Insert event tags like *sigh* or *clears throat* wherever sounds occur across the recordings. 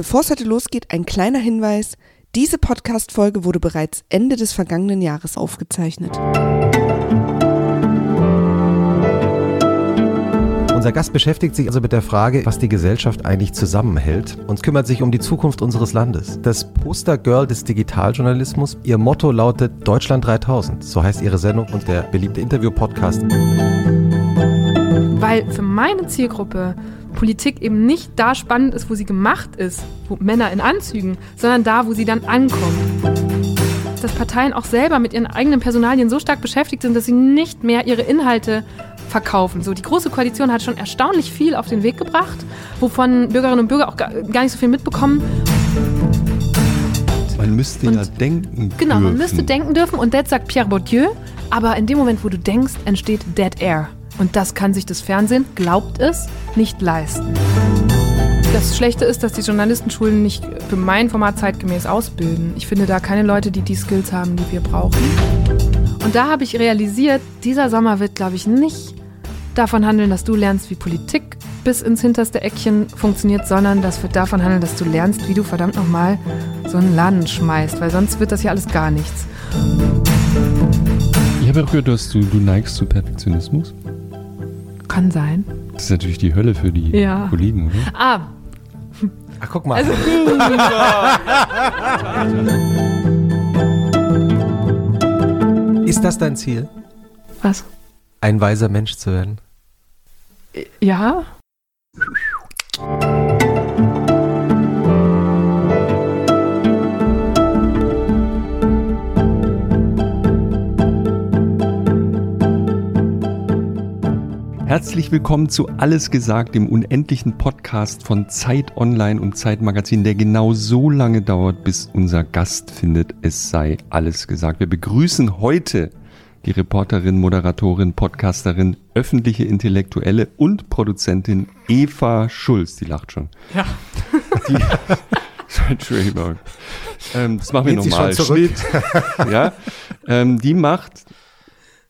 Bevor es heute losgeht, ein kleiner Hinweis. Diese Podcast-Folge wurde bereits Ende des vergangenen Jahres aufgezeichnet. Unser Gast beschäftigt sich also mit der Frage, was die Gesellschaft eigentlich zusammenhält und kümmert sich um die Zukunft unseres Landes. Das Postergirl des Digitaljournalismus, ihr Motto lautet Deutschland 3000. So heißt ihre Sendung und der beliebte Interview-Podcast. Weil für meine Zielgruppe Politik eben nicht da spannend ist, wo sie gemacht ist, wo Männer in Anzügen, sondern da, wo sie dann ankommt. Dass Parteien auch selber mit ihren eigenen Personalien so stark beschäftigt sind, dass sie nicht mehr ihre Inhalte verkaufen. So, die Große Koalition hat schon erstaunlich viel auf den Weg gebracht, wovon Bürgerinnen und Bürger auch gar, nicht so viel mitbekommen. Man müsste und, ja denken Genau, dürfen. man müsste denken dürfen und das sagt Pierre Bourdieu. Aber in dem Moment, wo du denkst, entsteht Dead Air. Und das kann sich das Fernsehen, glaubt es, nicht leisten. Das Schlechte ist, dass die Journalistenschulen nicht für mein Format zeitgemäß ausbilden. Ich finde da keine Leute, die die Skills haben, die wir brauchen. Und da habe ich realisiert, dieser Sommer wird, glaube ich, nicht davon handeln, dass du lernst, wie Politik bis ins hinterste Eckchen funktioniert, sondern das wird davon handeln, dass du lernst, wie du verdammt nochmal so einen Laden schmeißt, weil sonst wird das ja alles gar nichts. Ich habe auch gehört, dass du, du neigst zu Perfektionismus. Kann sein. Das ist natürlich die Hölle für die ja. Kollegen, oder? Ah. Ach, guck mal. Also, *laughs* ist das dein Ziel? Was? Ein weiser Mensch zu werden? Ja. Herzlich willkommen zu Alles gesagt, dem unendlichen Podcast von Zeit Online und Zeit Magazin, der genau so lange dauert, bis unser Gast findet, es sei alles gesagt. Wir begrüßen heute die Reporterin, Moderatorin, Podcasterin, öffentliche Intellektuelle und Produzentin Eva Schulz. Die lacht schon. Ja. Die, *laughs* Entschuldigung. Ähm, das machen wir nochmal. Schnitt. ja. Ähm, die macht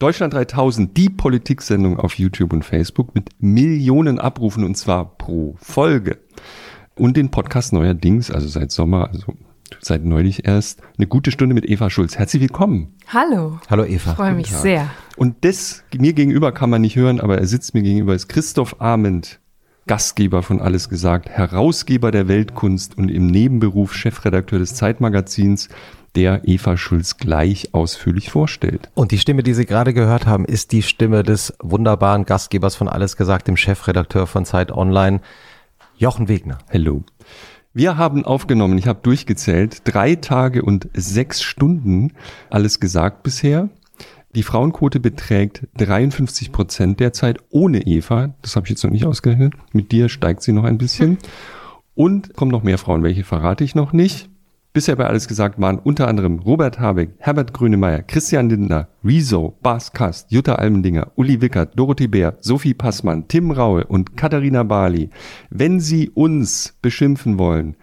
Deutschland 3000, die Politiksendung auf YouTube und Facebook mit Millionen Abrufen und zwar pro Folge. Und den Podcast neuerdings, also seit Sommer, also seit neulich erst, eine gute Stunde mit Eva Schulz. Herzlich willkommen. Hallo. Hallo Eva. Ich freue mich sehr. Und das, mir gegenüber kann man nicht hören, aber er sitzt mir gegenüber, ist Christoph Ahmed, Gastgeber von Alles gesagt, Herausgeber der Weltkunst und im Nebenberuf Chefredakteur des Zeitmagazins der Eva Schulz gleich ausführlich vorstellt. Und die Stimme, die Sie gerade gehört haben, ist die Stimme des wunderbaren Gastgebers von Alles gesagt, dem Chefredakteur von Zeit Online, Jochen Wegner. Hallo. Wir haben aufgenommen, ich habe durchgezählt, drei Tage und sechs Stunden alles gesagt bisher. Die Frauenquote beträgt 53 Prozent derzeit ohne Eva. Das habe ich jetzt noch nicht ausgerechnet. Mit dir steigt sie noch ein bisschen. Und kommen noch mehr Frauen. Welche verrate ich noch nicht. Bisher bei alles gesagt waren unter anderem Robert Habeck, Herbert Grönemeyer, Christian Lindner, Rezo, Bas Kast, Jutta Almendinger, Uli Wickert, Dorothee Bär, Sophie Passmann, Tim Raue und Katharina Bali. Wenn Sie uns beschimpfen wollen,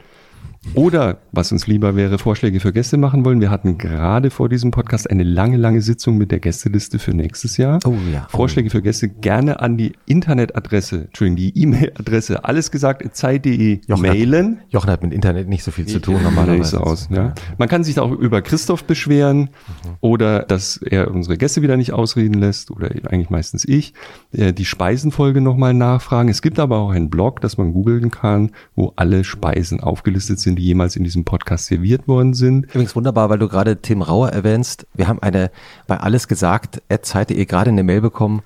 oder, was uns lieber wäre, Vorschläge für Gäste machen wollen. Wir hatten gerade vor diesem Podcast eine lange, lange Sitzung mit der Gästeliste für nächstes Jahr. Oh ja. Oh. Vorschläge für Gäste gerne an die Internetadresse, Entschuldigung, die E-Mail-Adresse, alles gesagt, zeit.de mailen. Hat, Jochen hat mit Internet nicht so viel zu tun normalerweise. So aus, ja. Man kann sich auch über Christoph beschweren mhm. oder dass er unsere Gäste wieder nicht ausreden lässt oder eigentlich meistens ich. Äh, die Speisenfolge nochmal nachfragen. Es gibt aber auch einen Blog, das man googeln kann, wo alle Speisen aufgelistet sind die jemals in diesem Podcast serviert worden sind. Übrigens wunderbar, weil du gerade Tim Rauer erwähnst. Wir haben eine bei alles gesagt, Zeit.de gerade eine Mail bekommen.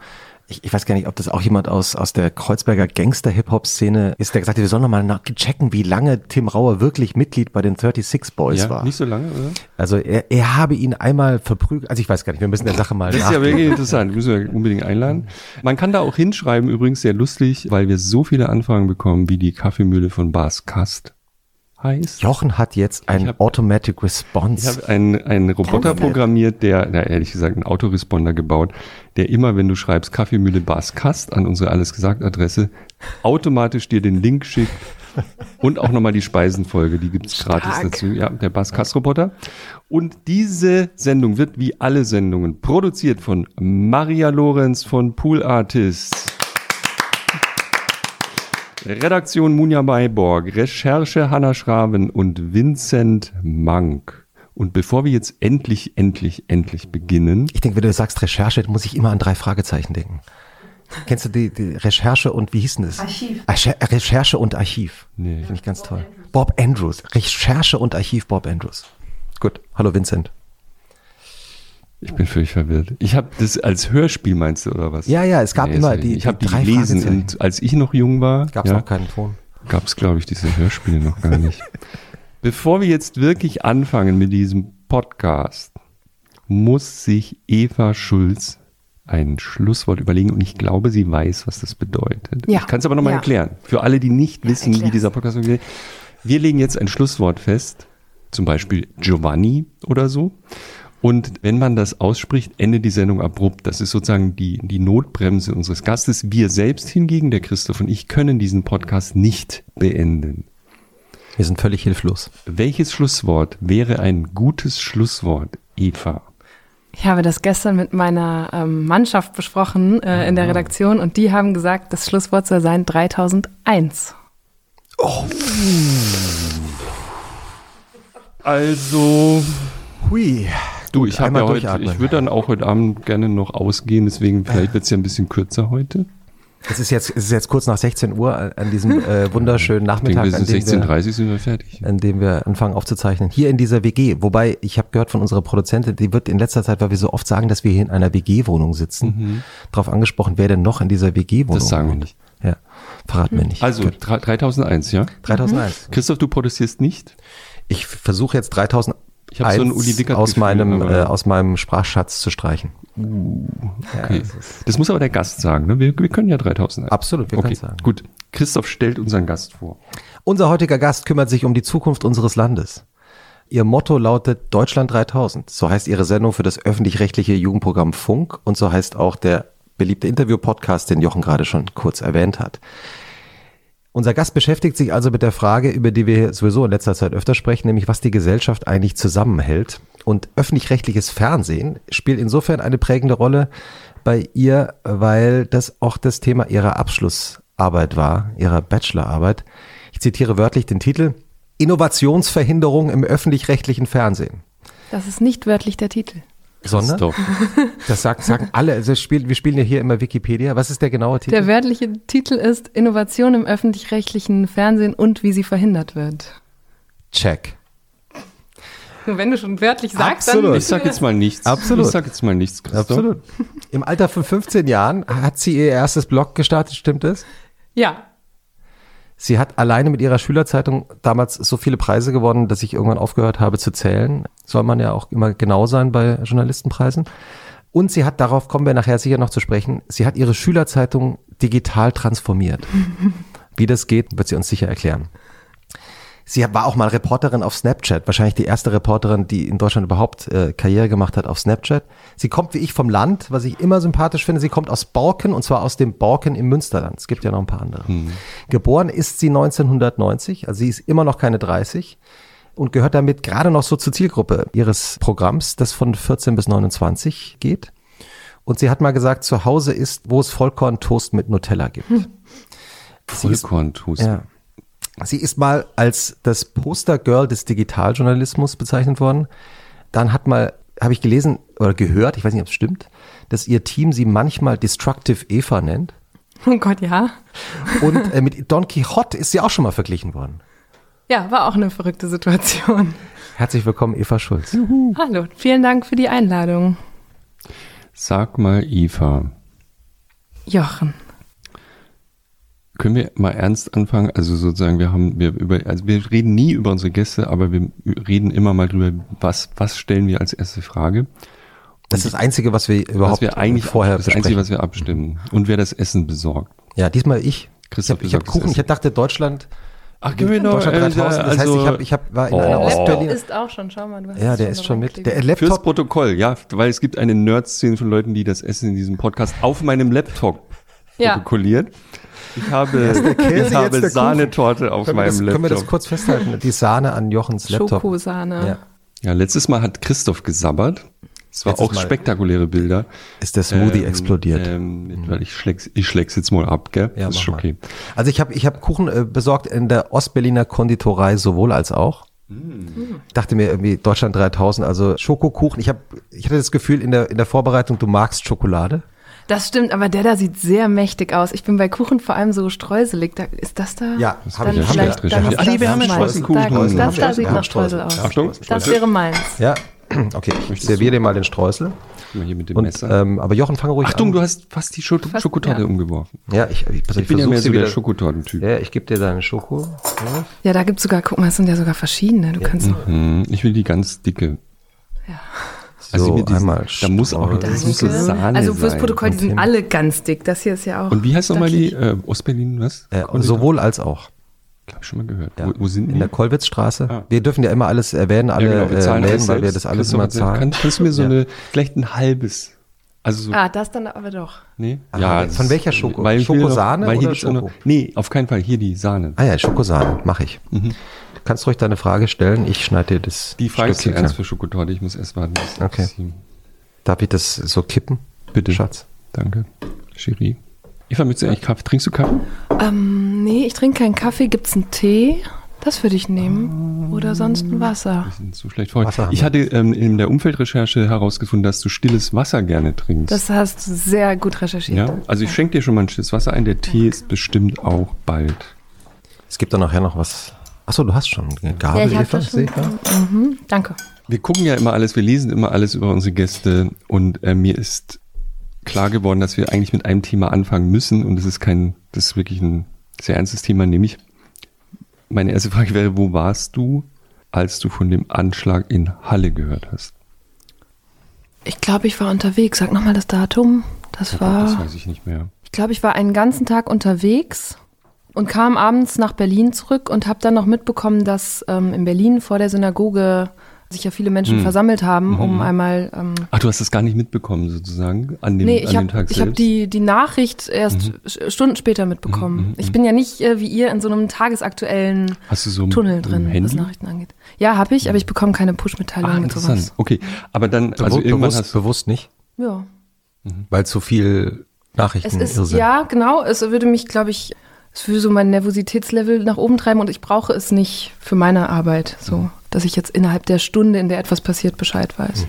Ich, ich, weiß gar nicht, ob das auch jemand aus, aus der Kreuzberger Gangster-Hip-Hop-Szene ist, der gesagt hat, wir sollen nochmal checken, wie lange Tim Rauer wirklich Mitglied bei den 36 Boys ja, war. Nicht so lange, oder? Also er, er habe ihn einmal verprügelt, also ich weiß gar nicht, wir müssen der Sache mal Das ist ja wirklich interessant, müssen wir unbedingt einladen. Man kann da auch hinschreiben, übrigens sehr lustig, weil wir so viele Anfragen bekommen, wie die Kaffeemühle von Bas Kast heißt. Jochen hat jetzt ein hab, Automatic Response. Ich habe einen, einen Roboter programmiert, der, na, ehrlich gesagt, einen Autoresponder gebaut, der immer, wenn du schreibst Kaffeemühle Bas Kast an unsere alles gesagt Adresse, automatisch dir den Link schickt und auch nochmal die Speisenfolge, die gibt's gratis dazu. Ja, der Bas Kast Roboter. Und diese Sendung wird wie alle Sendungen produziert von Maria Lorenz von Pool Artists. Redaktion Munja Mayborg, Recherche Hanna Schraven und Vincent Mank. Und bevor wir jetzt endlich, endlich, endlich beginnen, Ich denke, wenn du sagst Recherche, muss ich immer an drei Fragezeichen denken. Kennst du die, die Recherche und wie hieß denn das? Archiv. Recherche und Archiv. Nee. Finde ich ganz toll. Bob Andrews. Recherche und Archiv Bob Andrews. Gut. Hallo Vincent. Ich bin völlig verwirrt. Ich habe das als Hörspiel meinst du oder was? Ja, ja, es gab Nee, immer die, Ich habe die drei gelesen und als ich noch jung war, Gab es ja, noch keinen Ton. gab es, glaube ich, diese Hörspiele noch gar nicht. *laughs* Bevor wir jetzt wirklich anfangen mit diesem Podcast, muss sich Eva Schulz ein Schlusswort überlegen und ich glaube, sie weiß, was das bedeutet. Ja. Ich kann es aber nochmal Ja. erklären. Für alle, die nicht wissen, wie erklär's. dieser Podcast funktioniert. Wir legen jetzt ein Schlusswort fest, zum Beispiel Giovanni oder so. Und wenn man das ausspricht, endet die Sendung abrupt. Das ist sozusagen die, die Notbremse unseres Gastes. Wir selbst hingegen, der Christoph und ich, können diesen Podcast nicht beenden. Wir sind völlig hilflos. Welches Schlusswort wäre ein gutes Schlusswort, Eva? Ich habe das gestern mit meiner ähm, Mannschaft besprochen äh, in der Redaktion und die haben gesagt, das Schlusswort soll sein 3001. Also, Hui. Du, ich habe ja heute, ich würde dann auch heute Abend gerne noch ausgehen, deswegen vielleicht wird es ja ein bisschen kürzer heute. Es ist jetzt, es ist jetzt kurz nach 16 Uhr an- diesem äh, *laughs* wunderschönen Ich denke, Nachmittag, an dem, wir, 16.30 sind wir fertig. an dem wir anfangen aufzuzeichnen. Hier in dieser WG. Wobei, ich habe gehört von unserer Produzentin, die wird in letzter Zeit, weil wir so oft sagen, dass wir hier in einer WG-Wohnung sitzen, darauf angesprochen, wer denn noch in dieser WG-Wohnung Das sagen wir nicht. Ja, verraten wir nicht. Also, Gut. drei- 3001, ja? 3001. Christoph, du protestierst nicht? Ich versuche jetzt 3001 Ich hab so ein Uli Wickert aus Gefühl, meinem, äh, aus meinem Sprachschatz zu streichen. Okay. Das muss aber der Gast sagen, ne? Wir, wir können ja 3001. Absolut, wir okay. können sagen. Gut. Christoph stellt unseren Gast vor. Unser heutiger Gast kümmert sich um die Zukunft unseres Landes. Ihr Motto lautet Deutschland 3000. So heißt ihre Sendung für das öffentlich-rechtliche Jugendprogramm Funk und so heißt auch der beliebte Interview-Podcast, den Jochen gerade schon kurz erwähnt hat. Unser Gast beschäftigt sich also mit der Frage, über die wir sowieso in letzter Zeit öfter sprechen, nämlich was die Gesellschaft eigentlich zusammenhält. Und öffentlich-rechtliches Fernsehen spielt insofern eine prägende Rolle bei ihr, weil das auch das Thema ihrer Abschlussarbeit war, ihrer Bachelorarbeit. Ich zitiere wörtlich den Titel Innovationsverhinderung im öffentlich-rechtlichen Fernsehen. Das ist nicht wörtlich der Titel. Sondern, *laughs* das sagen, sagen alle, also es spielt, wir spielen ja hier immer Wikipedia. Was ist der genaue Titel? Der wörtliche Titel ist Innovation im öffentlich-rechtlichen Fernsehen und wie sie verhindert wird. Check. Nur wenn du schon wörtlich sagst, Absolut. Ich sag jetzt mal nichts. Absolut. Ich sag jetzt mal nichts, Christoph. Absolut. Im Alter von 15 Jahren hat sie ihr erstes Blog gestartet, stimmt es? Ja, Sie hat alleine mit ihrer Schülerzeitung damals so viele Preise gewonnen, dass ich irgendwann aufgehört habe zu zählen. Soll man ja auch immer genau sein bei Journalistenpreisen. Und sie hat, darauf kommen wir nachher sicher noch zu sprechen, sie hat ihre Schülerzeitung digital transformiert. *laughs* Wie das geht, wird sie uns sicher erklären. Sie war auch mal Reporterin auf Snapchat, wahrscheinlich die erste Reporterin, die in Deutschland überhaupt äh, Karriere gemacht hat auf Snapchat. Sie kommt wie ich vom Land, was ich immer sympathisch finde. Sie kommt aus Borken und zwar aus dem Borken im Münsterland. Es gibt ja noch ein paar andere. Geboren ist sie 1990, also sie ist immer noch keine 30 und gehört damit gerade noch so zur Zielgruppe ihres Programms, das von 14 bis 29 geht. Und sie hat mal gesagt, zu Hause ist, wo es Vollkorntoast mit Nutella gibt. Vollkorntoast. Ja. Sie ist mal als das Postergirl des Digitaljournalismus bezeichnet worden. Dann hat mal, habe ich gelesen oder gehört, ich weiß nicht, ob es stimmt, dass ihr Team sie manchmal Destructive Eva nennt. oh Gott, ja. Und äh, mit *laughs* Don Quixote ist sie auch schon mal verglichen worden. Ja, war auch eine verrückte Situation. Herzlich willkommen, Eva Schulz. Hallo, vielen Dank für die Einladung. Sag mal, Eva, Jochen. Können wir mal ernst anfangen? Also sozusagen, wir haben, wir über, also wir reden nie über unsere Gäste, aber wir reden immer mal drüber, was, was stellen wir als erste Frage? Das ist das Einzige, was wir überhaupt was wir eigentlich vorher das besprechen. Einzige, was wir abstimmen. Und wer das Essen besorgt. ja, diesmal ich. Ich Christoph habe ich hab besorgt das Kuchen, ich Essen. dachte Deutschland, Ach, genau. Deutschland 3000. Das heißt, ich, hab, ich hab, war in einer Oh. Laptop Ostberliner. ist auch schon, schau mal. Du hast Ja, der ist schon mit. Der Fürs Laptop. Protokoll, ja, weil es gibt eine Nerd-Szene von Leuten, die das Essen in diesem Podcast auf meinem Laptop Ja. Ich habe, Käse, ich habe. Sahnetorte auf meinem das, können wir das Laptop. kurz festhalten? Die Sahne an Jochens Laptop. Schokosahne. Ja. Ja, letztes Mal hat Christoph gesabbert. Es war Jetzt ist auch mal- spektakuläre Bilder. Ist der Smoothie Ähm, explodiert. Ähm, weil ich schläg's, ich schläg's jetzt mal ab, gell? Ja, das ist mal. okay. Also ich habe ich hab Kuchen äh, besorgt in der Ostberliner Konditorei sowohl als auch. Dachte mir irgendwie Deutschland 3000, also Schokokuchen. Ich habe, ich hatte das Gefühl in der in der Vorbereitung, du magst Schokolade. Das stimmt, aber der da sieht sehr mächtig aus. Ich bin bei Kuchen vor allem so streuselig. Da, ist das da? Ja, das hab ich- dann haben wir vielleicht, ist Ach nee, das wir haben ja meins. Streuselkuchen. Da, das Haben da sieht nach Streusel aus. Achtung, Das wäre meins. Ja, *clears throat* okay. Ich serviere dir mal den Streusel. Mal hier mit dem Und, Messer. ähm, aber Jochen, fange ruhig Achtung, an. du hast fast die Schoko Fast, Schokotorte ja. umgeworfen. Ja, ich, ich, auf, Ich bin ja mehr so der wieder- Schokotortentyp. Ja, ich gebe dir deine Schoko. Ja. Ja, da gibt's sogar, guck mal, es sind ja sogar verschiedene. Du kannst. Hm, ich will die ganz dicke. Ja. Also So, einmal da muss auch, das muss. Sahne also fürs. Protokoll, die sind alle ganz dick. Das hier ist ja auch. Und wie heißt nochmal die äh, Ostberlin, was? Äh, sowohl als auch. Hab ich schon mal gehört. Ja. Wo, wo sind die? In der Kollwitzstraße. Ah. Wir dürfen ja immer alles erwähnen, alle ja, genau, wir äh, zahlen Läden, weil wir das alles immer mal- zahlen. Kann, kannst du mir so Ja. eine, vielleicht ein halbes, also so, Ah, das dann aber doch. nee? Das von welcher Schoko? Weil Schokosahne noch, weil hier oder auch noch, Schoko? Nee, auf keinen Fall, hier die Sahne. Ah ja, Schokosahne, mache ich. Mhm. Du kannst ruhig deine Frage stellen, ich schneide dir das Die Frage ist zu Stückchen ernst für Schokotorte, ich muss erst warten. bis- Okay. sie- Darf ich das so kippen? Bitte. Schatz. Danke. Cherie. Eva, möchtest du eigentlich Kaffee? Trinkst du Kaffee? Ähm, nee, ich trinke keinen Kaffee. Gibt's einen Tee? Das würde ich nehmen. Oder sonst ein Wasser. Wir sind so schlecht haben Ich hatte ähm, in der Umfeldrecherche herausgefunden, dass du stilles Wasser gerne trinkst. Das hast du sehr gut recherchiert. ja, also ich schenke dir schon mal ein stilles Wasser ein. Der Tee ist bestimmt auch bald. Es gibt da nachher noch was. Achso, du hast schon eine Gabel, Ja, ich Eva, das schon. Mhm, danke. Wir gucken ja immer alles, wir lesen immer alles über unsere Gäste und äh, mir ist klar geworden, dass wir eigentlich mit einem Thema anfangen müssen und es ist kein, das ist wirklich ein sehr ernstes Thema, nämlich meine erste Frage wäre, wo warst du, als du von dem Anschlag in Halle gehört hast? Ich glaube, ich war unterwegs. Sag nochmal das Datum. Das Oh Gott, war. das weiß ich nicht mehr. Ich glaube, ich war einen ganzen Tag unterwegs und kam abends nach Berlin zurück und habe dann noch mitbekommen, dass ähm, in Berlin vor der Synagoge sich ja viele Menschen Hm. versammelt haben, um Mhm. einmal. Ähm, Ach, du hast das gar nicht mitbekommen sozusagen an dem, nee, an ich dem habe Tag ich selbst? hab die, die Nachricht erst sch- Stunden später mitbekommen. Mhm, mhm, ich mhm. bin ja nicht äh, wie ihr in so einem tagesaktuellen hast du so ein Tunnel drin, was? Nachrichten angeht. Ja, habe ich, aber ich bekomme keine Push-Mitteilungen Ah, interessant. sowas. Okay, aber dann, also Bewu- irgendwann bewusst, hast bewusst nicht, Ja. weil zu viel Nachrichten Es ist, Irrsinn. ja, genau. Es würde mich, glaube ich, es würde so mein Nervositätslevel nach oben treiben und ich brauche es nicht für meine Arbeit, so, dass ich jetzt innerhalb der Stunde, in der etwas passiert, Bescheid weiß.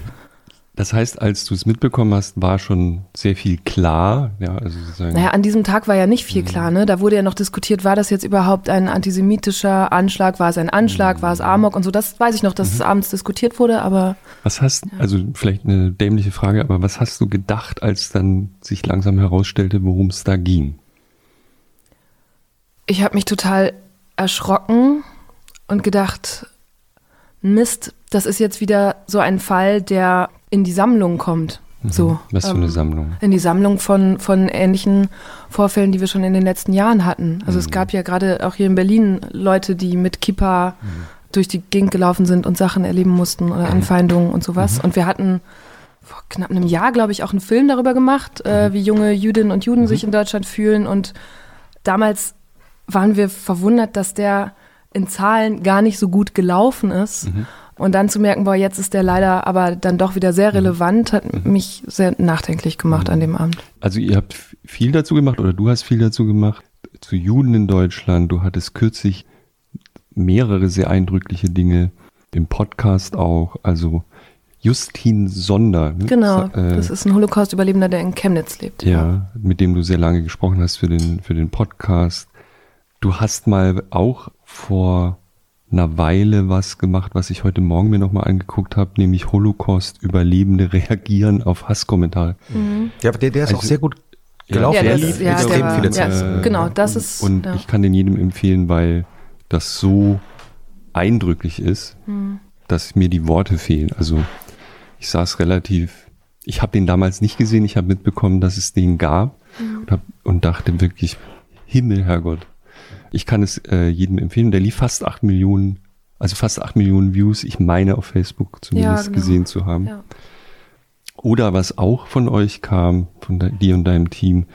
Das heißt, als du es mitbekommen hast, war schon sehr viel klar. Ja, also sozusagen. Naja, an diesem Tag war ja nicht Mhm. viel klar, ne? Da wurde ja noch diskutiert, war das jetzt überhaupt ein antisemitischer Anschlag, war es ein Anschlag, war es Mhm. Amok und so. Das weiß ich noch, dass es abends diskutiert wurde, aber Was hast, also vielleicht eine dämliche Frage, aber was hast du gedacht, als dann sich langsam herausstellte, worum es da ging? Ich habe mich total erschrocken und gedacht, Mist, das ist jetzt wieder so ein Fall, der in die Sammlung kommt. So, Mhm. Was für eine ähm, Sammlung? in die Sammlung von, von ähnlichen Vorfällen, die wir schon in den letzten Jahren hatten. Also es gab ja gerade auch hier in Berlin Leute, die mit Kippa durch die Gegend gelaufen sind und Sachen erleben mussten oder Anfeindungen und sowas. Und wir hatten vor knapp einem Jahr, glaube ich, auch einen Film darüber gemacht, äh, wie junge Jüdinnen und Juden sich in Deutschland fühlen. Und damals waren wir verwundert, dass der in Zahlen gar nicht so gut gelaufen ist. Und dann zu merken, boah, jetzt ist der leider aber dann doch wieder sehr relevant, hat mich sehr nachdenklich gemacht an dem Abend. Also ihr habt viel dazu gemacht oder du hast viel dazu gemacht zu Juden in Deutschland. Du hattest kürzlich mehrere sehr eindrückliche Dinge im Podcast auch. Also Justin Sonder. ne? Genau, Äh, das ist ein Holocaust-Überlebender, der in Chemnitz lebt. Ja, mit dem du sehr lange gesprochen hast für den, für den Podcast. Du hast mal auch vor einer Weile was gemacht, was ich heute Morgen mir nochmal angeguckt habe, nämlich Holocaust-Überlebende reagieren auf Hasskommentare. Ja, aber der, der ist auch Also- sehr gut Ja, gelaufen. Ja, der das lief ist, ja, extrem der viele ja. Äh, genau, das ist. Und ja. ich kann den jedem empfehlen, weil das so eindrücklich ist, Hm. dass mir die Worte fehlen. Also ich saß relativ, ich habe den damals nicht gesehen, ich habe mitbekommen, dass es den gab Hm. und, hab, und dachte wirklich, Himmel, Herrgott. Ich kann es äh, jedem empfehlen. Der lief fast acht Millionen, also fast acht Millionen Views, ich meine auf Facebook zumindest genau. gesehen zu haben. Ja. Oder was auch von euch kam, von dir und deinem Team,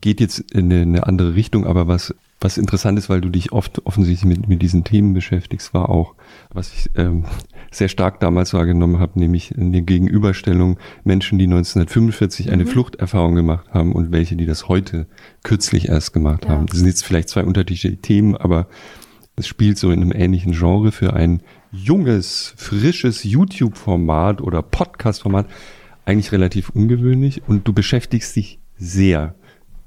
geht jetzt in eine, eine andere Richtung, aber was, Was interessant ist, weil du dich oft offensichtlich mit, mit diesen Themen beschäftigst, war auch, was ich ähm, sehr stark damals wahrgenommen habe, nämlich eine Gegenüberstellung Menschen, die 1945 eine mhm. Fluchterfahrung gemacht haben und welche, die das heute kürzlich erst gemacht ja. haben. Das sind jetzt vielleicht zwei unterschiedliche Themen, aber es spielt so in einem ähnlichen Genre für ein junges, frisches YouTube-Format oder Podcast-Format eigentlich relativ ungewöhnlich und du beschäftigst dich sehr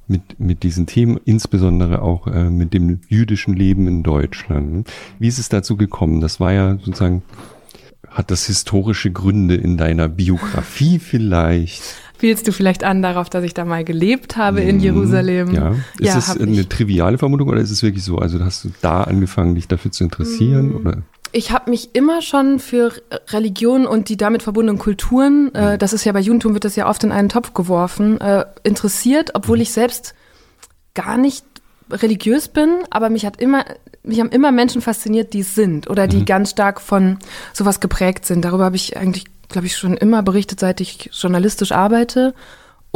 mit, mit diesen Themen, insbesondere auch äh, mit dem jüdischen Leben in Deutschland. Wie ist es dazu gekommen? Das war ja sozusagen, hat das historische Gründe in deiner Biografie vielleicht? Spielst du vielleicht an darauf, dass ich da mal gelebt habe in mhm. Jerusalem? Ja. Ist ja, es eine ich. triviale Vermutung oder ist es wirklich so? Also hast du da angefangen, dich dafür zu interessieren? Mm. Oder? Ich habe mich immer schon für Religion und die damit verbundenen Kulturen, äh, mhm. das ist ja bei Judentum wird das ja oft in einen Topf geworfen, äh, interessiert, obwohl mhm. ich selbst gar nicht religiös bin, aber mich hat immer, mich haben immer Menschen fasziniert, die es sind oder die mhm. ganz stark von sowas geprägt sind. Darüber habe ich eigentlich, glaube ich, schon immer berichtet, seit ich journalistisch arbeite.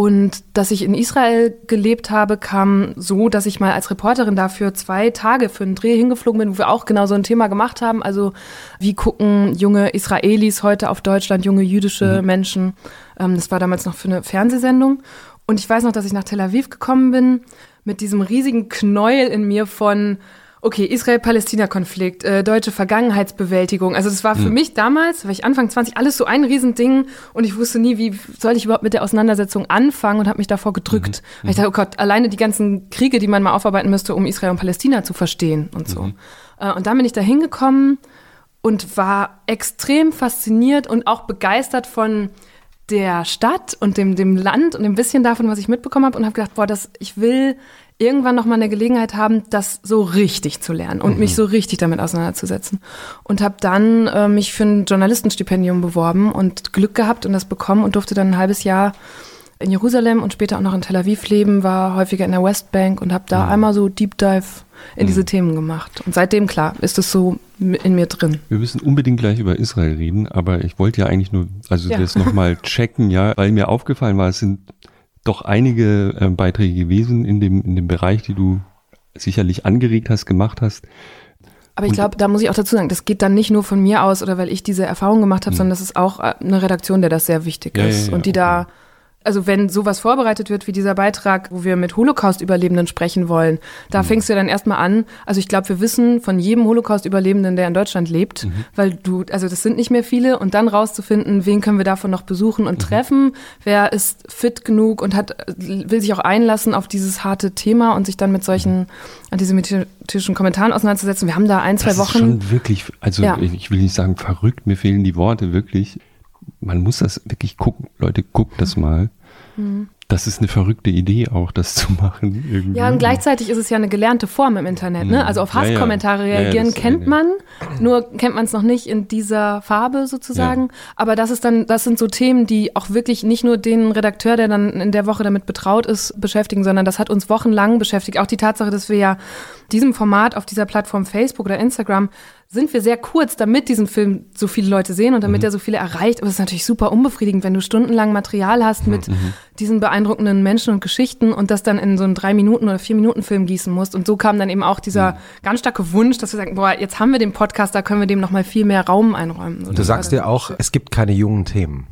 Und dass ich in Israel gelebt habe, kam so, dass ich mal als Reporterin dafür zwei Tage für einen Dreh hingeflogen bin, wo wir auch genau so ein Thema gemacht haben. Also wie gucken junge Israelis heute auf Deutschland, junge jüdische mhm. Menschen. Ähm, das war damals noch für eine Fernsehsendung. Und ich weiß noch, dass ich nach Tel Aviv gekommen bin mit diesem riesigen Knäuel in mir von okay, Israel-Palästina-Konflikt, äh, deutsche Vergangenheitsbewältigung. Also das war für mhm. mich damals, weil ich Anfang 20, alles so ein Riesending und ich wusste nie, wie soll ich überhaupt mit der Auseinandersetzung anfangen und habe mich davor gedrückt. Mhm. Weil ich dachte, oh Gott, alleine die ganzen Kriege, die man mal aufarbeiten müsste, um Israel und Palästina zu verstehen und so. Mhm. Äh, und dann bin ich da hingekommen und war extrem fasziniert und auch begeistert von der Stadt und dem, dem Land und dem bisschen davon, was ich mitbekommen habe und habe gedacht, boah, das, ich will irgendwann noch mal eine Gelegenheit haben, das so richtig zu lernen und mhm. mich so richtig damit auseinanderzusetzen. Und habe dann äh, mich für ein Journalistenstipendium beworben und Glück gehabt und das bekommen und durfte dann ein halbes Jahr in Jerusalem und später auch noch in Tel Aviv leben, war häufiger in der Westbank und habe da mhm. einmal so Deep Dive in mhm. diese Themen gemacht. Und seitdem, klar, ist es so in mir drin. Wir müssen unbedingt gleich über Israel reden, aber ich wollte ja eigentlich nur, also ja. das nochmal *laughs* checken, ja, weil mir aufgefallen war, es sind doch einige äh, Beiträge gewesen in dem, in dem Bereich, die du sicherlich angeregt hast, gemacht hast. Aber ich glaube, da muss ich auch dazu sagen, das geht dann nicht nur von mir aus oder weil ich diese Erfahrung gemacht habe, hm. sondern das ist auch äh, eine Redaktion, der das sehr wichtig ja, ist ja, ja, und die okay. da also wenn sowas vorbereitet wird wie dieser Beitrag, wo wir mit Holocaust-Überlebenden sprechen wollen, da mhm. fängst du dann erstmal an. Also ich glaube, wir wissen von jedem Holocaust-Überlebenden, der in Deutschland lebt, mhm. weil du, also das sind nicht mehr viele, und dann rauszufinden, wen können wir davon noch besuchen und mhm. treffen, wer ist fit genug und hat, will sich auch einlassen auf dieses harte Thema und sich dann mit solchen mhm. antisemitischen Kommentaren auseinanderzusetzen. Wir haben da ein, zwei das Wochen. Ist schon wirklich, also ja. ich will nicht sagen verrückt, mir fehlen die Worte wirklich man muss das wirklich gucken. Leute, guckt das mal. Mhm. Das ist eine verrückte Idee auch, das zu machen. *laughs* Irgendwie. Ja, und gleichzeitig ist es ja eine gelernte Form im Internet. Ne? Mhm. Also auf Hasskommentare ja, ja. reagieren ja, kennt man, nur kennt man es noch nicht in dieser Farbe sozusagen. Aber das ist dann, das sind so Themen, die auch wirklich nicht nur den Redakteur, der dann in der Woche damit betraut ist, beschäftigen, sondern das hat uns wochenlang beschäftigt. Auch die Tatsache, dass wir ja diesem Format auf dieser Plattform Facebook oder Instagram sind wir sehr kurz, damit diesen Film so viele Leute sehen und damit mhm. er so viele erreicht. Aber es ist natürlich super unbefriedigend, wenn du stundenlang Material hast mit mhm. diesen beeindruckenden Menschen und Geschichten und das dann in so einen drei Minuten oder vier Minuten Film gießen musst. Und so kam dann eben auch dieser mhm. ganz starke Wunsch, dass wir sagen, boah, jetzt haben wir den Podcast, da können wir dem noch mal viel mehr Raum einräumen. Und du sagst ja auch, es gibt keine jungen Themen.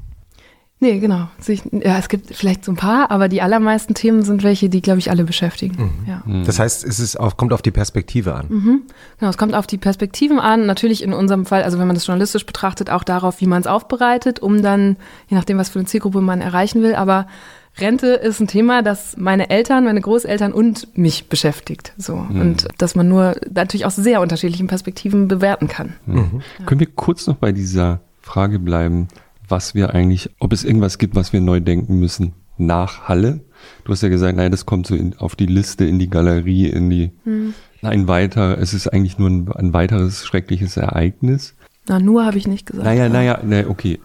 Nee, genau. Ja, es gibt vielleicht so ein paar, aber die allermeisten Themen sind welche, die, glaube ich, alle beschäftigen. Mhm. Ja. Mhm. Das heißt, es ist auf, kommt auf die Perspektive an. Mhm. Genau, es kommt auf die Perspektiven an. Natürlich in unserem Fall, also wenn man das journalistisch betrachtet, auch darauf, wie man es aufbereitet, um dann, je nachdem, was für eine Zielgruppe man erreichen will. Aber Rente ist ein Thema, das meine Eltern, meine Großeltern und mich beschäftigt. So. Mhm. Und dass man nur natürlich aus sehr unterschiedlichen Perspektiven bewerten kann. Mhm. Ja. Können wir kurz noch bei dieser Frage bleiben? Was wir eigentlich, ob es irgendwas gibt, was wir neu denken müssen nach Halle. Du hast ja gesagt, nein, das kommt so in, auf die Liste, in die Galerie, in die, hm. ein weiter, es ist eigentlich nur ein, ein weiteres schreckliches Ereignis. Na, nur habe ich nicht gesagt. Naja, naja, naja, okay.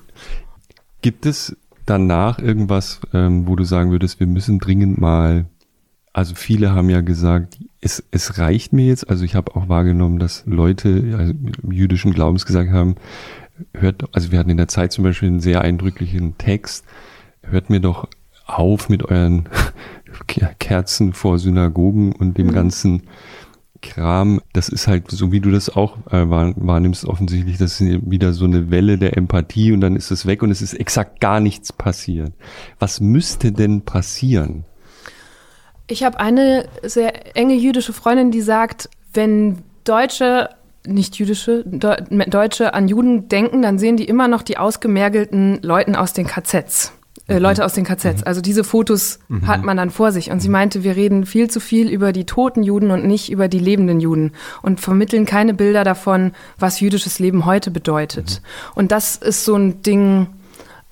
Gibt es danach irgendwas, ähm, wo du sagen würdest, wir müssen dringend mal, also viele haben ja gesagt, es, es reicht mir jetzt, also ich habe auch wahrgenommen, dass Leute also jüdischen Glaubens gesagt haben, hört, also wir hatten in der Zeit zum Beispiel einen sehr eindrücklichen Text, hört mir doch auf mit euren *laughs* Kerzen vor Synagogen und dem mhm. ganzen Kram, das ist halt so, wie du das auch äh, wahrnimmst, offensichtlich, das ist wieder so eine Welle der Empathie und dann ist es weg und es ist exakt gar nichts passiert. Was müsste denn passieren? Ich habe eine sehr enge jüdische Freundin, die sagt, wenn Deutsche nicht jüdische Deutsche an Juden denken, dann sehen die immer noch die ausgemergelten Leuten aus den KZs. Äh, Leute aus den KZs. Mhm. Also diese Fotos mhm. hat man dann vor sich. Und sie meinte, wir reden viel zu viel über die toten Juden und nicht über die lebenden Juden und vermitteln keine Bilder davon, was jüdisches Leben heute bedeutet. Mhm. Und das ist so ein Ding,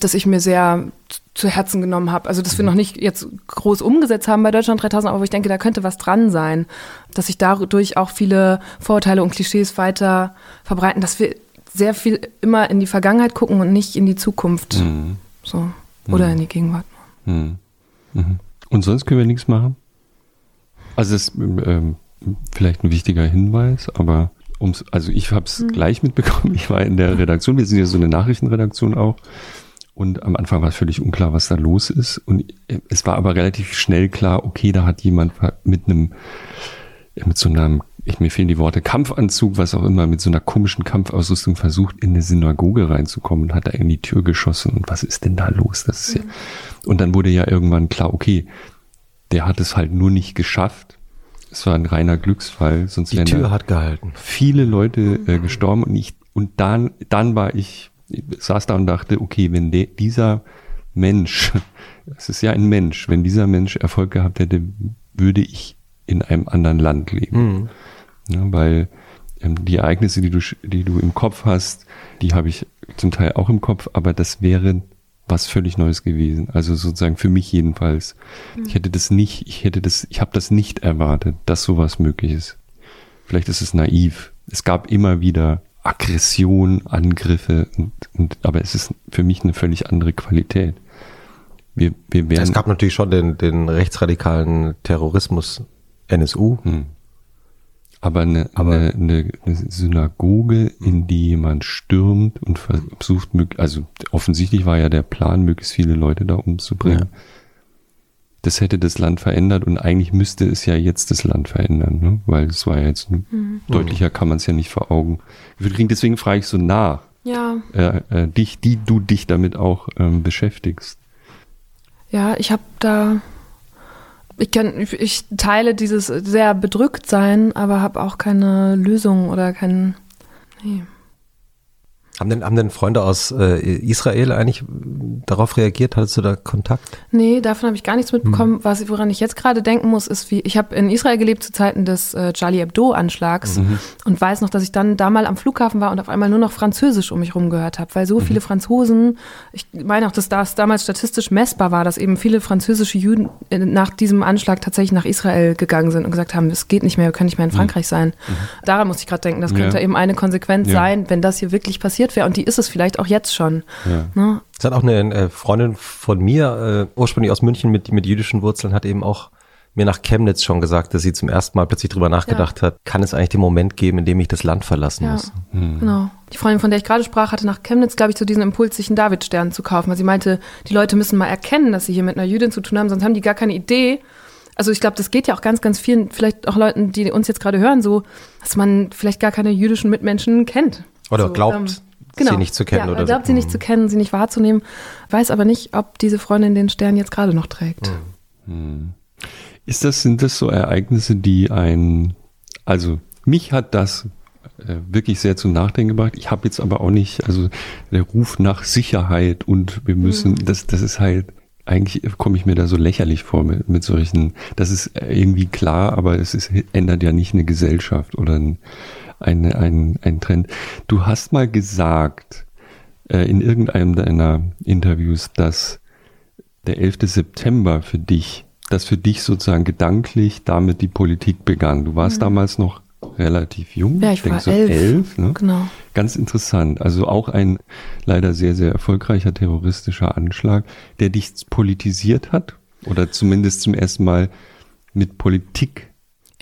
das ich mir sehr zu Herzen genommen habe. Also, dass wir noch nicht jetzt groß umgesetzt haben bei Deutschland 3000, aber ich denke, da könnte was dran sein, dass sich dadurch auch viele Vorurteile und Klischees weiter verbreiten, dass wir sehr viel immer in die Vergangenheit gucken und nicht in die Zukunft. Mhm. So. Oder mhm. in die Gegenwart. Mhm. Mhm. Und sonst können wir nichts machen? Also, das ist ähm, vielleicht ein wichtiger Hinweis, aber ums, also ich habe es mhm. gleich mitbekommen. Ich war in der Redaktion, wir sind ja so eine Nachrichtenredaktion auch. Und am Anfang war es völlig unklar, was da los ist. Und es war aber relativ schnell klar, okay, da hat jemand mit einem, mit so einem, ich, mir fehlen die Worte, Kampfanzug, was auch immer, mit so einer komischen Kampfausrüstung versucht, in eine Synagoge reinzukommen und hat da in die Tür geschossen. Und was ist denn da los? Das ist ja, und dann wurde ja irgendwann klar, okay, der hat es halt nur nicht geschafft. Es war ein reiner Glücksfall, sonst die Tür hat gehalten. Viele Leute äh, gestorben und ich, und dann, dann war ich saß da und dachte, okay, wenn de, dieser Mensch, *laughs* es ist ja ein Mensch, wenn dieser Mensch Erfolg gehabt hätte, würde ich in einem anderen Land leben. Mhm. Ja, weil ähm, die Ereignisse, die du, die du im Kopf hast, die habe ich zum Teil auch im Kopf, aber das wäre was völlig Neues gewesen. Also sozusagen für mich jedenfalls. Mhm. Ich hätte das nicht, ich hätte das, ich habe das nicht erwartet, dass sowas möglich ist. Vielleicht ist es naiv. Es gab immer wieder Aggression, Angriffe, und, und, aber es ist für mich eine völlig andere Qualität. Wir, wir werden, es gab natürlich schon den, den rechtsradikalen Terrorismus NSU. Hm. Aber, eine, aber eine, eine, eine Synagoge, in die jemand stürmt und versucht, also offensichtlich war ja der Plan, möglichst viele Leute da umzubringen. Ja das hätte das Land verändert und eigentlich müsste es ja jetzt das Land verändern, ne? weil es war ja jetzt mhm. deutlicher kann man es ja nicht vor Augen. Deswegen frage ich so nach. Ja. Äh, äh, dich, die du dich damit auch ähm, beschäftigst. Ja, ich habe da, ich, kann, ich teile dieses sehr bedrückt sein, aber habe auch keine Lösung oder keinen. Nee. Haben denn, haben denn Freunde aus äh, Israel eigentlich darauf reagiert? Hattest du da Kontakt? Nee, davon habe ich gar nichts mitbekommen. Mhm. Was, woran ich jetzt gerade denken muss, ist, wie ich habe in Israel gelebt zu Zeiten des äh, Charlie Hebdo-Anschlags mhm. und weiß noch, dass ich dann da mal am Flughafen war und auf einmal nur noch Französisch um mich rum gehört habe, weil so mhm. viele Franzosen, ich meine auch, dass das damals statistisch messbar war, dass eben viele französische Juden äh, nach diesem Anschlag tatsächlich nach Israel gegangen sind und gesagt haben, es geht nicht mehr, wir können nicht mehr in mhm. Frankreich sein. Mhm. Daran muss ich gerade denken, das könnte ja. eben eine Konsequenz ja. sein, wenn das hier wirklich passiert wäre und die ist es vielleicht auch jetzt schon. Ja. Ne? Es hat auch eine äh, Freundin von mir, äh, ursprünglich aus München mit, mit jüdischen Wurzeln, hat eben auch mir nach Chemnitz schon gesagt, dass sie zum ersten Mal plötzlich drüber nachgedacht ja. hat, kann es eigentlich den Moment geben, in dem ich das Land verlassen ja. muss. Hm. Genau. Die Freundin, von der ich gerade sprach, hatte nach Chemnitz, glaube ich, so diesen Impuls, sich einen Davidstern zu kaufen, weil sie meinte, die Leute müssen mal erkennen, dass sie hier mit einer Jüdin zu tun haben, sonst haben die gar keine Idee. Also ich glaube, das geht ja auch ganz, ganz vielen, vielleicht auch Leuten, die uns jetzt gerade hören, so, dass man vielleicht gar keine jüdischen Mitmenschen kennt. Oder so, glaubt. Ähm, genau. sie nicht zu kennen. Ja, oder glaubt so. sie nicht zu kennen, sie nicht wahrzunehmen, weiß aber nicht, ob diese Freundin den Stern jetzt gerade noch trägt. Hm. Ist das, sind das so Ereignisse, die ein, also mich hat das äh, wirklich sehr zum Nachdenken gebracht. Ich habe jetzt aber auch nicht, also der Ruf nach Sicherheit und wir müssen, mhm. das, das ist halt, eigentlich komme ich mir da so lächerlich vor mit, mit solchen, das ist irgendwie klar, aber es ist, ändert ja nicht eine Gesellschaft oder ein, ein, ein, ein Trend. Du hast mal gesagt äh, in irgendeinem deiner Interviews, dass der 11. September für dich, dass für dich sozusagen gedanklich damit die Politik begann. Du warst mhm. damals noch relativ jung. Ja, ich, ich denke war so elf. elf ne? Genau. Ganz interessant. Also auch ein leider sehr, sehr erfolgreicher terroristischer Anschlag, der dich politisiert hat oder zumindest zum ersten Mal mit Politik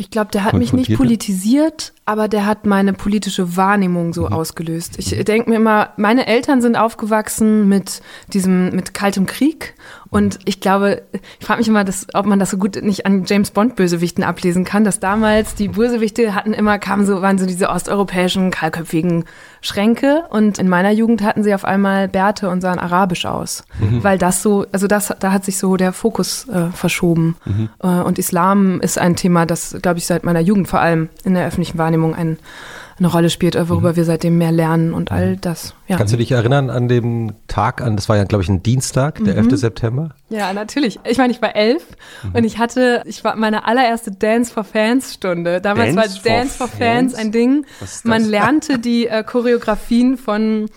ich glaube, der hat mich nicht politisiert, aber der hat meine politische Wahrnehmung so mhm. ausgelöst. Ich denke mir immer, meine Eltern sind aufgewachsen mit diesem, mit kaltem Krieg Und ich glaube, ich frage mich immer, dass, ob man das so gut nicht an James Bond Bösewichten ablesen kann, dass damals die Bösewichte hatten immer, kamen so, waren so diese osteuropäischen, kahlköpfigen Schränke und in meiner Jugend hatten sie auf einmal Bärte und sahen arabisch aus. Mhm. Weil das so, also das, da hat sich so der Fokus äh, verschoben. Mhm. Äh, und Islam ist ein Thema, das, glaube ich, seit meiner Jugend vor allem in der öffentlichen Wahrnehmung ein eine Rolle spielt, worüber mhm. wir seitdem mehr lernen und all mhm. das. Ja. Kannst du dich erinnern an den Tag an, das war ja, glaube ich, ein Dienstag, der mhm. 11. September? Ja, natürlich. Ich meine, ich war elf mhm. und ich hatte, ich war meine allererste Dance for Fans Stunde. Damals Dance war Dance for, for Fans? Fans ein Ding. Man lernte *laughs* die äh, Choreografien von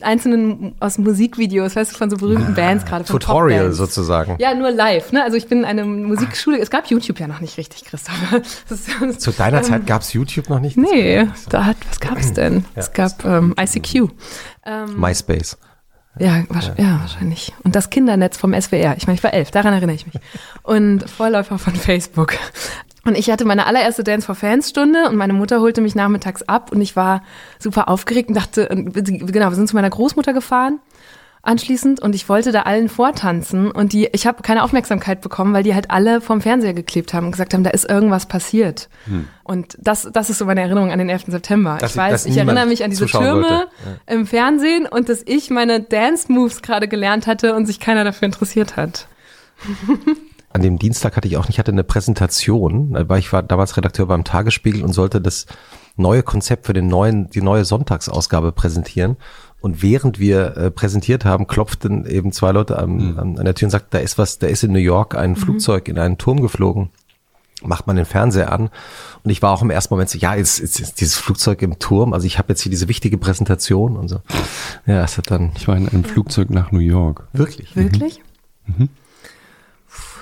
einzelnen aus Musikvideos, weißt du, von so berühmten ah, Bands gerade. Tutorial sozusagen. Ja, nur live. Ne? Also ich bin in eine Musikschule. Es gab YouTube ja noch nicht richtig, Christopher. *laughs* Zu deiner ähm, Zeit gab es YouTube noch nicht? Nee, da hat, was gab es denn? Ja. Es gab ähm, ICQ. Ähm, MySpace. Ja, ja, ja, wahrscheinlich. Und das Kindernetz vom SWR. Ich meine, ich war elf, daran erinnere ich mich. Und Vorläufer von Facebook. Und ich hatte meine allererste Dance for Fans Stunde und meine Mutter holte mich nachmittags ab und ich war super aufgeregt und dachte, genau, wir sind zu meiner Großmutter gefahren anschließend und ich wollte da allen vortanzen und die, ich habe keine Aufmerksamkeit bekommen, weil die halt alle vorm Fernseher geklebt haben und gesagt haben, da ist irgendwas passiert. Hm. Und das, das ist so meine Erinnerung an den 11. September. Dass ich weiß, ich erinnere mich an diese Türme ja. im Fernsehen und dass ich meine Dance Moves gerade gelernt hatte und sich keiner dafür interessiert hat. *laughs* an dem Dienstag hatte ich auch nicht, hatte eine Präsentation, weil ich war damals Redakteur beim Tagesspiegel und sollte das neue Konzept für den neuen, die neue Sonntagsausgabe präsentieren. Und während wir äh, präsentiert haben, klopften eben zwei Leute an, mhm. an, der Tür und sagten, da ist was, da ist in New York ein mhm. Flugzeug in einen Turm geflogen. Macht man den Fernseher an. Und ich war auch im ersten Moment so, ja, jetzt, ist dieses Flugzeug im Turm. Also ich habe jetzt hier diese wichtige Präsentation und so. Ja, es hat dann. Ich war in einem Flugzeug nach New York. Wirklich? Wirklich? Mhm. mhm.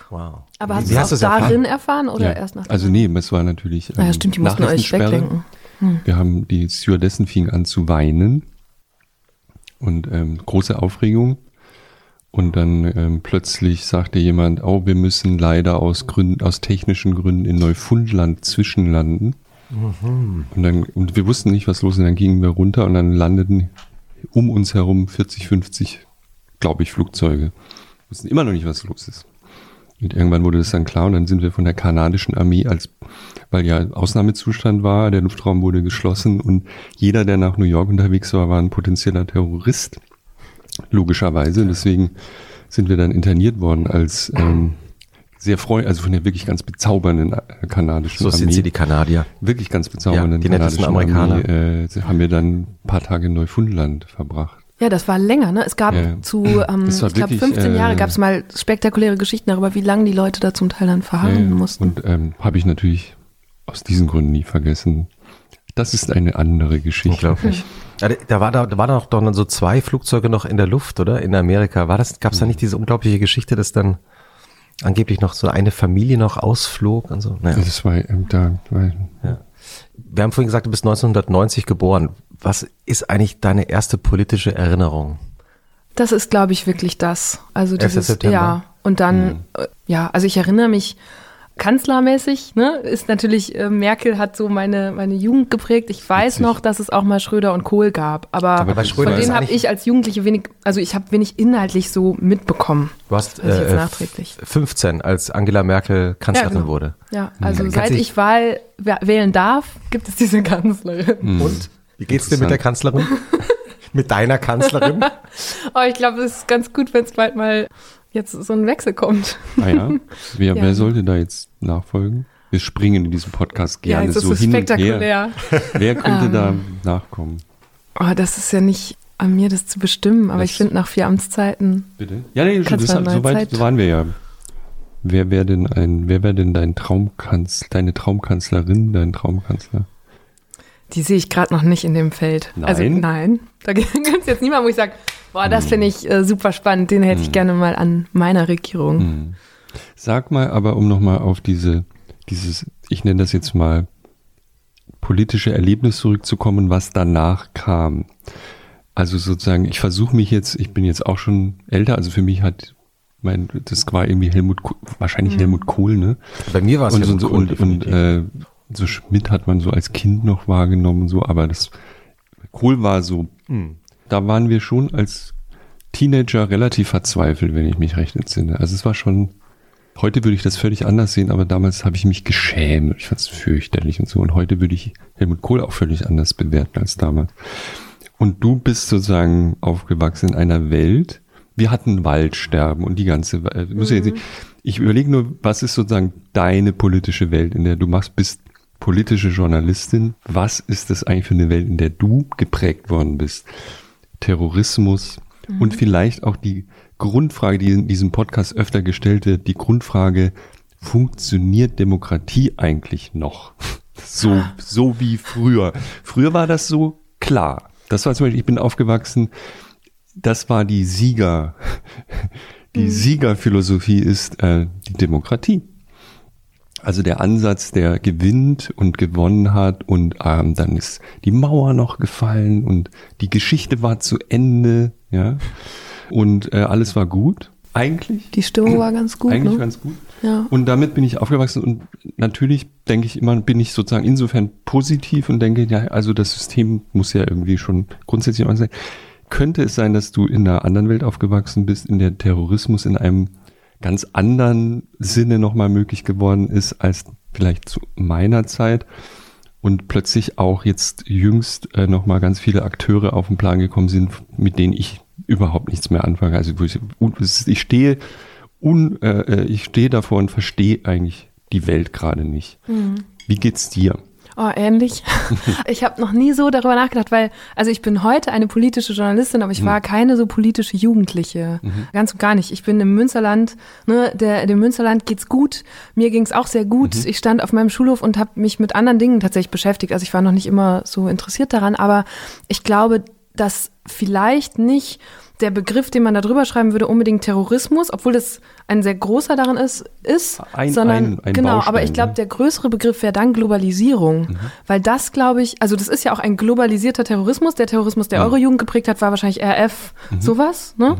Wow. Aber hast du es darin erfahren, oder ja. erst nach? Also nee, es war natürlich. Ähm, ja, stimmt, die mussten euch weglenken. Hm. Wir haben die Stewardessen fingen an zu weinen und ähm, große Aufregung. Und dann ähm, plötzlich sagte jemand, oh, wir müssen leider aus Gründen, aus technischen Gründen in Neufundland zwischenlanden. Mhm. Und dann, und wir wussten nicht, was los ist. Und dann gingen wir runter und dann landeten um uns herum 40, 50, glaube ich, Flugzeuge. Wir wussten immer noch nicht, was los ist. Und irgendwann wurde das dann klar und dann sind wir von der kanadischen Armee als, weil ja Ausnahmezustand war, der Luftraum wurde geschlossen und jeder, der nach New York unterwegs war, war ein potenzieller Terrorist. Logischerweise. Deswegen sind wir dann interniert worden als ähm, sehr freundlich, also von der wirklich ganz bezaubernden äh, kanadischen so Armee. So sind sie die Kanadier. Wirklich ganz bezaubernden ja, die kanadischen Amerikaner. Armee, äh, haben wir dann ein paar Tage in Neufundland verbracht. Ja, das war länger, ne? Es gab ja. zu, *clears throat* ähm, ich glaube, 15 Jahre äh, gab es mal spektakuläre Geschichten darüber, wie lange die Leute da zum Teil dann verharren ja, mussten. Und ähm, habe ich natürlich aus diesen Gründen nie vergessen. Das ist eine andere Geschichte. Unglaublich. Ja, da war da, da waren doch dann so zwei Flugzeuge noch in der Luft, oder? In Amerika. War das, gab es da nicht diese unglaubliche Geschichte, dass dann angeblich noch so eine Familie noch ausflog und so? Naja. Das war ähm, da, weil, ja. Wir haben vorhin gesagt, du bist 1990 geboren. Was ist eigentlich deine erste politische Erinnerung? Das ist, glaube ich, wirklich das. Also dieses, ja. Und dann, mhm. ja, also ich erinnere mich kanzlermäßig, ne, ist natürlich, äh, Merkel hat so meine, meine Jugend geprägt. Ich weiß Witzig. noch, dass es auch mal Schröder und Kohl gab, aber, aber von denen habe ich als Jugendliche wenig, also ich habe wenig inhaltlich so mitbekommen. Du hast äh, nachträglich. 15, als Angela Merkel Kanzlerin ja, genau. wurde. Ja, also mhm. seit ich Wahl wählen darf, gibt es diese Kanzlerin. Mhm. Und? Wie geht's dir mit der Kanzlerin? *laughs* mit deiner Kanzlerin? *laughs* oh, ich glaube, es ist ganz gut, wenn es bald mal jetzt so ein Wechsel kommt. Ah ja? Wer, *laughs* ja. wer sollte da jetzt nachfolgen? Wir springen in diesem Podcast gerne ja, so hin spektakulär. und her. Wer könnte um, da ähm. nachkommen? Oh, das ist ja nicht an mir, das zu bestimmen, aber das ich finde nach vier Amtszeiten. Bitte? Ja, nee, das, so weit so waren wir ja. Wer wäre denn ein, wer wäre denn dein Traumkanzler, deine Traumkanzlerin, dein Traumkanzler? Die sehe ich gerade noch nicht in dem Feld. Nein. Also nein. Da *laughs* gibt es jetzt niemanden, wo ich sage, boah, das finde ich äh, super spannend, den hätte hm. ich gerne mal an meiner Regierung. Hm. Sag mal aber, um nochmal auf diese, dieses, ich nenne das jetzt mal politische Erlebnis zurückzukommen, was danach kam. Also sozusagen, ich versuche mich jetzt, ich bin jetzt auch schon älter, also für mich hat mein, das war irgendwie Helmut, wahrscheinlich mhm. Helmut Kohl, ne? Bei mir war es Helmut so, Kohl. Und, und äh, so Schmidt hat man so als Kind noch wahrgenommen, so, aber das Kohl war so, mhm. da waren wir schon als Teenager relativ verzweifelt, wenn ich mich recht entsinne. Also es war schon, heute würde ich das völlig anders sehen, aber damals habe ich mich geschämt. Ich fand es fürchterlich und so. Und heute würde ich Helmut Kohl auch völlig anders bewerten als damals. Und du bist sozusagen aufgewachsen in einer Welt, wir hatten Waldsterben und die ganze, äh, muss ich, jetzt nicht, ich überlege nur, was ist sozusagen deine politische Welt, in der du machst, bist politische Journalistin. Was ist das eigentlich für eine Welt, in der du geprägt worden bist? Terrorismus und vielleicht auch die Grundfrage, die in diesem Podcast öfter gestellt wird, die Grundfrage, funktioniert Demokratie eigentlich noch? *laughs* So, so wie früher. Früher war das so klar. Das war zum Beispiel, ich bin aufgewachsen, das war die Sieger, *laughs* die Siegerphilosophie ist äh, die Demokratie. Also der Ansatz, der gewinnt und gewonnen hat und ähm, dann ist die Mauer noch gefallen und die Geschichte war zu Ende, ja. Und äh, alles war gut, eigentlich. Die Stimmung war ganz gut, Eigentlich ne? ganz gut. Ja. Und damit bin ich aufgewachsen und natürlich denke ich immer, bin ich sozusagen insofern positiv und denke, ja, also das System muss ja irgendwie schon grundsätzlich anders sein. Könnte es sein, dass du in einer anderen Welt aufgewachsen bist, in der Terrorismus in einem ganz anderen Sinne nochmal möglich geworden ist als vielleicht zu meiner Zeit und plötzlich auch jetzt jüngst äh, nochmal ganz viele Akteure auf den Plan gekommen sind, mit denen ich überhaupt nichts mehr anfange. Also ich, ich stehe un, äh, äh, ich stehe davor und verstehe eigentlich die Welt gerade nicht. Wie geht's dir? Oh, ähnlich. *laughs* Ich habe noch nie so darüber nachgedacht, weil, also ich bin heute eine politische Journalistin, aber ich war keine so politische Jugendliche. Ganz und gar nicht. Ich bin im Münsterland, ne, der, dem Münsterland geht's gut. Mir ging's auch sehr gut. Ich stand auf meinem Schulhof und habe mich mit anderen Dingen tatsächlich beschäftigt. Also ich war noch nicht immer so interessiert daran, aber ich glaube, dass vielleicht nicht der Begriff, den man da drüber schreiben würde, unbedingt Terrorismus, obwohl das ein sehr großer darin ist, ist Ein- sondern ein- ein genau, Baustein, aber ich glaube, ne? der größere Begriff wäre dann Globalisierung, weil das glaube ich, also das ist ja auch ein globalisierter Terrorismus. Der Terrorismus, der eure Jugend geprägt hat, war wahrscheinlich RF, sowas, ne?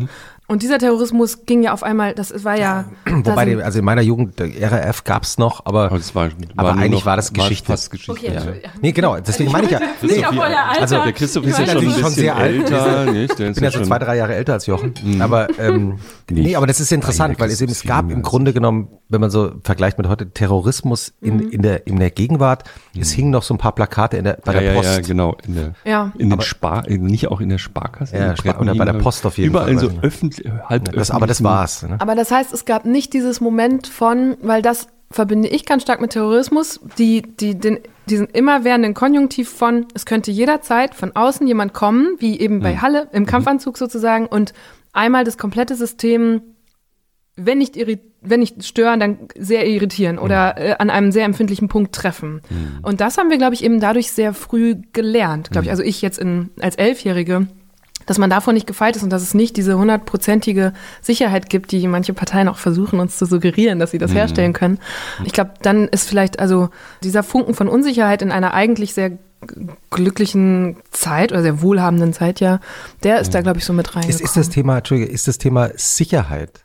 Und dieser Terrorismus ging ja auf einmal, das war ja, *clears throat* da Wobei, sind- die, also in meiner Jugend, der RAF gab's noch, aber, Aber, es war, aber eigentlich noch- war das Geschichte. fast Geschichte. Okay, ja. Entschuldigung. nee, genau, deswegen meine ich ja. Ich bin ja Nee, Alter. also Der Christoph ist ja schon ein schon sehr alt. älter. Nicht? Der Ich bin ja schon zwei, drei Jahre älter als Jochen. Aber ähm, nee, aber das ist interessant, weil es eben, es gab im. Grunde genommen, wenn man so vergleicht mit heute, Terrorismus in, in, der, in der Gegenwart. Es hingen noch so ein paar Plakate in der, bei ja, der ja, Post. ja, genau. In, der, Ja. in den Spar, nicht auch in der Sparkasse. Ja, oder bei der Post auf jeden Überall Fall, so weiß ich noch. Öffentlich, halb Das, aber das war's. Ne? Aber das heißt, es gab nicht dieses Moment von, weil das verbinde ich ganz stark mit Terrorismus, die, die, den, diesen immerwährenden Konjunktiv von, es könnte jederzeit von außen jemand kommen, wie eben bei Halle, im Kampfanzug sozusagen, und einmal das komplette System, wenn nicht, wenn nicht stören, dann sehr irritieren oder äh, an einem sehr empfindlichen Punkt treffen. Und das haben wir, glaube ich, eben dadurch sehr früh gelernt, glaube ich. Also ich jetzt in, als Elfjährige, dass man davon nicht gefeit ist und dass es nicht diese hundertprozentige Sicherheit gibt, die manche Parteien auch versuchen, uns zu suggerieren, dass sie das herstellen können. Ich glaube, dann ist vielleicht also dieser Funken von Unsicherheit in einer eigentlich sehr glücklichen Zeit oder sehr wohlhabenden Zeit ja, der ist da, glaube ich, so mit Ist, reingekommen. ist das Thema, Entschuldige, ist das Thema Sicherheit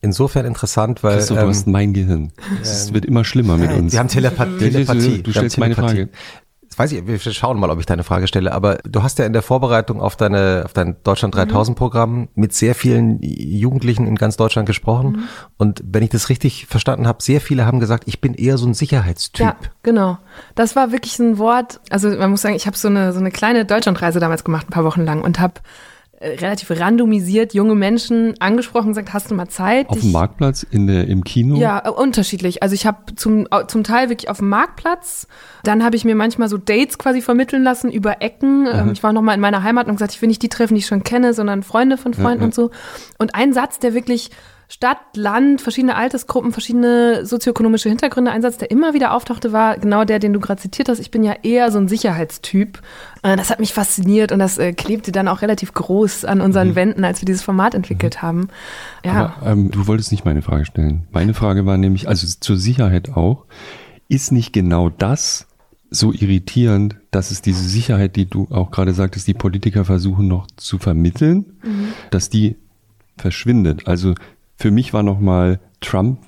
insofern interessant, weil Christoph, du ähm, hast mein Gehirn. Es wird immer schlimmer mit uns. wir haben Telepa Du- Telepathie. Du wir stellst meine Telepathie. Frage. Weiß ich, wir schauen mal, ob ich deine Frage stelle, aber du hast ja in der Vorbereitung auf deine, auf dein Deutschland 3000 Programm mit sehr vielen Jugendlichen in ganz Deutschland gesprochen. Und wenn ich das richtig verstanden habe, sehr viele haben gesagt, ich bin eher so ein Sicherheitstyp. Ja, genau. Das war wirklich ein Wort, also man muss sagen, ich habe so eine, so eine kleine Deutschlandreise damals gemacht, ein paar Wochen lang und habe relativ randomisiert junge Menschen angesprochen und gesagt, hast du mal Zeit? Auf dem Marktplatz, in der, im Kino? Ja, äh, unterschiedlich. Also ich habe zum, zum Teil wirklich auf dem Marktplatz, dann habe ich mir manchmal so Dates quasi vermitteln lassen über Ecken. Ähm, ich war noch mal in meiner Heimat und gesagt, ich will nicht die treffen, die ich schon kenne, sondern Freunde von Freunden ja. und so. Und ein Satz, der wirklich Stadt, Land, verschiedene Altersgruppen, verschiedene sozioökonomische Hintergründe, ein Satz, der immer wieder auftauchte, war genau der, den du gerade zitiert hast. Ich bin ja eher so ein Sicherheitstyp. Äh, Das hat mich fasziniert und das äh, klebte dann auch relativ groß an unseren Wänden, als wir dieses Format entwickelt haben. Ja. Aber ähm, du wolltest nicht meine Frage stellen. Meine Frage war nämlich, also zur Sicherheit auch, ist nicht genau das so irritierend, dass es diese Sicherheit, die du auch gerade sagtest, die Politiker versuchen noch zu vermitteln, dass die verschwindet. Also für mich war nochmal Trump,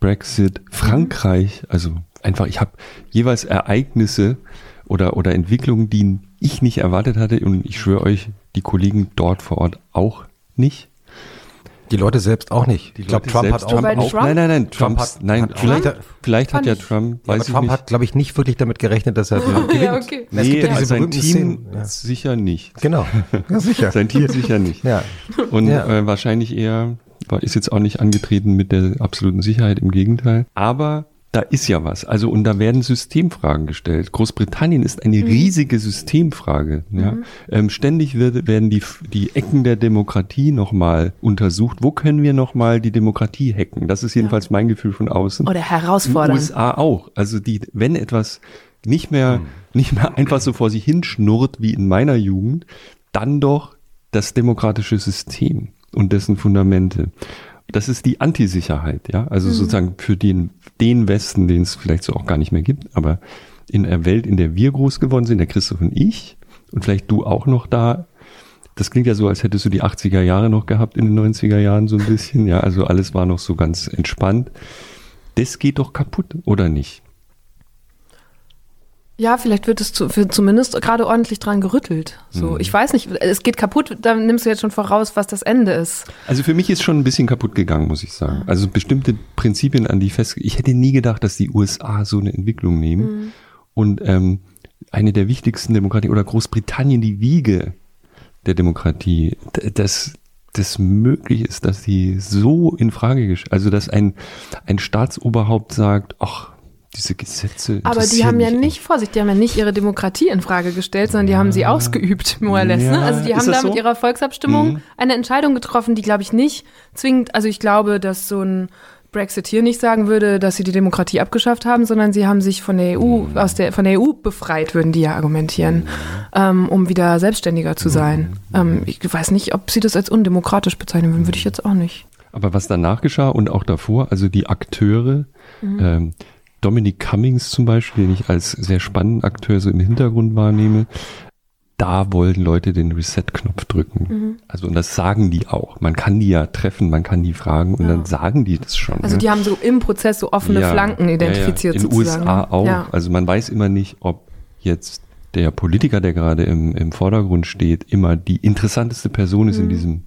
Brexit, Frankreich, also einfach, ich habe jeweils Ereignisse oder, oder Entwicklungen, die ich nicht erwartet hatte und ich schwöre euch, die Kollegen dort vor Ort auch nicht. Die Leute selbst auch nicht. Die ich glaube, Trump hat auch, Weil auch Trump- Nein, nein, nein. Trump Trump hat- nein, hat- vielleicht, Trump- vielleicht hat ja Trump, Ja, weiß aber ich Trump nicht. hat, glaube ich, nicht wirklich damit gerechnet, dass er gewinnt. Ja, okay. Es gibt ja Nee, diese sein Team Szenen. Sicher nicht. Genau. Ja, sicher. Sein Team sicher nicht. Ja. Und Ja. äh, wahrscheinlich eher, war, ist jetzt auch nicht angetreten mit der absoluten Sicherheit, im Gegenteil. Aber da ist ja was. Also, und da werden Systemfragen gestellt. Großbritannien ist eine riesige Systemfrage. Ja? Ähm, ständig wird, werden die, die Ecken der Demokratie nochmal untersucht. Wo können wir nochmal die Demokratie hacken? Das ist jedenfalls mein Gefühl von außen. Oder In herausfordern. USA auch. Also die, wenn etwas nicht mehr, nicht mehr einfach so vor sich hinschnurrt wie in meiner Jugend, dann doch das demokratische System und dessen Fundamente. Das ist die Antisicherheit, ja. Also sozusagen für den, den Westen, den es vielleicht so auch gar nicht mehr gibt, aber in der Welt, in der wir groß geworden sind, der Christoph und ich, und vielleicht du auch noch da, das klingt ja so, als hättest du die 80er Jahre noch gehabt in den 90er Jahren so ein bisschen, ja. Also alles war noch so ganz entspannt. Das geht doch kaputt, oder nicht? Ja, vielleicht wird es zu, für zumindest gerade ordentlich dran gerüttelt. So, ich weiß nicht, es geht kaputt, da nimmst du jetzt schon voraus, was das Ende ist. Also für mich ist schon ein bisschen kaputt gegangen, muss ich sagen. Also bestimmte Prinzipien, an die fest, ich hätte nie gedacht, dass die USA so eine Entwicklung nehmen. Und ähm, eine der wichtigsten Demokratien oder Großbritannien die Wiege der Demokratie, dass das möglich ist, dass die so in Frage gestellt, also dass ein ein Staatsoberhaupt sagt, ach diese Gesetze. Aber die haben ja nicht, Vorsicht, die haben ja nicht ihre Demokratie in Frage gestellt, sondern die haben sie ausgeübt, more or less. Ja, ne? Also die ist haben da mit so? ihrer Volksabstimmung Mhm. eine Entscheidung getroffen, die, glaube ich, nicht zwingend, also ich glaube, dass so ein Brexit hier nicht sagen würde, dass sie die Demokratie abgeschafft haben, sondern sie haben sich von der EU, Mhm. aus der, von der EU befreit, würden die ja argumentieren, ähm, um wieder selbstständiger zu sein. Mhm. Ähm, ich weiß nicht, ob sie das als undemokratisch bezeichnen würden, würde ich jetzt auch nicht. Aber was danach geschah und auch davor, also die Akteure, ähm, Dominic Cummings zum Beispiel, den ich als sehr spannenden Akteur so im Hintergrund wahrnehme, da wollen Leute den Reset-Knopf drücken. Also und das sagen die auch. Man kann die ja treffen, man kann die fragen und dann sagen die das schon. Also ne? die haben so im Prozess so offene Ja, Flanken ja, identifiziert ja. In sozusagen. USA auch. Ja. Also man weiß immer nicht, ob jetzt der Politiker, der gerade im, im Vordergrund steht, immer die interessanteste Person ist in Mhm. diesem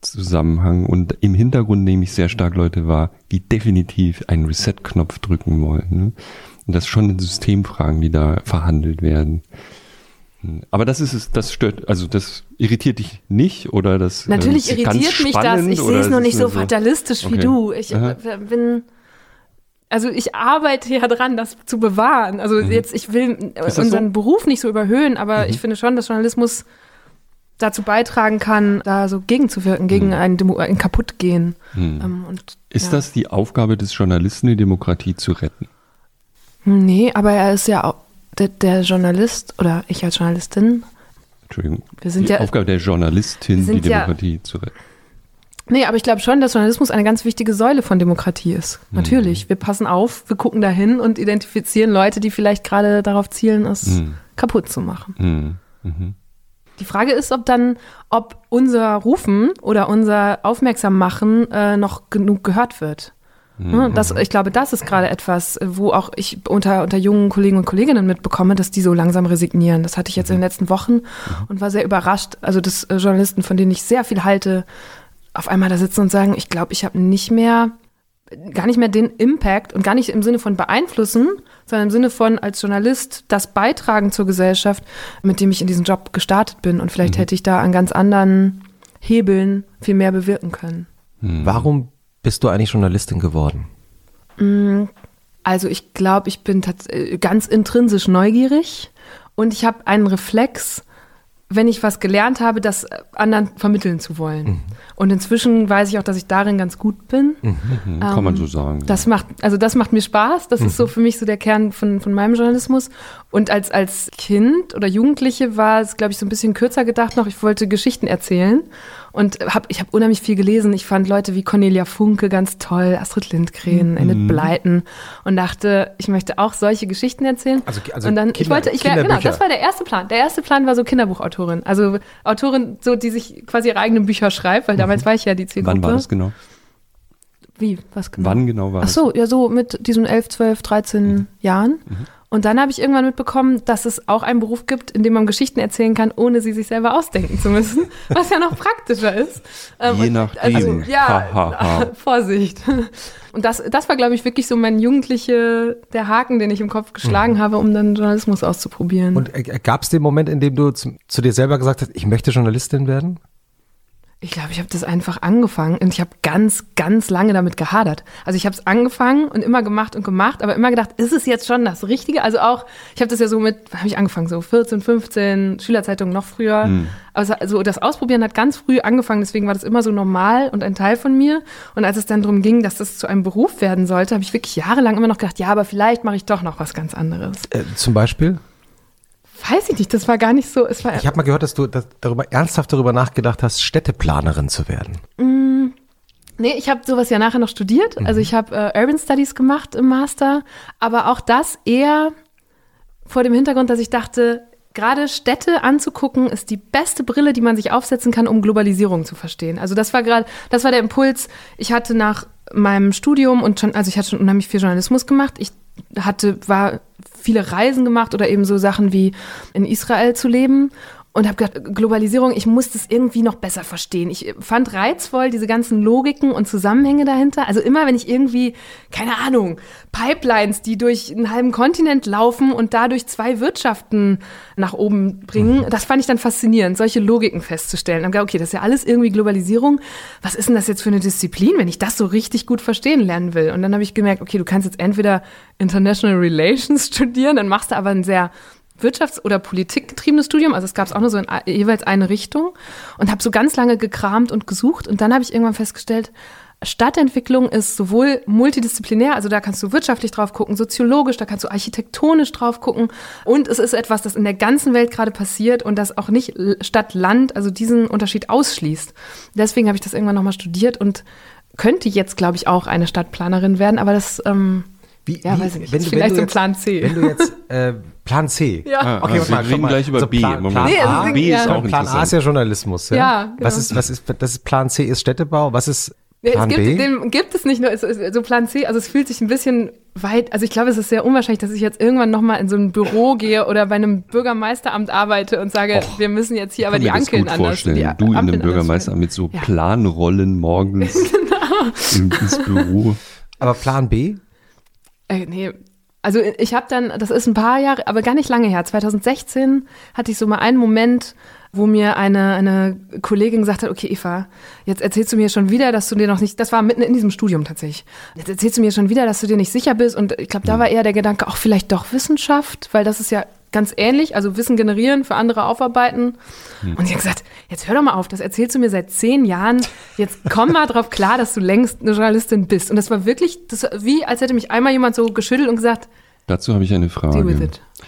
Zusammenhang. Und im Hintergrund nehme ich sehr stark Leute wahr, die definitiv einen Reset-Knopf drücken wollen. Ne? Und das schon in Systemfragen, die da verhandelt werden. Aber das ist es, das stört, also das irritiert dich nicht oder das Natürlich ähm, ist ganz irritiert mich das. Ich sehe es nur nicht so fatalistisch wie Okay. du. Ich Aha. äh, bin. Also ich arbeite ja dran, das zu bewahren. Also jetzt, ich will äh, Mhm. unseren so? Beruf nicht so überhöhen, aber Mhm. ich finde schon, dass Journalismus dazu beitragen kann, da so gegenzuwirken, gegen ein, Demo ein Kaputtgehen. Mhm. Ähm, und, Ist ja. das die Aufgabe des Journalisten, die Demokratie zu retten? Nee, aber er ist ja auch der, der Journalist oder ich als Journalistin. Entschuldigung. Wir sind die ja- Aufgabe der Journalistin, die sind ja- Demokratie zu retten. Nee, aber ich glaube schon, dass Journalismus eine ganz wichtige Säule von Demokratie ist. Mhm. Natürlich. Wir passen auf, wir gucken dahin und identifizieren Leute, die vielleicht gerade darauf zielen, es Mhm. kaputt zu machen. Mhm. Mhm. Die Frage ist, ob dann, ob unser Rufen oder unser Aufmerksammachen äh, noch genug gehört wird. Mhm. Ne, Das, ich glaube, das ist gerade etwas, wo auch ich unter, unter jungen Kollegen und Kolleginnen mitbekomme, dass die so langsam resignieren. Das hatte ich jetzt in den letzten Wochen und war sehr überrascht. Also, dass äh, Journalisten, von denen ich sehr viel halte, auf einmal da sitzen und sagen, ich glaube, ich habe nicht mehr, gar nicht mehr den Impact und gar nicht im Sinne von beeinflussen, sondern im Sinne von als Journalist das beitragen zur Gesellschaft, mit dem ich in diesen Job gestartet bin. Und vielleicht hätte ich da an ganz anderen Hebeln viel mehr bewirken können. Warum bist du eigentlich Journalistin geworden? Also ich glaube, ich bin äh, ganz intrinsisch neugierig und ich habe einen Reflex, wenn ich was gelernt habe, das äh, anderen vermitteln zu wollen. Und inzwischen weiß ich auch, dass ich darin ganz gut bin. Mhm. Kann man so sagen. Das macht, also das macht mir Spaß. Das ist so für mich so der Kern von, von meinem Journalismus. Und als, als Kind oder Jugendliche war es, glaube ich, so ein bisschen kürzer gedacht noch. Ich wollte Geschichten erzählen und hab, ich habe unheimlich viel gelesen. Ich fand Leute wie Cornelia Funke ganz toll, Astrid Lindgren, Enid Blyton und dachte, ich möchte auch solche Geschichten erzählen. Also- also und dann, ich Kinder- wollte, ich wär, genau, das war der erste Plan. Der erste Plan war so Kinderbuchautorin. Also Autorin, so, die sich quasi ihre eigenen Bücher schreibt, weil damals war ich ja die Zielgruppe. Wann war das genau? Wie? Was genau? Wann genau war Ach so, ja, so mit diesen 11, 12, 13 Jahren. Und Und dann habe ich irgendwann mitbekommen, dass es auch einen Beruf gibt, in dem man Geschichten erzählen kann, ohne sie sich selber ausdenken zu müssen, *laughs* was ja noch praktischer ist. Ähm, Je nachdem. Also, ja, ha, ha, ha. *laughs* Vorsicht. Und das, das war, glaube ich, wirklich so mein jugendliche, der Haken, den ich im Kopf geschlagen mhm. habe, um dann Journalismus auszuprobieren. Und äh, gab es den Moment, in dem du zu, zu dir selber gesagt hast, ich möchte Journalistin werden? Ich glaube, ich habe das einfach angefangen und ich habe ganz, ganz lange damit gehadert. Also ich habe es angefangen und immer gemacht und gemacht, aber immer gedacht, ist es jetzt schon das Richtige? Also auch, ich habe das ja so mit, habe ich angefangen, so 14, 15, Schülerzeitung noch früher. Mhm. Also, also das Ausprobieren hat ganz früh angefangen, deswegen war das immer so normal und ein Teil von mir. Und als es dann darum ging, dass das zu einem Beruf werden sollte, habe ich wirklich jahrelang immer noch gedacht, ja, aber vielleicht mache ich doch noch was ganz anderes. Äh, zum Beispiel? Weiß ich nicht, das war gar nicht so. Es war ich habe mal gehört, dass du dass darüber ernsthaft darüber nachgedacht hast, Städteplanerin zu werden. Mm, nee, ich habe sowas ja nachher noch studiert. Mhm. Also ich habe äh, Urban Studies gemacht im Master, aber auch das eher vor dem Hintergrund, dass ich dachte, gerade Städte anzugucken, ist die beste Brille, die man sich aufsetzen kann, um Globalisierung zu verstehen. Also das war gerade, das war der Impuls. Ich hatte nach meinem Studium und schon, also ich hatte schon unheimlich viel Journalismus gemacht. Ich hatte, war viele Reisen gemacht oder eben so Sachen wie in Israel zu leben und habe gedacht, Globalisierung, ich muss das irgendwie noch besser verstehen. Ich fand reizvoll diese ganzen Logiken und Zusammenhänge dahinter. Also immer, wenn ich irgendwie, keine Ahnung, Pipelines, die durch einen halben Kontinent laufen und dadurch zwei Wirtschaften nach oben bringen, mhm. das fand ich dann faszinierend, solche Logiken festzustellen. Dann gedacht, okay, das ist ja alles irgendwie Globalisierung. Was ist denn das jetzt für eine Disziplin, wenn ich das so richtig gut verstehen lernen will? Und dann habe ich gemerkt, okay, du kannst jetzt entweder International Relations *laughs* studieren, dann machst du aber ein sehr Wirtschafts- oder Politikgetriebenes Studium, also es gab es auch nur so in jeweils eine Richtung und habe so ganz lange gekramt und gesucht. Und dann habe ich irgendwann festgestellt, Stadtentwicklung ist sowohl multidisziplinär, also da kannst du wirtschaftlich drauf gucken, soziologisch, da kannst du architektonisch drauf gucken. Und es ist etwas, das in der ganzen Welt gerade passiert und das auch nicht Stadt-Land, also diesen Unterschied ausschließt. Deswegen habe ich das irgendwann nochmal studiert und könnte jetzt, glaube ich, auch eine Stadtplanerin werden, aber das ähm, wie, ja, wie, weiß ich nicht. Wenn du, Vielleicht wenn so ein Plan C. Wenn du jetzt äh, Plan C. Ja. Okay, also wir reden mal. gleich über also B. Plan, Plan, nee, A, B ist auch Plan A ist ja Journalismus. Ja. ja genau. Was ist was ist das ist Plan C ist Städtebau. Was ist Plan es gibt, B? Den gibt es nicht nur, so Plan C, also es fühlt sich ein bisschen weit, also ich glaube, es ist sehr unwahrscheinlich, dass ich jetzt irgendwann nochmal in so ein Büro gehe oder bei einem Bürgermeisteramt arbeite und sage, Och, wir müssen jetzt hier aber die Ankeln anders. Vorstellen. Die du in einem Bürgermeisteramt mit so ja. Planrollen morgens *laughs* genau. ins Büro. Aber Plan B? Äh, nee, also ich habe dann, das ist ein paar Jahre, aber gar nicht lange her, 2016 hatte ich so mal einen Moment, wo mir eine, eine Kollegin gesagt hat, okay Eva, jetzt erzählst du mir schon wieder, dass du dir noch nicht, das war mitten in diesem Studium tatsächlich, jetzt erzählst du mir schon wieder, dass du dir nicht sicher bist. Und ich glaube, da war eher der Gedanke, auch vielleicht doch Wissenschaft, weil das ist ja ganz ähnlich, also Wissen generieren, für andere aufarbeiten. Hm. Und ich habe gesagt, jetzt hör doch mal auf, das erzählst du mir seit zehn Jahren, jetzt komm mal drauf klar, dass du längst eine Journalistin bist. Und das war wirklich, das war wie als hätte mich einmal jemand so geschüttelt und gesagt, Dazu habe ich eine Frage.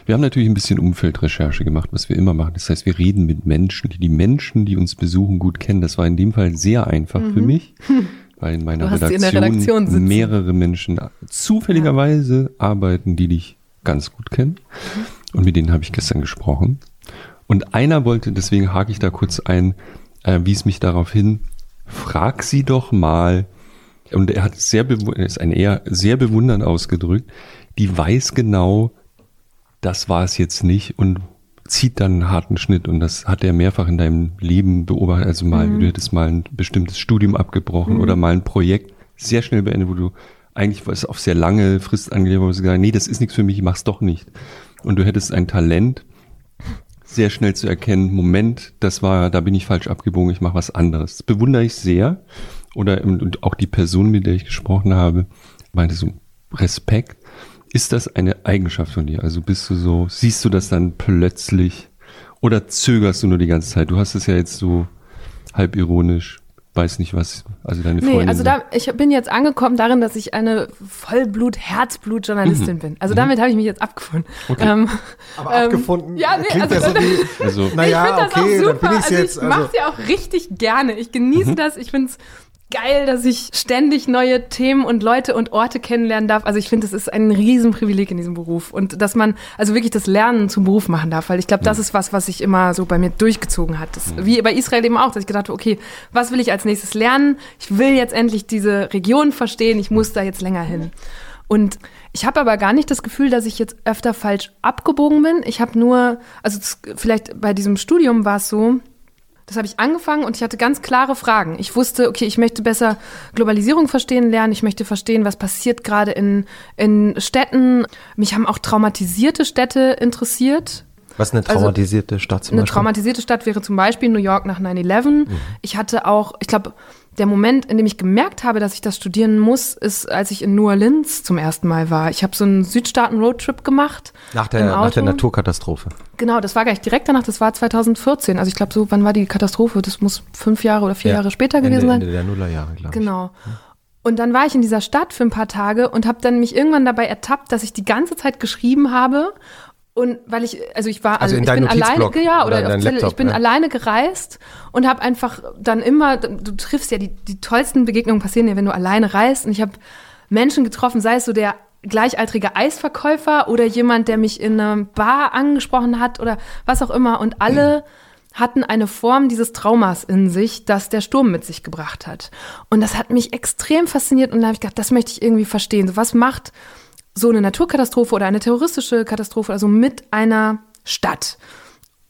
Wir haben natürlich ein bisschen Umfeldrecherche gemacht, was wir immer machen. Das heißt, wir reden mit Menschen, die die Menschen, die uns besuchen, gut kennen. Das war in dem Fall sehr einfach mhm. für mich, *laughs* weil in meiner Redaktion, in Redaktion mehrere Menschen zufälligerweise ja. arbeiten, die dich ganz gut kennen. Und mit denen habe ich gestern gesprochen. Und einer wollte, deswegen hake ich da kurz ein, äh, wies mich darauf hin, frag sie doch mal, und er hat sehr, ist ein eher sehr bewundernd ausgedrückt, die weiß genau, das war es jetzt nicht und zieht dann einen harten Schnitt und das hat er mehrfach in deinem Leben beobachtet. Also mal, mhm. du hättest mal ein bestimmtes Studium abgebrochen mhm. oder mal ein Projekt sehr schnell beendet, wo du eigentlich was auf sehr lange Frist angelegt hast, gesagt, nee, das ist nichts für mich, ich mach's doch nicht. Und du hättest ein Talent, sehr schnell zu erkennen, Moment, das war, da bin ich falsch abgebogen, ich mache was anderes. Das bewundere ich sehr. Oder und auch die Person, mit der ich gesprochen habe, meinte so Respekt. Ist das eine Eigenschaft von dir? Also bist du so, siehst du das dann plötzlich oder zögerst du nur die ganze Zeit? Du hast es ja jetzt so halb ironisch, weiß nicht was, also deine Freundin. Nee, also da, ich bin jetzt angekommen darin, dass ich eine Vollblut, Herzblut-Journalistin mhm. bin. Also mhm. damit habe ich mich jetzt abgefunden. Okay. Ähm, Aber ähm, abgefunden? Ja, nee, Klingt also, ja so wie, also, naja, okay, dann bin ich's also jetzt. Ich also, mache es ja auch richtig gerne. Ich genieße mhm. das. Ich finde es geil, dass ich ständig neue Themen und Leute und Orte kennenlernen darf. Also ich finde, es ist ein Riesenprivileg in diesem Beruf und dass man also wirklich das Lernen zum Beruf machen darf, weil ich glaube, das ist was, was sich immer so bei mir durchgezogen hat. Das, wie bei Israel eben auch, dass ich gedacht habe, okay, was will ich als nächstes lernen? Ich will jetzt endlich diese Region verstehen, ich muss da jetzt länger hin. Und Ich habe aber gar nicht das Gefühl, dass ich jetzt öfter falsch abgebogen bin. Ich habe nur, also das, vielleicht bei diesem Studium war es so, das habe ich angefangen und ich hatte ganz klare Fragen. Ich wusste, okay, ich möchte besser Globalisierung verstehen lernen. Ich möchte verstehen, was passiert gerade in, in Städten. Mich haben auch traumatisierte Städte interessiert. Was ist eine Also, traumatisierte Stadt zum Eine Beispiel? traumatisierte Stadt wäre zum Beispiel New York nach 9-11. Ich hatte auch, ich glaube, der Moment, in dem ich gemerkt habe, dass ich das studieren muss, ist, als ich in New Orleans zum ersten Mal war. Ich habe so einen Südstaaten-Roadtrip gemacht. nach, der, nach der. Naturkatastrophe. Genau, das war gar nicht direkt danach, das war 2014. Also ich glaube, so, wann war die Katastrophe? Das muss fünf Jahre oder vier Ja. Jahre später Ende, gewesen sein. Ende der Nullerjahre, glaube ich. Genau. Und dann war ich in dieser Stadt für ein paar Tage und habe dann mich irgendwann dabei ertappt, dass ich die ganze Zeit geschrieben habe. Und weil ich, also ich war, Also in ich bin alleine, ja, oder oder, Laptop, ich bin ja. alleine gereist und habe einfach dann immer, du triffst ja die, die tollsten Begegnungen passieren ja, wenn du alleine reist. Und ich habe Menschen getroffen, sei es so der gleichaltrige Eisverkäufer oder jemand, der mich in einer Bar angesprochen hat oder was auch immer. Und alle hatten eine Form dieses Traumas in sich, das der Sturm mit sich gebracht hat. Und das hat mich extrem fasziniert und da habe ich gedacht, das möchte ich irgendwie verstehen. So, was macht so eine Naturkatastrophe oder eine terroristische Katastrophe, also mit einer Stadt?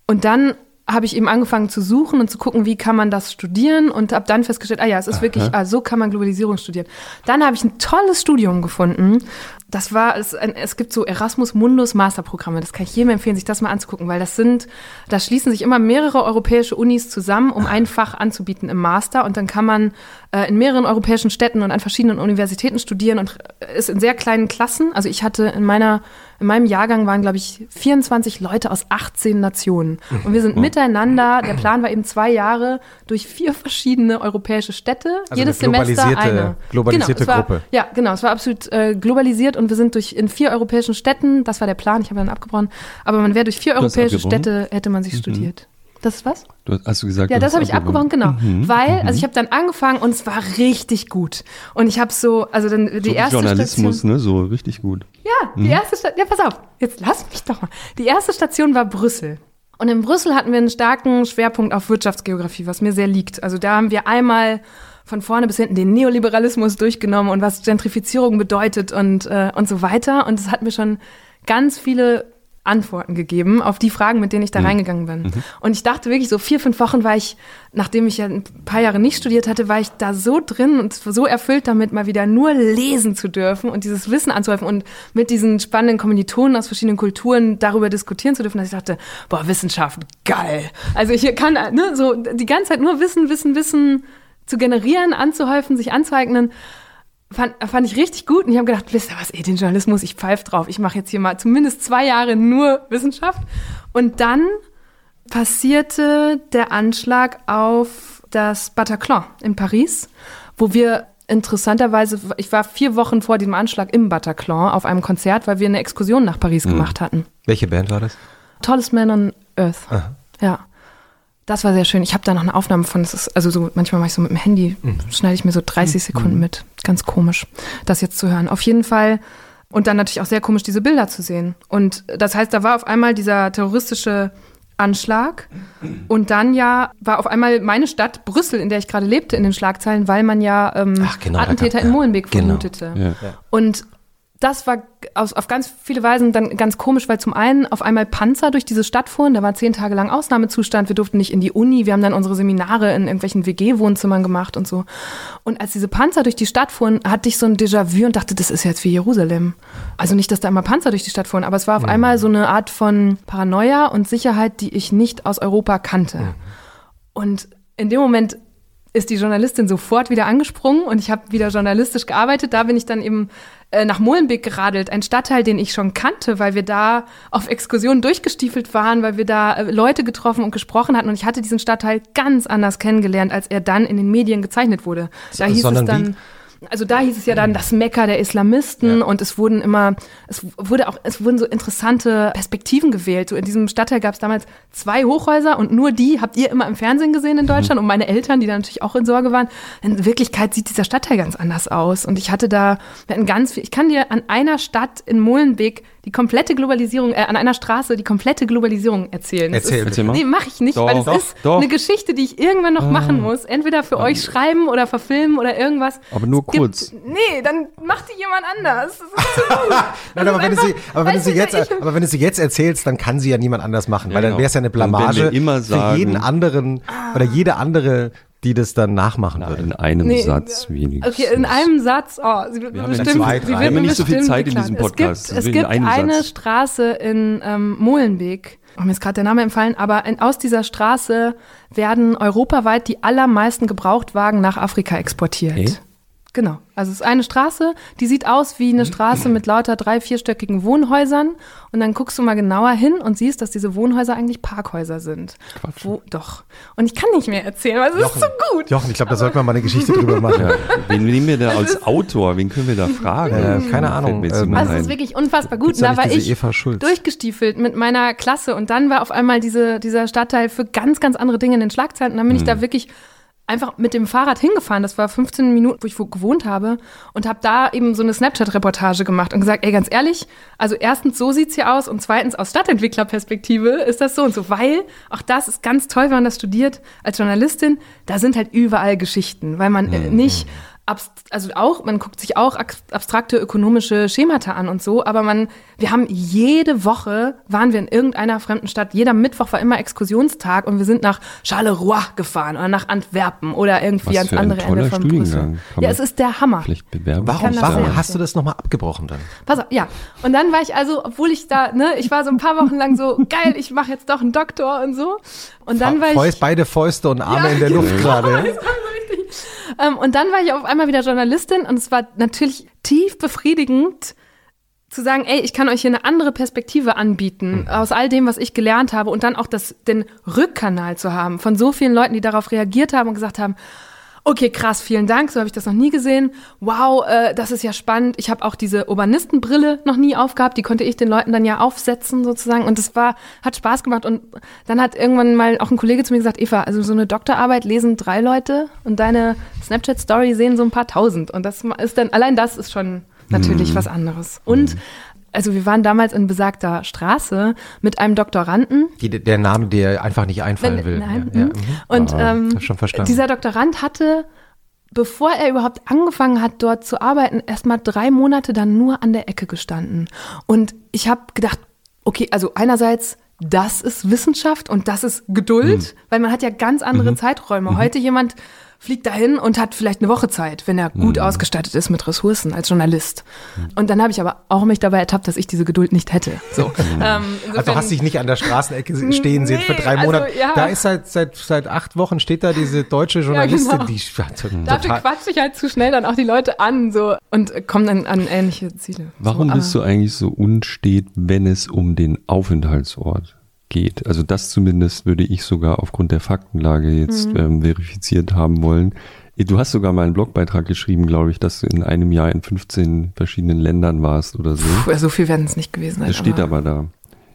Und dann habe ich eben angefangen zu suchen und zu gucken, wie kann man das studieren und habe dann festgestellt, ah ja, es ist wirklich, ah, so kann man Globalisierung studieren. Dann habe ich ein tolles Studium gefunden. Das war, es, es gibt so Erasmus Mundus Masterprogramme. Das kann ich jedem empfehlen, sich das mal anzugucken, weil das sind, da schließen sich immer mehrere europäische Unis zusammen, um ein Fach anzubieten im Master und dann kann man äh, in mehreren europäischen Städten und an verschiedenen Universitäten studieren und ist in sehr kleinen Klassen. Also ich hatte in meiner in meinem Jahrgang waren, glaube ich, 24 Leute aus 18 Nationen. Und wir sind miteinander, der Plan war eben zwei Jahre, durch vier verschiedene europäische Städte, Also jedes eine Semester globalisierte- eine. globalisierte genau, es war, Gruppe. Ja, genau, es war absolut äh, globalisiert und wir sind durch in vier europäischen Städten, das war der Plan, ich habe dann abgebrochen, aber man wäre durch vier europäische? Städte, hätte man sich studiert. Das ist was? Du hast, du gesagt, Ja, das habe ich abgebrochen, genau. Mhm. Weil, also ich habe dann angefangen und es war richtig gut. Und ich habe so, also dann die So erste Journalismus, Station, ne? So richtig gut. ja, die erste Station, ja, pass auf, jetzt lass mich doch mal. Die erste Station war Brüssel. Und in Brüssel hatten wir einen starken Schwerpunkt auf Wirtschaftsgeografie, was mir sehr liegt. Also da haben wir einmal von vorne bis hinten den Neoliberalismus durchgenommen und was Gentrifizierung bedeutet und, äh, und so weiter. Und es hat mir schon ganz viele Antworten gegeben auf die Fragen, mit denen ich da reingegangen bin. Und ich dachte wirklich, so vier, fünf Wochen war ich, nachdem ich ja ein paar Jahre nicht studiert hatte, war ich da so drin und so erfüllt damit, mal wieder nur lesen zu dürfen und dieses Wissen anzuhäufen und mit diesen spannenden Kommilitonen aus verschiedenen Kulturen darüber diskutieren zu dürfen, dass ich dachte, boah, Wissenschaft, geil. Also ich kann ne, so die ganze Zeit nur Wissen, Wissen, Wissen zu generieren, anzuhäufen, sich anzueignen fand, fand ich richtig gut und ich habe gedacht, wisst ihr was, ey, den Journalismus, ich pfeif drauf. Ich mache jetzt hier mal zumindest zwei Jahre nur Wissenschaft. Und dann passierte der Anschlag auf das Bataclan in Paris, wo wir interessanterweise, ich war vier Wochen vor diesem Anschlag im Bataclan auf einem Konzert, weil wir eine Exkursion nach Paris gemacht hatten. Welche Band war das? Tallest Man on Earth. Ja. Das war sehr schön. Ich habe da noch eine Aufnahme von, das ist, also so, manchmal mache ich so mit dem Handy, schneide ich mir so 30 Sekunden mit. Ganz komisch, das jetzt zu hören. Auf jeden Fall. Und dann natürlich auch sehr komisch, diese Bilder zu sehen. Und das heißt, da war auf einmal dieser terroristische Anschlag. Und dann ja war auf einmal meine Stadt, Brüssel, in der ich gerade lebte, in den Schlagzeilen, weil man ja ähm, genau, Attentäter gab- in ja, Molenbeek genau. vermutete. Ja. Und das war aus, auf ganz viele Weisen dann ganz komisch, weil zum einen auf einmal Panzer durch diese Stadt fuhren, da war zehn Tage lang Ausnahmezustand, wir durften nicht in die Uni, wir haben dann unsere Seminare in irgendwelchen WG-Wohnzimmern gemacht und so. Und als diese Panzer durch die Stadt fuhren, hatte ich so ein Déjà-vu und dachte, das ist jetzt wie Jerusalem. Also nicht, dass da immer Panzer durch die Stadt fuhren, aber es war auf einmal so eine Art von Paranoia und Sicherheit, die ich nicht aus Europa kannte. Und in dem Moment ist die Journalistin sofort wieder angesprungen und ich habe wieder journalistisch gearbeitet. Da bin ich dann eben äh, nach Molenbeek geradelt, ein Stadtteil, den ich schon kannte, weil wir da auf Exkursionen durchgestiefelt waren, weil wir da äh, Leute getroffen und gesprochen hatten. Und ich hatte diesen Stadtteil ganz anders kennengelernt, als er dann in den Medien gezeichnet wurde. Da hieß sondern es dann. Also da hieß es ja dann das Mekka der Islamisten und es wurden immer, es wurde auch, es wurden so interessante Perspektiven gewählt. So in diesem Stadtteil gab es damals zwei Hochhäuser und nur die habt ihr immer im Fernsehen gesehen in Deutschland und meine Eltern, die da natürlich auch in Sorge waren. In Wirklichkeit sieht dieser Stadtteil ganz anders aus. Und ich hatte da, wir hatten ganz viel, ich kann dir an einer Stadt in Molenbeek die komplette Globalisierung, äh, an einer Straße die komplette Globalisierung erzählen. Das Erzähl, ist, erzähl mal. Nee, mache ich nicht, Doch, weil es doch, ist doch. eine Geschichte, die ich irgendwann noch machen muss. Entweder für euch schreiben oder verfilmen oder irgendwas. Aber nur Es gibt- kurz. Nee, dann macht die jemand anders. Das ist zu *laughs* gut. Nein, Das aber wenn, du einfach- sie, aber, wenn du weißt sie du, jetzt, ich- aber wenn du sie jetzt erzählst, dann kann sie ja niemand anders machen, weil dann genau. wäre es ja eine Blamage wir immer für jeden anderen oder jede andere, die das dann nachmachen Na, würde. in einem Nee, Satz wenigstens. Okay, in einem Satz. Oh, sie wird Wir mir haben ja bestimmt. zwei, sie wird Wir haben nicht so viel Zeit in diesem Podcast. Es gibt, es gibt eine Satz. Straße in ähm, Molenbeek. Oh, mir ist gerade der Name entfallen, aber in, aus dieser Straße werden europaweit die allermeisten Gebrauchtwagen nach Afrika exportiert. Hey? Genau. Also es ist eine Straße, die sieht aus wie eine Straße mit lauter drei-, vierstöckigen Wohnhäusern. Und dann guckst du mal genauer hin und siehst, dass diese Wohnhäuser eigentlich Parkhäuser sind. Quatsch. Wo, doch. Und ich kann nicht mehr erzählen, weil es ist so gut. Jochen, ich glaube, da sollten wir mal eine Geschichte drüber *laughs* machen. Ja, wen nehmen wir da als Autor? Wen können wir da fragen? Äh, keine Ahnung, niemand Also es ist wirklich unfassbar gut. Da Da war ich durchgestiefelt mit meiner Klasse und dann war auf einmal diese, dieser Stadtteil für ganz, ganz andere Dinge in den Schlagzeilen. Und dann bin ich Mhm. da wirklich einfach mit dem Fahrrad hingefahren. Das war 15 Minuten, wo ich wo gewohnt habe und habe da eben so eine Snapchat-Reportage gemacht und gesagt, ey, ganz ehrlich, also erstens, so sieht's hier aus und zweitens, aus Stadtentwicklerperspektive ist das so und so, weil auch das ist ganz toll, wenn man das studiert als Journalistin, da sind halt überall Geschichten, weil man Mhm. nicht also auch, man guckt sich auch ab- abstrakte ökonomische Schemata an und so, aber man, wir haben jede Woche, waren wir in irgendeiner fremden Stadt, jeder Mittwoch war immer Exkursionstag und wir sind nach Charleroi gefahren oder nach Antwerpen oder irgendwie Was ans für ein andere Ende von Studiengang. Brüssel. Ja, es ist der Hammer. Vielleicht bewerben. kann Warum, warum hast du das nochmal abgebrochen dann? Pass auf, ja. Und dann war ich also, obwohl ich da, ne, ich war so ein paar Wochen lang so, *laughs* geil, ich mache jetzt doch einen Doktor und so. Und dann war ich. Beide Fäuste und Arme Ja, in der Luft genau. gerade. Und dann war ich auf einmal wieder Journalistin und es war natürlich tief befriedigend zu sagen, ey, ich kann euch hier eine andere Perspektive anbieten aus all dem, was ich gelernt habe und dann auch das, den Rückkanal zu haben von so vielen Leuten, die darauf reagiert haben und gesagt haben, okay, krass, vielen Dank, so habe ich das noch nie gesehen. Wow, äh, das ist ja spannend. Ich habe auch diese Urbanistenbrille noch nie aufgehabt, die konnte ich den Leuten dann ja aufsetzen sozusagen. Und es war hat Spaß gemacht. Und dann hat irgendwann mal auch ein Kollege zu mir gesagt, Eva, also so eine Doktorarbeit lesen drei Leute und deine Snapchat Story sehen so ein paar tausend. Und das ist dann allein das ist schon natürlich was anderes. Und also wir waren damals in besagter Straße mit einem Doktoranden, Die, der Name, der einfach nicht einfallen will. Nein. Ja, ja, mhm. mhm. Und Ah, ähm, hab schon verstanden. dieser Doktorand hatte, bevor er überhaupt angefangen hat, dort zu arbeiten, erstmal drei Monate dann nur an der Ecke gestanden. Und ich habe gedacht, okay, also einerseits, das ist Wissenschaft und das ist Geduld, Mhm. weil man hat ja ganz andere Zeiträume. Heute jemand fliegt dahin und hat vielleicht eine Woche Zeit, wenn er gut Mhm. ausgestattet ist mit Ressourcen als Journalist. Und dann habe ich aber auch mich dabei ertappt, dass ich diese Geduld nicht hätte. So. *laughs* Ähm, Also hast dich nicht an der Straßenecke *laughs* stehen sehen für Nee, drei also, Monate. ja. Da ist seit, seit, seit acht Wochen steht da diese deutsche *laughs* Journalistin, genau. die Dafür total, quatsche ich halt zu schnell dann auch die Leute an so und komme dann an ähnliche Ziele. Warum so, bist du eigentlich so unstet, wenn es um den Aufenthaltsort geht? Also das zumindest würde ich sogar aufgrund der Faktenlage jetzt Mhm. ähm, verifiziert haben wollen. Du hast sogar mal einen Blogbeitrag geschrieben, glaube ich, dass du in einem Jahr in 15 verschiedenen Ländern warst oder so. Puh, so viel werden es nicht gewesen sein. Das steht aber da.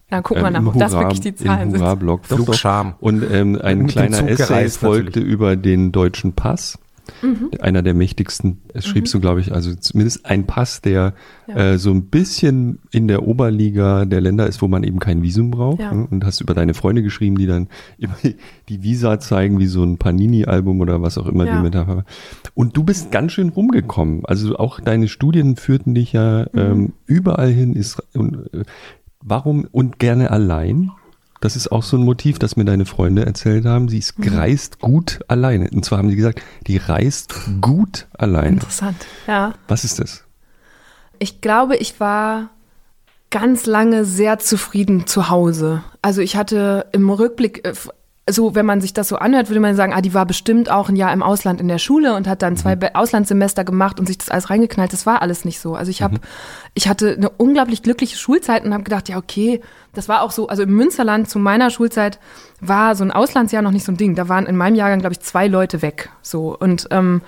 Na, guck mal Ähm, nach, ob das wirklich die Zahlen im sind. Doch. Flugscham. Und ähm, ein Mit kleiner Essay folgte natürlich. über den deutschen Pass. Mhm. Einer der mächtigsten, schriebst du, glaube ich, also zumindest ein Pass, der Ja. äh, so ein bisschen in der Oberliga der Länder ist, wo man eben kein Visum braucht. Ja. ne? Und hast über deine Freunde geschrieben, die dann *laughs* immer die Visa zeigen, wie so ein Panini-Album oder was auch immer Ja. die Metapher. Und du bist ganz schön rumgekommen. Also auch deine Studien führten dich ja Mhm. ähm, überall hin. Ist, äh, warum und gerne allein? Das ist auch so ein Motiv, das mir deine Freunde erzählt haben. Sie ist Mhm. reist gut alleine. Und zwar haben sie gesagt, die reist gut alleine. Interessant. Ja. Was ist das? Ich glaube, ich war ganz lange sehr zufrieden zu Hause. Also ich hatte im Rückblick, äh, so wenn man sich das so anhört, würde man sagen, ah, die war bestimmt auch ein Jahr im Ausland in der Schule und hat dann zwei Be- Auslandssemester gemacht und sich das alles reingeknallt. Das war alles nicht so. Also ich habe, ich hatte eine unglaublich glückliche Schulzeit und habe gedacht, ja okay, das war auch so. Also im Münsterland zu meiner Schulzeit war so ein Auslandsjahr noch nicht so ein Ding. Da waren in meinem Jahrgang glaube ich zwei Leute weg. So und ähm,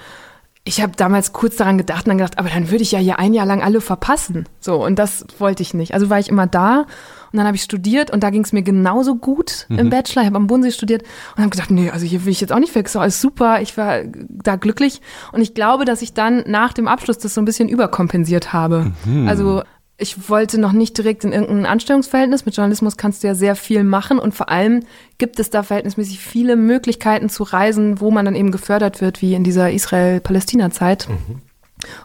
ich habe damals kurz daran gedacht und dann gedacht, aber dann würde ich ja hier ein Jahr lang alle verpassen. So, und das wollte ich nicht. Also war ich immer da und dann habe ich studiert und da ging es mir genauso gut im Bachelor. Ich habe am Bodensee studiert und habe gedacht, nee, also hier will ich jetzt auch nicht weg. Doch alles super. Ich war da glücklich. Und ich glaube, dass ich dann nach dem Abschluss das so ein bisschen überkompensiert habe. Also ich wollte noch nicht direkt in irgendein Anstellungsverhältnis. Mit Journalismus kannst du ja sehr viel machen und vor allem gibt es da verhältnismäßig viele Möglichkeiten zu reisen, wo man dann eben gefördert wird, wie in dieser Israel-Palästina-Zeit. Mhm.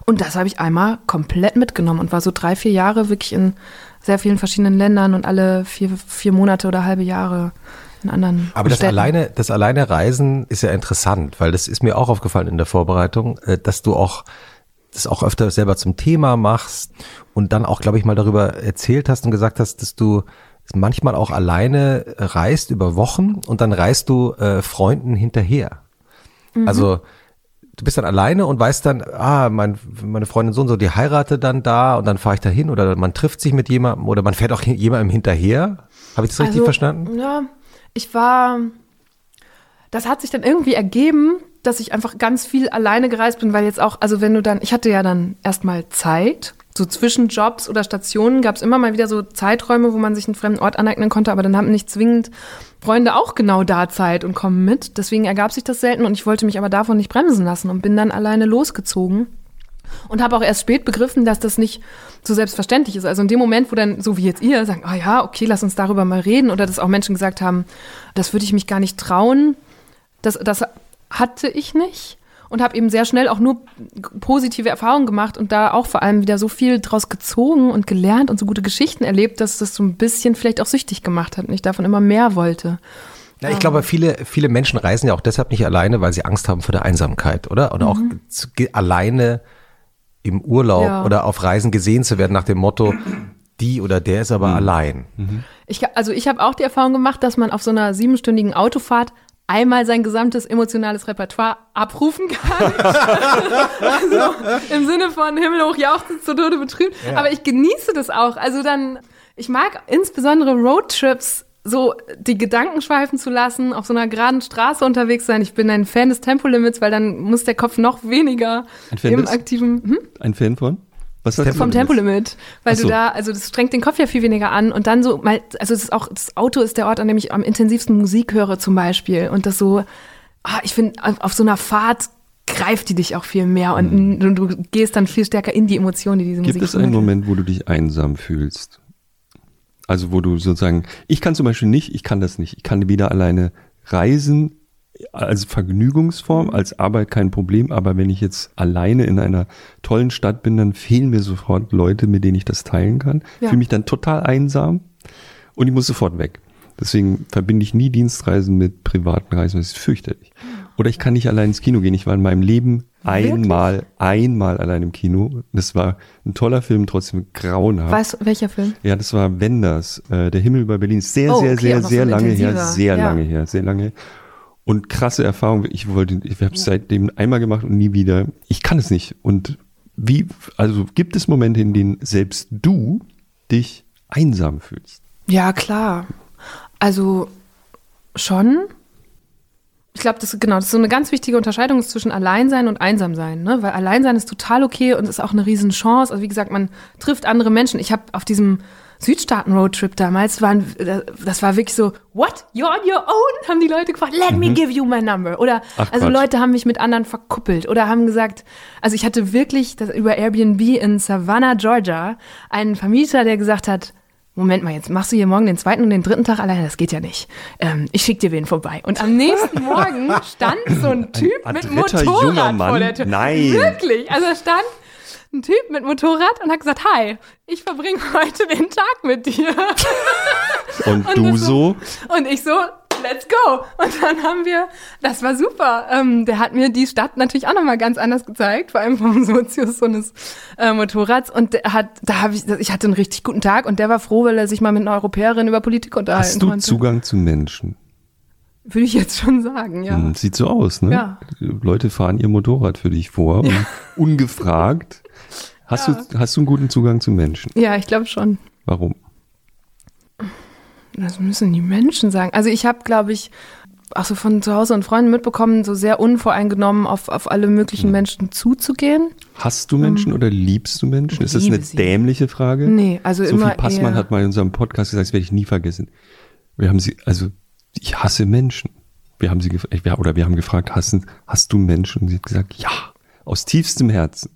Und das habe ich einmal komplett mitgenommen und war so drei, vier Jahre wirklich in sehr vielen verschiedenen Ländern und alle vier, vier Monate oder halbe Jahre in anderen Aber das alleine, das alleine Reisen ist ja interessant, weil das ist mir auch aufgefallen in der Vorbereitung, äh, dass du auch das auch öfter selber zum Thema machst und dann auch, glaube ich, mal darüber erzählt hast und gesagt hast, dass du manchmal auch alleine reist über Wochen und dann reist du äh, Freunden hinterher. Mhm. Also du bist dann alleine und weißt dann, ah, mein, meine Freundin so und so, die heiratet dann da und dann fahre ich da hin oder man trifft sich mit jemandem oder man fährt auch jemandem hinterher. Habe ich das richtig also, verstanden? Ja, ich war, das hat sich dann irgendwie ergeben, dass ich einfach ganz viel alleine gereist bin, weil jetzt auch, also wenn du dann, ich hatte ja dann erstmal Zeit, so zwischen Jobs oder Stationen gab es immer mal wieder so Zeiträume, wo man sich einen fremden Ort aneignen konnte, aber dann haben nicht zwingend Freunde auch genau da Zeit und kommen mit. Deswegen ergab sich das selten und ich wollte mich aber davon nicht bremsen lassen und bin dann alleine losgezogen. Und habe auch erst spät begriffen, dass das nicht so selbstverständlich ist. Also in dem Moment, wo dann, so wie jetzt ihr, sagen, oh ja, okay, lass uns darüber mal reden, oder dass auch Menschen gesagt haben, das würde ich mich gar nicht trauen, das, das hatte ich nicht und habe eben sehr schnell auch nur positive Erfahrungen gemacht und da auch vor allem wieder so viel draus gezogen und gelernt und so gute Geschichten erlebt, dass das so ein bisschen vielleicht auch süchtig gemacht hat und ich davon immer mehr wollte. Ja, ich glaube, viele, viele Menschen reisen ja auch deshalb nicht alleine, weil sie Angst haben vor der Einsamkeit, oder? Oder mhm. auch zu, alleine im Urlaub ja. oder auf Reisen gesehen zu werden nach dem Motto, die oder der ist aber mhm. allein. Mhm. Ich, also ich habe auch die Erfahrung gemacht, dass man auf so einer siebenstündigen Autofahrt einmal sein gesamtes emotionales Repertoire abrufen kann. *laughs* also im Sinne von Himmel hoch jauchzend zu Tode betrübt. Ja. Aber ich genieße das auch. Also dann, ich mag insbesondere Roadtrips so die Gedanken schweifen zu lassen, auf so einer geraden Straße unterwegs sein. Ich bin ein Fan des Tempolimits, weil dann muss der Kopf noch weniger im aktiven. Hm? Ein Fan von? Was heißt vom Tempolimit, weil so. du da, also das strengt den Kopf ja viel weniger an und dann so mal, also das ist auch das Auto ist der Ort, an dem ich am intensivsten Musik höre zum Beispiel und das so, ah, ich finde auf so einer Fahrt greift die dich auch viel mehr und mhm. du, du, gehst dann viel stärker in die Emotionen, die diese Gibt Musik Gibt es einen Moment, wo du dich einsam fühlst? Also wo du sozusagen, ich kann zum Beispiel nicht, ich kann das nicht, ich kann wieder alleine reisen, als Vergnügungsform, mhm. als Arbeit kein Problem, aber wenn ich jetzt alleine in einer tollen Stadt bin, dann fehlen mir sofort Leute, mit denen ich das teilen kann. Ja. Fühle mich dann total einsam und ich muss sofort weg. Deswegen verbinde ich nie Dienstreisen mit privaten Reisen, das ist fürchterlich. Oder ich kann nicht allein ins Kino gehen. Ich war in meinem Leben einmal, Wirklich? einmal allein im Kino. Das war ein toller Film, trotzdem grauenhaft. Weißt du, welcher Film? Ja, das war Wenders, äh, Der Himmel über Berlin. Sehr, oh, sehr, okay, sehr, sehr so lange her. Sehr ja. lange her, sehr lange. Und krasse Erfahrung. Ich wollte, ich habe es seitdem einmal gemacht und nie wieder. Ich kann es nicht. Und wie, also gibt es Momente, in denen selbst du dich einsam fühlst? Ja, klar. Also schon. Ich glaube, das genau, das ist so eine ganz wichtige Unterscheidung zwischen Alleinsein und Einsamsein, ne? Weil Alleinsein ist total okay und ist auch eine Riesenchance. Also wie gesagt, man trifft andere Menschen. Ich habe auf diesem Südstaaten-Roadtrip damals, waren, das war wirklich so, what? You're on your own? Haben die Leute gefragt, let me mhm. give you my number. Oder, Ach, also Quatsch. Leute haben mich mit anderen verkuppelt oder haben gesagt, also ich hatte wirklich das, über Airbnb in Savannah, Georgia, einen Vermieter, der gesagt hat, Moment mal, jetzt machst du hier morgen den zweiten und den dritten Tag alleine, das geht ja nicht. Ähm, ich schick dir wen vorbei. Und am nächsten *laughs* Morgen stand so ein Typ ein mit Motorrad vor der Tür. Nein. Wirklich. Also stand ein Typ mit Motorrad und hat gesagt, hi, ich verbringe *laughs* heute den Tag mit dir. *laughs* Und, und du so? Und ich so, let's go. Und dann haben wir, das war super. Ähm, der hat mir die Stadt natürlich auch nochmal ganz anders gezeigt, vor allem vom *laughs* Sozius eines äh, Motorrads. Und der hat, da habe ich, ich hatte einen richtig guten Tag und der war froh, weil er sich mal mit einer Europäerin über Politik unterhalten Hast du konnte. Zugang zu Menschen? Würde ich jetzt schon sagen, ja. Hm, sieht so aus, ne? Ja. Leute fahren ihr Motorrad für dich vor, ja. ungefragt. Hast, ja. du, hast du einen guten Zugang zu Menschen? Ja, ich glaube schon. Warum? Das müssen die Menschen sagen. Also ich habe, glaube ich, auch so von zu Hause und Freunden mitbekommen, so sehr unvoreingenommen auf, auf alle möglichen hm. Menschen zuzugehen. Hast du Menschen um, oder liebst du Menschen? Ist das eine sie. dämliche Frage? Nee, also Sophie immer Passmann hat mal in unserem Podcast gesagt, das werde ich nie vergessen. Wir haben sie, also ich hasse Menschen. Wir haben sie oder wir haben gefragt, hast, hast du Menschen? Und sie hat gesagt, ja, aus tiefstem Herzen.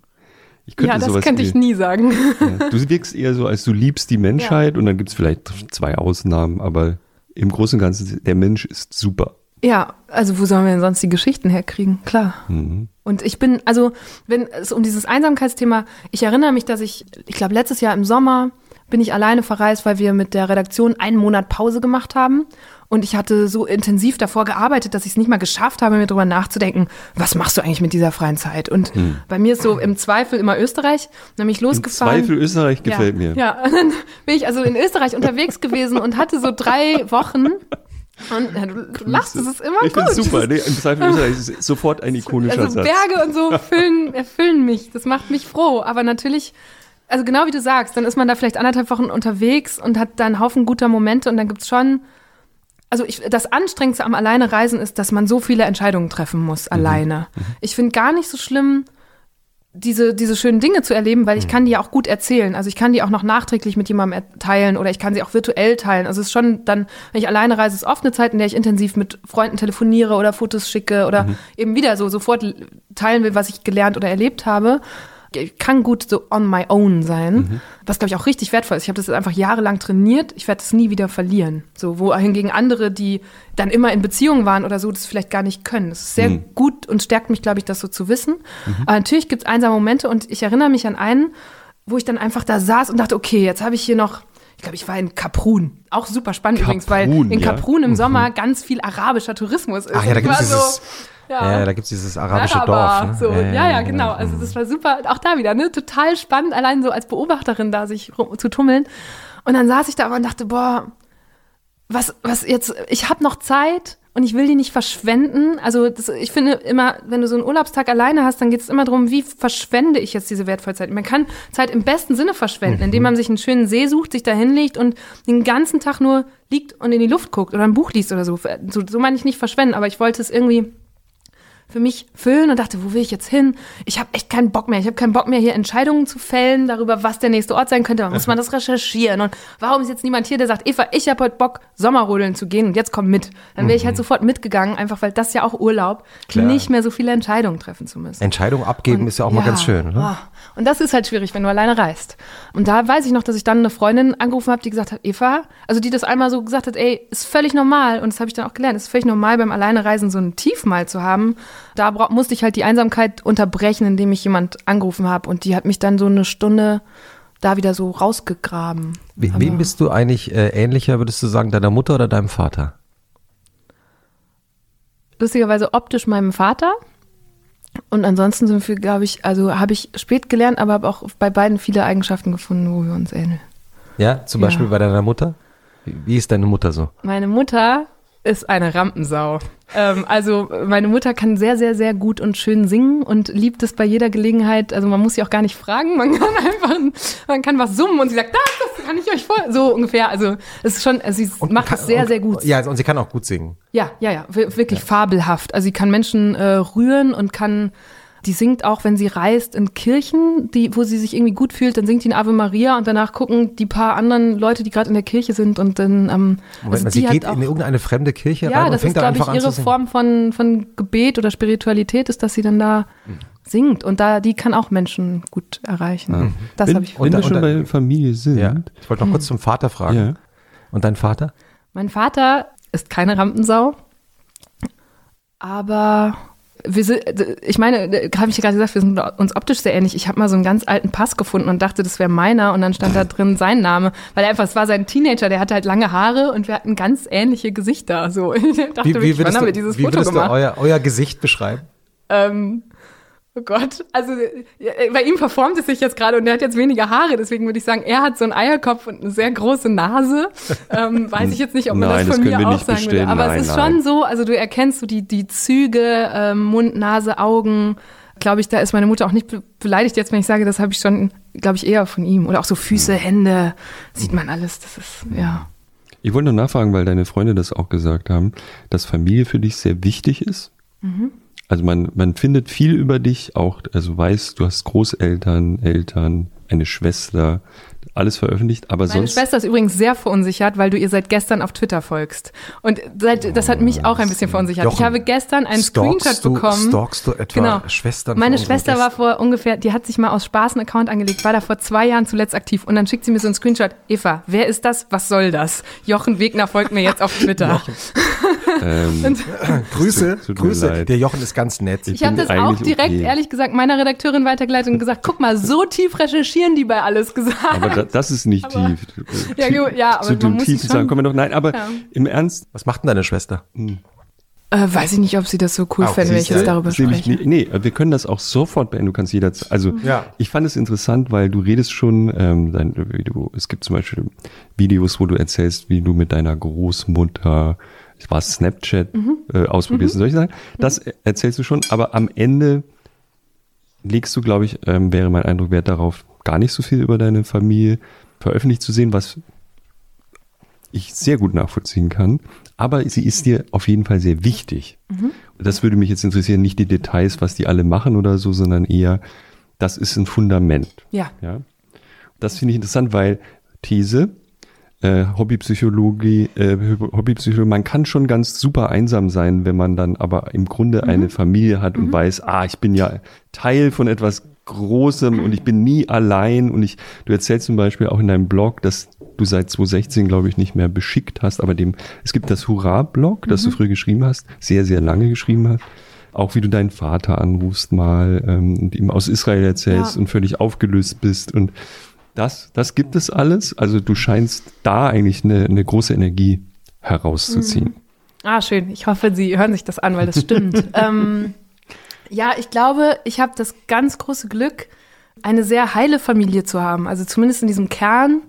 Ich könnte Ja, das sowas könnte ich nie sagen. Ja. Du wirkst eher so, als du liebst die Menschheit und dann gibt es vielleicht zwei Ausnahmen, aber im Großen und Ganzen, der Mensch ist super. Ja, also wo sollen wir denn sonst die Geschichten herkriegen? Klar. Mhm. Und ich bin, also, wenn es um dieses Einsamkeitsthema, ich erinnere mich, dass ich, ich glaube, letztes Jahr im Sommer bin ich alleine verreist, weil wir mit der Redaktion einen Monat Pause gemacht haben. Und ich hatte so intensiv davor gearbeitet, dass ich es nicht mal geschafft habe, mir darüber nachzudenken, was machst du eigentlich mit dieser freien Zeit? Und bei mir ist so im Zweifel immer Österreich, nämlich Im losgefahren. Zweifel Österreich gefällt ja, mir. Ja, und *laughs* dann bin ich also in Österreich unterwegs gewesen und hatte so drei Wochen. Und ja, du, du lachst, das ist immer ich gut. finde super. Nee, Im Zweifel Österreich ist *laughs* sofort ein ikonischer Also Satz. Berge und so *laughs* füllen, erfüllen mich. Das macht mich froh. Aber natürlich, also genau wie du sagst, dann ist man da vielleicht anderthalb Wochen unterwegs und hat da einen Haufen guter Momente und dann gibt's schon. Also ich, das Anstrengendste am Alleine reisen ist, dass man so viele Entscheidungen treffen muss, alleine. Ich finde gar nicht so schlimm, diese, diese schönen Dinge zu erleben, weil ich kann die ja auch gut erzählen. Also ich kann die auch noch nachträglich mit jemandem teilen oder ich kann sie auch virtuell teilen. Also es ist schon dann, wenn ich alleine reise, ist oft eine Zeit, in der ich intensiv mit Freunden telefoniere oder Fotos schicke oder eben wieder so sofort teilen will, was ich gelernt oder erlebt habe. Ich kann gut so on my own sein, was glaube ich auch richtig wertvoll ist. Ich habe das jetzt einfach jahrelang trainiert. Ich werde das nie wieder verlieren. So, wo hingegen andere, die dann immer in Beziehungen waren oder so, das vielleicht gar nicht können. Das ist sehr gut und stärkt mich, glaube ich, das so zu wissen. Aber natürlich gibt es einsame Momente und ich erinnere mich an einen, wo ich dann einfach da saß und dachte, okay, jetzt habe ich hier noch, ich glaube, ich war in Kaprun. Auch super spannend übrigens, weil Kaprun, in ja. Kaprun im Sommer ganz viel arabischer Tourismus ist. Ach ja, da gibt's war dieses, ja. ja, da gibt's dieses arabische Araber, Dorf. Ne? So, ja, ja, genau. Also das war super, auch da wieder, ne? Total spannend, allein so als Beobachterin da sich zu tummeln. Und dann saß ich da aber und dachte, boah, was, was jetzt, ich habe noch Zeit und ich will die nicht verschwenden. Also das, ich finde immer, wenn du so einen Urlaubstag alleine hast, dann geht es immer darum, wie verschwende ich jetzt diese wertvolle Zeit. Man kann Zeit im besten Sinne verschwenden, indem man sich einen schönen See sucht, sich da hinlegt und den ganzen Tag nur liegt und in die Luft guckt oder ein Buch liest oder so. So, so meine ich nicht verschwenden, aber ich wollte es irgendwie für mich füllen und dachte, wo will ich jetzt hin? Ich habe echt keinen Bock mehr. Ich habe keinen Bock mehr, hier Entscheidungen zu fällen darüber, was der nächste Ort sein könnte. Da muss man das recherchieren. Und warum ist jetzt niemand hier, der sagt, Eva, ich habe heute Bock, Sommerrodeln zu gehen und jetzt komm mit. Dann wäre ich halt sofort mitgegangen, einfach weil das ja auch Urlaub, Klar. nicht mehr so viele Entscheidungen treffen zu müssen. Entscheidung abgeben ist ja auch mal ganz schön, oder? Ah, Und das ist halt schwierig, wenn du alleine reist. Und da weiß ich noch, dass ich dann eine Freundin angerufen habe, die gesagt hat, Eva, also die das einmal so gesagt hat, ey, ist völlig normal, und das habe ich dann auch gelernt, ist völlig normal, beim Alleinereisen so ein Tief mal zu haben. Da musste ich halt die Einsamkeit unterbrechen, indem ich jemand angerufen habe. Und die hat mich dann so eine Stunde da wieder so rausgegraben. We Aber- wem bist du eigentlich äh, ähnlicher, würdest du sagen, deiner Mutter oder deinem Vater? lustigerweise optisch meinem Vater. Und ansonsten sind wir, glaube ich, also habe ich spät gelernt, aber habe auch bei beiden viele Eigenschaften gefunden, wo wir uns ähneln. Ja, zum Ja. Beispiel bei deiner Mutter? Wie ist deine Mutter so? Meine Mutter ist eine Rampensau. Ähm, also meine Mutter kann sehr, sehr, sehr gut und schön singen und liebt es bei jeder Gelegenheit. Also man muss sie auch gar nicht fragen, man kann *laughs* einfach, man kann was summen und sie sagt, das, das kann ich euch vor, so ungefähr. Also es ist schon, also sie macht kann- es sehr, und, sehr gut. Ja, und sie kann auch gut singen. Ja, ja, ja, wir- wirklich fabelhaft. Also sie kann Menschen äh, rühren und kann, die singt auch, wenn sie reist in Kirchen, die, wo sie sich irgendwie gut fühlt, dann singt die ein Ave Maria und danach gucken die paar anderen Leute, die gerade in der Kirche sind und dann, ähm, Moment also sie hat geht auch, in irgendeine fremde Kirche ja, rein und das ist, fängt da glaube ich, einfach an ihre. Form von, von Gebet oder Spiritualität ist, dass sie dann da singt und da, die kann auch Menschen gut erreichen. Das wenn habe ich wenn wir schon bei Familie sind, Ja. Ich wollte noch Hm. kurz zum Vater fragen. Ja. Und dein Vater? Mein Vater ist keine Rampensau, aber wir sind, ich meine, habe ich gerade gesagt, wir sind uns optisch sehr ähnlich. Ich habe mal so einen ganz alten Pass gefunden und dachte, das wäre meiner und dann stand da drin sein Name, weil er einfach, es war sein Teenager, der hatte halt lange Haare und wir hatten ganz ähnliche Gesichter. So, *laughs* ich dachte, Wie, wie wirklich, wann würdest, haben du, wir dieses wie Foto würdest du gemacht? euer, euer Gesicht beschreiben? Ähm, oh Gott, also ja, bei ihm verformt es sich jetzt gerade und er hat jetzt weniger Haare, deswegen würde ich sagen, er hat so einen Eierkopf und eine sehr große Nase. *laughs* Ähm, weiß ich jetzt nicht, ob man Nein, das das von können mir auch sagen würde. Aber Nein, es ist nein. schon so, also du erkennst so die, die Züge, ähm, Mund, Nase, Augen. Glaube ich, da ist meine Mutter auch nicht be beleidigt jetzt, wenn ich sage, das habe ich schon, glaube ich, eher von ihm. Oder auch so Füße, Hände, sieht man alles. Das ist, ja. Ich wollte nur nachfragen, weil deine Freunde das auch gesagt haben, dass Familie für dich sehr wichtig ist. Also man, man findet viel über dich, auch, also weiß, du hast Großeltern, Eltern, eine Schwester. Alles veröffentlicht, aber Meine sonst. Schwester ist übrigens sehr verunsichert, weil du ihr seit gestern auf Twitter folgst. Und seit, das hat mich auch ein bisschen verunsichert. Jochen, ich habe gestern einen Screenshot du, bekommen. Stalkst du etwa Genau. Schwestern Meine Schwester war vor ungefähr, die hat sich mal aus Spaß einen Account angelegt, war da vor zwei Jahren zuletzt aktiv und dann schickt sie mir so einen Screenshot. Eva, wer ist das? Was soll das? Jochen Wegner folgt mir jetzt auf *laughs* Twitter. Ähm, *laughs* Grüße, Tut Grüße. Der Jochen ist ganz nett. Ich habe bin das auch direkt, okay. ehrlich gesagt, meiner Redakteurin weitergeleitet und gesagt, guck mal, so tief recherchieren die bei alles gesagt. aber da, das ist nicht Aber- tief. *laughs* Ja, gut, ja, aber Zu man dem muss tiefen sagen kommen wir noch. Nein, aber Ja. im Ernst, Was macht denn deine Schwester? äh, weiß ich nicht, ob sie das so cool Ah, fände, wenn ich jetzt darüber ich spreche. nicht- nee, wir können das auch sofort beenden. Du kannst jederzeit. Also Ja. ich fand es interessant, weil du redest schon, ähm, dein, du, es gibt zum Beispiel Videos, wo du erzählst, wie du mit deiner Großmutter, es war Snapchat, äh, ausprobierst und solche Sachen. Das e- erzählst du schon, aber am Ende legst du, glaube ich, ähm, wäre mein Eindruck wert darauf, gar nicht so viel über deine Familie veröffentlicht zu sehen, was ich sehr gut nachvollziehen kann. Aber sie ist dir auf jeden Fall sehr wichtig. Das würde mich jetzt interessieren, nicht die Details, was die alle machen oder so, sondern eher, das ist ein Fundament. Ja. Ja? Das finde ich interessant, weil These, äh, Hobbypsychologie, äh, Hobbypsychologie, man kann schon ganz super einsam sein, wenn man dann aber im Grunde eine Familie hat und weiß, ah, ich bin ja Teil von etwas Großem und ich bin nie allein und ich, du erzählst zum Beispiel auch in deinem Blog, dass du seit 2016, glaube ich, nicht mehr beschickt hast, aber dem, es gibt das Hurra-Blog, das du früher geschrieben hast, sehr, sehr lange geschrieben hast. Auch wie du deinen Vater anrufst mal ähm, und ihm aus Israel erzählst Ja. und völlig aufgelöst bist und das, das gibt es alles. Also du scheinst da eigentlich eine, eine große Energie herauszuziehen. Ah, schön. Ich hoffe, Sie hören sich das an, weil das stimmt. *laughs* ähm, ja, ich glaube, ich habe das ganz große Glück, eine sehr heile Familie zu haben. Also zumindest in diesem Kern.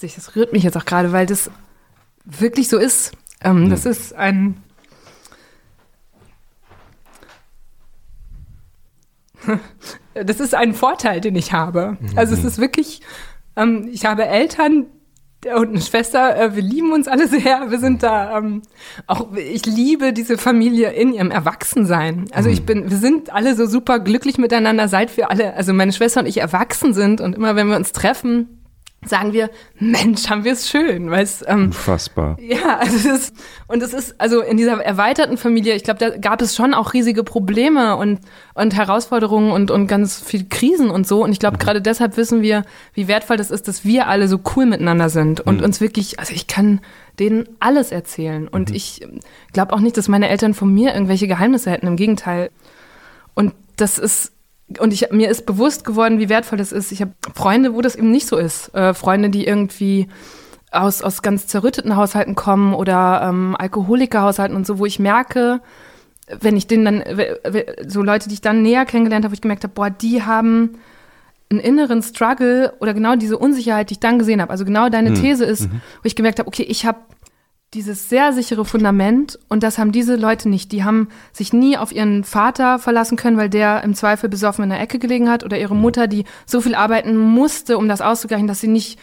Das rührt mich jetzt auch gerade, weil das wirklich so ist. Ähm, Das ist ein. *laughs* Das ist ein Vorteil, den ich habe. Also es ist wirklich, ähm, ich habe Eltern, und eine Schwester, äh, wir lieben uns alle sehr. Wir sind da ähm, auch, ich liebe diese Familie in ihrem Erwachsensein. Also ich bin, wir sind alle so super glücklich miteinander, seit wir alle, also meine Schwester und ich erwachsen sind und immer wenn wir uns treffen, sagen wir, Mensch, haben wir es schön, weil es ähm, Unfassbar. ja, also das ist, und es ist, also in dieser erweiterten Familie, ich glaube, da gab es schon auch riesige Probleme und, und Herausforderungen und, und ganz viel Krisen und so. Und ich glaube, gerade deshalb wissen wir, wie wertvoll das ist, dass wir alle so cool miteinander sind und uns wirklich, also ich kann denen alles erzählen. Und ich glaube auch nicht, dass meine Eltern von mir irgendwelche Geheimnisse hätten. Im Gegenteil. Und das ist, und ich, mir ist bewusst geworden, wie wertvoll das ist. Ich habe Freunde, wo das eben nicht so ist. Äh, Freunde, die irgendwie aus, aus ganz zerrütteten Haushalten kommen oder ähm, Alkoholikerhaushalten und so, wo ich merke, wenn ich denen dann, so Leute, die ich dann näher kennengelernt habe, wo ich gemerkt habe, boah, die haben einen inneren Struggle oder genau diese Unsicherheit, die ich dann gesehen habe. Also genau deine These ist, wo ich gemerkt habe, okay, ich habe dieses sehr sichere Fundament und das haben diese Leute nicht. Die haben sich nie auf ihren Vater verlassen können, weil der im Zweifel besoffen in der Ecke gelegen hat oder ihre Mutter, die so viel arbeiten musste, um das auszugleichen, dass sie nicht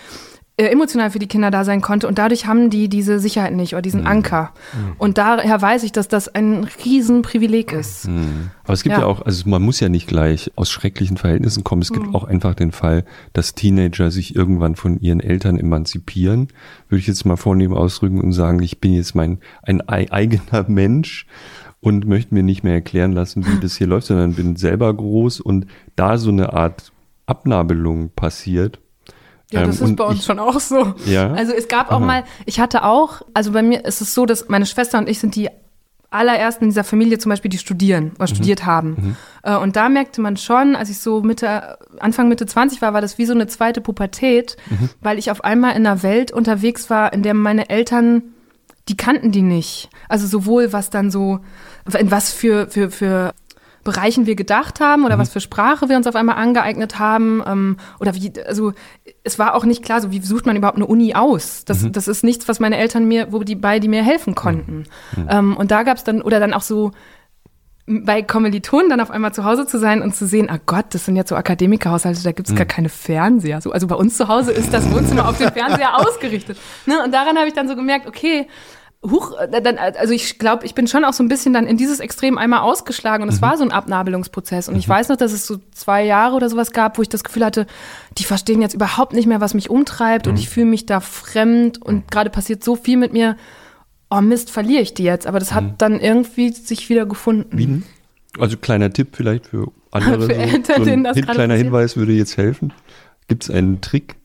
äh, emotional für die Kinder da sein konnte und dadurch haben die diese Sicherheit nicht oder diesen Anker. Und daher weiß ich, dass das ein Riesenprivileg ist. Aber es gibt ja. Ja. auch, also man muss ja nicht gleich aus schrecklichen Verhältnissen kommen. Es gibt Mhm. auch einfach den Fall, dass Teenager sich irgendwann von ihren Eltern emanzipieren. Würde ich jetzt mal vornehm ausdrücken und sagen, ich bin jetzt mein ein ei- eigener *laughs* Mensch und möchte mir nicht mehr erklären lassen, wie das hier läuft, sondern bin selber groß und da so eine Art Abnabelung passiert. Ja, das Ähm, ist bei uns ich- schon auch so. Ja? Also es gab auch Aha. mal, ich hatte auch, also bei mir ist es so, dass meine Schwester und ich sind die allerersten in dieser Familie zum Beispiel, die studieren oder studiert haben. Äh, Und da merkte man schon, als ich so Mitte, Anfang Mitte 20 war, war das wie so eine zweite Pubertät, weil ich auf einmal in einer Welt unterwegs war, in der meine Eltern die kannten die nicht. Also sowohl was dann so, in was für, für, für Bereichen wir gedacht haben oder was für Sprache wir uns auf einmal angeeignet haben ähm, oder wie, also es war auch nicht klar, so wie sucht man überhaupt eine Uni aus. Das, das ist nichts, was meine Eltern mir, wo die bei die mir helfen konnten. Ähm, und da gab es dann, oder dann auch so bei Kommilitonen dann auf einmal zu Hause zu sein und zu sehen, ah Gott, das sind jetzt so Akademikerhaushalte, da gibt's gar keine Fernseher. So, also bei uns zu Hause ist das Wohnzimmer auf den Fernseher *laughs* ausgerichtet. Ne? Und daran habe ich dann so gemerkt, okay, huch, äh, dann, also ich glaube, ich bin schon auch so ein bisschen dann in dieses Extrem einmal ausgeschlagen und es war so ein Abnabelungsprozess. Und ich weiß noch, dass es so zwei Jahre oder sowas gab, wo ich das Gefühl hatte, die verstehen jetzt überhaupt nicht mehr, was mich umtreibt und ich fühle mich da fremd und gerade passiert so viel mit mir. Oh Mist, verliere ich die jetzt. Aber das hat dann irgendwie sich wieder gefunden. Wie? Also kleiner Tipp vielleicht für andere. *laughs* Für so, Eltern, so ein denen das Hin- kleiner passiert. Hinweis würde jetzt helfen. Gibt es einen Trick?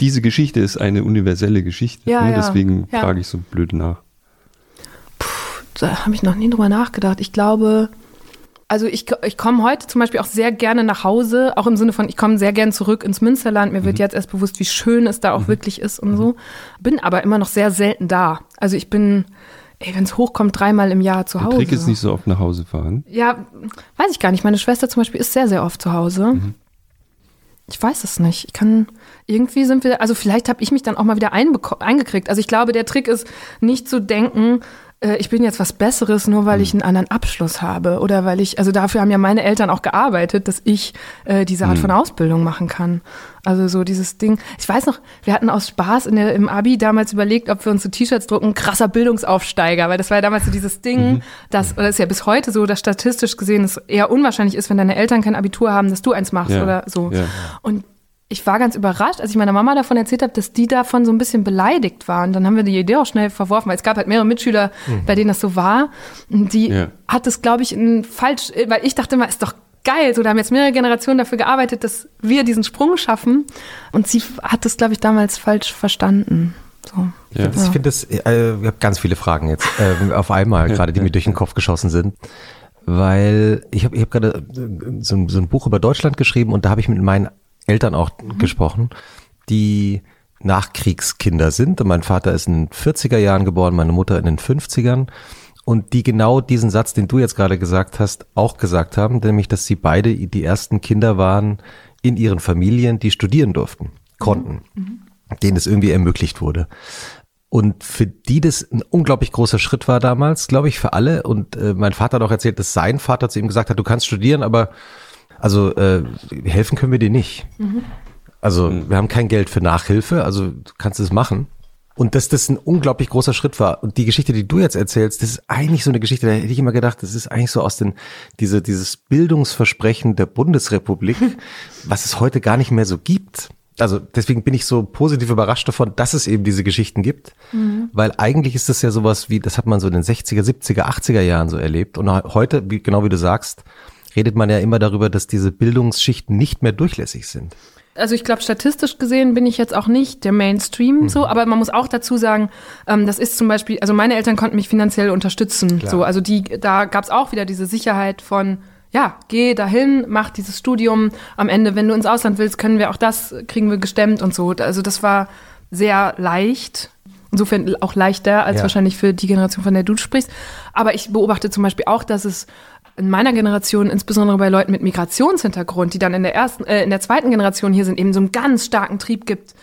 Diese Geschichte ist eine universelle Geschichte. Ja, ne? ja. Deswegen Ja. frage ich so blöd nach. da habe ich noch nie drüber nachgedacht. Ich glaube, also ich, ich komme heute zum Beispiel auch sehr gerne nach Hause, auch im Sinne von, ich komme sehr gern zurück ins Münsterland. Mir Mhm. wird jetzt erst bewusst, wie schön es da auch wirklich ist und so. Bin aber immer noch sehr selten da. Also ich bin, ey, wenn es hochkommt, dreimal im Jahr zu Der Hause. Trick ist nicht so oft nach Hause fahren. Ja, weiß ich gar nicht. Meine Schwester zum Beispiel ist sehr, sehr oft zu Hause. Mhm. Ich weiß es nicht. Ich kann, irgendwie sind wir, also vielleicht habe ich mich dann auch mal wieder eingekriegt. Also ich glaube, der Trick ist, nicht zu denken, äh, ich bin jetzt was Besseres, nur weil ich einen anderen Abschluss habe. Oder weil ich, also dafür haben ja meine Eltern auch gearbeitet, dass ich äh, diese Art von Ausbildung machen kann. Also so dieses Ding. Ich weiß noch, wir hatten aus Spaß in der, im Abi damals überlegt, ob wir uns so T-Shirts drucken, krasser Bildungsaufsteiger, weil das war ja damals so dieses Ding, das, oder ist ja bis heute so, dass statistisch gesehen es eher unwahrscheinlich ist, wenn deine Eltern kein Abitur haben, dass du eins machst Ja, oder so. ja. Und ich war ganz überrascht, als ich meiner Mama davon erzählt habe, dass die davon so ein bisschen beleidigt waren. Dann haben wir die Idee auch schnell verworfen, weil es gab halt mehrere Mitschüler, bei denen das so war. Und die Ja. hat es, glaube ich, falsch, weil ich dachte immer, ist doch geil. So, da haben jetzt mehrere Generationen dafür gearbeitet, dass wir diesen Sprung schaffen. Und sie hat es, glaube ich, damals falsch verstanden. So. Ja. Ich finde das, äh, ich habe ganz viele Fragen jetzt äh, auf einmal, *laughs* gerade die mir durch den Kopf geschossen sind. Weil ich habe ich hab gerade äh, so, ein- so ein Buch über Deutschland geschrieben und da habe ich mit meinen Eltern auch gesprochen, die Nachkriegskinder sind. Und mein Vater ist in den 40er Jahren geboren, meine Mutter in den 50ern. Und die genau diesen Satz, den du jetzt gerade gesagt hast, auch gesagt haben, nämlich, dass sie beide die ersten Kinder waren in ihren Familien, die studieren durften, konnten, denen es irgendwie ermöglicht wurde. Und für die das ein unglaublich großer Schritt war damals, glaube ich, für alle. Und äh, mein Vater hat auch erzählt, dass sein Vater zu ihm gesagt hat, du kannst studieren, aber also äh, helfen können wir dir nicht. Also wir haben kein Geld für Nachhilfe, also du kannst es machen. Und dass das ein unglaublich großer Schritt war. Und die Geschichte, die du jetzt erzählst, das ist eigentlich so eine Geschichte, da hätte ich immer gedacht, das ist eigentlich so aus den, diese, dieses Bildungsversprechen der Bundesrepublik, *laughs* was es heute gar nicht mehr so gibt. Also deswegen bin ich so positiv überrascht davon, dass es eben diese Geschichten gibt. Weil eigentlich ist das ja sowas wie, das hat man so in den 60er, 70er, 80er Jahren so erlebt. Und heute, wie, genau wie du sagst, redet man ja immer darüber, dass diese Bildungsschichten nicht mehr durchlässig sind. Also ich glaube, statistisch gesehen bin ich jetzt auch nicht der Mainstream Mhm. so, aber man muss auch dazu sagen, ähm, das ist zum Beispiel, also meine Eltern konnten mich finanziell unterstützen. So, also die, da gab es auch wieder diese Sicherheit von, ja, geh dahin, mach dieses Studium. Am Ende, wenn du ins Ausland willst, können wir auch das, kriegen wir gestemmt und so. Also das war sehr leicht. Insofern auch leichter als Ja. wahrscheinlich für die Generation, von der du sprichst. Aber ich beobachte zum Beispiel auch, dass es in meiner Generation, insbesondere bei Leuten mit Migrationshintergrund, die dann in der ersten, äh, in der zweiten Generation hier sind, eben so einen ganz starken Trieb gibt,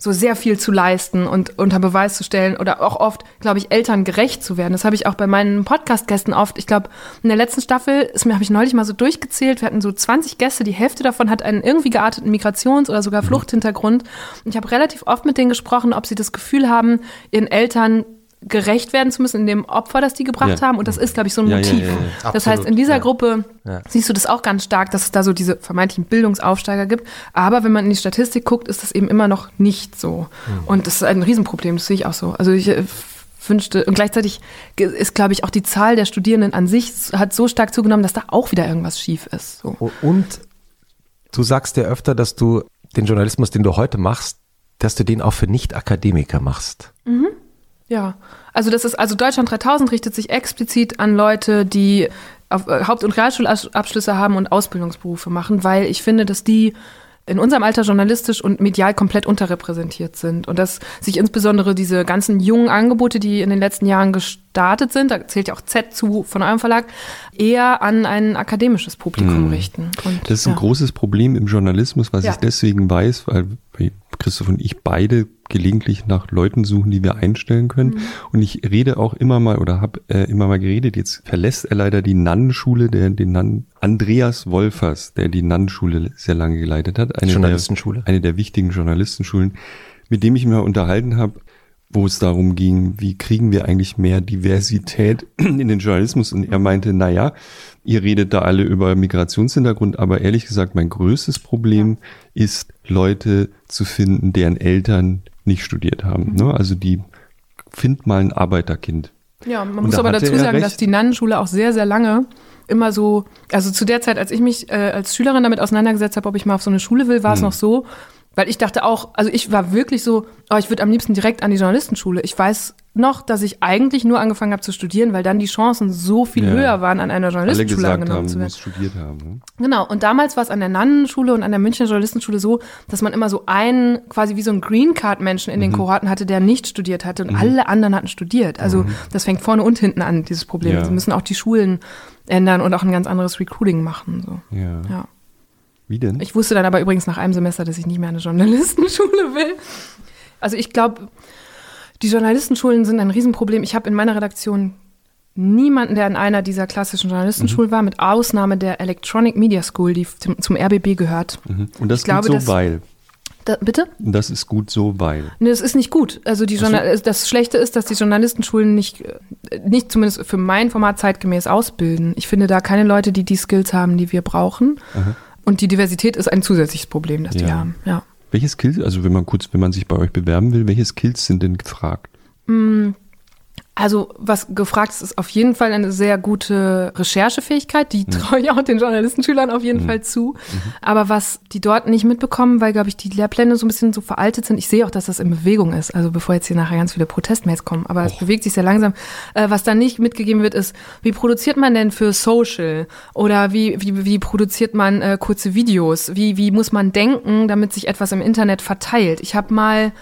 so sehr viel zu leisten und unter Beweis zu stellen oder auch oft, glaube ich, Eltern gerecht zu werden. Das habe ich auch bei meinen Podcast-Gästen oft. Ich glaube, in der letzten Staffel ist mir habe ich neulich mal so durchgezählt. Wir hatten so 20 Gäste, die Hälfte davon hat einen irgendwie gearteten Migrations- oder sogar Fluchthintergrund. Und ich habe relativ oft mit denen gesprochen, ob sie das Gefühl haben, ihren Eltern gerecht werden zu müssen in dem Opfer, das die gebracht Ja. haben. Und das ist, glaube ich, so ein Ja, Motiv. ja, ja. Das Absolut, heißt, in dieser ja. Gruppe Ja. siehst du das auch ganz stark, dass es da so diese vermeintlichen Bildungsaufsteiger gibt. Aber wenn man in die Statistik guckt, ist das eben immer noch nicht so. Und das ist ein Riesenproblem, das sehe ich auch so. Also ich äh, wünschte, und gleichzeitig ist, glaube ich, auch die Zahl der Studierenden an sich hat so stark zugenommen, dass da auch wieder irgendwas schief ist. So. Und du sagst ja öfter, dass du den Journalismus, den du heute machst, dass du den auch für Nicht-Akademiker machst. Ja, also das ist, also Deutschland 3000 richtet sich explizit an Leute, die auf, äh, Haupt- und Realschulabschlüsse haben und Ausbildungsberufe machen, weil ich finde, dass die in unserem Alter journalistisch und medial komplett unterrepräsentiert sind und dass sich insbesondere diese ganzen jungen Angebote, die in den letzten Jahren gestartet sind, da zählt ja auch Z zu von eurem Verlag, eher an ein akademisches Publikum richten. Und, Das ist ein ja. großes Problem im Journalismus, was Ja. ich deswegen weiß, weil Christoph und ich beide gelegentlich nach Leuten suchen, die wir einstellen können. Mhm. Und ich rede auch immer mal oder habe äh, immer mal geredet. Jetzt verlässt er leider die Nannenschule, der den Nann Andreas Wolfers, der die Nannenschule sehr lange geleitet hat. Eine Journalistenschule. Der, eine der wichtigen Journalistenschulen, mit dem ich mich mal unterhalten habe. wo es darum ging, wie kriegen wir eigentlich mehr Diversität *clears throat* in den Journalismus? Und er meinte, na ja, ihr redet da alle über Migrationshintergrund, aber ehrlich gesagt, mein größtes Problem ist, Leute zu finden, deren Eltern nicht studiert haben. Ne? Also die, find mal ein Arbeiterkind. Ja, man Und muss da aber dazu sagen, recht. dass die Nannenschule auch sehr, sehr lange immer so, also zu der Zeit, als ich mich äh, als Schülerin damit auseinandergesetzt habe, ob ich mal auf so eine Schule will, war Hm. es noch so, weil ich dachte auch, also ich war wirklich so, oh, ich würde am liebsten direkt an die Journalistenschule. Ich weiß noch, dass ich eigentlich nur angefangen habe zu studieren, weil dann die Chancen so viel Ja. höher waren, an einer Journalistenschule angenommen haben, zu werden. studiert haben. Ne? Genau, und damals war es an der Nannenschule und an der Münchner Journalistenschule so, dass man immer so einen, quasi wie so einen Green Card Menschen in den Kohorten hatte, der nicht studiert hatte und alle anderen hatten studiert. Also das fängt vorne und hinten an, dieses Problem. Ja. Sie müssen auch die Schulen ändern und auch ein ganz anderes Recruiting machen. So. Ja. Ja. Wie denn? Ich wusste dann aber übrigens nach einem Semester, dass ich nicht mehr an eine Journalistenschule will. Also ich glaube, die Journalistenschulen sind ein Riesenproblem. Ich habe in meiner Redaktion niemanden, der in einer dieser klassischen Journalistenschulen war, mit Ausnahme der Electronic Media School, die zum, zum RBB gehört. Mhm. Und das Ich ist gut glaube, so, das- weil. Da, bitte? Und das ist gut so, weil. Nee, das ist nicht gut. Also die. Journal das Schlechte ist, dass die Journalistenschulen nicht, äh, nicht zumindest für mein Format zeitgemäß ausbilden. Ich finde da keine Leute, die die Skills haben, die wir brauchen. Und die Diversität ist ein zusätzliches Problem, das die Ja. haben. Ja. Welche Skills, also wenn man kurz, wenn man sich bei euch bewerben will, welche Skills sind denn gefragt? Also was gefragt ist, ist auf jeden Fall eine sehr gute Recherchefähigkeit. Mhm. Die traue ich auch den Journalistenschülern auf jeden Fall zu. Aber was die dort nicht mitbekommen, weil, glaube ich, die Lehrpläne so ein bisschen so veraltet sind. Ich sehe auch, dass das in Bewegung ist. Also bevor jetzt hier nachher ganz viele Protestmails kommen. Aber es bewegt sich sehr langsam. Äh, was da nicht mitgegeben wird, ist, wie produziert man denn für Social? Oder wie, wie, wie produziert man äh, kurze Videos? Wie, wie muss man denken, damit sich etwas im Internet verteilt? Ich habe mal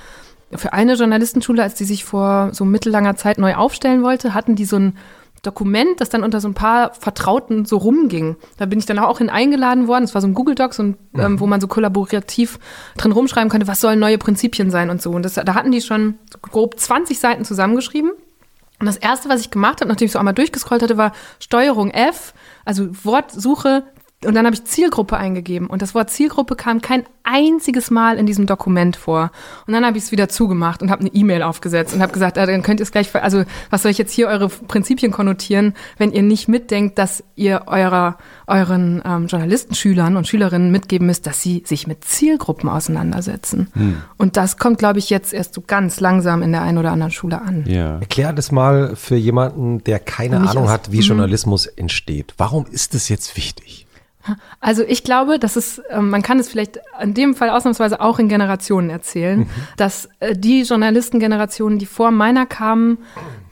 für eine Journalistenschule, als die sich vor so mittellanger Zeit neu aufstellen wollte, hatten die so ein Dokument, das dann unter so ein paar Vertrauten so rumging. Da bin ich dann auch hin eingeladen worden. Es war so ein Google Docs, und, ähm, wo man so kollaborativ drin rumschreiben konnte, was sollen neue Prinzipien sein und so. Und das, da hatten die schon grob 20 Seiten zusammengeschrieben. Und das erste, was ich gemacht habe, nachdem ich so einmal durchgescrollt hatte, war Steuerung F, also Wortsuche. Und dann habe ich Zielgruppe eingegeben. Und das Wort Zielgruppe kam kein einziges Mal in diesem Dokument vor. Und dann habe ich es wieder zugemacht und habe eine E-Mail aufgesetzt und habe gesagt, ah, dann könnt ihr es gleich, ver- also was soll ich jetzt hier eure Prinzipien konnotieren, wenn ihr nicht mitdenkt, dass ihr eurer, euren ähm, Journalistenschülern und Schülerinnen mitgeben müsst, dass sie sich mit Zielgruppen auseinandersetzen. Und das kommt, glaube ich, jetzt erst so ganz langsam in der einen oder anderen Schule an. Ja. Erklär das mal für jemanden, der keine Ahnung hat, wie Journalismus entsteht. Warum ist es jetzt wichtig? Also ich glaube, dass es, ähm, man kann es vielleicht in dem Fall ausnahmsweise auch in Generationen erzählen, dass äh, die Journalistengenerationen, die vor meiner kamen,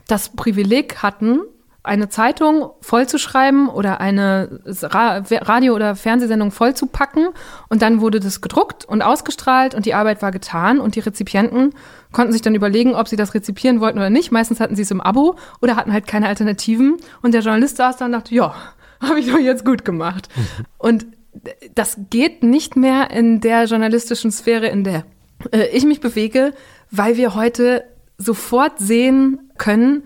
das Privileg hatten, eine Zeitung vollzuschreiben oder eine Ra Radio- oder Fernsehsendung vollzupacken. Und dann wurde das gedruckt und ausgestrahlt und die Arbeit war getan. Und die Rezipienten konnten sich dann überlegen, ob sie das rezipieren wollten oder nicht. Meistens hatten sie es im Abo oder hatten halt keine Alternativen. Und der Journalist saß da und dachte, ja, *laughs* habe ich doch jetzt gut gemacht. Und das geht nicht mehr in der journalistischen Sphäre, in der äh, ich mich bewege, weil wir heute sofort sehen können,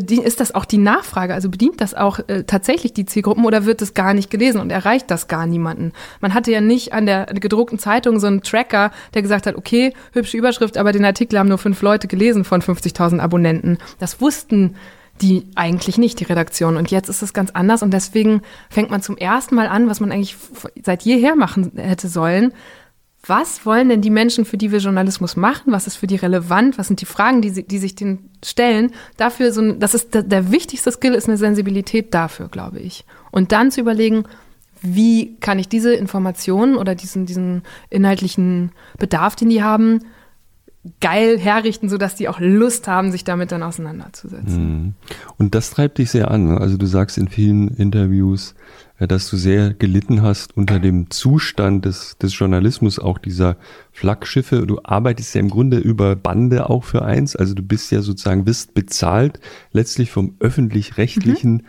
ist das auch die Nachfrage? Also bedient das auch äh, tatsächlich die Zielgruppen oder wird es gar nicht gelesen und erreicht das gar niemanden? Man hatte ja nicht an der gedruckten Zeitung so einen Tracker, der gesagt hat, okay, hübsche Überschrift, aber den Artikel haben nur fünf Leute gelesen von 50.000 Abonnenten. Das wussten die eigentlich nicht, die Redaktion. Und jetzt ist es ganz anders und deswegen fängt man zum ersten Mal an, was man eigentlich seit jeher machen hätte sollen. Was wollen denn die Menschen, für die wir Journalismus machen? Was ist für die relevant? Was sind die Fragen, die, sie, die sich denen stellen? Dafür so, ein- das ist der, der wichtigste Skill ist eine Sensibilität dafür, glaube ich. Und dann zu überlegen, wie kann ich diese Informationen oder diesen, diesen inhaltlichen Bedarf, den die haben, geil herrichten, sodass die auch Lust haben, sich damit dann auseinanderzusetzen. Mhm. Und das treibt dich sehr an. ne? Also du sagst in vielen Interviews, äh, dass du sehr gelitten hast unter dem Zustand des, des Journalismus, auch dieser Flaggschiffe. Du arbeitest ja im Grunde über Bande auch für eins. Also du bist ja sozusagen, wirst bezahlt letztlich vom öffentlich-rechtlichen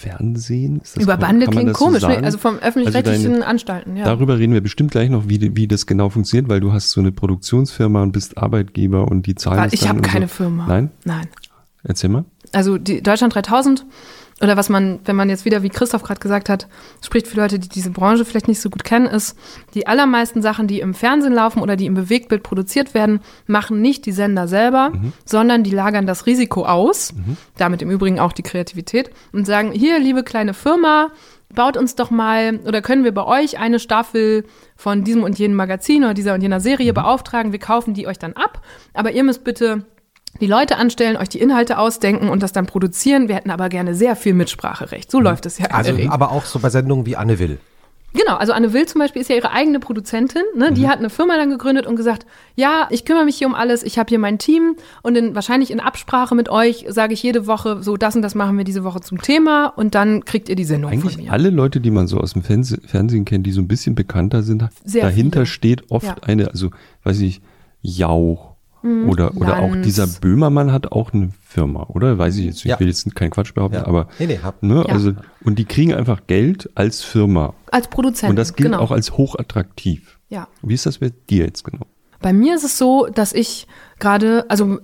Fernsehen. Das- Über Bande klingt das so komisch, ne? also vom öffentlich-rechtlichen deine- Anstalten, ja. Darüber reden wir bestimmt gleich noch, wie, wie das genau funktioniert, weil du hast so eine Produktionsfirma und bist Arbeitgeber und die zahlen ich habe keine so. Firma. Nein? Nein. Erzähl mal. Also die Deutschland 3000 oder was man, wenn man jetzt wieder, wie Christoph gerade gesagt hat, spricht für Leute, die diese Branche vielleicht nicht so gut kennen, ist, die allermeisten Sachen, die im Fernsehen laufen oder die im Bewegtbild produziert werden, machen nicht die Sender selber, mhm. sondern die lagern das Risiko aus, mhm. damit im Übrigen auch die Kreativität und sagen, hier, liebe kleine Firma, baut uns doch mal oder können wir bei euch eine Staffel von diesem und jenem Magazin oder dieser und jener Serie mhm. beauftragen, wir kaufen die euch dann ab, aber ihr müsst bitte die Leute anstellen, euch die Inhalte ausdenken und das dann produzieren. Wir hätten aber gerne sehr viel Mitspracherecht. So mhm. läuft es ja. Also, aber auch so bei Sendungen wie Anne Will. Genau, also Anne Will zum Beispiel ist ja ihre eigene Produzentin. Ne? Mhm. Die hat eine Firma dann gegründet und gesagt, ja, ich kümmere mich hier um alles, ich habe hier mein Team und in, wahrscheinlich in Absprache mit euch sage ich jede Woche, so das und das machen wir diese Woche zum Thema und dann kriegt ihr die Sendung Eigentlich von mir. alle Leute, die man so aus dem Fernseh Fernsehen kennt, die so ein bisschen bekannter sind, Sehr dahinter viele. steht oft ja. eine, also weiß ich, Jauch Mhm. Oder, oder auch dieser Böhmermann hat auch eine Firma, oder? Weiß ich jetzt, ich ja. will jetzt keinen Quatsch behaupten, ja. aber. Nee, nee, hab. Ne, ja. also, und die kriegen einfach Geld als Firma. Als Produzent. Und das gilt genau. auch als hochattraktiv. Ja. Wie ist das bei dir jetzt genau? Bei mir ist es so, dass ich gerade, also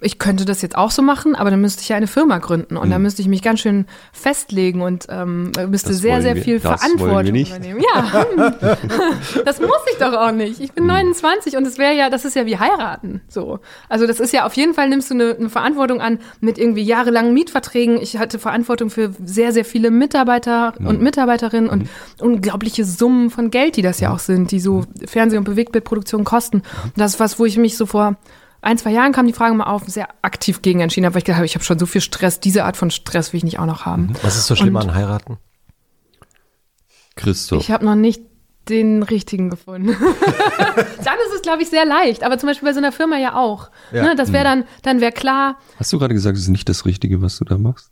ich könnte das jetzt auch so machen, aber dann müsste ich ja eine Firma gründen und hm. dann müsste ich mich ganz schön festlegen und ähm, müsste das sehr, sehr wir, viel Verantwortung übernehmen. Ja, *laughs* das muss ich doch auch nicht. Ich bin hm. 29 und es wäre ja, das ist ja wie heiraten. So, also das ist ja auf jeden Fall nimmst du eine, eine, Verantwortung an mit irgendwie jahrelangen Mietverträgen. Ich hatte Verantwortung für sehr, sehr viele Mitarbeiter hm. und Mitarbeiterinnen und hm. unglaubliche Summen von Geld, die das ja hm. auch sind, die so hm. Fernseh- und Bewegtbildproduktion kosten. Und das ist was, wo ich mich so vor ein, zwei Jahren kam die Frage mal auf, sehr aktiv gegen entschieden habe, weil ich gedacht habe, ich habe schon so viel Stress, diese Art von Stress will ich nicht auch noch haben. Mhm. Was ist so schlimm an heiraten? Christoph. Ich habe noch nicht den richtigen gefunden. *laughs* dann ist es, glaube ich, sehr leicht. Aber zum Beispiel bei so einer Firma ja auch. Ja. Ne, das wäre mhm. dann, dann wäre klar. Hast du gerade gesagt, es ist nicht das Richtige, was du da machst?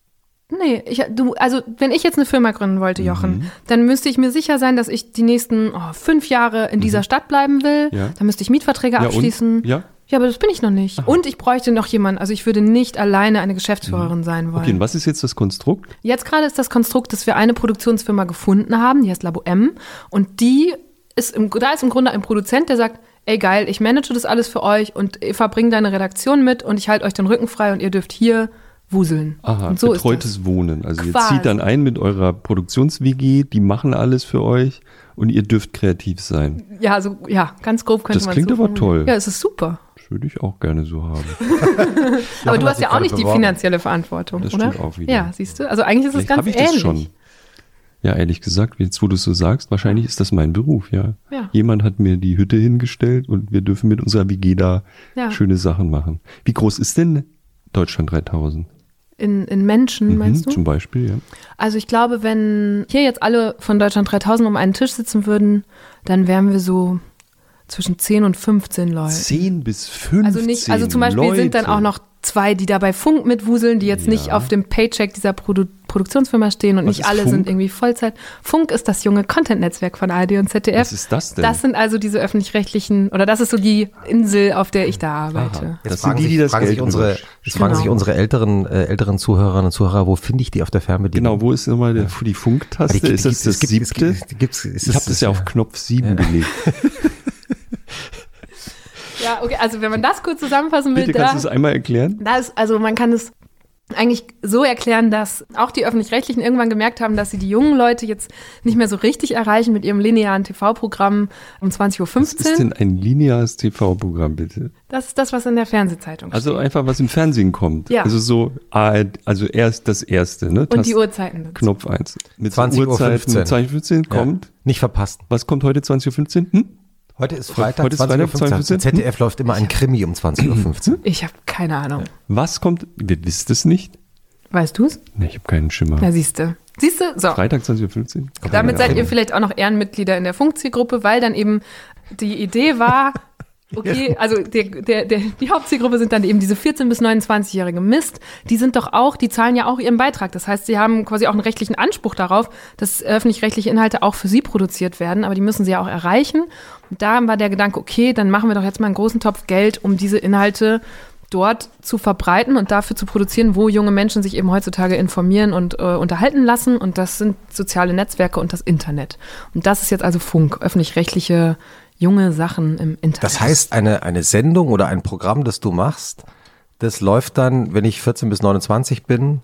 Nee, ich, du, also wenn ich jetzt eine Firma gründen wollte, Jochen, mhm. dann müsste ich mir sicher sein, dass ich die nächsten oh, fünf Jahre in mhm. dieser Stadt bleiben will. Ja. Dann müsste ich Mietverträge ja, abschließen. Und? Ja. Ja, aber das bin ich noch nicht. Aha. Und ich bräuchte noch jemanden. Also ich würde nicht alleine eine Geschäftsführerin mhm. sein wollen. Okay, und was ist jetzt das Konstrukt? Jetzt gerade ist das Konstrukt, dass wir eine Produktionsfirma gefunden haben, die heißt Labo M. Und die ist im, da ist im Grunde ein Produzent, der sagt, ey geil, ich manage das alles für euch und Eva, bring deine Redaktion mit und ich halte euch den Rücken frei und ihr dürft hier wuseln. Aha, und so betreutes Wohnen. Also Quasi. ihr zieht dann ein mit eurer Produktions-WG, die machen alles für euch und ihr dürft kreativ sein. Ja, so, ja, ganz grob könnte das man Das klingt so aber toll. Ja, es ist super. Das würde ich auch gerne so haben. *laughs* aber du hast ja auch nicht beworben. die finanzielle Verantwortung, das oder? Das stimmt auch wieder. Ja, siehst du? Also eigentlich ist es ganz ich ähnlich. Das schon. Ja, ehrlich gesagt, jetzt wo du es so sagst, wahrscheinlich ist das mein Beruf, ja. ja. Jemand hat mir die Hütte hingestellt und wir dürfen mit unserer WG da ja. schöne Sachen machen. Wie groß ist denn Deutschland 3000? In, in Menschen, mhm, meinst du? Zum Beispiel, ja. Also ich glaube, wenn hier jetzt alle von Deutschland 3000 um einen Tisch sitzen würden, dann wären wir so zwischen 10 und 15 Leute. 10 bis 15 Also nicht, also zum Beispiel Leute. sind dann auch noch zwei, die dabei Funk mitwuseln, die jetzt ja. nicht auf dem Paycheck dieser Produ Produktionsfirma stehen und Was nicht alle Funk? sind irgendwie Vollzeit. Funk ist das junge Content-Netzwerk von ARD und ZDF. Was ist das denn? Das sind also diese öffentlich-rechtlichen, oder das ist so die Insel, auf der ich da arbeite. Aha. Das sind die, die das fragen Geld sich unsere, Jetzt genau. fragen sich unsere älteren, äh, älteren Zuhörerinnen und Zuhörer, wo finde ich die auf der Fernbedienung? Genau, wo ist nochmal die Funktaste? Die, ist das das siebte? ich habe das ja auf Knopf sieben ja. gelegt. *laughs* Ja, okay, also wenn man das kurz zusammenfassen will. Bitte, kannst du es einmal erklären? Das, also man kann es eigentlich so erklären, dass auch die Öffentlich-Rechtlichen irgendwann gemerkt haben, dass sie die jungen Leute jetzt nicht mehr so richtig erreichen mit ihrem linearen TV-Programm um 20.15 Uhr. Was ist denn ein lineares TV-Programm, bitte? Das ist das, was in der Fernsehzeitung also steht. Also einfach, was im Fernsehen kommt. Ja. Also so, also erst das Erste, ne? Und die Uhrzeiten. Dazu. Knopf 1. Mit 20.15 Uhr. 20.15 Uhr kommt. Ja. Nicht verpasst. Was kommt heute 20.15 Uhr? Hm? Heute ist Freitag, Heute ist Freitag 20.15 Uhr. ZDF läuft immer ein Krimi um 20.15 Uhr. Ich habe keine Ahnung. Was kommt, ihr wisst es nicht? Weißt du es? Nee, ich habe keinen Schimmer. Ja, siehst du. Siehst du? So. Freitag 20.15 Uhr. Damit seid ihr vielleicht auch noch Ehrenmitglieder in der Funkzielgruppe, weil dann eben die Idee war, *laughs* Okay, also der, der, der, die Hauptzielgruppe sind dann eben diese 14- bis 29-jährige Mist. Die sind doch auch, die zahlen ja auch ihren Beitrag. Das heißt, sie haben quasi auch einen rechtlichen Anspruch darauf, dass öffentlich-rechtliche Inhalte auch für sie produziert werden, aber die müssen sie ja auch erreichen. Und da war der Gedanke, okay, dann machen wir doch jetzt mal einen großen Topf Geld, um diese Inhalte dort zu verbreiten und dafür zu produzieren, wo junge Menschen sich eben heutzutage informieren und äh, unterhalten lassen. Und das sind soziale Netzwerke und das Internet. Und das ist jetzt also Funk, öffentlich-rechtliche junge Sachen im Internet. Das heißt, eine, eine Sendung oder ein Programm, das du machst, das läuft dann, wenn ich 14 bis 29 bin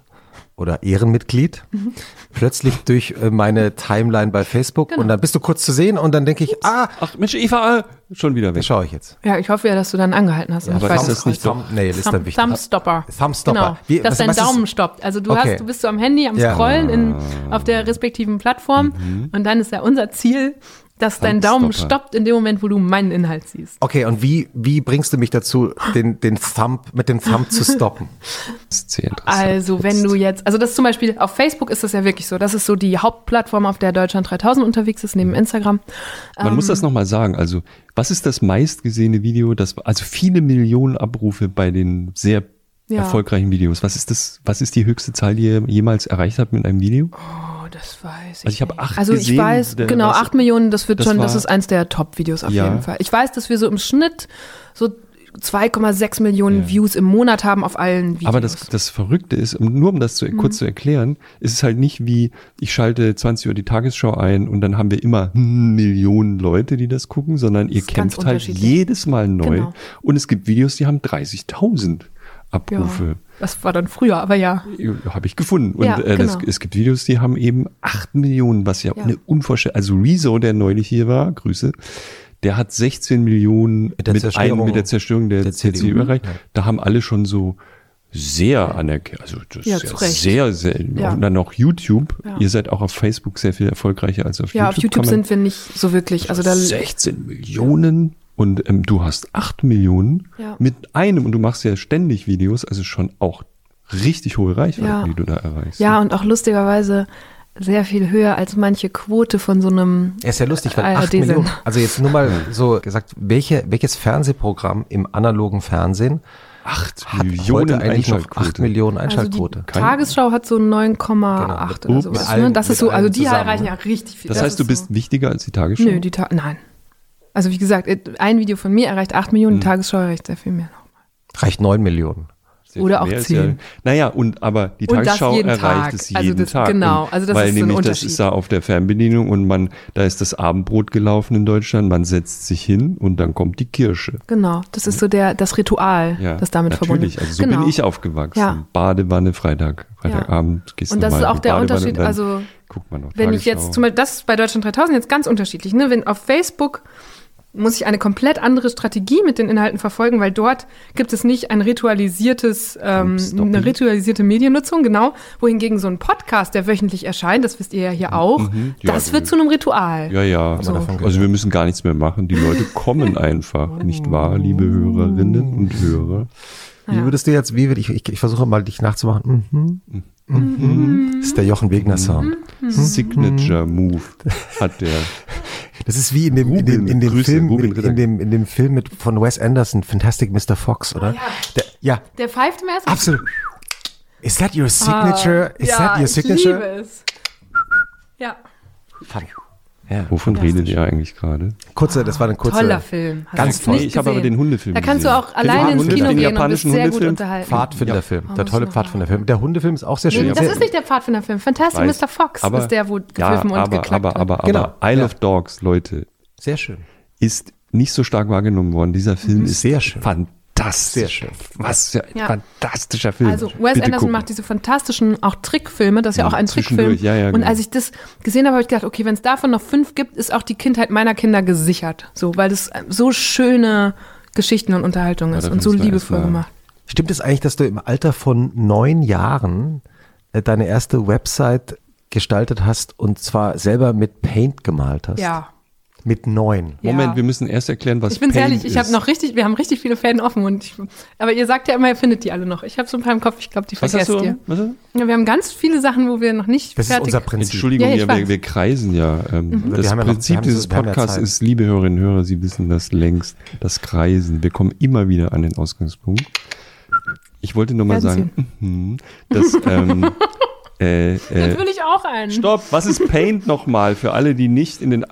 oder Ehrenmitglied Mhm. plötzlich durch äh, meine Timeline bei Facebook Genau. und dann bist du kurz zu sehen und dann denke ich, ah, Ach Mensch, Eva, äh, schon wieder das weg. schaue ich jetzt. Ja, ich hoffe ja, dass du dann angehalten hast. und aber nicht ist weiter das nicht scrollst. Thumbnail ist dann Thumb, wichtig. Thumbstopper. Thumbstopper. Genau, Wie- dass was- dein was ist- Daumen stoppt. Also du Okay. hast, du bist so am Handy, am Ja. Scrollen in, auf der respektiven Plattform und dann ist ja unser Ziel, dass dein Daumen stoppt in dem Moment, wo du meinen Inhalt siehst. Okay, und wie, wie bringst du mich dazu, den, den Thumb, mit dem Thumb zu stoppen? *laughs* Das ist sehr interessant. Also wenn du jetzt, also das zum Beispiel auf Facebook ist das ja wirklich so, das ist so die Hauptplattform, auf der Deutschland 3000 unterwegs ist, neben Instagram. Man muss das nochmal sagen. Also, was ist das meistgesehene Video? Das, also viele Millionen Abrufe bei den sehr Ja. erfolgreichen Videos. Was ist das, was ist die höchste Zahl, die ihr jemals erreicht habt mit einem Video? Oh, das weiß ich. Also ich habe acht Also ich gesehen, weiß, der- genau, 8 Millionen, das wird das schon, das war- ist eins der Top-Videos auf Ja. jeden Fall. Ich weiß, dass wir so im Schnitt so 2,6 Millionen Views im Monat haben auf allen Videos. Aber das, das Verrückte ist, um- nur um das zu, Mhm. kurz zu erklären, ist es halt nicht wie, ich schalte 20 Uhr die Tagesschau ein und dann haben wir immer Millionen Leute, die das gucken, sondern ihr kämpft halt jedes Mal neu. Genau. Und es gibt Videos, die haben 30.000 ja, Abrufe. Das war dann früher, aber ja. Habe ich gefunden. Und Ja, äh, genau. es gibt Videos, die haben eben 8 Millionen, was ja, Ja. eine unvorstellbare, also Rezo, der neulich hier war, Grüße, der hat 16 Millionen Mit der mit, Zerstörung einem, mit der Zerstörung der, der CDU, CDU. erreicht. Da haben alle schon so sehr anerkannt, also das Ja, ist zu ja Recht. sehr, sehr, Ja. und dann noch YouTube. Ja. Ihr seid auch auf Facebook sehr viel erfolgreicher als auf Ja, YouTube. auf YouTube sind wir nicht so wirklich. Also da 16 Millionen und ähm, du hast 8 Millionen Ja. mit einem und du machst ja ständig Videos, also schon auch richtig hohe Reichweite, Ja. die du da erreichst. Ja, und auch lustigerweise sehr viel höher als manche Quote von so einem. Er ist ja lustig, weil ARD 8 Sender. Millionen, also jetzt nur mal so gesagt, welche, welches Fernsehprogramm im analogen Fernsehen 8 hat Millionen heute eigentlich noch 8 Einschaltquote. Millionen Also Einschaltquote? die Tagesschau hat so 9,8 oder Mit sowas. allen- Ne? Das ist so, also die erreichen ne? ja richtig viel. Das heißt, du ist bist so. wichtiger als die Tagesschau? Nö, die Ta nein. Also wie gesagt, ein Video von mir erreicht 8 Millionen, Hm. die Tagesschau erreicht sehr viel mehr. Reicht 9 Millionen. Sehr Oder auch mehr als 10. Ja, naja, und aber die Und das Tagesschau erreicht Tag. es Also jeden das- Tag. genau, Und also das weil ist so ein nämlich das ist da auf der Fernbedienung und man, da ist das Abendbrot gelaufen in Deutschland, man setzt sich hin und dann kommt die Kirsche. Genau, das ist so der, das Ritual, Ja, das damit verbunden ist. Also so genau. bin ich aufgewachsen. Ja. Badewanne, Freitag, Freitagabend gehst Und du das mal ist auch der Badewanne Unterschied, und also guckt man noch Wenn ich Tagesschau. jetzt zum Beispiel, das ist bei Deutschland 3000 jetzt ganz unterschiedlich, ne? Wenn auf Facebook muss ich eine komplett andere Strategie mit den Inhalten verfolgen, weil dort gibt es nicht ein ritualisiertes, ähm, eine ritualisierte Mediennutzung, genau, wohingegen so ein Podcast, der wöchentlich erscheint, das wisst ihr ja hier auch, Mhm. Ja, das wird zu einem Ritual. Ja, ja. So. Also wir müssen gar nichts mehr machen. Die Leute *laughs* kommen einfach, nicht wahr, liebe Hörerinnen und Hörer? Wie würdest du jetzt, wie würde ich, ich, ich versuche mal dich nachzumachen. Mhm. Mhm. Das ist der Jochen Wegner Sound. Mhm. Signature Move *laughs* hat der. Das ist wie in dem, in dem, in dem Grüße, Film, Ruben in dem, in dem Film mit, von Wes Anderson, Fantastic Mr. Fox, oder? Der, ja, Der pfeift im ersten absolut. Is that your signature? Is ja, that your Ich signature? liebe es. Ja, Ja. Wovon redet ihr eigentlich gerade? Kurze, das war eine kurze toller Film. Hast Ganz toll. Ich habe aber gesehen? den Hundefilm Da kannst du gesehen. auch alleine ins Hunde- Kino den gehen und bist japanischen sehr gut Hundefilm? unterhalten. Pfadfinderfilm. Ja. Der tolle Pfadfinderfilm. Der Hundefilm ist auch sehr schön. Nee, das ist nicht der Pfadfinderfilm. Fantastic Weiß. Mr. Fox Aber- ist der, wo Ja, gepfiffen und aber, geklackt aber, aber, wird. aber, Genau, Isle ja. of Dogs, Leute, Sehr schön. ist nicht so stark wahrgenommen worden. Dieser Film ist Sehr schön. Fantastisch. Sehr schön. Was für ein Ja. fantastischer Film. Also Wes Bitte Anderson gucken. macht diese fantastischen auch Trickfilme, das ist ja auch ein Trickfilm. ja, ja, Und genau. als ich das gesehen habe, habe ich gedacht, okay, wenn es davon noch fünf gibt, ist auch die Kindheit meiner Kinder gesichert. So, weil das so schöne Geschichten und Unterhaltung ist und so liebevoll gemacht. Stimmt es eigentlich, dass du im Alter von neun Jahren äh, deine erste Website gestaltet hast und zwar selber mit Paint gemalt hast? Ja. Mit neun. Moment, Ja. wir müssen erst erklären, was Ich bin Paint ehrlich, ich ist. habe noch richtig, wir haben richtig viele Fäden offen und ich, aber ihr sagt ja immer, ihr findet die alle noch. Ich habe so ein paar im Kopf, ich glaube, die Was hast du? ihr. Was? Ja, wir haben ganz viele Sachen, wo wir noch nicht Das ist fertig unser Prinzip. Entschuldigung, Ja, wir, wir, kreisen ja. Ähm, Das ja noch- wir Prinzip haben dieses Podcasts ist, liebe Hörerinnen und Hörer, Sie wissen das längst, das Kreisen. Wir kommen immer wieder an den Ausgangspunkt. Ich wollte nur mal Werden sagen, mhm, dass, ähm, *laughs* äh, Jetzt äh, will ich auch einen. stopp, was ist Paint nochmal für alle, die nicht in den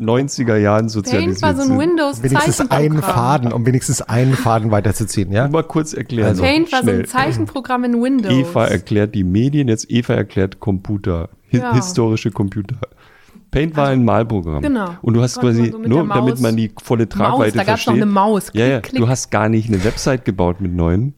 90er Jahren Paint sozialisiert war so ein sind? Wenigstens einen Faden, um wenigstens einen Faden weiterzuziehen, ja? Mal kurz erklären. Also, Paint war so ein Zeichenprogramm in Windows. Eva erklärt die Medien, jetzt Eva erklärt Computer, hi Ja. historische Computer. Paint war ein Malprogramm. Genau. Und du hast Konnte quasi, so nur damit Maus- man die volle Tragweite da gab's noch versteht. eine Maus. Ja, ja, Klick, klick. du hast gar nicht eine Website gebaut mit neuen,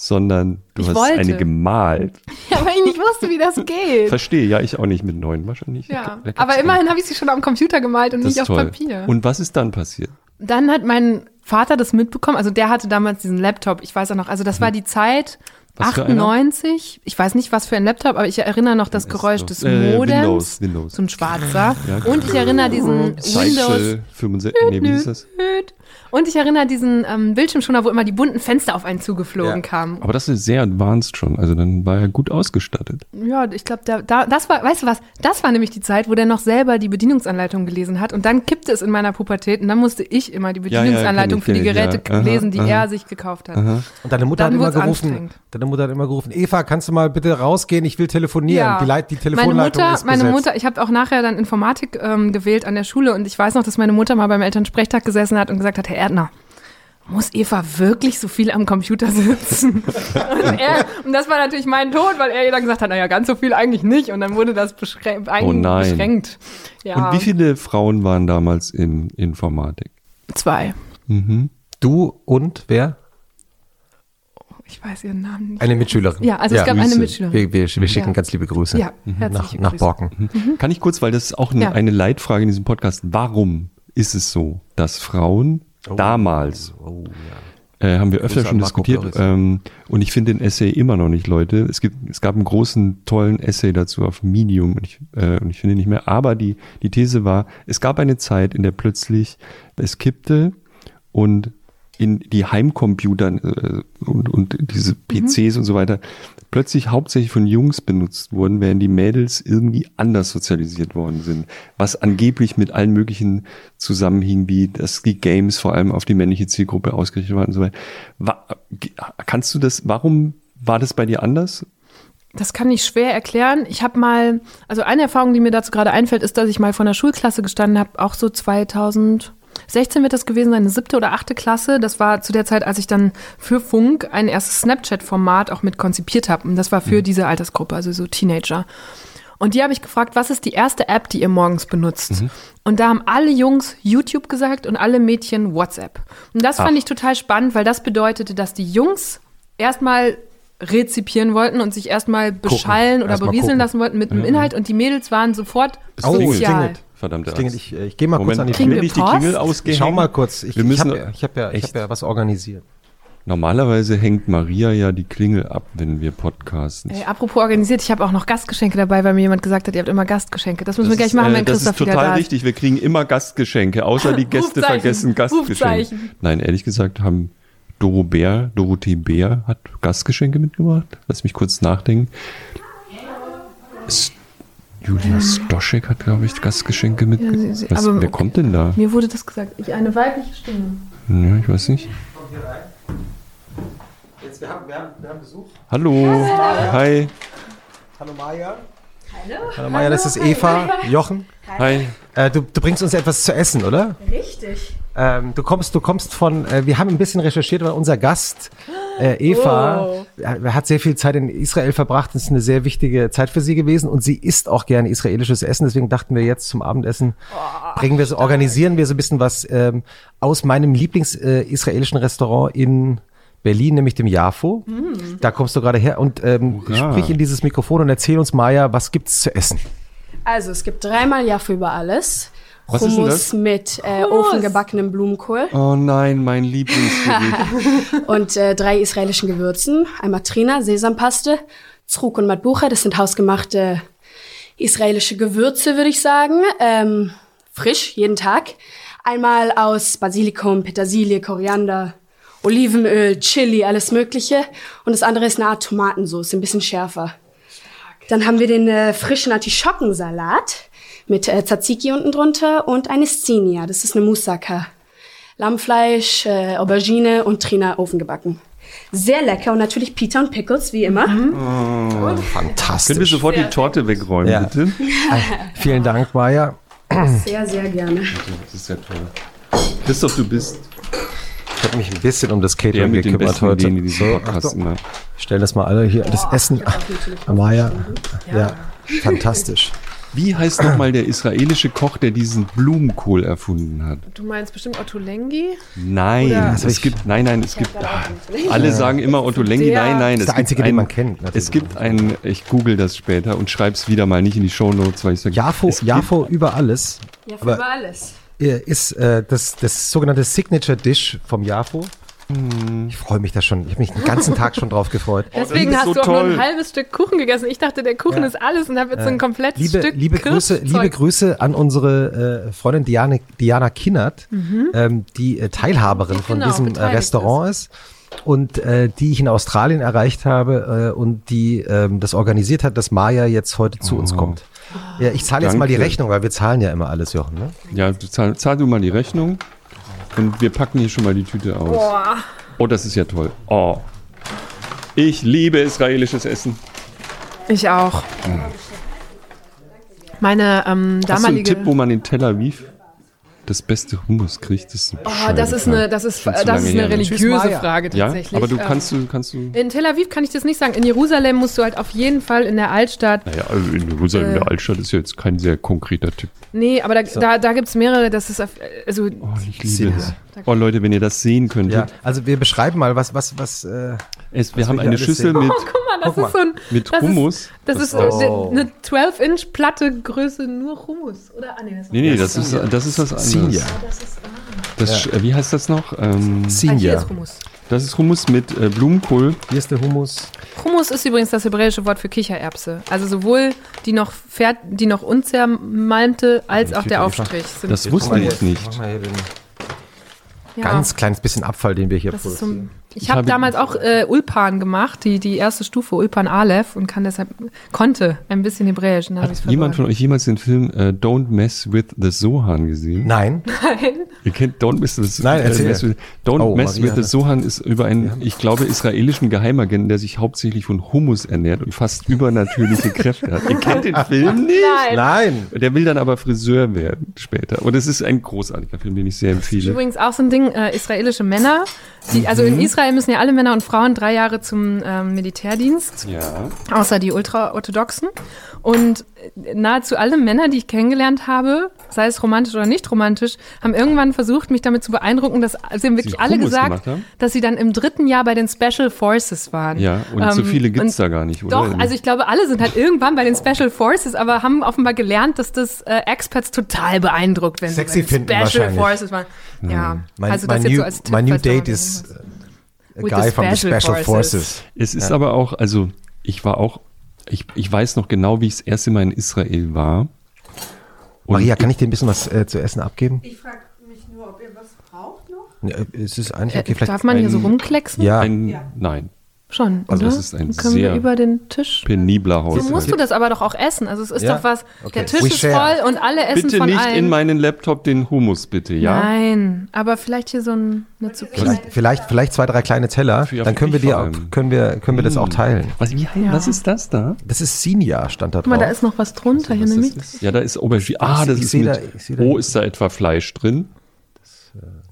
sondern du Ich hast wollte. eine gemalt. *laughs* Ja, weil ich nicht wusste, wie das *laughs* geht. Verstehe, ja, ich auch nicht mit neun wahrscheinlich. Ja, Da aber immerhin habe ich sie schon am Computer gemalt und Das nicht auf toll. Papier. Und was ist dann passiert? Dann hat mein Vater das mitbekommen, also der hatte damals diesen Laptop, ich weiß auch noch, also das war die Zeit Mhm. Was für einer? 98, ich weiß nicht, was für ein Laptop, aber ich erinnere noch das Geräusch des Äh, Modems, Windows, Windows. so ein schwarzer. Ja. Und ich erinnere diesen Windows, Zeichsel 65, nee, wie hieß das? und ich erinnere diesen ähm, Bildschirmschoner, wo immer die bunten Fenster auf einen zugeflogen Ja. kamen. Aber das ist sehr advanced schon, also dann war er gut ausgestattet. Ja, ich glaube, da, da, das war, weißt du was, das war nämlich die Zeit, wo der noch selber die Bedienungsanleitung gelesen hat und dann kippte es in meiner Pubertät und dann musste ich immer die Ja, ja, Bedienungsanleitung kenn ich, für die Geräte ja. Aha, lesen, die aha. er sich gekauft hat. Und deine Mutter Dann hat immer gerufen, deine Mutter hat immer gerufen, Eva, kannst du mal bitte rausgehen, ich will telefonieren. Die, Leit, die meine Telefonleitung Mutter, ist meine. Mutter, ich habe auch nachher dann Informatik ähm, gewählt an der Schule und ich weiß noch, dass meine Mutter mal beim Elternsprechtag gesessen hat und gesagt hat, Herr Erdner, muss Eva wirklich so viel am Computer sitzen? *laughs* und, er, und das war natürlich mein Tod, weil er ihr dann gesagt hat, naja, ganz so viel eigentlich nicht. Und dann wurde das beschränkt. Oh nein. beschränkt. Ja, Und wie viele Frauen waren damals in Informatik? Zwei. Mhm. Du und wer? Ich weiß ihren Namen nicht. Eine Mitschülerin. Ja, also es gab Grüße. eine Mitschülerin. Wir, wir, wir schicken Ja. ganz liebe Grüße Ja, nach, herzliche nach Grüße. Borken. Kann ich kurz, weil das ist auch eine, Ja. eine Leitfrage in diesem Podcast. Warum ist es so, dass Frauen damals, Oh, ja. äh, haben wir öfter schon diskutiert, ähm, und ich finde den Essay immer noch nicht, Leute. Es gibt, es gab einen großen, tollen Essay dazu auf Medium und ich, äh, und ich finde ihn nicht mehr. Aber die, die These war, es gab eine Zeit, in der plötzlich es kippte und in die Heimcomputer äh, und, und diese PCs und so weiter plötzlich hauptsächlich von Jungs benutzt wurden, während die Mädels irgendwie anders sozialisiert worden sind. Was angeblich mit allen möglichen zusammenhing, wie dass die Games vor allem auf die männliche Zielgruppe ausgerichtet waren und so weiter. Wa kannst du das, warum war das bei dir anders? Das kann ich schwer erklären. Ich habe mal, also eine Erfahrung, die mir dazu gerade einfällt, ist, dass ich mal vor einer Schulklasse gestanden habe, auch so 2016 wird das gewesen sein, eine siebte oder achte Klasse. Das war zu der Zeit, als ich dann für Funk ein erstes Snapchat-Format auch mit konzipiert habe. Und das war für diese Altersgruppe, also so Teenager. Und die habe ich gefragt, was ist die erste App, die ihr morgens benutzt? Und da haben alle Jungs YouTube gesagt und alle Mädchen WhatsApp. Und das fand ich total spannend, weil das bedeutete, dass die Jungs erstmal rezipieren wollten und sich erstmal beschallen oder Erstmal berieseln gucken. lassen wollten mit dem Inhalt und die Mädels waren sofort Oh, sozial. klingelt. Verdammte. Axt. Ich, äh, ich gehe mal kurz Moment, an die will ich die? Klingel ausgehängt? Ich schau mal kurz. Ich, Wir ich müssen, habe ja, ich hab ja, ich Echt? hab ja was organisiert. Normalerweise hängt Maria ja die Klingel ab, wenn wir podcasten. Ey, apropos organisiert, ich habe auch noch Gastgeschenke dabei, weil mir jemand gesagt hat, ihr habt immer Gastgeschenke. Das müssen wir gleich ist, machen, äh, wenn das Christoph ist wieder total da ist. richtig. Wir kriegen immer Gastgeschenke, außer die *laughs* Gäste vergessen Gastgeschenke. Nein, ehrlich gesagt haben Doro Bär, Dorothee Bär hat Gastgeschenke mitgebracht. Lass mich kurz nachdenken. Es, Julia Stoschek hat, glaube ich, Gastgeschenke Ja, mitgebracht. sie- sie- Was, aber- wer kommt denn da? Mir wurde das gesagt. Ich eine weibliche Stimme. Ja, ich weiß nicht. Jetzt, wir, haben, wir, haben, wir haben Besuch. Hallo. Hi. Hallo Maja. Hallo. Hallo Maja, das ist Eva, Jochen. Hi. Äh, du, du bringst uns etwas zu essen, oder? Richtig. Ähm, du kommst, du kommst von. Äh, wir haben ein bisschen recherchiert, weil unser Gast äh, Eva Oh. äh, hat sehr viel Zeit in Israel verbracht. Das ist eine sehr wichtige Zeit für sie gewesen und sie isst auch gerne israelisches Essen. Deswegen dachten wir jetzt zum Abendessen bringen wir so, organisieren wir so ein bisschen was ähm, aus meinem Lieblings-israelischen Restaurant in Berlin, nämlich dem Jafo. Da kommst du gerade her und ähm, Hurra. sprich in dieses Mikrofon und erzähl uns, Maja, was gibt's zu essen? Also es gibt dreimal Jaffe über alles. Was ist denn Hummus das? mit äh, ofengebackenem Blumenkohl Oh nein, mein Lieblingsgericht. *laughs* und äh, drei israelischen Gewürzen. Einmal Trina, Sesampaste, Zruk und Matbucha. Das sind hausgemachte israelische Gewürze, würde ich sagen. Ähm, frisch, jeden Tag. Einmal aus Basilikum, Petersilie, Koriander, Olivenöl, Chili, alles Mögliche. Und das andere ist eine Art Tomatensauce, ein bisschen schärfer. Dann haben wir den äh, frischen Artischockensalat mit äh, Tzatziki unten drunter und eine Szinia, das ist eine Moussaka. Lammfleisch, äh, Aubergine und Trina ofengebacken. Sehr lecker und natürlich Pita und Pickles, wie immer. Fantastisch. Können wir sofort die Torte wegräumen, Ja. bitte? *laughs* Vielen Dank, Maja. Sehr, sehr gerne. Das ist ja toll. Christoph, du bist Ich habe mich ein bisschen um das Catering gekümmert heute. Ideen diesem So, Achtung. Ich stelle das mal alle hier, das Essen. Maja, ja. fantastisch. Wie heißt nochmal der israelische Koch, der diesen Blumenkohl erfunden hat? Du meinst bestimmt Otto Lengi? Nein, Oder- es gibt, nein, nein, es gibt, ah, alle sagen immer Otto Lengi, nein, nein. Das ist es der gibt einzige, ein, den man kennt. natürlich. Es gibt ein, ich google das später und schreib's wieder mal nicht in die Shownotes, weil ich sage, Jafo, es gibt- Jafo über alles Ja, für Aber- über alles. ist äh, das, das sogenannte Signature Dish vom Jafo. Ich freue mich da schon. Ich habe mich den ganzen Tag schon drauf gefreut. *laughs* Deswegen ist hast so du auch nur toll. ein halbes Stück Kuchen gegessen. Ich dachte, der Kuchen ist alles und habe jetzt so ein komplettes Liebe, Stück liebe, Grüße, liebe Grüße an unsere äh, Freundin Diane, Diana Kinnert, ähm, die äh, Teilhaberin von Genau, diesem äh, Restaurant ist. Und äh, die ich in Australien erreicht habe äh, und die ähm, das organisiert hat, dass Maya jetzt heute zu uns Oh. kommt. Ja, ich zahle jetzt mal die. Rechnung, weil wir zahlen ja immer alles, Jochen. Ne? Ja, du zahl, zahl du mal die Rechnung und wir packen hier schon mal die Tüte aus. Boah. Oh, das ist ja toll. Oh. Ich liebe israelisches Essen. Ich auch. Meine ähm, Hast du einen damalige. Tipp, wo man in Tel Aviv das beste Hummus kriegt? Das ist, eine Oh, das ist eine, das ist, zu das ist eine ne? religiöse. Frage Ja, tatsächlich. aber du Ähm, kannst du, kannst du. In Tel Aviv kann ich das nicht sagen. In Jerusalem musst du halt auf jeden Fall in der Altstadt. Naja, also in Jerusalem, Äh. der Altstadt ist ja jetzt kein sehr konkreter Tipp. Nee, aber da, da, da gibt es mehrere. Das ist auf, also Oh, ich liebe es. Oh Leute, wenn ihr das sehen könntet. Ja, also wir beschreiben mal, was, was, was, äh, Es, wir Was haben eine Schüssel sehen. mit, guck mal, das Guck ist so ein. mit das Hummus. Ist, das ist Oh. eine 12-inch Platte Größe nur Hummus. Oder? Ah, nee, das Nee, nee, das ist, das ist was anderes. Senior. Das, äh, Wie heißt das noch? Ähm, Ah, Senior. ist Hummus. das ist Hummus mit äh, Blumenkohl. Hier ist der Hummus. Hummus ist übrigens das hebräische Wort für Kichererbse. Also sowohl die noch, fert, die noch unzermalmte als auch der Aufstrich. Sind Das wusste ich nicht. Ja, Ganz kleines bisschen Abfall, den wir hier das produzieren. Ich habe damals auch äh, Ulpan gemacht, die, die erste Stufe, Ulpan Aleph, und kann deshalb, konnte ein bisschen Hebräisch. ich's Hat jemand von euch jemals den Film äh, Don't Mess with the Sohan gesehen? Nein, Ihr kennt Don't Mess with the Nein, erzähl. Mess with, Don't Oh, Mess with the Sohan ist über einen, ich glaube, israelischen Geheimagenten, der sich hauptsächlich von Hummus ernährt und fast übernatürliche Kräfte hat. Ihr kennt den *laughs* Film nicht? Nein. nein. Der will dann aber Friseur werden später. Und es ist ein großartiger Film, den ich sehr empfehle. Übrigens auch so ein Ding, äh, israelische Männer, die, also in Israel müssen ja alle Männer und Frauen drei Jahre zum ähm, Militärdienst, Ja. außer die Ultraorthodoxen. Und äh, nahezu alle Männer, die ich kennengelernt habe, sei es romantisch oder nicht romantisch, haben irgendwann versucht, mich damit zu beeindrucken, dass sie haben wirklich Sie alle gesagt, haben? dass sie dann im dritten Jahr bei den Special Forces waren. Ja, und so Ähm, viele gibt's und da gar nicht, oder? Doch, also ich glaube, alle sind halt irgendwann bei den Special Forces, aber haben offenbar gelernt, dass das äh, Expats total beeindruckt, wenn Sexy sie bei den finden Special. Forces waren. Ja, Mein, also mein, das jetzt new, so als Tipp, my new date mal is gesehen a With guy the from the Special Forces. Forces. Es ist aber auch, also ich war auch, ich, ich weiß noch genau, wie ich das erste Mal in Israel war. Und Maria, kann ich dir ein bisschen was äh, zu essen abgeben? Ich frage mich nur, ob ihr was braucht noch? Ja, äh, es ist eigentlich Äh, okay. Vielleicht Darf man hier so rumklecksen? ja, ein, nein, Schon, Also oder? das ist ein können sehr wir über den Tisch. penibler So Haushalt. musst du das aber doch auch essen. Also es ist Ja? doch was, Okay. der Tisch We ist share. voll und alle essen Bitte von nicht allen. in meinen Laptop den Hummus, bitte, ja? Nein, aber vielleicht hier so ein, eine Zucchini. vielleicht, vielleicht, vielleicht zwei, drei kleine Teller. Für- Dann können wir, die auch, können wir, können wir das auch teilen. Was, wie, Ja. was ist das da? Das ist Senior, stand da Guck mal, drauf. da ist noch was drunter hier nämlich. das? Ja, da ist Aubergine. Ah, das Ich ist mit. da- oh, ist da etwa Fleisch drin?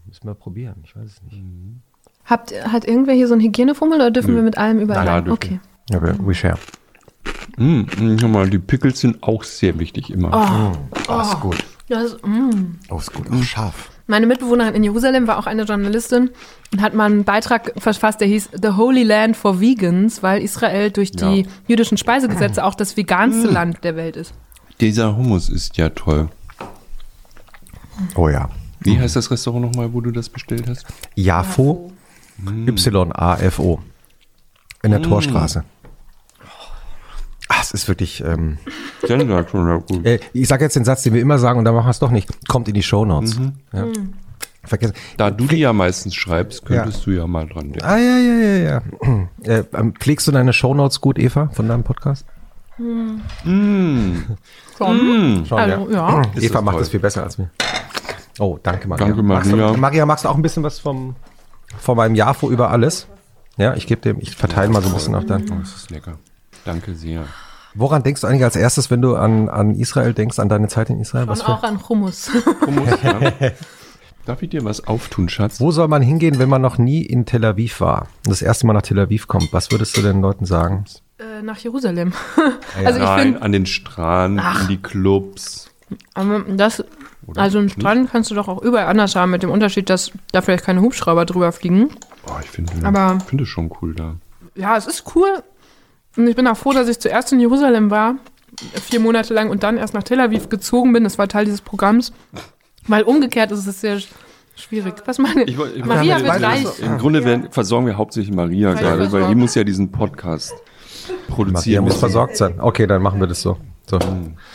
Müssen wir probieren, ich weiß es nicht. Habt, hat irgendwer hier so ein Hygienefummel oder dürfen Nö. wir mit allem überall? Ja, dürfen okay. Ja, wir, we share. Mm, mm, schau mal, die Pickles sind auch sehr wichtig immer. Oh, ist gut. Das, mm. Oh, ist gut. Auch scharf. Meine Mitbewohnerin in Jerusalem war auch eine Journalistin und hat mal einen Beitrag verfasst, der hieß The Holy Land for Vegans, weil Israel durch die Ja. jüdischen Speisegesetze auch das veganste Land der Welt ist. Dieser Hummus ist ja toll. Oh ja. Wie heißt das Restaurant nochmal, wo du das bestellt hast? Jafo. Y-A-F-O. In der Torstraße. Ah, es ist wirklich. Ähm, äh, ich sage jetzt den Satz, den wir immer sagen, und dann machen wir es doch nicht. Kommt in die Shownotes. Ja. Vergessen. Da du die ja meistens schreibst, könntest du ja mal dran denken. Ah, ja, ja, ja, ja. *clears throat* Äh, ähm, pflegst du deine Shownotes gut, Eva, von deinem Podcast? Schon? Schon, Also, ja. Ist Eva das macht toll. das viel besser als mir. Oh, danke, Maria. Danke, Magst Maria. du, Maria, magst du auch ein bisschen was vom, von meinem Jafo über alles? Ja, ich gebe dem, ich verteile mal so ein bisschen auch dann. Oh, das ist lecker. Danke sehr. Woran denkst du eigentlich als erstes, wenn du an, an Israel denkst, an deine Zeit in Israel? Was Und auch an Hummus. *laughs* Hummus, ja. *laughs* Darf ich dir was auftun, Schatz? wo soll man hingehen, wenn man noch nie in Tel Aviv war und das erste Mal nach Tel Aviv kommt? Was würdest du den Leuten sagen? Äh, nach Jerusalem. *laughs* ja. also ich Nein, finde, an den Strand, Ach. in die Clubs. das, Oder also einen nicht? Strand kannst du doch auch überall anders haben, mit dem Unterschied, dass da vielleicht keine Hubschrauber drüber fliegen. Oh, ich finde find es schon cool da. Ja, es ist cool. Und ich bin auch froh, dass ich zuerst in Jerusalem war, vier Monate lang, und dann erst nach Tel Aviv gezogen bin. Das war Teil dieses Programms. Weil umgekehrt ist es sehr sch- schwierig. Was meine Ich wollt- ich Maria wird reich. Im Grunde werden, versorgen wir hauptsächlich Maria Maria gerade, weil die muss ja diesen Podcast Maria produzieren. muss versorgt sein. Okay, dann machen wir das so. so.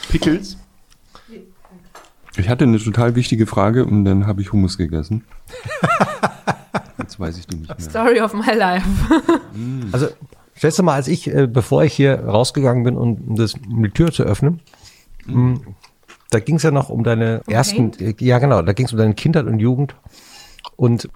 Pickles? Ich hatte eine total wichtige Frage und dann habe ich Hummus gegessen. *laughs* Jetzt weiß ich die nicht mehr. Story of my life. *laughs* Also, stellst du mal, als ich, äh, bevor ich hier rausgegangen bin, um, um das, um die Tür zu öffnen, mh, da ging es ja noch um deine ersten, äh, ja genau, da ging es um deine Kindheit und Jugend und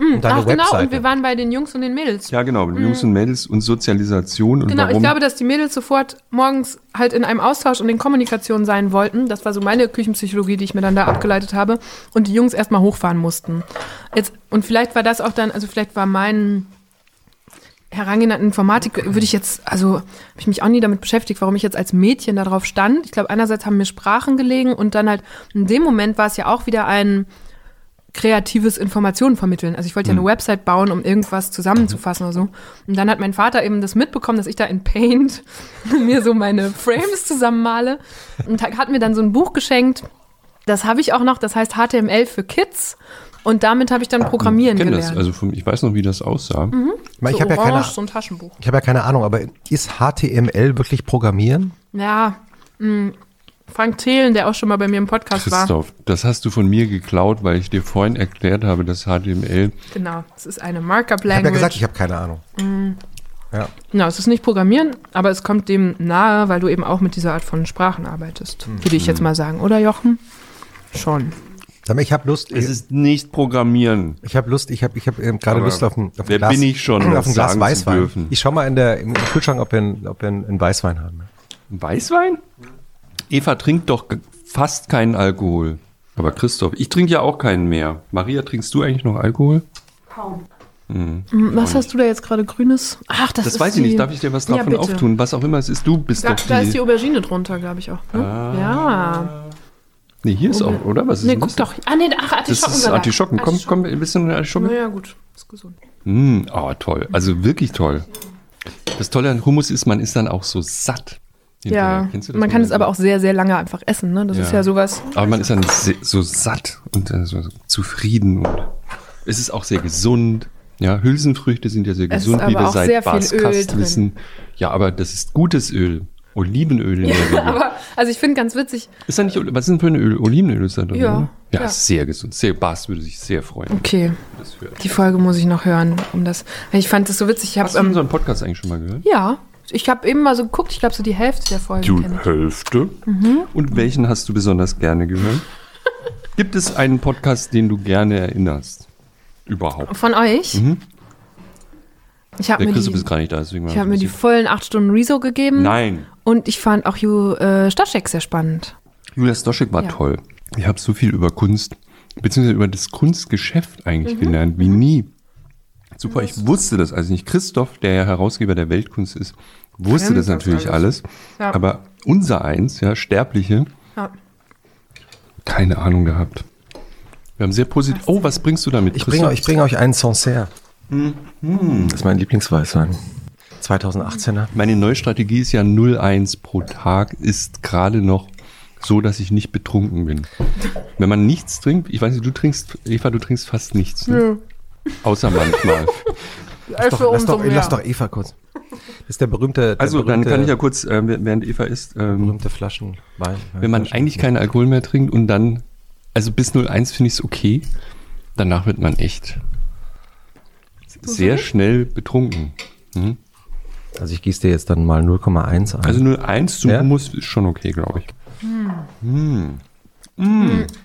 um deine Ach genau, Webseite. und wir waren bei den Jungs und den Mädels. Ja, genau, mit Jungs und Mädels und Sozialisation und Genau, warum. ich glaube, dass die Mädels sofort morgens halt in einem Austausch und in Kommunikation sein wollten. Das war so meine Küchenpsychologie, die ich mir dann da abgeleitet habe. Und die Jungs erstmal hochfahren mussten. Jetzt, und vielleicht war das auch dann, also vielleicht war mein Herangehen an Informatik, würde ich jetzt, also habe ich mich auch nie damit beschäftigt, warum ich jetzt als Mädchen darauf stand. Ich glaube, einerseits haben mir Sprachen gelegen und dann halt in dem Moment war es ja auch wieder ein kreatives Informationen vermitteln. Also ich wollte ja eine Website bauen, um irgendwas zusammenzufassen oder so. Und dann hat mein Vater eben das mitbekommen, dass ich da in Paint *laughs* mir so meine Frames zusammenmale und hat hat mir dann so ein Buch geschenkt. Das habe ich auch noch, das heißt HTML für Kids. Und damit habe ich dann Programmieren ich gelernt. das, also ich weiß noch, wie das aussah. Ich meine, ich so habe ja, orange, keine, so ein Taschenbuch. ich hab ja keine Ahnung, aber ist HTML wirklich Programmieren? Ja, mh, Frank Thelen, der auch schon mal bei mir im Podcast war. Christoph, das hast du von mir geklaut, weil ich dir vorhin erklärt habe, dass HTML. Genau, es ist eine Ich habe ja gesagt, ich habe keine Ahnung. Ja. Genau, es ist nicht Programmieren, aber es kommt dem nahe, weil du eben auch mit dieser Art von Sprachen arbeitest. Würde ich jetzt mal sagen, oder Jochen? Schon. Sag mal, ich habe Lust, Es ist nicht Programmieren. ich habe Lust, ich habe ich hab, ähm, gerade Aber Lust auf ein, auf ein wer Glas, bin ich schon, *clears throat* auf ein Glas Weißwein. Ich schau mal in der, im Kühlschrank, ob wir, einen- ob wir einen, Weißwein haben. Weißwein? Eva trinkt doch fast keinen Alkohol. Aber Christoph, ich trinke ja auch keinen mehr. Maria, trinkst du eigentlich noch Alkohol? Hm, Was hast du da jetzt gerade Grünes? Ach, das, Das ist weiß ich die, nicht. Darf ich dir was Ja, davon bitte. auftun? Was auch immer es ist. Du bist Da, doch da ist die die. Aubergine drunter, glaube ich auch. Ne? Ja. Nee, hier ist auch, oder? Was ist Nee, guck das? doch. Ah, nee, ach, Das Artischocken. ist Artischocken. Komm, komm, ein bisschen Artischocken. Naja, gut. Ist gesund. Mm, oh, toll. Also wirklich toll. Das Tolle an Hummus ist, man ist dann auch so satt. Hinterher. Ja, man kann es aber auch sehr, sehr lange einfach essen. Ne? Das ist Ja. ja sowas. Aber man ist dann so satt und äh, so zufrieden und es ist auch sehr gesund. Ja, Hülsenfrüchte sind ja sehr Es gesund, wie wir seit sehr viel Bas Öl Kast drin. wissen. Ja, aber das ist gutes Öl. Olivenöl in der Regel. Aber, also ich finde ganz witzig. Ist da nicht, was ist denn für ein Öl? Olivenöl ist da drin, Ja, oder? Ja, ja. sehr gesund. Sehr, Bas würde sich sehr freuen. Okay, die Folge muss ich noch hören, um das. Ich fand das so witzig. Ich Hast habe du ähm, unseren Podcast eigentlich schon mal gehört? ja, ich habe eben mal so geguckt. Ich glaube so die Hälfte der Folgen. Die. Hälfte. Mhm. Und welchen hast du besonders gerne gehört? *laughs* Gibt es einen Podcast, den du gerne erinnerst? Überhaupt. Von euch? Mhm. Ich habe mir, die, ist gar nicht da, deswegen ich hab mir die vollen acht Stunden Rezo gegeben. Nein. Und ich fand auch Ju äh, Staschek sehr spannend. Julia Stoschek war Ja. toll. Ich habe so viel über Kunst, beziehungsweise über das Kunstgeschäft eigentlich Mhm. gelernt, wie nie. Super, ich wusste das also nicht. Christoph, der ja Herausgeber der Weltkunst ist, wusste das das natürlich alles. alles. Ja. Aber unser eins, ja, Sterbliche, Ja. keine Ahnung gehabt. Wir haben sehr positiv. Oh, was bringst du damit? Ich bringe ich bring euch einen Sancerre. Mhm. Das ist mein Lieblingsweißwein. 2018er. Meine neue Strategie ist ja 0,1 pro Tag, ist gerade noch so, dass ich nicht betrunken bin. Wenn man nichts trinkt, ich weiß nicht, du trinkst, Eva, du trinkst fast nichts. Ne? Außer manchmal. *laughs* Also Doch, lass, doch, lass doch Eva kurz. Das ist der berühmte, der Also dann berühmte, kann ich ja kurz, äh, während Eva isst, ähm, berühmte Flaschenwein. wenn man eigentlich keinen Alkohol mehr trinkt und dann, also bis 0,1 finde ich es okay, danach wird man echt sehr schnell betrunken. Mhm. Also ich gieße dir jetzt dann mal 0,1 ein. Also 0,1 zum Ja? Hummus ist schon okay, glaube ich.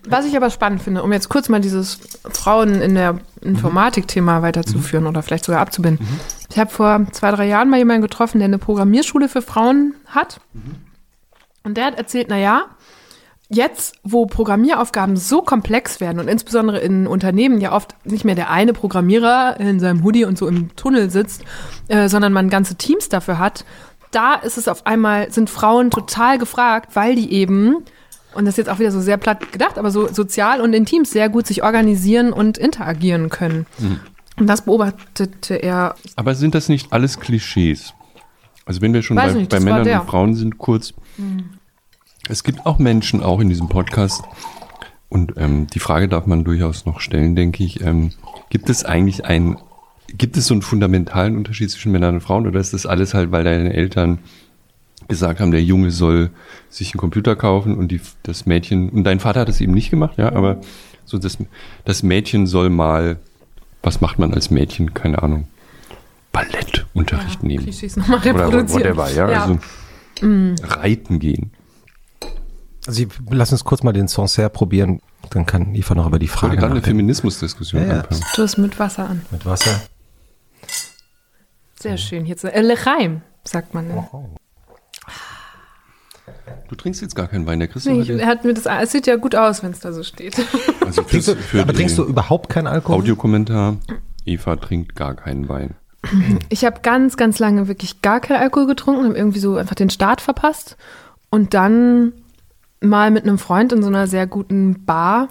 Was ich aber spannend finde, um jetzt kurz mal dieses Frauen in der Informatik-Thema weiterzuführen oder vielleicht sogar abzubinden. Ich habe vor zwei, drei Jahren mal jemanden getroffen, der eine Programmierschule für Frauen hat. Und der hat erzählt, naja, jetzt, wo Programmieraufgaben so komplex werden und insbesondere in Unternehmen ja oft nicht mehr der eine Programmierer in seinem Hoodie und so im Tunnel sitzt, äh, sondern man ganze Teams dafür hat, da ist es auf einmal, sind Frauen total gefragt, weil die eben, und das ist jetzt auch wieder so sehr platt gedacht, aber so sozial und in Teams sehr gut sich organisieren und interagieren können. Und das beobachtete er. Aber sind das nicht alles Klischees? Also wenn wir schon bei, nicht, bei Männern und Frauen sind, kurz. Es gibt auch Menschen, auch in diesem Podcast, und ähm, die Frage darf man durchaus noch stellen, denke ich, ähm, gibt es eigentlich ein, gibt es so einen fundamentalen Unterschied zwischen Männern und Frauen oder ist das alles halt, weil deine Eltern gesagt haben, der Junge soll sich einen Computer kaufen und die, das Mädchen, und dein Vater hat das eben nicht gemacht, ja, aber so das, das Mädchen soll mal, was macht man als Mädchen, keine Ahnung, Ballettunterricht nehmen. Klischees nochmal Oder whatever, ja. Ja. Also reiten gehen. Also ich- lass uns kurz mal den Sancerre probieren. Dann kann Eva noch über die Ich Frage gerade eine. Feminismusdiskussion Ja, ja. anfangen. Du es mit Wasser an. Mit Wasser. Sehr schön. Jetzt äh, Lechaim, sagt man. Ne? Du trinkst jetzt gar keinen Wein, der Christoph Nee, hat ich, er hat mir das, es sieht ja gut aus, wenn es da so steht. *laughs* also Trinkst du, für aber trinkst du überhaupt keinen Alkohol? Audiokommentar, Eva trinkt gar keinen Wein. *clears throat* Ich habe ganz, ganz lange wirklich gar keinen Alkohol getrunken, habe irgendwie so einfach den Start verpasst und dann mal mit einem Freund in so einer sehr guten Bar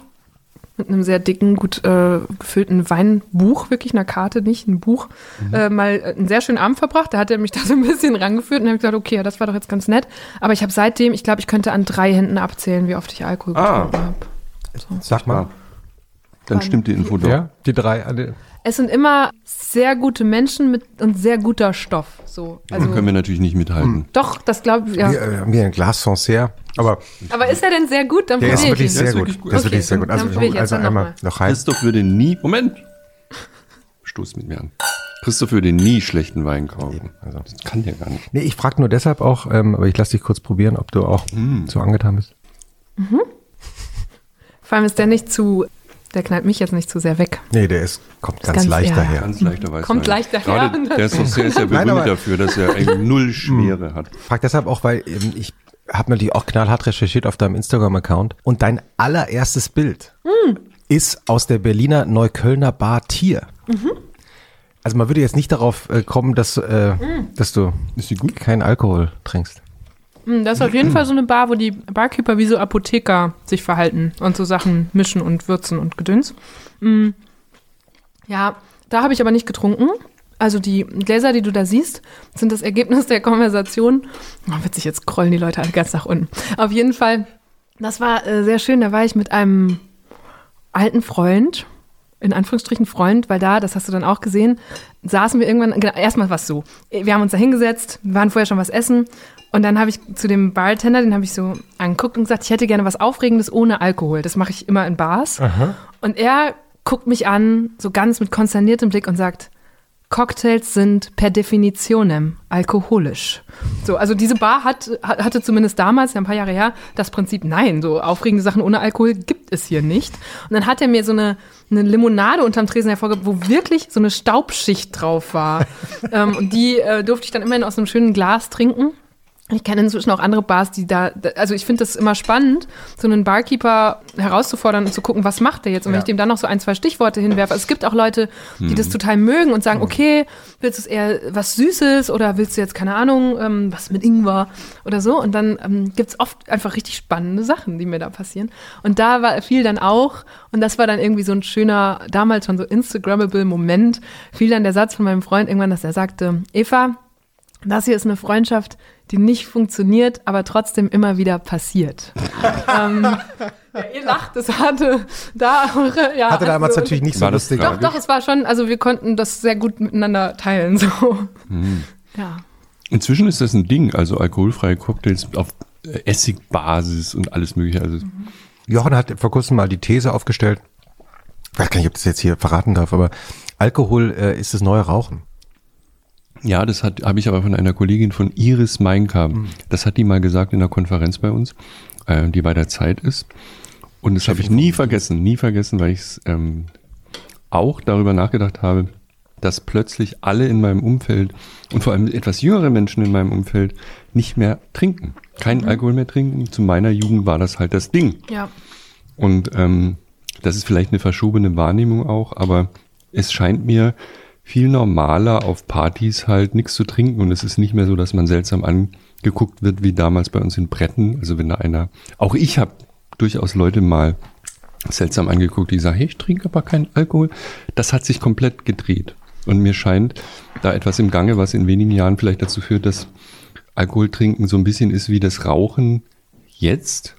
mit einem sehr dicken, gut äh, gefüllten Weinbuch, wirklich einer Karte, nicht ein Buch, äh, mal einen sehr schönen Abend verbracht. Da hat er mich *laughs* da so ein bisschen rangeführt und habe gesagt, okay, ja, das war doch jetzt ganz nett. Aber ich habe seitdem, ich glaube, ich könnte an drei Händen abzählen, wie oft ich Alkohol Ah. getrunken habe. Sag mal. Dann stimmt die Info doch. Ja, die drei. alle- Es sind immer sehr gute Menschen mit und sehr guter Stoff. So, also können wir natürlich nicht mithalten. doch, das glaube ich. Ja. Wir äh, haben hier ein Glas Sancerre. Aber Aber ist er denn sehr gut? Dann der ist wirklich sehr ist gut. Der ist wirklich sehr gut. Also, also einmal mal. noch rein. Christoph würde nie, Moment, stoß mit mir an. Christoph würde nie schlechten Wein kaufen. Also. Das kann der gar nicht. Nee, ich frage nur deshalb auch, ähm, aber ich lasse dich kurz probieren, ob du auch so angetan bist. *laughs* Vor allem ist der nicht zu, der knallt mich jetzt nicht zu sehr weg. Nee, der ist, kommt ganz, ganz- leicht ja. daher. Ganz leichter Weißwein. Kommt leicht daher. Gerade der ist ja *laughs* Nein, berühmt aber- dafür, dass er eigentlich null Schwere hat. *laughs* Frag deshalb auch, weil ähm, ich habe natürlich auch knallhart recherchiert auf deinem Instagram-Account und dein allererstes Bild ist aus der Berliner Neuköllner Bar Tier. Also man würde jetzt nicht darauf äh, kommen, dass, äh, dass du Ist keinen Alkohol trinkst. Hm, Das ist auf jeden Fall so eine Bar, wo die Barkeeper wie so Apotheker sich verhalten und so Sachen mischen und würzen und gedöns. Hm. Ja, da habe ich aber nicht getrunken. Also die Gläser, die du da siehst, sind das Ergebnis der Konversation. Oh, witzig, jetzt scrollen die Leute alle ganz nach unten. Auf jeden Fall, das war äh, sehr schön. Da war ich mit einem alten Freund, in Anführungsstrichen Freund, weil da, das hast du dann auch gesehen, saßen wir irgendwann, genau, erstmal war es so. Wir haben uns da hingesetzt, wir waren vorher schon was essen und dann habe ich zu dem Bartender, den habe ich so angeguckt und gesagt, ich hätte gerne was Aufregendes ohne Alkohol. Das mache ich immer in Bars. Und er guckt mich an, so ganz mit konsterniertem Blick und sagt, Cocktails sind per Definitionem alkoholisch. So, also diese Bar hat, hat- hatte zumindest damals, ja ein paar Jahre her, das Prinzip, nein, so aufregende Sachen ohne Alkohol gibt es hier nicht. Und dann hat er mir so eine, eine Limonade unterm Tresen hervorgebracht, wo wirklich so eine Staubschicht drauf war. *laughs* ähm, und die äh, durfte ich dann immerhin aus einem schönen Glas trinken. Ich kenne inzwischen auch andere Bars, die da, also ich finde das immer spannend, so einen Barkeeper herauszufordern und zu gucken, was macht der jetzt? Und wenn ich dem dann noch so ein, zwei Stichworte hinwerfe. Also es gibt auch Leute, die das total mögen und sagen, okay, willst du es eher was Süßes oder willst du jetzt, keine Ahnung, ähm, was mit Ingwer oder so? Und dann ähm, gibt es oft einfach richtig spannende Sachen, die mir da passieren. Und da war viel dann auch, und das war dann irgendwie so ein schöner, damals schon so Instagrammable Moment, fiel dann der Satz von meinem Freund irgendwann, dass er sagte, Eva, das hier ist eine Freundschaft, die nicht funktioniert, aber trotzdem immer wieder passiert. *laughs* ähm, ja, ihr lacht, es hatte da eure, ja, Hatte damals also- natürlich nicht so lustig. Doch, doch, es war schon, also wir konnten das sehr gut miteinander teilen, so. Ja. Inzwischen ist das ein Ding, also alkoholfreie Cocktails auf äh, Essigbasis und alles mögliche. Also Jochen hat vor kurzem mal die These aufgestellt, ich weiß gar nicht, ob das jetzt hier verraten darf, aber Alkohol äh, ist das neue Rauchen. Ja, das hat habe ich aber von einer Kollegin von Iris Meinkamp. Hm. Das hat die mal gesagt in einer Konferenz bei uns, äh, die bei der Zeit ist. Und das habe ich nie vergessen, nie vergessen, weil ich es ähm, auch darüber nachgedacht habe, dass plötzlich alle in meinem Umfeld und vor allem etwas jüngere Menschen in meinem Umfeld nicht mehr trinken, keinen Mhm. Alkohol mehr trinken. Zu meiner Jugend war das halt das Ding. Ja. Und ähm, das ist vielleicht eine verschobene Wahrnehmung auch, aber es scheint mir, viel normaler auf Partys halt nichts zu trinken und es ist nicht mehr so, dass man seltsam angeguckt wird wie damals bei uns in Bretten. Also wenn da einer, auch ich habe durchaus Leute mal seltsam angeguckt, die sagen, hey, ich trinke aber keinen Alkohol. Das hat sich komplett gedreht. Und mir scheint da etwas im Gange, was in wenigen Jahren vielleicht dazu führt, dass Alkohol trinken so ein bisschen ist wie das Rauchen jetzt.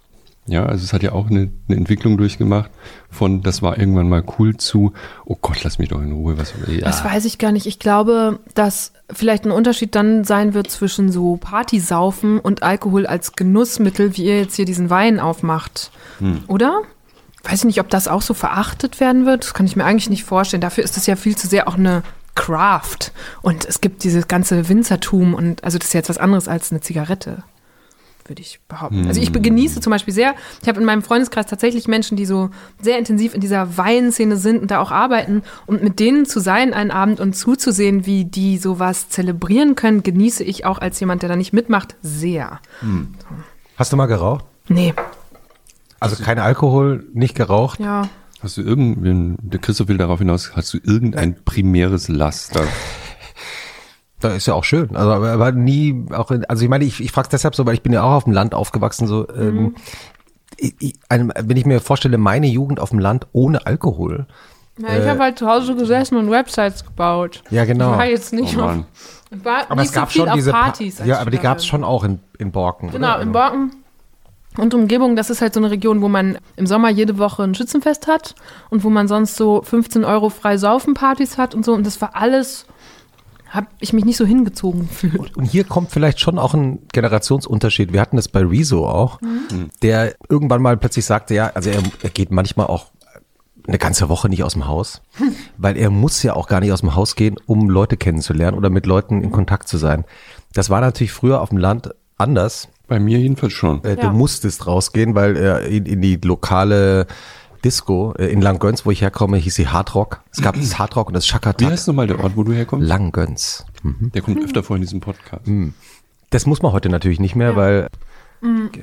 Ja, also es hat ja auch eine, eine Entwicklung durchgemacht von, das war irgendwann mal cool zu, oh Gott, lass mich doch in Ruhe. Was, ja. Das weiß ich gar nicht. Ich glaube, dass vielleicht ein Unterschied dann sein wird zwischen so Partysaufen und Alkohol als Genussmittel, wie ihr jetzt hier diesen Wein aufmacht. Hm. Oder? Weiß ich nicht, ob das auch so verachtet werden wird. Das kann ich mir eigentlich nicht vorstellen. Dafür ist es ja viel zu sehr auch eine Craft. Und es gibt dieses ganze Winzertum und also das ist jetzt was anderes als eine Zigarette würde ich behaupten. Also ich genieße zum Beispiel sehr, ich habe in meinem Freundeskreis tatsächlich Menschen, die so sehr intensiv in dieser Weinszene sind und da auch arbeiten und mit denen zu sein einen Abend und zuzusehen, wie die sowas zelebrieren können, genieße ich auch als jemand, der da nicht mitmacht, sehr. Hast du mal geraucht? Nee, Also kein Alkohol, nicht geraucht? ja. Hast du irgend, der Christoph will darauf hinaus, hast du irgendein primäres Laster? Da ist ja auch schön. Also aber, nie auch in, also ich meine, ich, ich frage deshalb so, weil ich bin ja auch auf dem Land aufgewachsen, so ähm, ich, ich, einem, wenn ich mir vorstelle, meine Jugend auf dem Land ohne Alkohol. ja ich habe halt zu Hause gesessen und Websites gebaut. Ja, genau. Ich war jetzt nicht Oh auf, ich war Aber nicht es gab so viel schon auf diese Pa- Partys. als Ja, aber die gab es schon auch in, in Borken. Genau, oder? Also in Borken und Umgebung, das ist halt so eine Region, wo man im Sommer jede Woche ein Schützenfest hat und wo man sonst so 15 Euro frei Saufen-Partys hat und so. Und das war alles, habe ich mich nicht so hingezogen gefühlt. Und hier kommt vielleicht schon auch ein Generationsunterschied. Wir hatten das bei Rezo auch, Mhm. der irgendwann mal plötzlich sagte, ja, also er, er geht manchmal auch eine ganze Woche nicht aus dem Haus, *laughs* weil er muss ja auch gar nicht aus dem Haus gehen, um Leute kennenzulernen oder mit Leuten in Kontakt zu sein. Das war natürlich früher auf dem Land anders. Bei mir jedenfalls schon. Äh, Ja. Du musstest rausgehen, weil äh, in, in die lokale Disco äh, in Langgöns, wo ich herkomme, hieß sie Hardrock. Es gab das Hardrock und das Wie Shakatat. heißt nochmal der Ort, wo du herkommst? Langgöns. Der kommt öfter vor in diesem Podcast. Das muss man heute natürlich nicht mehr, weil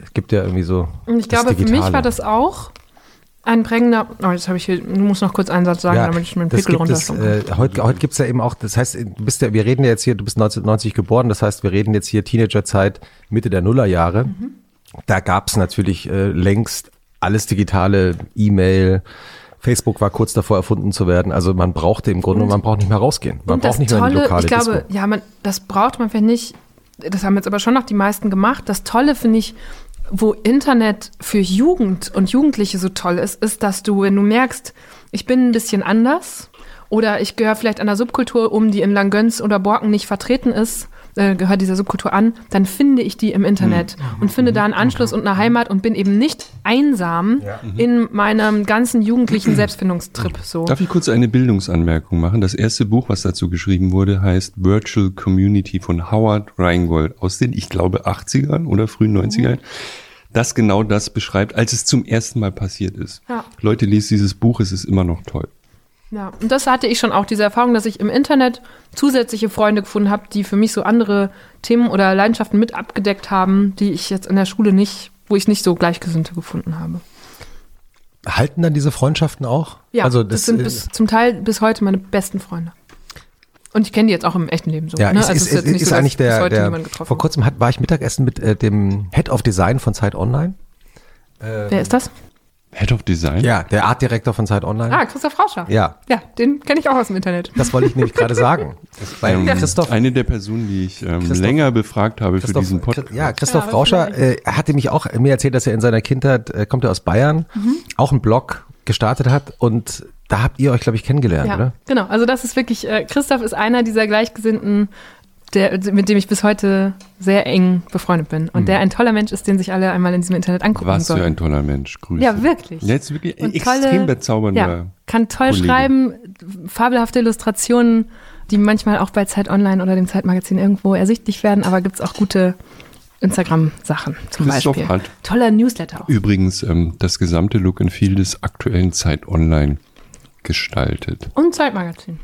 es gibt ja irgendwie so. Und ich das glaube, für mich Digitale. war das auch ein prägender. Oh, jetzt habe ich hier, du musst noch kurz einen Satz sagen, damit ich mir den das Pickel gibt es, runterschlucke. äh, heute, heute gibt's ja eben auch, das heißt, du bist ja, wir reden ja jetzt hier, du bist 1990 geboren, das heißt, wir reden jetzt hier Teenagerzeit, Mitte der Nullerjahre. Mhm. Da gab's natürlich äh, längst alles digitale, E-Mail, Facebook war kurz davor erfunden zu werden. Also man brauchte im Grunde, man braucht nicht mehr rausgehen. Man Und braucht nicht mehr in die Tolle, lokale ich glaube, Disco. ja, man, das braucht man vielleicht nicht. Das haben jetzt aber schon noch die meisten gemacht. Das Tolle finde ich, wo Internet für Jugend und Jugendliche so toll ist, ist, dass du, wenn du merkst, ich bin ein bisschen anders oder ich gehöre vielleicht einer Subkultur um, die in Langgöns oder Borken nicht vertreten ist, äh, gehört dieser Subkultur an, dann finde ich die im Internet und finde da einen Anschluss und eine Heimat und bin eben nicht einsam in meinem ganzen jugendlichen *clears throat* Selbstfindungstrip. So. Darf ich kurz eine Bildungsanmerkung machen? Das erste Buch, was dazu geschrieben wurde, heißt Virtual Community von Howard Rheingold aus den, ich glaube, 80ern oder frühen 90ern. Das genau das beschreibt, als es zum ersten Mal passiert ist. Ja. Leute, lest dieses Buch, es ist immer noch toll. Ja, und das hatte ich schon auch, diese Erfahrung, dass ich im Internet zusätzliche Freunde gefunden habe, die für mich so andere Themen oder Leidenschaften mit abgedeckt haben, die ich jetzt in der Schule nicht, wo ich nicht so Gleichgesinnte gefunden habe. Halten dann diese Freundschaften auch? Ja, also das, sind äh, bis, zum Teil bis heute meine besten Freunde. Und ich kenne die jetzt auch im echten Leben so. Ja, ne? ist, Also ist, ist, nicht ist so, eigentlich der, der vor kurzem hat, war ich Mittagessen mit äh, dem Head of Design von Zeit Online. habe. Wer ist das? Head of Design? Ja, der Artdirektor von Zeit Online. Ah, Christoph Rauscher. Ja, Ja, den kenne ich auch aus dem Internet. das wollte ich nämlich gerade sagen. Weil Ähm, Christoph, Eine der Personen, die ich ähm, länger befragt habe für diesen Podcast. ja, Christoph Ja, Rauscher äh, hatte mich auch mir erzählt, dass er in seiner Kindheit äh, kommt er aus Bayern, Mhm. auch einen Blog gestartet hat und da habt ihr euch glaube ich kennengelernt, Ja, oder? genau. Also das ist wirklich, äh, Christoph ist einer dieser Gleichgesinnten, der, mit dem ich bis heute sehr eng befreundet bin. Und der ein toller Mensch ist, den sich alle einmal in diesem Internet angucken Was für sollen. ein toller Mensch. Grüße. Ja, wirklich. Jetzt wirklich ein Und extrem tolle- bezaubernder. Ja, kann toll Kollege. schreiben, fabelhafte Illustrationen, die manchmal auch bei Zeit Online oder dem Zeitmagazin irgendwo ersichtlich werden, aber gibt's auch gute Instagram-Sachen zum Christoph Beispiel. hat Toller Newsletter auch. Übrigens ähm, das gesamte Look and Feel des aktuellen Zeit Online gestaltet. Und Zeitmagazin.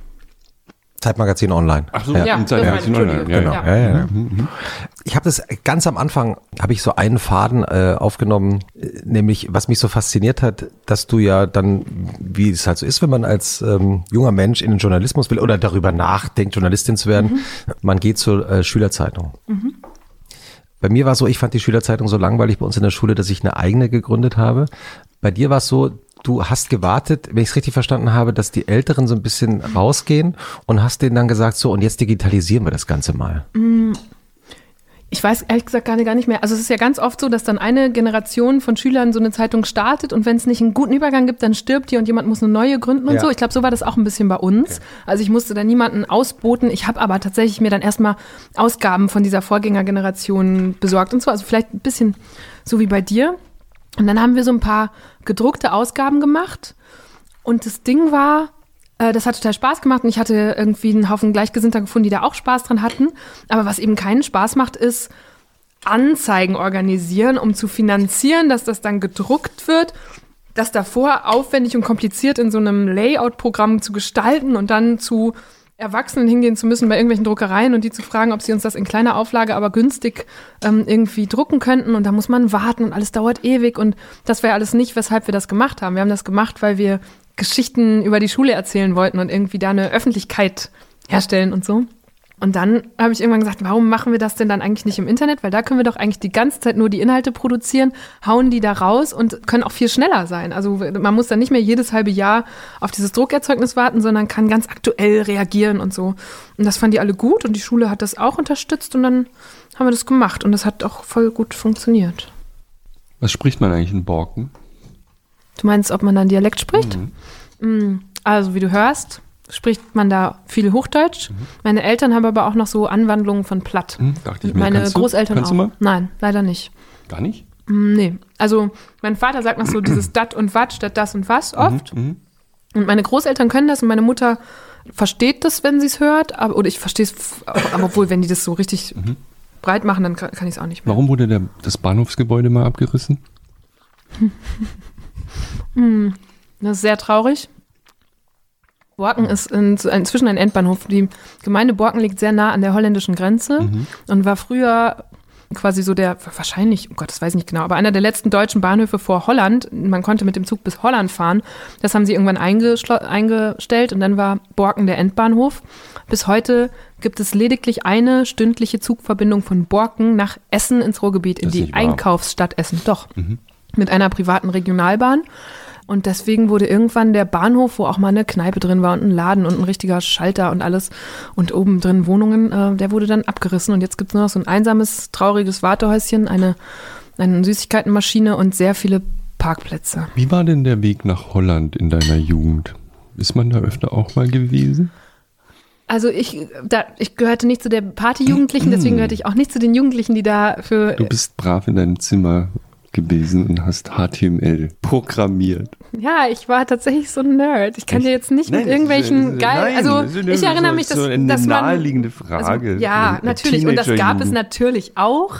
Zeitmagazin online. Ach so, ja. Ja, Zeitmagazin ich, online. Ja, Genau. ja. Ja, ja, ja. Ich habe das ganz am Anfang, habe ich so einen Faden äh, aufgenommen, äh, nämlich was mich so fasziniert hat, dass du ja dann, wie es halt so ist, wenn man als ähm, junger Mensch in den Journalismus will oder darüber nachdenkt, Journalistin zu werden, man geht zur äh, Schülerzeitung. Bei mir war es so, ich fand die Schülerzeitung so langweilig bei uns in der Schule, dass ich eine eigene gegründet habe. Bei dir war es so, du hast gewartet, wenn ich es richtig verstanden habe, dass die Älteren so ein bisschen rausgehen und hast denen dann gesagt, so und jetzt digitalisieren wir das Ganze mal. Ich weiß ehrlich gesagt gar nicht, gar nicht mehr. Also es ist ja ganz oft so, dass dann eine Generation von Schülern so eine Zeitung startet und wenn es nicht einen guten Übergang gibt, dann stirbt die und jemand muss eine neue gründen und Ja. so. Ich glaube, so war das auch ein bisschen bei uns. Also ich musste da niemanden ausboten. Ich habe aber tatsächlich mir dann erstmal Ausgaben von dieser Vorgängergeneration besorgt und so. Also vielleicht ein bisschen so wie bei dir. Und dann haben wir so ein paar gedruckte Ausgaben gemacht. Und das Ding war, äh, das hat total Spaß gemacht und ich hatte irgendwie einen Haufen Gleichgesinnter gefunden, die da auch Spaß dran hatten. Aber was eben keinen Spaß macht, ist Anzeigen organisieren, um zu finanzieren, dass das dann gedruckt wird, das davor aufwendig und kompliziert in so einem Layout-Programm zu gestalten und dann zu Erwachsenen hingehen zu müssen bei irgendwelchen Druckereien und die zu fragen, ob sie uns das in kleiner Auflage, aber günstig ähm, irgendwie drucken könnten. Und da muss man warten und alles dauert ewig. Und das wäre alles nicht, weshalb wir das gemacht haben. Wir haben das gemacht, weil wir Geschichten über die Schule erzählen wollten und irgendwie da eine Öffentlichkeit herstellen und so. Und dann habe ich irgendwann gesagt, warum machen wir das denn dann eigentlich nicht im Internet? Weil da können wir doch eigentlich die ganze Zeit nur die Inhalte produzieren, hauen die da raus und können auch viel schneller sein. Also man muss dann nicht mehr jedes halbe Jahr auf dieses Druckerzeugnis warten, sondern kann ganz aktuell reagieren und so. Und das fanden die alle gut und die Schule hat das auch unterstützt und dann haben wir das gemacht und das hat auch voll gut funktioniert. Was spricht man eigentlich in Borken? Du meinst, ob man dann Dialekt spricht? Mm, Also wie du hörst, spricht man da viel Hochdeutsch. Meine Eltern haben aber auch noch so Anwandlungen von Platt. Hm, dachte ich mir. Meine Kannst du? Großeltern Kannst auch. du mal? Nein, leider nicht. Gar nicht? Mm, Nee. Also mein Vater sagt noch so dieses *clears throat* dat und wat statt das und was oft. Mhm. Und meine Großeltern können das und meine Mutter versteht das, wenn sie es hört. Aber, oder ich verstehe es, aber obwohl, wenn die das so richtig breit machen, dann kann, kann ich es auch nicht mehr. Warum wurde der, das Bahnhofsgebäude mal abgerissen? *laughs* Das ist sehr traurig. Borken ist in, inzwischen ein Endbahnhof. Die Gemeinde Borken liegt sehr nah an der holländischen Grenze und war früher quasi so der, wahrscheinlich, oh Gott, das weiß ich nicht genau, aber einer der letzten deutschen Bahnhöfe vor Holland. Man konnte mit dem Zug bis Holland fahren. Das haben sie irgendwann eingestellt und dann war Borken der Endbahnhof. Bis heute gibt es lediglich eine stündliche Zugverbindung von Borken nach Essen ins Ruhrgebiet, in ist die. Einkaufsstadt Essen. Doch. Mit einer privaten Regionalbahn. Und deswegen wurde irgendwann der Bahnhof, wo auch mal eine Kneipe drin war und ein Laden und ein richtiger Schalter und alles und oben drin Wohnungen, äh, der wurde dann abgerissen. Und jetzt gibt es nur noch so ein einsames, trauriges Wartehäuschen, eine, eine Süßigkeitenmaschine und sehr viele Parkplätze. Wie war denn der Weg nach Holland in deiner Jugend? Ist man da öfter auch mal gewesen? Also ich, da, ich gehörte nicht zu der Partyjugendlichen, deswegen gehörte ich auch nicht zu den Jugendlichen, die da für Du bist brav in deinem Zimmer gewesen und hast HTML programmiert. Ja, ich war tatsächlich so ein Nerd. Ich kann dir jetzt nicht Nein, mit irgendwelchen das ist- geil. nein, Also ich erinnere mich, so dass, eine dass man naheliegende Frage. Also, ja, natürlich. Und das gab es natürlich auch.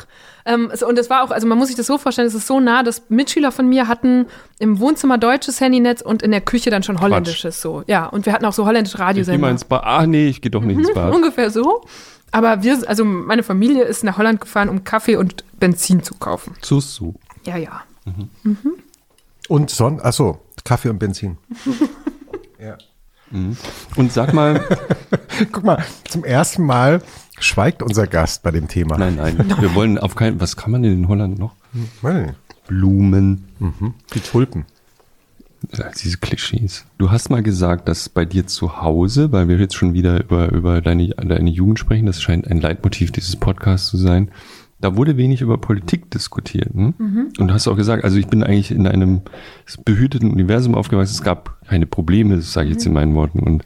Ähm, so- und das war auch, also man muss sich das so vorstellen, es ist so nah, dass Mitschüler von mir hatten im Wohnzimmer deutsches Handynetz und in der Küche dann schon holländisches so. Ja, und wir hatten auch so holländische Ich geh mal Radiosender. ins Bad. Ach nee, ich gehe doch nicht ins Bad. *laughs* Ungefähr so. Aber wir, also meine Familie ist nach Holland gefahren, um Kaffee und Benzin zu kaufen. So, Ja, ja. Und Son, achso, Kaffee und Benzin. *laughs* Und sag mal, *laughs* Guck mal, zum ersten Mal schweigt unser Gast bei dem Thema. nein, nein, wir wollen auf keinen, was kann man denn in Holland noch? Nein, Blumen, die Tulpen. Ja, diese Klischees. Du hast mal gesagt, dass bei dir zu Hause, weil wir jetzt schon wieder über, über deine, deine Jugend sprechen, das scheint ein Leitmotiv dieses Podcasts zu sein, da wurde wenig über Politik diskutiert. Hm? Und du hast auch gesagt, also ich bin eigentlich in einem behüteten Universum aufgewachsen, es gab keine Probleme, das sage ich jetzt in meinen Worten, und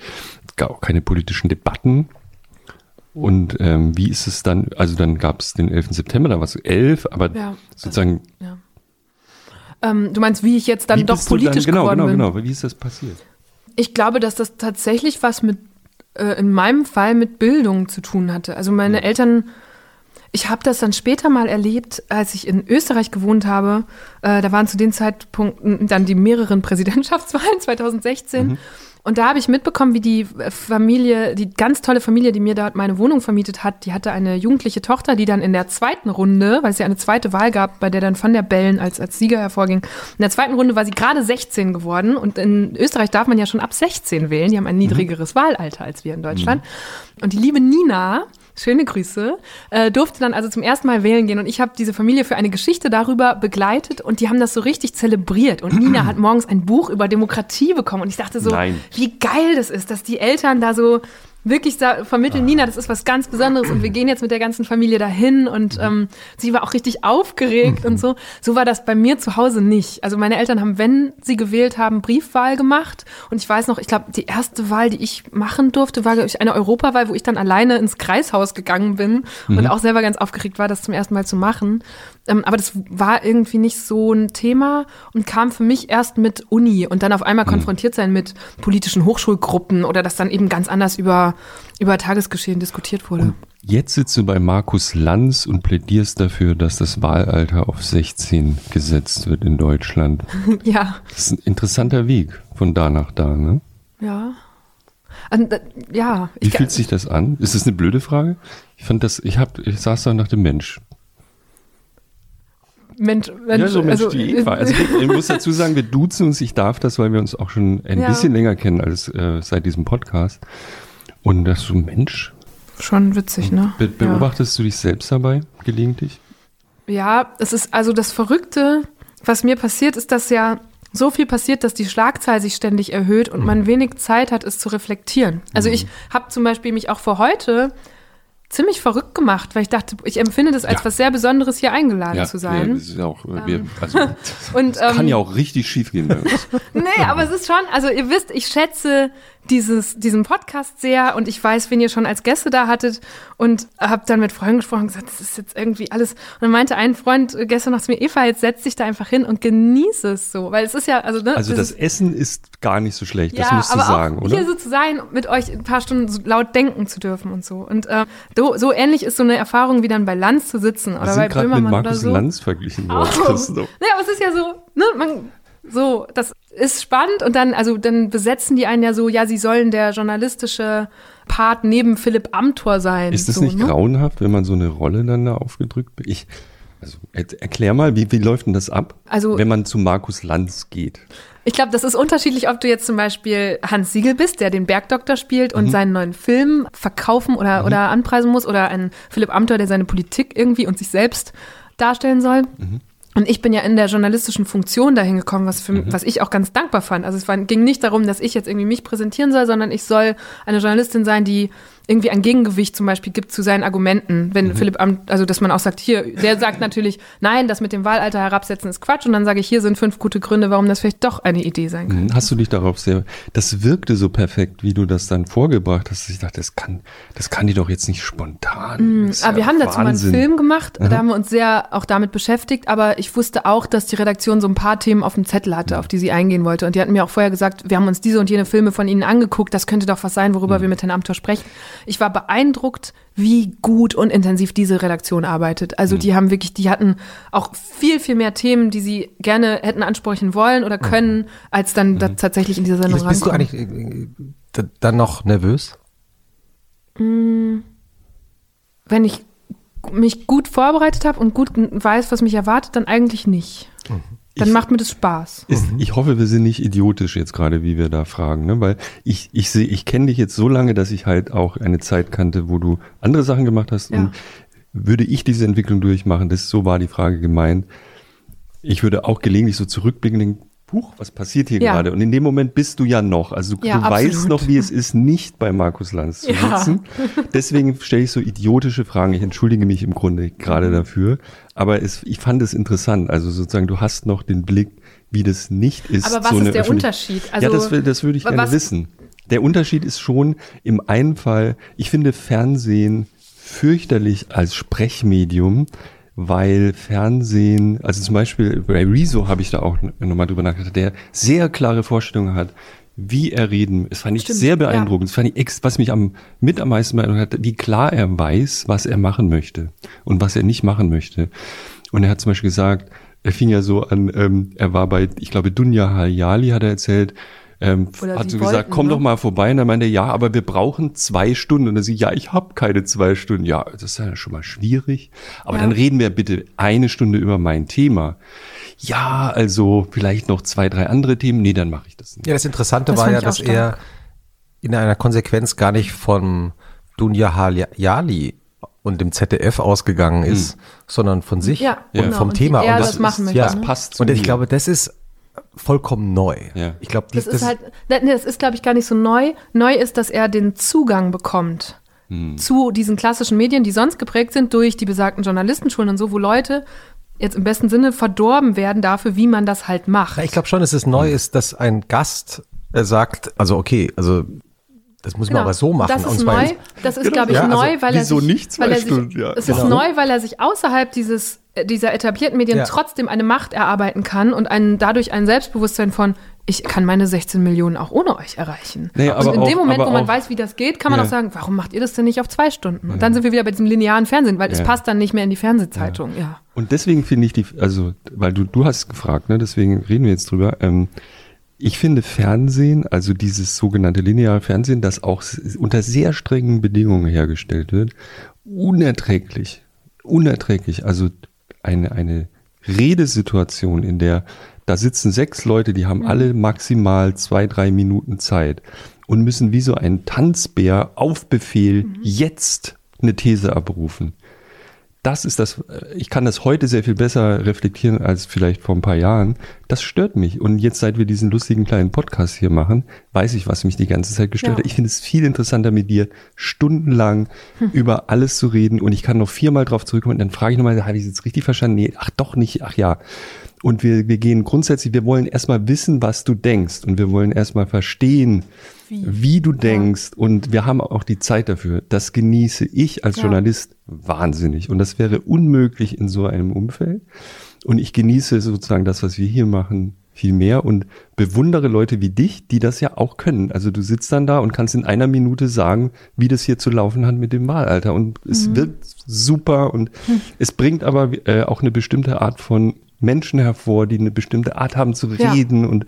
es gab auch keine politischen Debatten. Und ähm, wie ist es dann, also dann gab es den 11. September, da warst du elf, aber Ja. sozusagen, Ähm, du meinst, wie ich jetzt dann doch politisch dann, genau, geworden genau, bin? genau, wie ist das passiert? Ich glaube, dass das tatsächlich was mit, äh, in meinem Fall mit Bildung zu tun hatte. Also meine Eltern, ich habe das dann später mal erlebt, als ich in Österreich gewohnt habe. Äh, da waren zu den Zeitpunkten dann die mehreren *laughs* Präsidentschaftswahlen 2016. Und da habe ich mitbekommen, wie die Familie, die ganz tolle Familie, die mir dort meine Wohnung vermietet hat, die hatte eine jugendliche Tochter, die dann in der zweiten Runde, weil es ja eine zweite Wahl gab, bei der dann Van der Bellen als, als Sieger hervorging, in der zweiten Runde war sie gerade 16 geworden. Und in Österreich darf man ja schon ab 16 wählen. Die haben ein niedrigeres mhm. Wahlalter als wir in Deutschland. Mhm. Und die liebe Nina, schöne Grüße, äh, durfte dann also zum ersten Mal wählen gehen und ich habe diese Familie für eine Geschichte darüber begleitet und die haben das so richtig zelebriert und Nina hat morgens ein Buch über Demokratie bekommen und ich dachte so, Nein. wie geil das ist, dass die Eltern da so wirklich vermitteln, Nina, das ist was ganz Besonderes und wir gehen jetzt mit der ganzen Familie dahin und ähm, sie war auch richtig aufgeregt und so. So war das bei mir zu Hause nicht. Also meine Eltern haben, wenn sie gewählt haben, Briefwahl gemacht und ich weiß noch, ich glaube, die erste Wahl, die ich machen durfte, war eine Europawahl, wo ich dann alleine ins Kreishaus gegangen bin mhm. und auch selber ganz aufgeregt war, das zum ersten Mal zu machen. Ähm, aber das war irgendwie nicht so ein Thema und kam für mich erst mit Uni und dann auf einmal mhm. konfrontiert sein mit politischen Hochschulgruppen oder dass dann eben ganz anders über, über Tagesgeschehen diskutiert wurde. Und jetzt sitzt du bei Markus Lanz und plädierst dafür, dass das Wahlalter auf 16 gesetzt wird in Deutschland. *laughs* ja. Das ist ein interessanter Weg von da nach da, ne? Ja. Und, äh, ja. Wie fühlt sich das an? Ist das eine blöde Frage? Ich fand das, ich hab, ich saß da nach dem Mensch. Mensch, Mensch, ja, so Mensch, also, die Eva. Also *laughs* ich muss dazu sagen, wir duzen uns. Ich darf das, weil wir uns auch schon ein ja. bisschen länger kennen als äh, seit diesem Podcast. Und das so Mensch. Schon witzig, ne? Be beobachtest ja. du dich selbst dabei gelegentlich? Ja, es ist also das Verrückte, was mir passiert, ist, dass ja so viel passiert, dass die Schlagzahl sich ständig erhöht und mhm. man wenig Zeit hat, es zu reflektieren. Also mhm. ich habe zum Beispiel mich auch vor heute ziemlich verrückt gemacht, weil ich dachte, ich empfinde das als ja. was sehr Besonderes, hier eingeladen ja, zu sein. Ja, das ist auch, ähm. wir, also, *laughs* und, ähm, kann ja auch richtig schief gehen bei uns. *laughs* nee, aber es ist schon, also ihr wisst, ich schätze dieses, diesen Podcast sehr und ich weiß, wen ihr schon als Gäste da hattet und habe dann mit Freunden gesprochen und gesagt, das ist jetzt irgendwie alles. Und dann meinte ein Freund gestern noch zu mir, Eva, jetzt setz dich da einfach hin und genieße es so, weil es ist ja, also ne, Also das Essen ist gar nicht so schlecht, ja, das musst du sagen, oder? Hier so zu sein, mit euch ein paar Stunden so laut denken zu dürfen und so. Und äh, so, so ähnlich ist so eine Erfahrung wie dann bei Lanz zu sitzen oder bei Böhmermann mit Markus oder so. Lanz verglichen worden. Oh. Nee, aber es ist ja so, ne, man so, das ist spannend und dann, also dann besetzen die einen ja so, ja, sie sollen der journalistische Part neben Philipp Amthor sein. Ist das so, nicht ne? grauenhaft, wenn man so eine Rolle dann da aufgedrückt wird? Ich, also erklär mal, wie, wie läuft denn das ab, also, wenn man zu Markus Lanz geht? Ich glaube, das ist unterschiedlich, ob du jetzt zum Beispiel Hans Siegel bist, der den Bergdoktor spielt und mhm. seinen neuen Film verkaufen oder, mhm. oder anpreisen muss, oder ein Philipp Amthor, der seine Politik irgendwie und sich selbst darstellen soll. Mhm. Und ich bin ja in der journalistischen Funktion dahin gekommen, was, für, mhm. was ich auch ganz dankbar fand. Also es war, ging nicht darum, dass ich jetzt irgendwie mich präsentieren soll, sondern ich soll eine Journalistin sein, die irgendwie ein Gegengewicht zum Beispiel gibt zu seinen Argumenten. Wenn mhm. Philipp Amt, also dass man auch sagt, hier, der sagt natürlich, nein, das mit dem Wahlalter herabsetzen ist Quatsch. Und dann sage ich, hier sind fünf gute Gründe, warum das vielleicht doch eine Idee sein kann. Mhm. Hast du dich darauf sehr, das wirkte so perfekt, wie du das dann vorgebracht hast. Ich dachte, das kann, das kann die doch jetzt nicht spontan. Mhm. Aber wir haben dazu mal einen Film gemacht, mhm. da haben wir uns sehr auch damit beschäftigt. Aber ich wusste auch, dass die Redaktion so ein paar Themen auf dem Zettel hatte, auf die sie eingehen wollte. Und die hatten mir auch vorher gesagt, wir haben uns diese und jene Filme von ihnen angeguckt. Das könnte doch was sein, worüber mhm. wir mit Herrn Amthor sprechen. Ich war beeindruckt, wie gut und intensiv diese Redaktion arbeitet. Also mhm. die haben wirklich, die hatten auch viel, viel mehr Themen, die sie gerne hätten ansprechen wollen oder können, mhm. als dann mhm. tatsächlich in dieser Sendung Bist rankommen. du eigentlich äh, dann noch nervös? Mm, wenn ich mich gut vorbereitet habe und gut weiß, was mich erwartet, dann eigentlich nicht. Mhm. Dann ich, macht mir das Spaß. Ist, mhm. ich hoffe, wir sind nicht idiotisch jetzt gerade, wie wir da fragen, ne? weil ich ich sehe, ich kenne dich jetzt so lange, dass ich halt auch eine Zeit kannte, wo du andere Sachen gemacht hast ja. und würde ich diese Entwicklung durchmachen, das so war die Frage gemeint. Ich würde auch gelegentlich so zurückblicken, denken, Huch, was passiert hier ja. gerade? Und in dem Moment bist du ja noch. Also du, ja, du weißt noch, wie es ist, nicht bei Markus Lanz zu ja. sitzen. *laughs* Deswegen stelle ich so idiotische Fragen. Ich entschuldige mich im Grunde gerade mhm. dafür. Aber es, ich fand es interessant. Also sozusagen, du hast noch den Blick, wie das nicht ist. Aber was so ist der Unterschied? Also, ja, das, das würde ich gerne wissen. Der Unterschied ist schon im einen Fall, ich finde Fernsehen fürchterlich als Sprechmedium weil Fernsehen, also zum Beispiel bei Rezo habe ich da auch nochmal drüber nachgedacht, der sehr klare Vorstellungen hat, wie er reden. Es fand ich Stimmt, sehr beeindruckend. Ja. fand ich, was mich am, mit am meisten beeindruckt hat, wie klar er weiß, was er machen möchte und was er nicht machen möchte. Und er hat zum Beispiel gesagt, er fing ja so an, ähm, er war bei, ich glaube, Dunja Hayali hat er erzählt, ähm, Oder hat so gesagt, wollten, komm ne? doch mal vorbei. Und dann meinte er, ja, aber wir brauchen zwei Stunden. Und dann sie, ja, ich habe keine zwei Stunden. Ja, das ist ja schon mal schwierig. Aber Ja. dann reden wir bitte eine Stunde über mein Thema. Ja, also vielleicht noch zwei, drei andere Themen. Nee, dann mache ich das nicht. Ja, das Interessante Das war ja, dass er in einer Konsequenz gar nicht von Dunja Hayali und dem ZDF ausgegangen ist, sondern von sich Ja, und genau. vom Und Thema. er und das machen möchte, ja, ne? passt zu Und ich mir. glaube, das ist vollkommen neu. Ja. Ich glaube, Das ist halt, ne, ne, das ist, glaube ich, gar nicht so neu. Neu ist, dass er den Zugang bekommt zu diesen klassischen Medien, die sonst geprägt sind durch die besagten Journalistenschulen und so, wo Leute jetzt im besten Sinne verdorben werden dafür, wie man das halt macht. Na, ich glaube schon, dass es neu ist, dass ein Gast äh, sagt, also okay, also das muss man aber so machen. Genau. Das und ist zwar neu. Das ist, Genau. glaube ich, Ja, also neu, weil er sich, nicht weil er sich, Stunden? Ja, es genau. ist neu, weil er sich außerhalb dieses äh, dieser etablierten Medien Ja. trotzdem eine Macht erarbeiten kann und einen, dadurch ein Selbstbewusstsein von ich kann meine 16 Millionen auch ohne euch erreichen. Nee, und aber in dem auch- Moment, aber wo man auch- weiß, wie das geht, kann man Ja. auch sagen, warum macht ihr das denn nicht auf zwei Stunden? Und dann sind wir wieder bei diesem linearen Fernsehen, weil es Ja. passt dann nicht mehr in die Fernsehzeitung. Ja. Und deswegen finde ich die, also, weil du, du hast gefragt, ne, deswegen reden wir jetzt drüber. Ähm, ich finde Fernsehen, also dieses sogenannte lineare Fernsehen, das auch unter sehr strengen Bedingungen hergestellt wird, unerträglich. Unerträglich. Also eine, eine Redesituation, in der da sitzen sechs Leute, die haben alle maximal zwei, drei Minuten Zeit und müssen wie so ein Tanzbär auf Befehl jetzt eine These abrufen das ist das, äh, ich kann das heute sehr viel besser reflektieren als vielleicht vor ein paar Jahren. Das stört mich. Und jetzt, seit wir diesen lustigen kleinen Podcast hier machen, weiß ich, was mich die ganze Zeit gestört Ja. hat. Ich finde es viel interessanter, mit dir stundenlang *laughs* über alles zu reden. Und ich kann noch viermal drauf zurückkommen. Und dann frage ich nochmal, habe ich es jetzt richtig verstanden? Nee, ach doch nicht, ach ja. Und wir, wir gehen grundsätzlich, wir wollen erstmal wissen, was du denkst. Und wir wollen erstmal verstehen, wie, du denkst. Und wir haben auch die Zeit dafür. Das genieße ich als Ja. Journalist wahnsinnig. Und das wäre unmöglich in so einem Umfeld. Und ich genieße sozusagen das, was wir hier machen, viel mehr und bewundere Leute wie dich, die das ja auch können. Also du sitzt dann da und kannst in einer Minute sagen, wie das hier zu laufen hat mit dem Wahlalter. Und es wird super und es bringt aber äh, auch eine bestimmte Art von Menschen hervor, die eine bestimmte Art haben zu Ja. reden und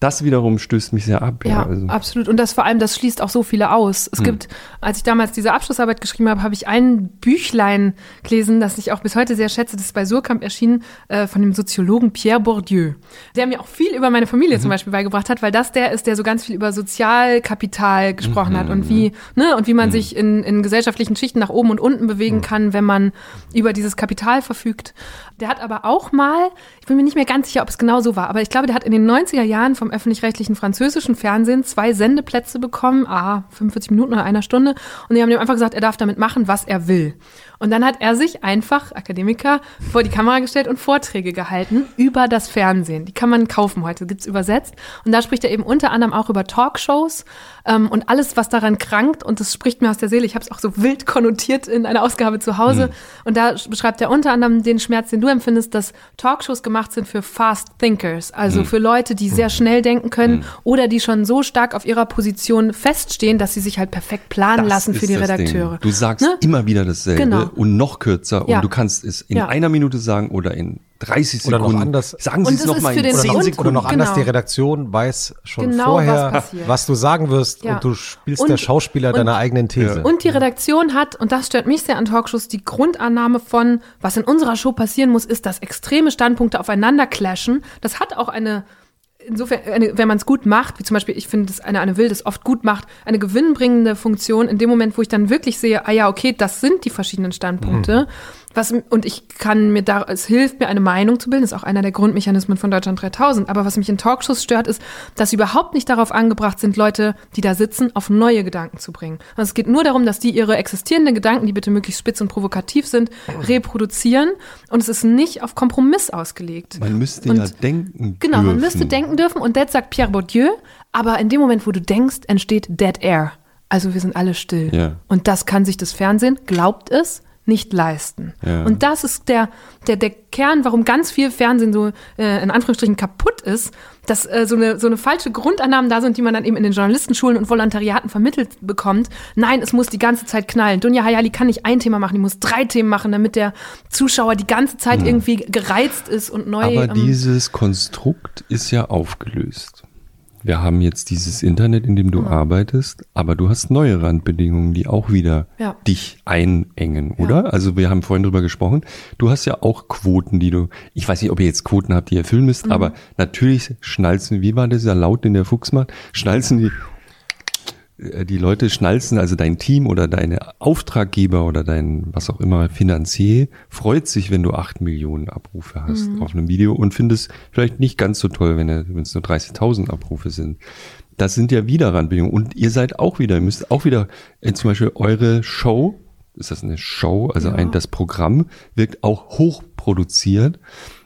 das wiederum stößt mich sehr ab. Ja, also. absolut. Und das vor allem, das schließt auch so viele aus. Es gibt, als ich damals diese Abschlussarbeit geschrieben habe, habe ich ein Büchlein gelesen, das ich auch bis heute sehr schätze. Das ist bei Surkamp erschienen, äh, von dem Soziologen Pierre Bourdieu, der mir auch viel über meine Familie zum Beispiel beigebracht hat, weil das der ist, der so ganz viel über Sozialkapital gesprochen hat und wie, ne, und wie man sich in, in gesellschaftlichen Schichten nach oben und unten bewegen kann, wenn man über dieses Kapital verfügt. Der hat aber auch mal, ich bin mir nicht mehr ganz sicher, ob es genau so war, aber ich glaube, der hat in den 90er Jahren vom öffentlich-rechtlichen französischen Fernsehen zwei Sendeplätze bekommen, ah, 45 Minuten oder einer Stunde. Und die haben ihm einfach gesagt, er darf damit machen, was er will. Und dann hat er sich einfach, Akademiker, vor die Kamera gestellt und Vorträge gehalten über das Fernsehen. Die kann man kaufen heute, gibt's übersetzt. Und da spricht er eben unter anderem auch über Talkshows ähm, und alles, was daran krankt. Und das spricht mir aus der Seele. Ich habe es auch so wild konnotiert in einer Ausgabe zu Hause. Und da beschreibt er unter anderem den Schmerz, den du empfindest, dass Talkshows gemacht sind für Fast Thinkers, also für Leute, die sehr schnell denken können oder die schon so stark auf ihrer Position feststehen, dass sie sich halt perfekt planen Das lassen für die Redakteure. Ding. Du sagst Ne? immer wieder dasselbe Genau. Und noch kürzer Ja. und du kannst es in Ja. einer Minute sagen oder in 30 Oder noch Sekunden. anders. Sagen Sie Und es das noch ist mal für in den 10 Und- Sekunden. Oder noch anders, Genau. die Redaktion weiß schon Genau, vorher, was was du sagen wirst Ja. und du spielst Und- der Schauspieler und- deiner eigenen These. Und die Redaktion hat, und das stört mich sehr an Talkshows, die Grundannahme von, was in unserer Show passieren muss, ist, dass extreme Standpunkte aufeinander clashen. Das hat auch eine, insofern, eine, wenn man es gut macht, wie zum Beispiel, ich finde, dass eine Anne Will das oft gut macht, eine gewinnbringende Funktion in dem Moment, wo ich dann wirklich sehe, ah ja, okay, das sind die verschiedenen Standpunkte. Was, und ich kann mir da, es hilft mir, eine Meinung zu bilden, ist auch einer der Grundmechanismen von Deutschland 3000. Aber was mich in Talkshows stört, ist, dass sie überhaupt nicht darauf angebracht sind, Leute, die da sitzen, auf neue Gedanken zu bringen. Also es geht nur darum, dass die ihre existierenden Gedanken, die bitte möglichst spitz und provokativ sind, *clears throat* reproduzieren. Und es ist nicht auf Kompromiss ausgelegt. Man müsste Und- ja denken Genau, man dürfen. müsste denken dürfen. Und das sagt Pierre Bourdieu. Aber in dem Moment, wo du denkst, entsteht Dead Air. Also wir sind alle still. Ja. Und das kann sich das Fernsehen, glaubt es, nicht leisten. Ja. Und das ist der, der, der Kern, warum ganz viel Fernsehen so äh, in Anführungsstrichen kaputt ist, dass äh, so, eine, so eine falsche Grundannahmen da sind, die man dann eben in den Journalistenschulen und Volontariaten vermittelt bekommt. Nein, es muss die ganze Zeit knallen. Dunja Hayali kann nicht ein Thema machen, die muss drei Themen machen, damit der Zuschauer die ganze Zeit irgendwie gereizt ist und neu. Aber ähm, dieses Konstrukt ist ja aufgelöst. Wir haben jetzt dieses Internet, in dem du arbeitest, aber du hast neue Randbedingungen, die auch wieder Ja. dich einengen, oder? Also wir haben vorhin drüber gesprochen. Du hast ja auch Quoten, die du, ich weiß nicht, ob ihr jetzt Quoten habt, die ihr erfüllen müsst, aber natürlich schnalzen, wie war dieser Laut, den der Fuchs macht? Schnalzen die, die Leute schnalzen, also dein Team oder deine Auftraggeber oder dein, was auch immer, Finanzier, freut sich, wenn du acht Millionen Abrufe hast auf einem Video und findest vielleicht nicht ganz so toll, wenn es nur 30.000 Abrufe sind. Das sind ja wieder Randbedingungen. Und ihr seid auch wieder, ihr müsst auch wieder, äh, zum Beispiel eure Show, ist das eine Show? Also ein, das Programm wirkt auch hochproduziert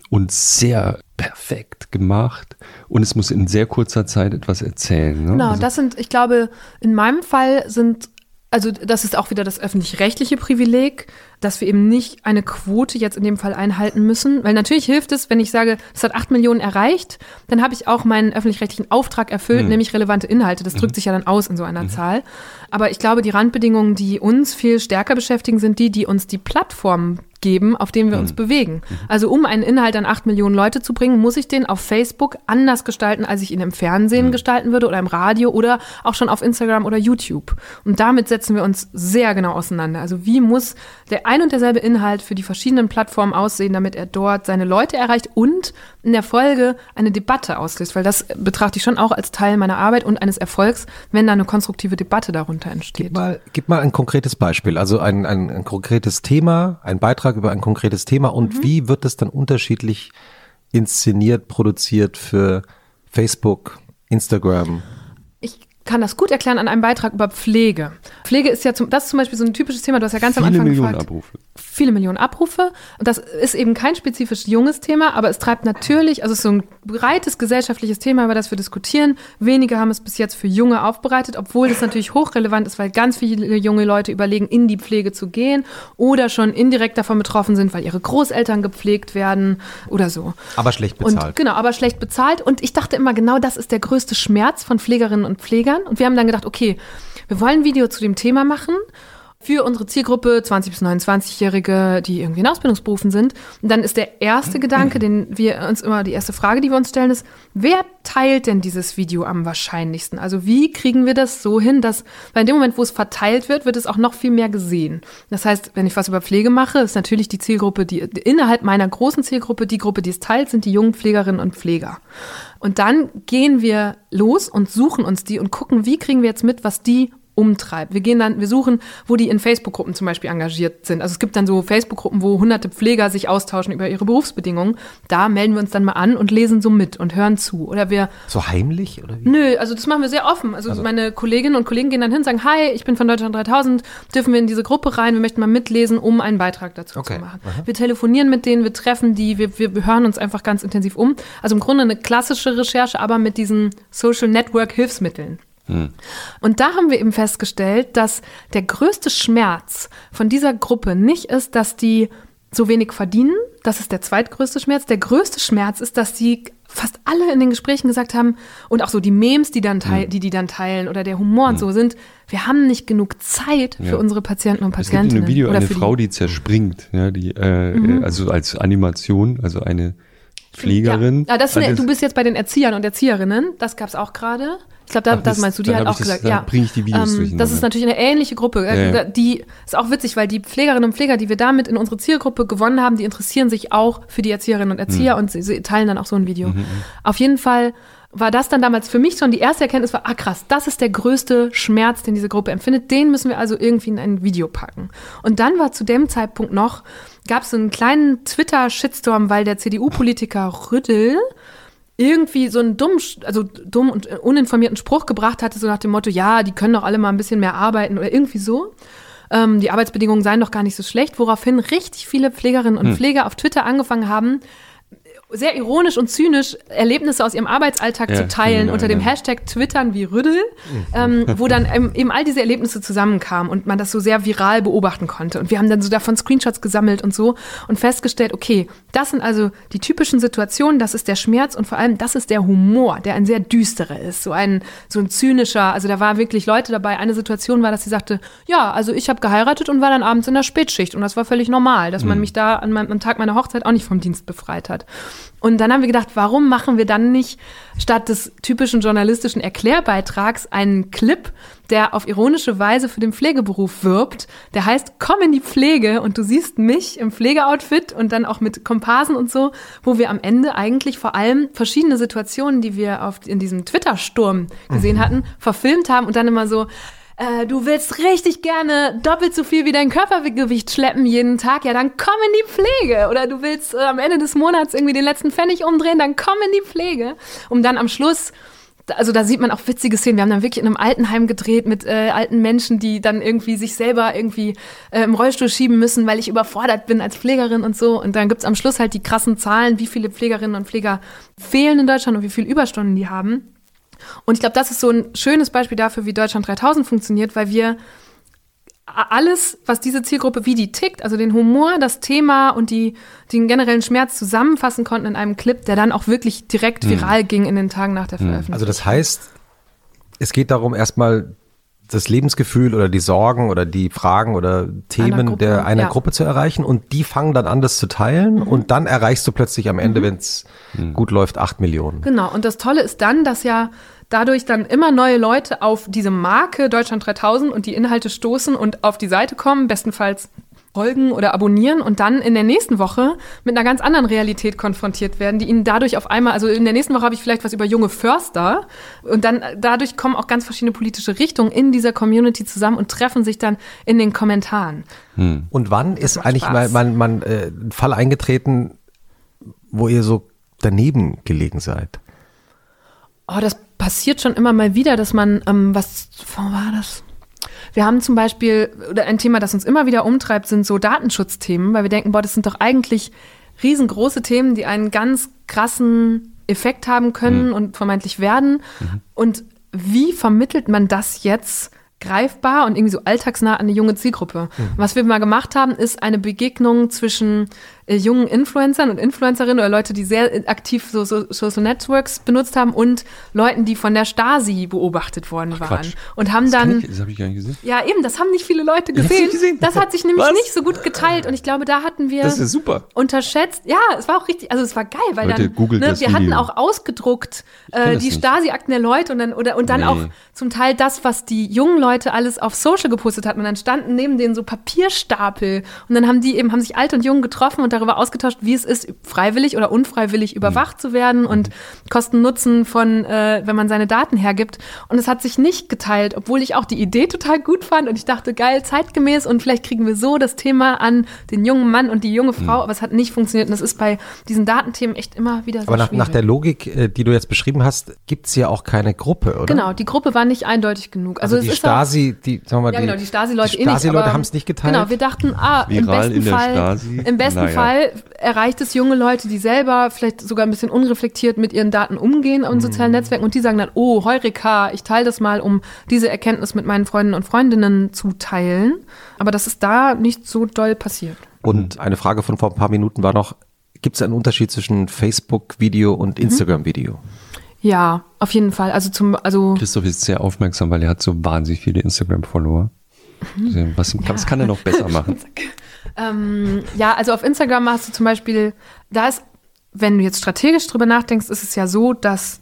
und sehr perfekt gemacht. Und es muss in sehr kurzer Zeit etwas erzählen. Ne? Genau, also, das sind, ich glaube, in meinem Fall sind, also das ist auch wieder das öffentlich-rechtliche Privileg, dass wir eben nicht eine Quote jetzt in dem Fall einhalten müssen. Weil natürlich hilft es, wenn ich sage, es hat acht Millionen erreicht, dann habe ich auch meinen öffentlich-rechtlichen Auftrag erfüllt, Mhm. nämlich relevante Inhalte. Das drückt sich ja dann aus in so einer Zahl. Aber ich glaube, die Randbedingungen, die uns viel stärker beschäftigen, sind die, die uns die Plattform geben, auf denen wir Mhm. uns bewegen. Also um einen Inhalt an acht Millionen Leute zu bringen, muss ich den auf Facebook anders gestalten, als ich ihn im Fernsehen Mhm. gestalten würde oder im Radio oder auch schon auf Instagram oder YouTube. Und damit setzen wir uns sehr genau auseinander. Also wie muss der ein und derselbe Inhalt für die verschiedenen Plattformen aussehen, damit er dort seine Leute erreicht und in der Folge eine Debatte auslöst, weil das betrachte ich schon auch als Teil meiner Arbeit und eines Erfolgs, wenn da eine konstruktive Debatte darunter entsteht. Gib mal, gib mal ein konkretes Beispiel, also ein, ein, ein konkretes Thema, ein Beitrag über ein konkretes Thema und wie wird es dann unterschiedlich inszeniert, produziert für Facebook, Instagram? Ich kann das gut erklären an einem Beitrag über Pflege. Pflege ist ja zum, das ist zum Beispiel so ein typisches Thema, du hast ja ganz am viele Anfang Millionen gefragt. Abrufe. Viele Millionen Abrufe. Und das ist eben kein spezifisch junges Thema, aber es treibt natürlich, also es ist so ein breites gesellschaftliches Thema, über das wir diskutieren. Wenige haben es bis jetzt für Junge aufbereitet, obwohl das natürlich hochrelevant ist, weil ganz viele junge Leute überlegen, in die Pflege zu gehen oder schon indirekt davon betroffen sind, weil ihre Großeltern gepflegt werden oder so. Aber schlecht Und bezahlt. genau, aber schlecht bezahlt. Und ich dachte immer, genau das ist der größte Schmerz von Pflegerinnen und Pflegern. Und wir haben dann gedacht, okay, wir wollen ein Video zu dem Thema machen für unsere Zielgruppe 20 bis 29-Jährige, die irgendwie in Ausbildungsberufen sind. Und dann ist der erste Gedanke, den wir uns immer, die erste Frage, die wir uns stellen, ist, wer teilt denn dieses Video am wahrscheinlichsten? Also wie kriegen wir das so hin, dass, weil in dem Moment, wo es verteilt wird, wird es auch noch viel mehr gesehen. Das heißt, wenn ich was über Pflege mache, ist natürlich die Zielgruppe, die innerhalb meiner großen Zielgruppe, die Gruppe, die es teilt, sind die jungen Pflegerinnen und Pfleger. Und dann gehen wir los und suchen uns die und gucken, wie kriegen wir jetzt mit, was die umtreibt. Wir gehen dann, wir suchen, wo die in Facebook-Gruppen zum Beispiel engagiert sind. Also es gibt dann so Facebook-Gruppen, wo hunderte Pfleger sich austauschen über ihre Berufsbedingungen. Da melden wir uns dann mal an und lesen so mit und hören zu. Oder wir So heimlich oder wie? Nö, also das machen wir sehr offen. Also, meine Kolleginnen und Kollegen gehen dann hin und sagen, hi, ich bin von Deutschland 3000, dürfen wir in diese Gruppe rein, wir möchten mal mitlesen, um einen Beitrag dazu Okay, zu machen. Wir telefonieren mit denen, wir treffen die, wir, wir, wir hören uns einfach ganz intensiv um. Also im Grunde eine klassische Recherche, aber mit diesen Social Network Hilfsmitteln. Und da haben wir eben festgestellt, dass der größte Schmerz von dieser Gruppe nicht ist, dass die so wenig verdienen. Das ist der zweitgrößte Schmerz. Der größte Schmerz ist, dass die fast alle in den Gesprächen gesagt haben und auch so die Memes, die dann teil, die die dann teilen oder der Humor und so sind, wir haben nicht genug Zeit für Ja. unsere Patienten und Es gibt in Patientinnen. dem Video oder eine für die- Frau, die zerspringt, ja, die, äh, Mhm. also als Animation, also eine Pflegerin. Ja, ah, das, Also du bist jetzt bei den Erziehern und Erzieherinnen. Das gab's auch gerade. Ich glaube, da, Ach, das das- meinst du, die hat auch das- gesagt. ja. bring ich die Videos ähm. Das ist natürlich eine ähnliche Gruppe. Ja, ja. Die ist auch witzig, weil die Pflegerinnen und Pfleger, die wir damit in unsere Zielgruppe gewonnen haben, die interessieren sich auch für die Erzieherinnen und Erzieher Mhm. und sie, sie teilen dann auch so ein Video. Auf jeden Fall war das dann damals für mich schon die erste Erkenntnis war, ah krass, das ist der größte Schmerz, den diese Gruppe empfindet. Den müssen wir also irgendwie in ein Video packen. Und dann war zu dem Zeitpunkt noch, gab es so einen kleinen Twitter-Shitstorm, weil der CDU-Politiker Rüttel irgendwie so einen dummen, also dumm und uninformierten Spruch gebracht hatte, so nach dem Motto, ja, die können doch alle mal ein bisschen mehr arbeiten oder irgendwie so. Ähm, die Arbeitsbedingungen seien doch gar nicht so schlecht, woraufhin richtig viele Pflegerinnen und Pfleger auf Twitter angefangen haben, sehr ironisch und zynisch Erlebnisse aus ihrem Arbeitsalltag Ja, zu teilen genau, unter dem ja. Hashtag Twittern wie Rüddel, ähm, wo dann eben, all diese Erlebnisse zusammenkamen und man das so sehr viral beobachten konnte. Und wir haben dann so davon Screenshots gesammelt und so und festgestellt, okay, das sind also die typischen Situationen, das ist der Schmerz und vor allem das ist der Humor, der ein sehr düsterer ist, so ein so ein zynischer. Also da war wirklich Leute dabei. Eine Situation war, dass sie sagte, ja, also ich habe geheiratet und war dann abends in der Spätschicht und das war völlig normal, dass man mich da an meinem, am Tag meiner Hochzeit auch nicht vom Dienst befreit hat. Und dann haben wir gedacht, warum machen wir dann nicht statt des typischen journalistischen Erklärbeitrags einen Clip, der auf ironische Weise für den Pflegeberuf wirbt. Der heißt Komm in die Pflege und du siehst mich im Pflegeoutfit und dann auch mit Komparsen und so, wo wir am Ende eigentlich vor allem verschiedene Situationen, die wir auf, in diesem Twitter-Sturm gesehen mhm. hatten, verfilmt haben und dann immer so, äh, du willst richtig gerne doppelt so viel wie dein Körpergewicht schleppen jeden Tag, ja, dann komm in die Pflege. Oder du willst äh, am Ende des Monats irgendwie den letzten Pfennig umdrehen, dann komm in die Pflege. Um dann am Schluss also da sieht man auch witzige Szenen. Wir haben dann wirklich in einem Altenheim gedreht mit äh, alten Menschen, die dann irgendwie sich selber irgendwie äh, im Rollstuhl schieben müssen, weil ich überfordert bin als Pflegerin und so. Und dann gibt's am Schluss halt die krassen Zahlen, wie viele Pflegerinnen und Pfleger fehlen in Deutschland und wie viele Überstunden die haben. Und ich glaube, das ist so ein schönes Beispiel dafür, wie Deutschland 3000 funktioniert, weil wir alles, was diese Zielgruppe, wie die tickt, also den Humor, das Thema und die, den generellen Schmerz zusammenfassen konnten in einem Clip, der dann auch wirklich direkt hm. viral mhm. ging in den Tagen nach der hm. Veröffentlichung. Also das heißt, es geht darum, erstmal das Lebensgefühl oder die Sorgen oder die Fragen oder Themen einer Gruppe, der einer ja. Gruppe zu erreichen und die fangen dann an, das zu teilen mhm. und dann erreichst du plötzlich am Ende, mhm. wenn es mhm. gut läuft, acht Millionen. Genau, und das Tolle ist dann, dass ja dadurch dann immer neue Leute auf diese Marke Deutschland 3000 und die Inhalte stoßen und auf die Seite kommen, bestenfalls folgen oder abonnieren und dann in der nächsten Woche mit einer ganz anderen Realität konfrontiert werden, die ihnen dadurch auf einmal, also in der nächsten Woche habe ich vielleicht was über junge Förster und dann dadurch kommen auch ganz verschiedene politische Richtungen in dieser Community zusammen und treffen sich dann in den Kommentaren. Hm. Und wann ist eigentlich Spaß. mal man, man, äh, ein Fall eingetreten, wo ihr so daneben gelegen seid? Oh, das passiert schon immer mal wieder, dass man, ähm, was wo war das? Wir haben zum Beispiel, oder ein Thema, das uns immer wieder umtreibt, sind so Datenschutzthemen, weil wir denken, boah, das sind doch eigentlich riesengroße Themen, die einen ganz krassen Effekt haben können mhm. und vermeintlich werden. Mhm. Und wie vermittelt man das jetzt greifbar und irgendwie so alltagsnah an eine junge Zielgruppe? Mhm. Was wir mal gemacht haben, ist eine Begegnung zwischen äh, jungen Influencern und Influencerinnen oder Leute, die sehr aktiv so, so Social Networks benutzt haben und Leuten, die von der Stasi beobachtet worden Ach, waren. Und haben das dann. Ich, das habe ich gar nicht gesehen. Ja, eben, das haben nicht viele Leute gesehen. gesehen? Das hat sich nämlich Was? nicht so gut geteilt. Und ich glaube, da hatten wir das ist super. unterschätzt. Ja, es war auch richtig, also es war geil, weil Leute, dann, ne, wir hatten auch ausgedruckt äh, die Stasi-Akten der Leute und dann, oder, und dann nee. auch zum Teil das, was die jungen Leute alles auf Social gepostet hatten. Und dann standen neben denen so Papierstapel. Und dann haben die eben, haben sich alt und jung getroffen und darüber ausgetauscht, wie es ist, freiwillig oder unfreiwillig überwacht mhm. zu werden und Kosten-Nutzen von, äh, wenn man seine Daten hergibt. Und es hat sich nicht geteilt, obwohl ich auch die Idee total gut fand und ich dachte, geil, zeitgemäß und vielleicht kriegen wir so das Thema an den jungen Mann und die junge Frau, mhm. aber es hat nicht funktioniert und das ist bei diesen Datenthemen echt immer wieder so Aber nach, nach der Logik, äh, die du jetzt beschrieben hast, gibt es ja auch keine Gruppe, oder? Genau, die Gruppe war nicht eindeutig genug. Also, also die Stasi, auch, die, sagen wir mal, ja, genau, die Stasi-Leute eh Stasi-Leute haben es nicht geteilt. Genau, wir dachten, ah, im besten Fall, im besten naja. Fall erreicht es junge Leute, die selber vielleicht sogar ein bisschen unreflektiert mit ihren Daten umgehen sozialen mhm. Netzwerken und die sagen dann, oh, Heureka, ich teile das mal, um diese Erkenntnis mit meinen Freunden und Freundinnen zu teilen. Aber das ist da nicht so doll passiert. Und eine Frage von vor ein paar Minuten war noch, gibt es einen Unterschied zwischen Facebook-Video und mhm. Instagram-Video? Ja, auf jeden Fall. Also zum, also Christoph ist sehr aufmerksam, weil er hat so wahnsinnig viele Instagram-Follower. Mhm. Was, was kann er noch besser *laughs* machen? Ähm, ja, also auf Instagram hast du zum Beispiel, da ist, wenn du jetzt strategisch drüber nachdenkst, ist es ja so, dass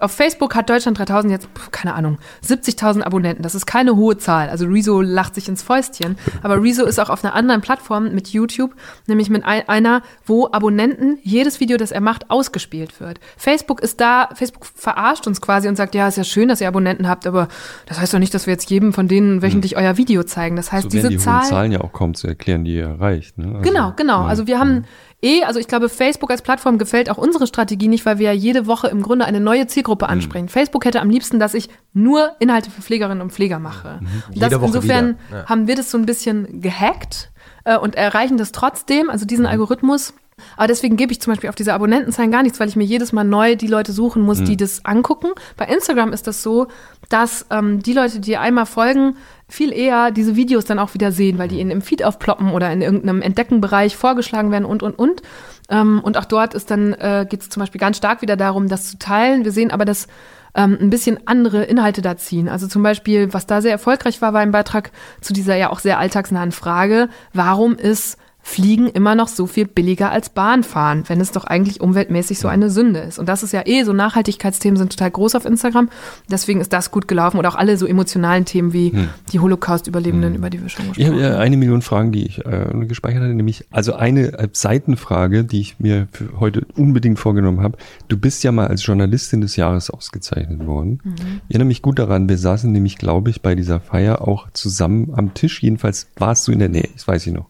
auf Facebook hat Deutschland 3000 jetzt, keine Ahnung, 70.000 Abonnenten. Das ist keine hohe Zahl. Also Rezo lacht sich ins Fäustchen. Aber Rezo ist auch auf einer anderen Plattform mit YouTube, nämlich mit einer, wo Abonnenten jedes Video, das er macht, ausgespielt wird. Facebook ist da, Facebook verarscht uns quasi und sagt, ja, ist ja schön, dass ihr Abonnenten habt, aber das heißt doch nicht, dass wir jetzt jedem von denen wöchentlich hm. euer Video zeigen. Das heißt, so diese die Zahl. Zahlen ja auch kaum zu erklären, die ihr erreicht. Ne? Also, genau, genau. Also wir haben eh, also ich glaube, Facebook als Plattform gefällt auch unsere Strategie nicht, weil wir ja jede Woche im Grunde eine neue Zielgruppe mhm. ansprechen. Mhm. Facebook hätte am liebsten, dass ich nur Inhalte für Pflegerinnen und Pfleger mache. Mhm. Das, insofern ja. haben wir das so ein bisschen gehackt äh, und erreichen das trotzdem, also diesen mhm. Algorithmus. Aber deswegen gebe ich zum Beispiel auf diese Abonnentenzahlen gar nichts, weil ich mir jedes Mal neu die Leute suchen muss, mhm. die das angucken. Bei Instagram ist das so, dass ähm, die Leute, die einmal folgen, viel eher diese Videos dann auch wieder sehen, weil die ihnen im Feed aufploppen oder in irgendeinem Entdeckenbereich vorgeschlagen werden und, und, und. Ähm, und auch dort ist dann, äh, geht es zum Beispiel ganz stark wieder darum, das zu teilen. Wir sehen aber, dass ähm, ein bisschen andere Inhalte da ziehen. Also zum Beispiel, was da sehr erfolgreich war, war ein Beitrag zu dieser ja auch sehr alltagsnahen Frage, warum ist Fliegen immer noch so viel billiger als Bahnfahren, wenn es doch eigentlich umweltmäßig so eine Sünde ist. Und das ist ja eh so Nachhaltigkeitsthemen sind total groß auf Instagram. Deswegen ist das gut gelaufen und auch alle so emotionalen Themen wie Hm. die Holocaust-Überlebenden, über die wir schon Ich gesprochen habe haben. ja eine Million Fragen, die ich äh, gespeichert hatte, nämlich also eine äh, Seitenfrage, die ich mir für heute unbedingt vorgenommen habe. Du bist ja mal als Journalistin des Jahres ausgezeichnet worden. Ich erinnere mich gut daran, wir saßen nämlich, glaube ich, bei dieser Feier auch zusammen am Tisch. Jedenfalls warst du in der Nähe, das weiß ich noch.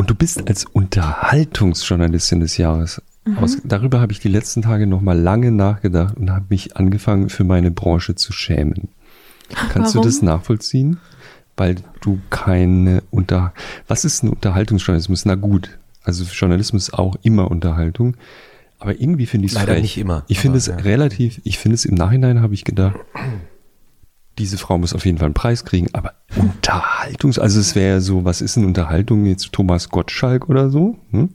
Und du bist als Unterhaltungsjournalistin des Jahres. Aus, darüber habe ich die letzten Tage noch mal lange nachgedacht und habe mich angefangen, für meine Branche zu schämen. Kannst du Warum? das nachvollziehen? Weil du keine Unter... Was ist ein Unterhaltungsjournalismus? Na gut, also Journalismus ist auch immer Unterhaltung. Aber irgendwie finde ich es Leider frech. nicht immer, Ich finde es ja. relativ, ich finde es im Nachhinein habe ich gedacht, diese Frau muss auf jeden Fall einen Preis kriegen, aber Unterhaltungs, also es wäre so, was ist denn Unterhaltung jetzt Thomas Gottschalk oder so? Hm?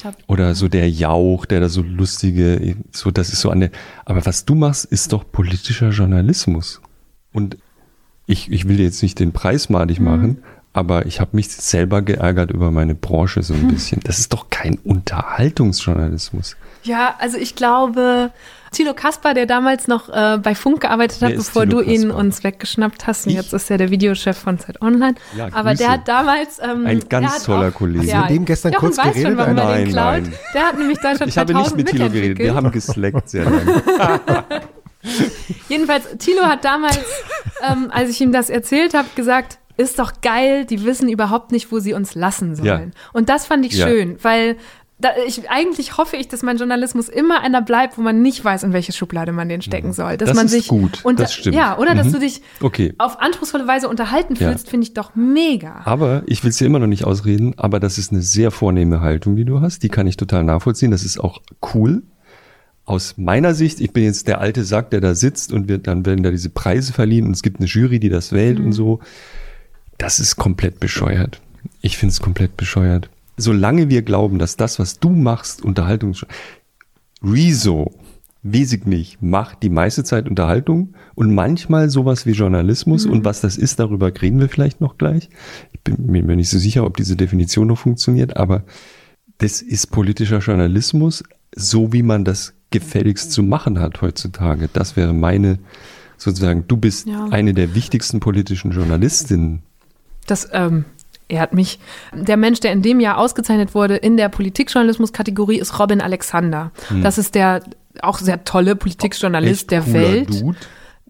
glaub, Oder so der Jauch, der da so lustige, so das ist so eine, aber was du machst, ist doch politischer Journalismus. Und ich, ich will dir jetzt nicht den Preis malig machen, aber ich habe mich selber geärgert über meine Branche so ein *laughs* bisschen. Das ist doch kein Unterhaltungsjournalismus. Ja, also ich glaube, Thilo Kasper, der damals noch äh, bei Funk gearbeitet hat, bevor Thilo du ihn uns weggeschnappt hast. Und Ich? jetzt ist er der Videochef von Zeit Online. Ja, Aber der hat damals. Ähm, Ein ganz hat toller auch, Kollege. Du mit dem gestern Jochen kurz weiß geredet? Schon, warum er Nein, den klaut. nein. Der hat nämlich Deutschland Ich habe nicht 2000 mit Thilo geredet, wir haben geslackt sehr lange. *laughs* Jedenfalls, Thilo hat damals, ähm, als ich ihm das erzählt habe, gesagt, ist doch geil, die wissen überhaupt nicht, wo sie uns lassen sollen. Ja. Und das fand ich Ja. schön, weil da, ich, eigentlich hoffe ich, dass mein Journalismus immer einer bleibt, wo man nicht weiß, in welche Schublade man den stecken soll. Dass Das man ist sich gut, unter- das stimmt. Ja, oder dass Mhm. du dich Okay. auf anspruchsvolle Weise unterhalten Ja. fühlst, finde ich doch mega. Aber ich will es dir immer noch nicht ausreden, aber das ist eine sehr vornehme Haltung, die du hast. Die kann ich total nachvollziehen. Das ist auch cool. Aus meiner Sicht, ich bin jetzt der alte Sack, der da sitzt und wird, dann werden da diese Preise verliehen und es gibt eine Jury, die das wählt und so. Das ist komplett bescheuert. Ich finde es komplett bescheuert. Solange wir glauben, dass das, was du machst, Unterhaltungs... Rezo, ich nicht, macht die meiste Zeit Unterhaltung und manchmal sowas wie Journalismus und was das ist, darüber reden wir vielleicht noch gleich. Ich bin mir nicht so sicher, ob diese Definition noch funktioniert, aber das ist politischer Journalismus, so wie man das gefälligst zu machen hat heutzutage. Das wäre meine, sozusagen, du bist Ja. eine der wichtigsten politischen Journalistinnen. Das ähm, ehrt mich. Der Mensch, der in dem Jahr ausgezeichnet wurde in der Politikjournalismus-Kategorie, ist Robin Alexander. Das ist der auch sehr tolle Politikjournalist der Welt. Dude.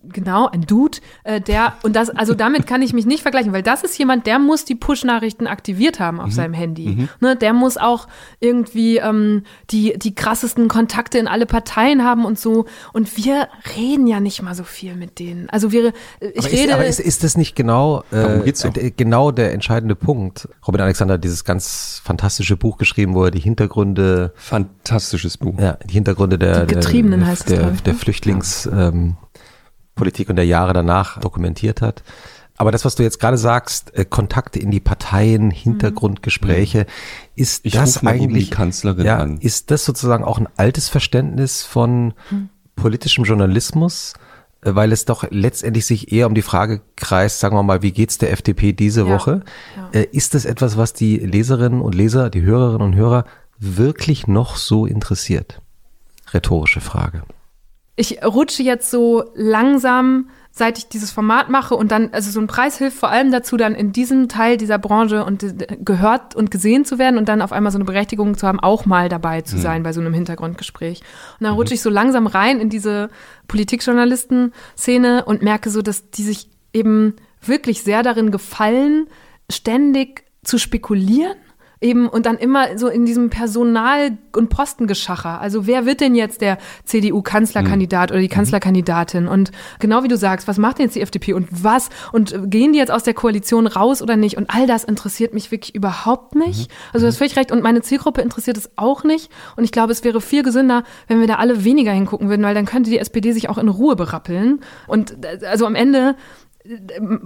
Genau, ein Dude, äh, der, und das, also damit kann ich mich nicht vergleichen, weil das ist jemand, der muss die Push-Nachrichten aktiviert haben auf seinem Handy. Ne, der muss auch irgendwie ähm, die, die krassesten Kontakte in alle Parteien haben und so. Und wir reden ja nicht mal so viel mit denen. Also wir, ich aber rede. Ist, aber ist, ist das nicht genau, äh, äh, genau der entscheidende Punkt? Robin Alexander hat dieses ganz fantastische Buch geschrieben, wo er die Hintergründe, Fantastisches Buch. ja, die Hintergründe der, Die Getriebenen der, heißt es, der, ich, der ne? Flüchtlings, ähm, Politik und der Jahre danach dokumentiert hat. Aber das, was du jetzt gerade sagst, äh, Kontakte in die Parteien, Hintergrundgespräche, ist Ich das eigentlich, die Kanzlerin ja, an. ist das sozusagen auch ein altes Verständnis von politischem Journalismus? Äh, Weil es doch letztendlich sich eher um die Frage kreist, sagen wir mal, wie geht's der FDP diese Ja, Woche? Äh, Ist das etwas, was die Leserinnen und Leser, die Hörerinnen und Hörer wirklich noch so interessiert? Rhetorische Frage. Ich rutsche jetzt so langsam, seit ich dieses Format mache und dann, also so ein Preis hilft vor allem dazu, dann in diesem Teil dieser Branche und gehört und gesehen zu werden und dann auf einmal so eine Berechtigung zu haben, auch mal dabei zu sein bei so einem Hintergrundgespräch. Und dann rutsche ich so langsam rein in diese Politikjournalisten-Szene und merke so, dass die sich eben wirklich sehr darin gefallen, ständig zu spekulieren Eben, und dann immer so in diesem Personal- und Postengeschacher. Also wer wird denn jetzt der CDU-Kanzlerkandidat oder die Kanzlerkandidatin? Und genau wie du sagst, was macht denn jetzt die FDP und was? Und gehen die jetzt aus der Koalition raus oder nicht? Und all das interessiert mich wirklich überhaupt nicht. Also du hast völlig recht. Und meine Zielgruppe interessiert es auch nicht. Und ich glaube, es wäre viel gesünder, wenn wir da alle weniger hingucken würden, weil dann könnte die SPD sich auch in Ruhe berappeln. Und äh, also am Ende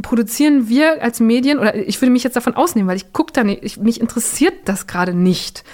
produzieren wir als Medien, oder ich würde mich jetzt davon ausnehmen, weil ich gucke da nicht, ich, mich interessiert das gerade nicht.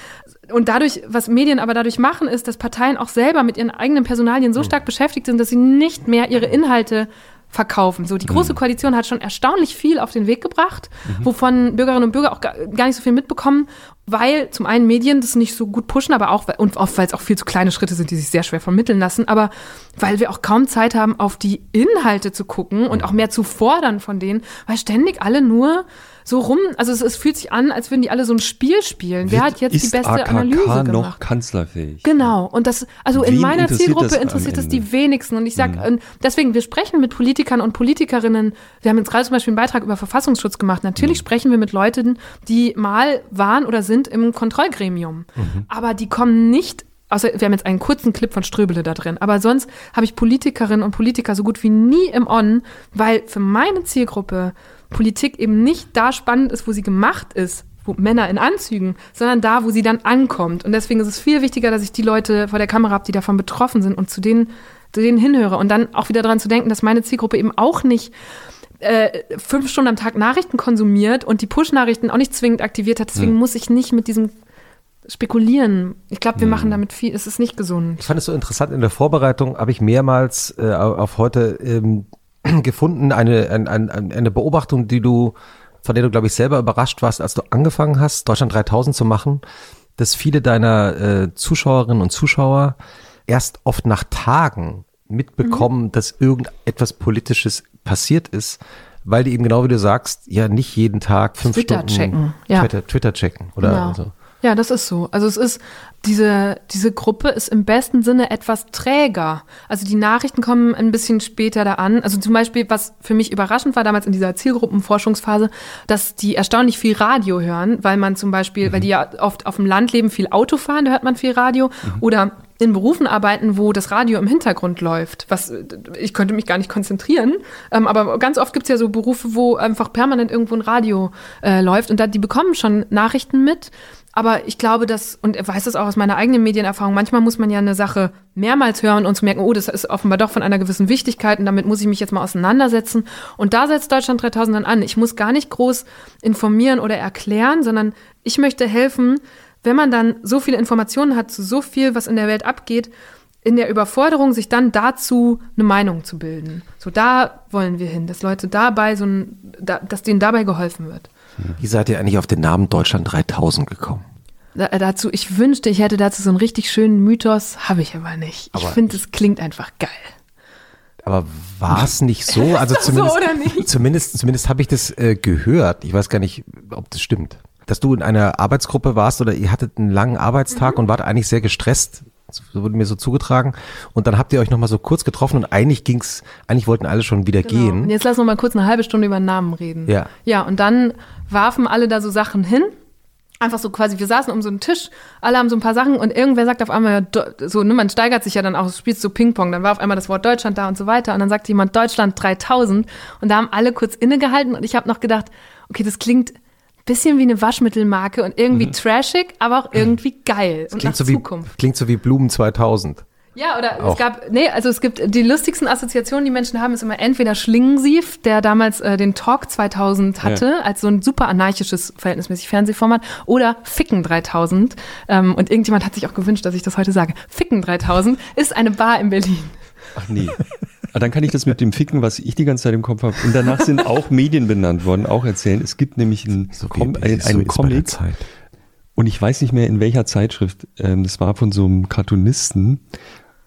Und dadurch, was Medien aber dadurch machen, ist, dass Parteien auch selber mit ihren eigenen Personalien so stark beschäftigt sind, dass sie nicht mehr ihre Inhalte verkaufen. So, die Große Koalition hat schon erstaunlich viel auf den Weg gebracht, wovon Bürgerinnen und Bürger auch gar, gar nicht so viel mitbekommen, weil zum einen Medien das nicht so gut pushen, aber auch, und oft, weil es auch viel zu kleine Schritte sind, die sich sehr schwer vermitteln lassen, aber weil wir auch kaum Zeit haben, auf die Inhalte zu gucken und auch mehr zu fordern von denen, weil ständig alle nur so rum, also es, es fühlt sich an, als würden die alle so ein Spiel spielen. Wer hat jetzt ist die beste AKK Analyse noch gemacht? kanzlerfähig? Genau, und das, also in Wen meiner interessiert Zielgruppe interessiert das? Mhm. die wenigsten. Und ich sage, deswegen, wir sprechen mit Politikern und Politikerinnen. Wir haben jetzt gerade zum Beispiel einen Beitrag über Verfassungsschutz gemacht. Natürlich Mhm. sprechen wir mit Leuten, die mal waren oder sind im Kontrollgremium. Mhm. Aber die kommen nicht Außer wir haben jetzt einen kurzen Clip von Ströbele da drin. Aber sonst habe ich Politikerinnen und Politiker so gut wie nie im On, weil für meine Zielgruppe Politik eben nicht da spannend ist, wo sie gemacht ist, wo Männer in Anzügen, sondern da, wo sie dann ankommt. Und deswegen ist es viel wichtiger, dass ich die Leute vor der Kamera habe, die davon betroffen sind und zu denen, zu denen hinhöre. Und dann auch wieder daran zu denken, dass meine Zielgruppe eben auch nicht äh, fünf Stunden am Tag Nachrichten konsumiert und die Push-Nachrichten auch nicht zwingend aktiviert hat. Deswegen muss ich nicht mit diesem spekulieren. Ich glaube, wir machen damit viel, es ist nicht gesund. Ich fand es so interessant, in der Vorbereitung habe ich mehrmals äh, auf heute ähm, *clears throat* gefunden, eine, ein, ein, ein- eine Beobachtung, die du, von der du, glaube ich, selber überrascht warst, als du angefangen hast, Deutschland 3000 zu machen, dass viele deiner äh, Zuschauerinnen und Zuschauer erst oft nach Tagen mitbekommen, dass irgendetwas Politisches passiert ist, weil die eben genau wie du sagst, ja nicht jeden Tag fünf Twitter Stunden checken, ja. Twitter, Twitter checken oder Genau. so. Ja, das ist so. Also es ist, diese, diese Gruppe ist im besten Sinne etwas träger. Also die Nachrichten kommen ein bisschen später da an. Also zum Beispiel, was für mich überraschend war damals in dieser Zielgruppenforschungsphase, dass die erstaunlich viel Radio hören, weil man zum Beispiel, weil die ja oft auf dem Land leben, viel Auto fahren, da hört man viel Radio. Oder in Berufen arbeiten, wo das Radio im Hintergrund läuft. Was ich könnte mich gar nicht konzentrieren. Ähm, aber ganz oft gibt es ja so Berufe, wo einfach permanent irgendwo ein Radio äh, läuft und da die bekommen schon Nachrichten mit. Aber ich glaube, dass, und ich weiß das auch aus meiner eigenen Medienerfahrung, manchmal muss man ja eine Sache mehrmals hören und zu merken, oh, das ist offenbar doch von einer gewissen Wichtigkeit und damit muss ich mich jetzt mal auseinandersetzen. Und da setzt Deutschland 3000 dann an. Ich muss gar nicht groß informieren oder erklären, sondern ich möchte helfen, wenn man dann so viele Informationen hat zu so viel, was in der Welt abgeht, in der Überforderung, sich dann dazu eine Meinung zu bilden. So da wollen wir hin, dass Leute dabei so ein, da, dass denen dabei geholfen wird. Wie seid ihr eigentlich auf den Namen Deutschland 3000 gekommen? Da, dazu, ich wünschte, ich hätte dazu so einen richtig schönen Mythos, habe ich aber nicht. Ich finde, es klingt einfach geil. Aber war es nicht so? *laughs* Also das so zumindest, oder nicht? zumindest, zumindest habe ich das äh, gehört. Ich weiß gar nicht, ob das stimmt. Dass du in einer Arbeitsgruppe warst oder ihr hattet einen langen Arbeitstag Mhm. und wart eigentlich sehr gestresst. Wurde mir so zugetragen. Und dann habt ihr euch nochmal so kurz getroffen und eigentlich ging's, eigentlich wollten alle schon wieder Genau. Und gehen. jetzt lass noch mal kurz eine halbe Stunde über Namen reden. Ja. Ja, und dann warfen alle da so Sachen hin. Einfach so quasi, wir saßen um so einen Tisch, alle haben so ein paar Sachen und irgendwer sagt auf einmal, so, ne, man steigert sich ja dann auch, du spielst so Ping-Pong, dann war auf einmal das Wort Deutschland da und so weiter und dann sagt jemand Deutschland 3000 und da haben alle kurz innegehalten und ich habe noch gedacht, okay, das klingt bisschen wie eine Waschmittelmarke und irgendwie trashig, aber auch irgendwie geil und nach Mhm. Klingt so, wie, Zukunft. klingt so wie Blumen 2000. Ja, oder Auch. es gab, nee, also es gibt die lustigsten Assoziationen, die Menschen haben, ist immer entweder Schlingensief, der damals äh, den Talk 2000 hatte, als so ein super anarchisches, verhältnismäßig Fernsehformat, oder Ficken 3000. Ähm, und irgendjemand hat sich auch gewünscht, dass ich das heute sage. Ficken 3000 ist eine Bar in Berlin. Ach nee. *laughs* Ah, dann kann ich das mit dem Ficken, was ich die ganze Zeit im Kopf habe. Und danach sind auch Medien benannt worden, auch erzählen. Es gibt nämlich einen, Com wie einen, so einen der Comic, und ich weiß nicht mehr in welcher Zeitschrift. Ähm, das war von so einem Cartoonisten.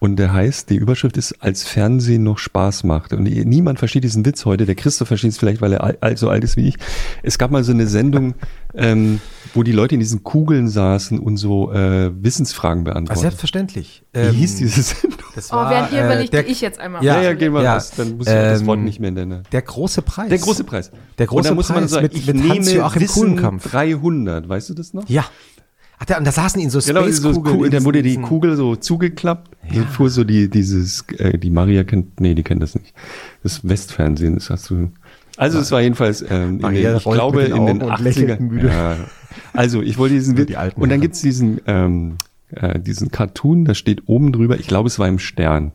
Und der heißt, die Überschrift ist, als Fernsehen noch Spaß macht. Und niemand versteht diesen Witz heute. Der Christoph versteht es vielleicht, weil er so alt ist wie ich. Es gab mal so eine Sendung, ähm, wo die Leute in diesen Kugeln saßen und so äh, Wissensfragen Ah, beantwortet. selbstverständlich. Wie Ähm, hieß diese Sendung? Das Oh, während ihr äh, überlegt, der, gehe ich jetzt einmal. Ja, Ja, ja, geh mal ja. raus. Dann muss ich auch das Wort Ähm, nicht mehr nennen. Der große Preis. Der große Preis. Der große und da muss man Preis sagen, mit- ich mit nehme Hans-Joachim Wissen Kuhlenkampf. 300. Weißt du das noch? Ja. Ach, der, und da saßen ihn so Genau, so Space-Kugeln Kugel, dann wurde die Kugel so zugeklappt. Dann fuhr so die, dieses, äh, die Maria kennt, nee, die kennt das nicht. Das Westfernsehen, das hast du. Also es war jedenfalls, ähm, in den, ich glaube in den Augen und 80er. lächelt müde. Ja. Also ich wollte diesen Witz. Und dann gibt's diesen, ähm, äh, diesen Cartoon, da steht oben drüber, ich glaube es war im Stern.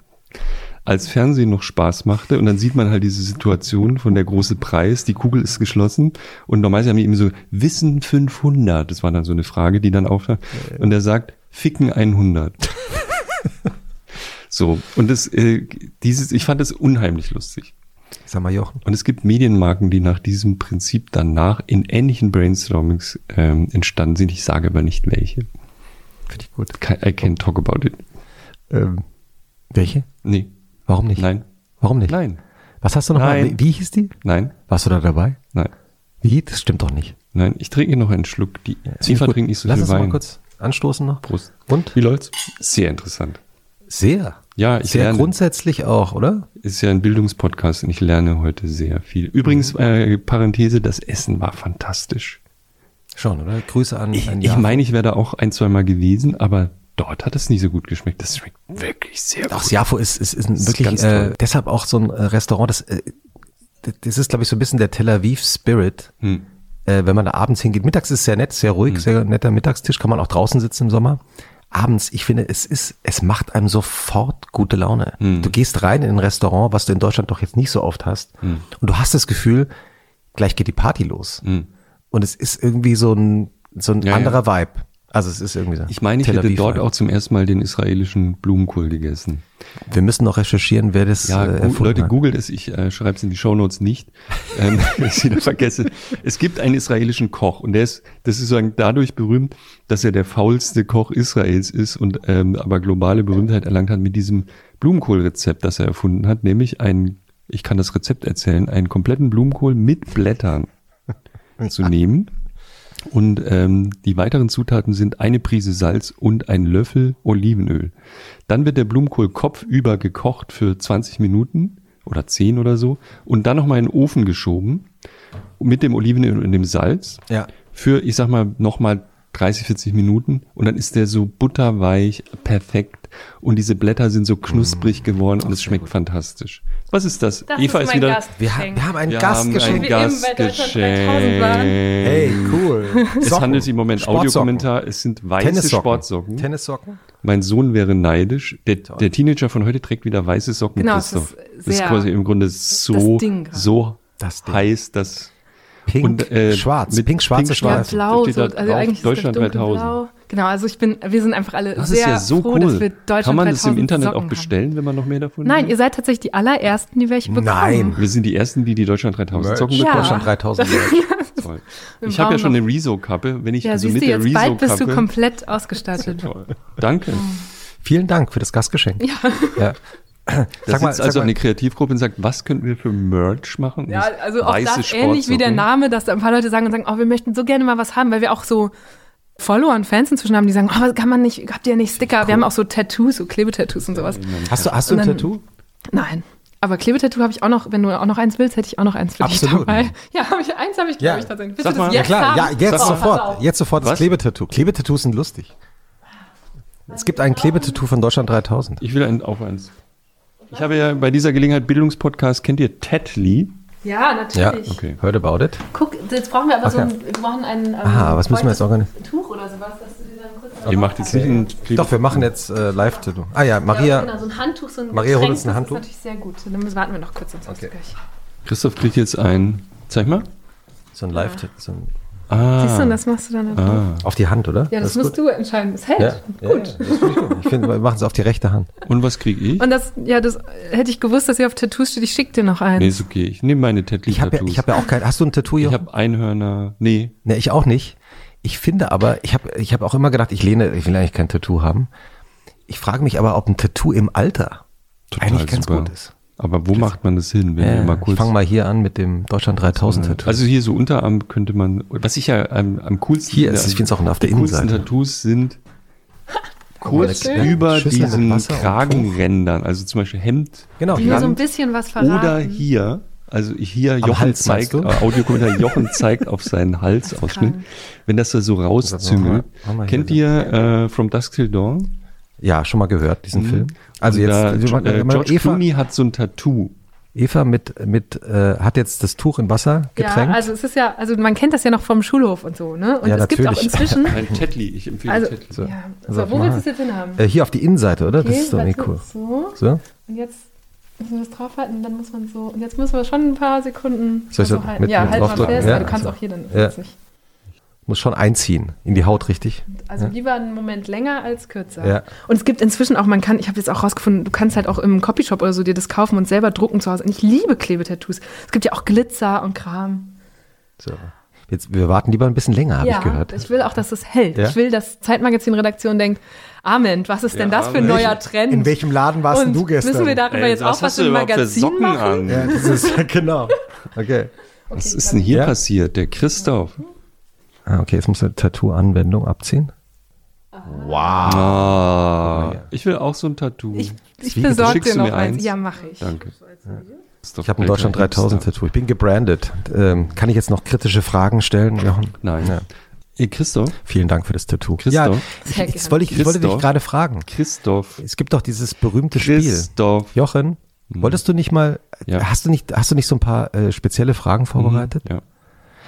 Als Fernsehen noch Spaß machte und dann sieht man halt diese Situation von der große Preis, die Kugel ist geschlossen und normalerweise haben die eben so Wissen 500, das war dann so eine Frage, die dann auftaucht und er sagt Ficken 100. *laughs* so und das äh, dieses ich fand das unheimlich lustig. Sag mal, Jochen. Und es gibt Medienmarken, die nach diesem Prinzip danach in ähnlichen Brainstormings ähm, entstanden sind. Ich sage aber nicht welche. Finde ich gut. I can't talk about it. Ähm, welche? Nee. Warum nicht? Nein. Warum nicht? Nein. Was hast du noch Nein. mal? Wie, hieß die? Nein. Warst du da dabei? Nein. Wie? Das stimmt doch nicht. Nein. Ich trinke noch einen Schluck. Die ich Eva trinkt nicht so Lass viel uns Wein. mal kurz anstoßen noch. Prost. Und? Wie läuft's? Sehr interessant. Sehr. Ja, ich Sehr lerne. grundsätzlich auch, oder? Ist ja ein Bildungspodcast und ich lerne heute sehr viel. Übrigens, äh, Parenthese, das Essen war fantastisch. Schon, oder? Grüße an, Ich, an ich meine, ich wäre da auch ein, zwei Mal gewesen, aber dort hat es nicht so gut geschmeckt. Das schmeckt wirklich sehr Ach, gut. Siafo ist, ist, ist ist wirklich ganz äh, deshalb auch so ein äh, Restaurant, das, äh, das ist, glaube ich, so ein bisschen der Tel Aviv Spirit. Hm. Äh, wenn man da abends hingeht. Mittags ist es sehr nett, sehr ruhig, sehr netter Mittagstisch, kann man auch draußen sitzen im Sommer. Abends, ich finde, es ist, es macht einem sofort gute Laune. Hm. Du gehst rein in ein Restaurant, was du in Deutschland doch jetzt nicht so oft hast, Hm. und du hast das Gefühl, gleich geht die Party los. Und es ist irgendwie so ein, so ein Ja, ja. anderer Vibe. Also es ist irgendwie so. Ich meine, ich hätte dort Vibe. auch zum ersten Mal den israelischen Blumenkohl gegessen. Wir müssen noch recherchieren, wer das Ja, äh, Leute, hat. googelt es, ich äh, schreibe es in die Shownotes nicht, *laughs* ähm, *laughs* wenn ich wieder vergesse. Es gibt einen israelischen Koch und der ist, das ist sozusagen dadurch berühmt, dass er der faulste Koch Israels ist und ähm, aber globale Berühmtheit erlangt hat mit diesem Blumenkohlrezept, das er erfunden hat, nämlich ein, ich kann das Rezept erzählen, einen kompletten Blumenkohl mit Blättern *laughs* zu nehmen. Und ähm, die weiteren Zutaten sind eine Prise Salz und ein Löffel Olivenöl. Dann wird der Blumenkohl kopfüber gekocht für 20 Minuten oder 10 oder so und dann nochmal in den Ofen geschoben mit dem Olivenöl und dem Salz Ja. für, ich sag mal, nochmal 30, 40 Minuten und dann ist der so butterweich, perfekt und diese Blätter sind so knusprig geworden und es schmeckt fantastisch. Was ist das? Das Eva ist ist, wieder. Wir, ha wir haben ein Wir Gastgeschenk. haben ein eben bei Deutschland 3000 waren. Gastgeschenk. Hey, cool. Es Socken. handelt sich im Moment. Audiokommentar. Es sind weiße Tennissocken. Sportsocken. Tennissocken. Mein Sohn wäre neidisch. Der, der Teenager von heute trägt wieder weiße Socken. Genau, es Christoph. ist das ist quasi im Grunde so, das so Das Ding. heiß, dass Pink, Und, äh, schwarz. mit Pink, schwarze pink, Ja, schwarz. Streifen. blau, so, also drauf, eigentlich Deutschland ist das dunkelblau. 3000. Genau, also ich bin, wir sind einfach alle das sehr ist ja so froh, cool. dass wir Deutschland Kann man das im 3000 Internet Socken auch haben. bestellen, wenn man noch mehr davon Nein, will? ihr seid tatsächlich die allerersten, die welche bekommen. Nein. Wir sind die Ersten, die die Deutschland 3000 Socken Ja. bekommen. Deutschland 3000. *laughs* Toll. Wir Ich habe ja schon eine Rezo-Kappe. Wenn ich Ja, also mit du, der jetzt bald bist du Rezo-Kappe... komplett ausgestattet. Toll. Danke. Vielen Dank für das Gastgeschenk. Ja. ja. *clears throat* Da Sag mal, sitzt sag also mal. eine Kreativgruppe und sagt, was könnten wir für Merch machen? Ja, also auch das ähnlich wie der. Name, dass da ein paar Leute sagen und sagen, oh, wir möchten so gerne mal was haben, weil wir auch so Follower und Fans inzwischen haben, die sagen, oh, was kann man nicht, habt ihr nicht Sticker? Wir haben auch so Tattoos, so Klebetattoos und sowas. Hast du, hast du ein dann- Tattoo? Nein. Aber Klebetattoo habe ich auch noch, wenn du auch noch eins willst, hätte ich auch noch eins für Absolut. dich dabei. Ja, hab ich, eins habe ich, glaube ich, tatsächlich. Willst Sag du das mal. Ja klar, haben? ja, jetzt pass sofort. auf. Jetzt sofort das? Klebetattoo. Klebetattoos sind lustig. Es gibt ein Klebetattoo von Deutschland 3000. Ich will ein, auch eins. Ich habe ja bei dieser Gelegenheit Bildungspodcast, kennt ihr Tedly? Ja, natürlich. Ja, Okay. Heard about it. Guck, jetzt brauchen wir aber Ach so ja. ein, wir brauchen ein ähm, Ah, was müssen wir jetzt organisieren? Tuch oder sowas, dass du dir dann kurz Ihr macht jetzt nicht ein Doch, wir machen jetzt äh, Live-Tattoo. Ah ja, Ja, Maria. genau, so ein Handtuch, so ein Maria, hol Getränk, uns ein Handtuch. Das ist natürlich sehr gut. Dann warten wir noch kurz, sonst Okay. gleich. Christoph kriegt jetzt ein, zeig mal. So ein Live-Tattoo. So ein- Ah, Siehst du, und das machst du dann da ah. auf die Hand, oder? Ja, das, ist musst gut. du entscheiden. Es hält. Ja, ja, ja, das ich gut. Ich finde, wir machen es auf die rechte Hand. Und was kriege ich? Und das, ja, das hätte ich gewusst, dass ihr auf Tattoos steht. Ich schick dir noch eins. Nee, ist okay. Ich nehme meine Tedly Ich habe ja, Tattoos. ich hab ja auch kein. Hast du ein Tattoo, ich Jochen? habe Einhörner. Nee, Ne, ich auch nicht. Ich finde aber, ich habe ich hab auch immer gedacht, ich lehne, ich will eigentlich kein Tattoo haben. Ich frage mich aber, ob ein Tattoo im Alter total eigentlich ganz super. gut ist. Aber wo macht man das hin, wenn Ja, wir mal ich kurz fange mal hier an mit dem Deutschland 3000 Tattoo. Also hier so Unterarm könnte man, was ich ja am, am coolsten Hier finde, ist es, ich am- finde es auch auf der die coolsten Innenseite. Tattoos sind *laughs* kurz über Schüssel diesen Kragenrändern, also zum Beispiel Hemd Genau, Die hier. so ein bisschen was verraten. oder hier, also hier Jochen Hals, zeigt, äh, Audiokommentar, Jochen zeigt auf seinen *laughs* Halsausschnitt, wenn das da so rauszüngelt. Kennt ihr äh, From Dusk Till Dawn? Ja, schon mal gehört, diesen Film. Also Und jetzt, da, wir äh, George Eva, Clooney hat so ein Tattoo. Eva mit, mit äh, hat jetzt das Tuch in Wasser Ja, getränkt. also es ist ja, also man kennt das ja noch vom Schulhof und so, ne? Und Ja, es gibt auch natürlich. inzwischen. *laughs* Ein Tedly, ich empfehle Also, Tedly. So. ja, so, Also, wo willst du es jetzt hinhaben? äh, hier auf die Innenseite, oder? das Okay, ist doch warte, cool. So. So? Und jetzt müssen wir das draufhalten und dann muss man so. Und jetzt müssen wir schon ein paar Sekunden Soll ich so so halten. mit- ja, mit halt mal fest. Ja, Ja, du kannst also. auch hier dann. Ja. ich. Muss schon einziehen in die Haut, richtig? Also lieber einen Moment länger als kürzer. Ja. Und es gibt inzwischen auch, man kann, ich habe jetzt auch rausgefunden, du kannst halt auch im Copyshop oder so dir das kaufen und selber drucken zu Hause. Und ich liebe Klebetattoos. Es gibt ja auch Glitzer und Kram. So. Jetzt, wir warten lieber ein bisschen länger, habe ich gehört. ich will auch, dass es hält. Ja? Ich will, dass Zeitmagazin-Redaktion denkt, Amen, was ist denn das für ein neuer Trend? In welchem Laden warst denn und du gestern? Müssen wir darüber Ey, jetzt auch was hast du im Magazin Socken machen? an? ja, das ist, *laughs* genau. Okay. Was ist denn hier Ja? passiert? Der Christoph. Ah, okay, jetzt muss eine Tattoo-Anwendung abziehen. Ah, ich will auch so ein Tattoo. Ich, ich besorge dir noch eins. Ja, mache ich. Danke. Ich habe ein Deutschland 3000 Tattoo. Ich bin gebrandet. Ähm, kann ich jetzt noch kritische Fragen stellen, Jochen? Nein. Ja. Ey, Christoph, Vielen Dank für das Tattoo. Christoph, Ja, ich, das wollte ich, ich wollte dich Christoph. gerade fragen. Christoph, Es gibt doch dieses berühmte Spiel. Christoph. Jochen, wolltest du nicht mal, Ja. hast du nicht, hast du nicht so ein paar äh, spezielle Fragen vorbereitet? Ja.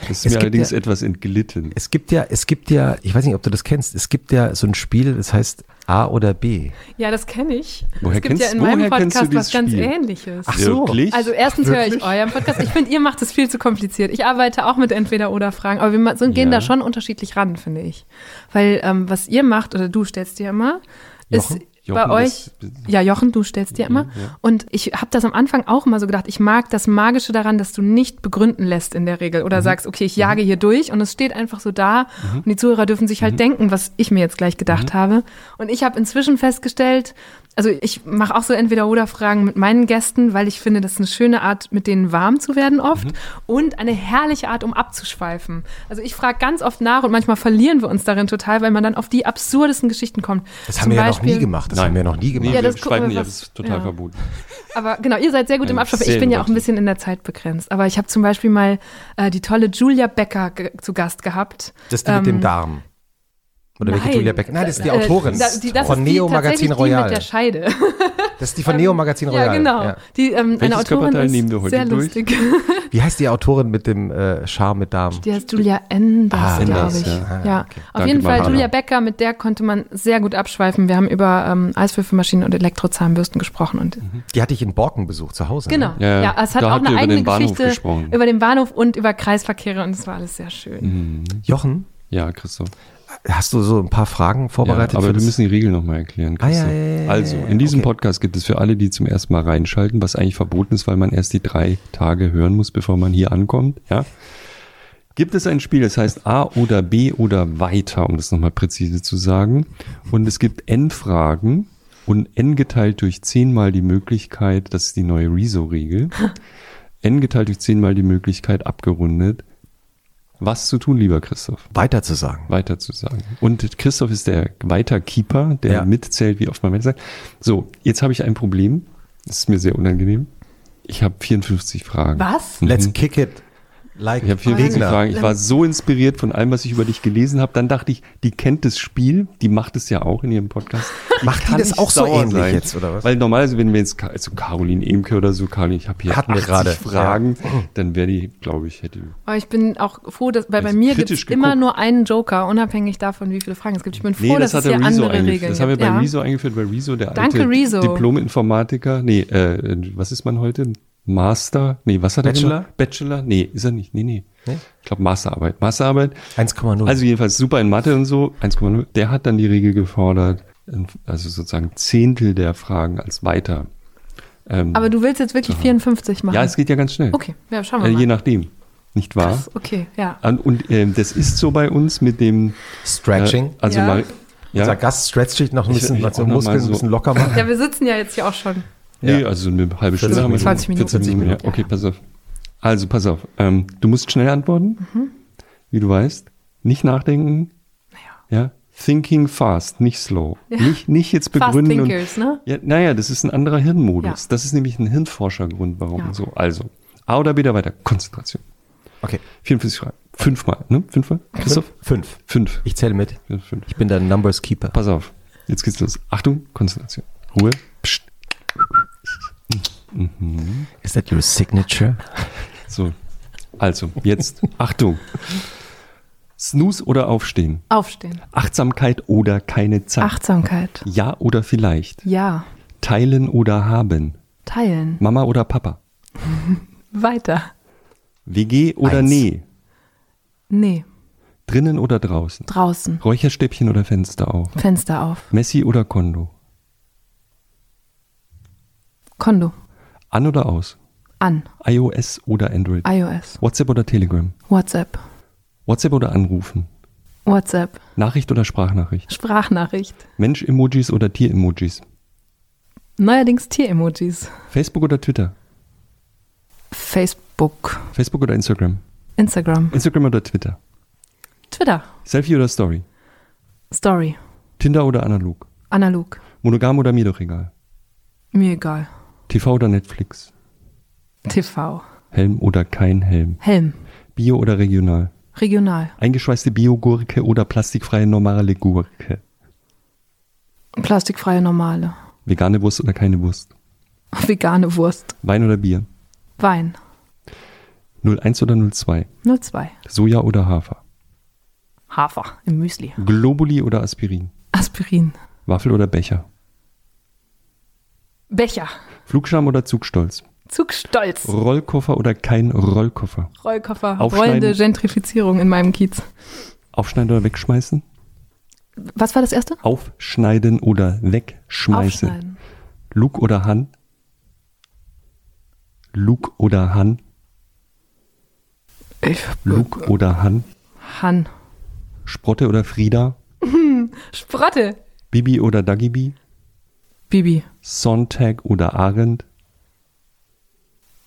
Das ist Es mir gibt allerdings ja- etwas entglitten. Es gibt ja, es gibt ja, ich weiß nicht, ob du das kennst, es gibt ja so ein Spiel, das heißt A oder B. Ja, das kenne ich. Woher es gibt ja kennst- in meinem Podcast was dieses ganz Spiel? ähnliches. Ach so. Wirklich? Also erstens höre ich euren Podcast. Ich finde, ihr macht es viel zu kompliziert. Ich arbeite auch mit Entweder-Oder-Fragen, aber wir so gehen Ja. da schon unterschiedlich ran, finde ich. Weil ähm, was ihr macht, oder du stellst dir immer, ist Jochen? bei euch, ja Jochen, du stellst dir immer. ja. Und ich habe das am Anfang auch immer so gedacht, ich mag das Magische daran, dass du nicht begründen lässt in der Regel Mhm. oder sagst, okay, ich jage hier durch und es steht einfach so da und die Zuhörer dürfen sich Mhm. halt denken, was ich mir jetzt gleich gedacht habe. Und ich habe inzwischen festgestellt, also ich mache auch so Entweder-Oder-Fragen mit meinen Gästen, weil ich finde, das ist eine schöne Art, mit denen warm zu werden oft Mhm. und eine herrliche Art, um abzuschweifen. Also ich frage ganz oft nach und manchmal verlieren wir uns darin total, weil man dann auf die absurdesten Geschichten kommt. Das Zum haben wir ja noch Beispiel- nie gemacht. Das haben wir noch nie gemacht. Nee, Ja, wir das gucken schreiben wir, was- das ist total ja. verboten. Aber genau, ihr seid sehr gut im Abschweifen. Ich bin ja auch ein bisschen in der Zeit begrenzt. Aber ich habe zum Beispiel mal äh, die tolle Julia Becker zu Gast gehabt. Das ist die mit dem Ähm, Darm. Oder welche. Julia Beck? Nein, das ist die Äh, Autorin da- die, das von ist die, Neo tatsächlich Magazin Royal. Die mit der Scheide. *laughs* Das ist die von Neo Magazin Royal. ja, genau. Die, ähm, eine Autorin Körperteil ist nehmen wir heute sehr durch? lustig. Wie heißt die Autorin mit dem äh, Charme mit Darm? Die heißt Julia Enders, Ah, glaube Enders, ich. ja. Ja, Ah, auf Danke, jeden Fall. Julia Becker, mit der konnte man sehr gut abschweifen. Wir haben über ähm, Eiswürfelmaschinen und Elektrozahnbürsten gesprochen. Und Die hatte ich in Borken besucht zu Hause. Genau. Ne? Ja, Ja, es hat auch eine eigene Geschichte über den Bahnhof und über Kreisverkehre und es war alles sehr schön. Mhm. Jochen, Ja, Christoph. Hast du so ein paar Fragen vorbereitet? Ja, aber wir das? müssen die Regeln nochmal erklären. Ah, ja, ja, also, in diesem okay. Podcast gibt es für alle, die zum ersten Mal reinschalten, was eigentlich verboten ist, weil man erst die drei Tage hören muss, bevor man hier ankommt, ja. Gibt es ein Spiel, das heißt A oder B oder weiter, um das nochmal präzise zu sagen. Und es gibt N-Fragen und N geteilt durch zehnmal die Möglichkeit, das ist die neue Rezo-Regel, N geteilt durch zehnmal die Möglichkeit abgerundet, was zu tun, lieber Christoph Weiter zu sagen. weiter zu sagen. Und Christoph ist der Weiterkeeper, der Ja. mitzählt, wie oft man weiter sagt. So, jetzt habe ich ein Problem. Das ist mir sehr unangenehm. Ich habe 54 Fragen. Was? Let's kick it like Ich habe 54 Gegner. Fragen. Ich war so inspiriert von allem, was ich über dich gelesen habe. Dann dachte ich, die kennt das Spiel. Die macht es ja auch in ihrem Podcast. *laughs* Macht die das auch so ähnlich sein. jetzt, oder was? Weil normalerweise, wenn wir jetzt, also Caroline Emke oder so, Caroline, ich habe hier Hatten wir 80 gerade. Fragen, dann wäre die, glaube ich, hätte Aber ich bin auch froh, dass weil bei Also mir gibt es immer nur einen Joker, unabhängig davon, wie viele Fragen es gibt. Ich bin froh, Nee, das dass hat es hier Rezo andere. Regeln Das haben wir gibt. bei ja. Rezo eingeführt, weil Rezo der Danke, alte Rezo. Diplom-Informatiker, nee, äh, was ist man heute? Master? Nee, was hat er Bachelor? gemacht? Bachelor? Nee, ist er nicht. Nee, nee. Nee? Ich glaube Masterarbeit. Masterarbeit. 1,0. Also jedenfalls super in Mathe und so, 1,0. Der hat dann die Regel gefordert, also sozusagen Zehntel der Fragen als weiter. Ähm, Aber du willst jetzt wirklich 54 machen? ja, es geht ja ganz schnell. Okay, ja, schauen wir Äh, mal. je nachdem. Nicht wahr? Krass, okay, ja. Und, und ähm, das ist so bei uns mit dem Stretching. Äh, also Ja. mal, Unser ja, Gast stretcht sich noch ein Ich- bisschen, ich was so auch noch mal Muskeln so- ein bisschen locker machen. Ja, wir sitzen ja jetzt hier auch schon. Nee, Ja. also eine halbe 40 Stunde haben wir schon. 20 Minuten. 40 Minuten, ja. Ja. Okay, pass auf. Also, pass auf. Ähm, du musst schnell antworten, wie du weißt. Nicht nachdenken. Ja. Thinking fast, nicht slow. Nicht, nicht jetzt Fast begründen. und, Thinkers, ne? ja, naja, das ist ein anderer Hirnmodus. Ja. Das ist nämlich ein Hirnforschergrund, warum Ja. so. Also, A oder B oder weiter. Konzentration. Okay. 44 Fragen. Fünfmal, ne? Fünfmal? Christoph? Fünf. Fünf. Ich zähle mit. Fünf. Fünf. Ich bin der Numbers Keeper. Pass auf. Jetzt geht's los. Achtung, Konzentration. Ruhe. Psst. Is that your signature? *laughs* So. Also, jetzt Achtung. Snooze oder aufstehen? Aufstehen. Achtsamkeit oder keine Zeit? Achtsamkeit. Ja oder vielleicht? Ja. Teilen oder haben? Teilen. Mama oder Papa? *laughs* Weiter. WG oder Eins. nee? Nee. Drinnen oder draußen? Draußen. Räucherstäbchen oder Fenster auf? Fenster auf. Messi oder Kondo? Kondo. An oder aus? An. iOS oder Android? iOS. WhatsApp oder Telegram? WhatsApp. WhatsApp oder Anrufen? WhatsApp. Nachricht oder Sprachnachricht? Sprachnachricht. Mensch-Emojis oder Tier-Emojis? Neuerdings Tier-Emojis. Facebook oder Twitter? Facebook. Facebook oder Instagram? Instagram. Instagram oder Twitter? Twitter. Selfie oder Story? Story. Tinder oder analog? Analog. Monogam oder mir doch egal? Mir egal. TV oder Netflix? TV. Helm oder kein Helm? Helm. Bio oder regional? Regional. Eingeschweißte Biogurke oder plastikfreie normale Gurke? Plastikfreie normale. Vegane Wurst oder keine Wurst? *laughs* Vegane Wurst. Wein oder Bier? Wein. 01 oder 02? 02. Soja oder Hafer? Hafer im Müsli. Globuli oder Aspirin? Aspirin. Waffel oder Becher? Becher. Flugscham oder Zugstolz? Zugstolz. Rollkoffer oder kein Rollkoffer? Rollkoffer. Rollende Gentrifizierung in meinem Kiez. Aufschneiden oder wegschmeißen? Was war das erste? Aufschneiden oder wegschmeißen? Aufschneiden. Luke oder Han? Luke oder Han? Ich, Luke oder Han? Han. Sprotte oder Frieda? *laughs* Sprotte. Bibi oder Dagibi? Bibi. Sontag oder Arendt?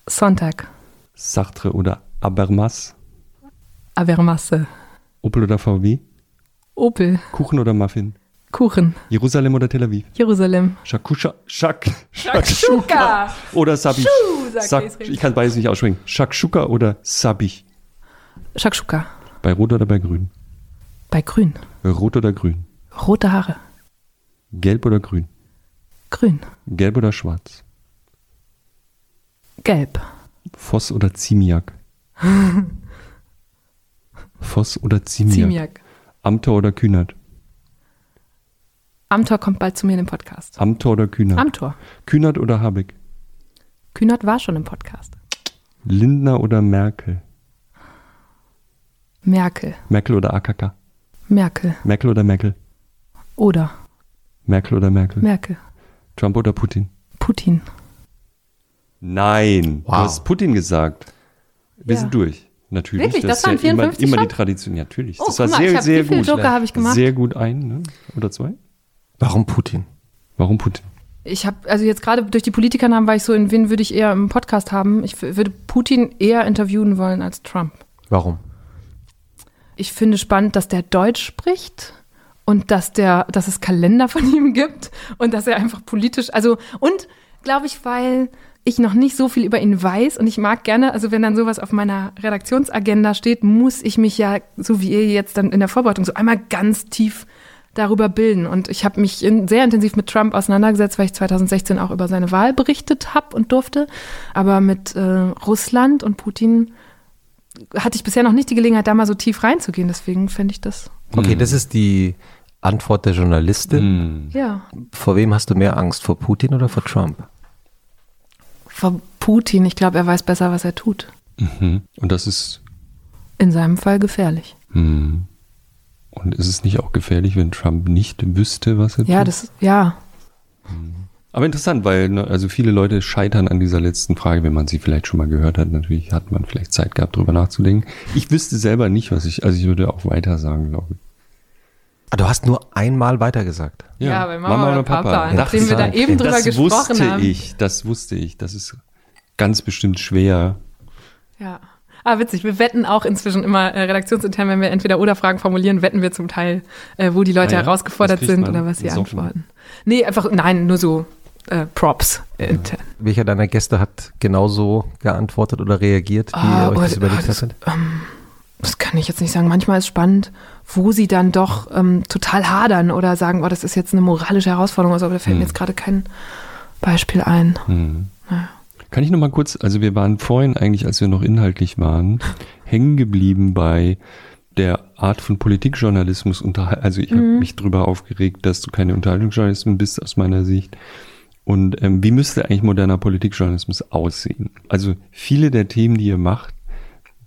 Sonntag. Sartre oder Habermas? Avermasse. Opel oder VW? Opel. Kuchen oder Muffin? Kuchen. Jerusalem oder Tel Aviv? Jerusalem. Shakusha, Shak, Shakshuka. oder Sabich? Schuh, Sak, ich kann beides nicht aussprechen. Shakshuka oder Sabich? Shakshuka. Bei Rot oder bei Grün? Bei Grün. Rot oder Grün? Rote Haare. Gelb oder Grün? Grün. Gelb oder Schwarz? Gelb. Voss oder Ziemiak? *laughs* Voss oder Ziemiak? Ziemiak. Amtor oder Kühnert? Amtor kommt bald zu mir in den Podcast. Amtor oder Kühnert? Amtor. Kühnert oder Habeck? Kühnert war schon im Podcast. Lindner oder Merkel? Merkel. Merkel oder AKK? Merkel. Merkel oder Merkel? Oder Merkel oder Merkel? Merkel. Trump oder Putin? Putin. Nein, du Wow. hast Putin gesagt. Wir Ja. sind durch. Natürlich. Wirklich? Das ist waren ja immer, 54 immer die schon? Tradition. Ja, natürlich. Oh, das war mal, sehr, sehr wie viele gut. Joker habe ich gemacht? Sehr gut ein, ne? Oder zwei? Warum Putin? Warum Putin? Ich habe, also jetzt gerade durch die Politikernamen war ich so, in wen würde ich eher im Podcast haben? Ich würde Putin eher interviewen wollen als Trump. Warum? Ich finde spannend, dass der Deutsch spricht und dass der, dass es Kalender von ihm gibt und dass er einfach politisch, also und glaube ich, weil ich noch nicht so viel über ihn weiß und ich mag gerne, also wenn dann sowas auf meiner Redaktionsagenda steht, muss ich mich ja, so wie ihr jetzt dann in der Vorbereitung, so einmal ganz tief darüber bilden. Und ich habe mich in, sehr intensiv mit Trump auseinandergesetzt, weil ich 2016 auch über seine Wahl berichtet habe und durfte. Aber mit äh, Russland und Putin hatte ich bisher noch nicht die Gelegenheit, da mal so tief reinzugehen. Deswegen fände ich das. Okay, das ist die Antwort der Journalistin. Hm. Ja. Vor wem hast du mehr Angst? Vor Putin oder vor Trump? Vor Putin, ich glaube, er weiß besser, was er tut. Mhm. Und das ist. In seinem Fall gefährlich. Hm. Und ist es nicht auch gefährlich, wenn Trump nicht wüsste, was er Ja, tut? das, ja. Aber interessant, weil ne, also viele Leute scheitern an dieser letzten Frage, wenn man sie vielleicht schon mal gehört hat. Natürlich hat man vielleicht Zeit gehabt, drüber nachzudenken. Ich wüsste selber nicht, was ich, also ich würde auch weiter sagen, glaube ich. Ah, du hast nur einmal weitergesagt. Ja, bei Mama oder Papa. Nachdem wir da eben drüber das gesprochen wusste haben. ich, das wusste ich. Das ist ganz bestimmt schwer. Ja. Ah, witzig. Wir wetten auch inzwischen immer äh, redaktionsintern, wenn wir entweder oder Fragen formulieren, wetten wir zum Teil, äh, wo die Leute Ah ja? herausgefordert sind oder was sie antworten. Nee, einfach, nein, nur so äh, Props intern. Welcher deiner Gäste hat genauso geantwortet oder reagiert, wie Ah, ihr euch oh, das überlegt das- hattet? Das kann ich jetzt nicht sagen. Manchmal ist spannend, wo sie dann doch ähm, total hadern oder sagen, oh, das ist jetzt eine moralische Herausforderung, oder so, aber da fällt mir Hm. jetzt gerade kein Beispiel ein. Hm. Naja. Kann ich noch mal kurz, also wir waren vorhin eigentlich, als wir noch inhaltlich waren, hängen geblieben bei der Art von Politikjournalismus. Unterhal- Also ich habe mich drüber aufgeregt, dass du keine Unterhaltungsjournalistin bist aus meiner Sicht. Und ähm, wie müsste eigentlich moderner Politikjournalismus aussehen? Also viele der Themen, die ihr macht,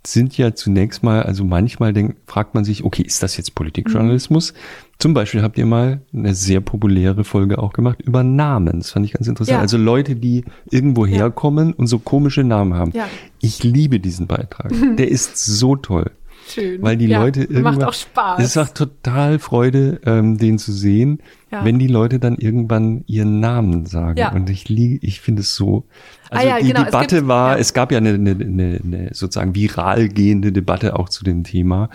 sind ja zunächst mal, also manchmal denk, fragt man sich, okay, ist das jetzt Politikjournalismus? Zum Beispiel habt ihr mal eine sehr populäre Folge auch gemacht über Namen. Das fand ich ganz interessant. Ja. Also Leute, die irgendwo Ja. herkommen und so komische Namen haben. Ja. Ich liebe diesen Beitrag. *laughs* Der ist so toll. Schön. Weil die ja, Leute irgendwann. Macht auch Spaß. Es macht total Freude, ähm, den zu sehen, Ja. wenn die Leute dann irgendwann ihren Namen sagen. Ja. Und ich liege, ich finde es so. Also Ah ja, die genau, es Debatte gibt- war, ja. es gab ja eine, eine, eine, eine sozusagen viral gehende Debatte auch zu dem Thema.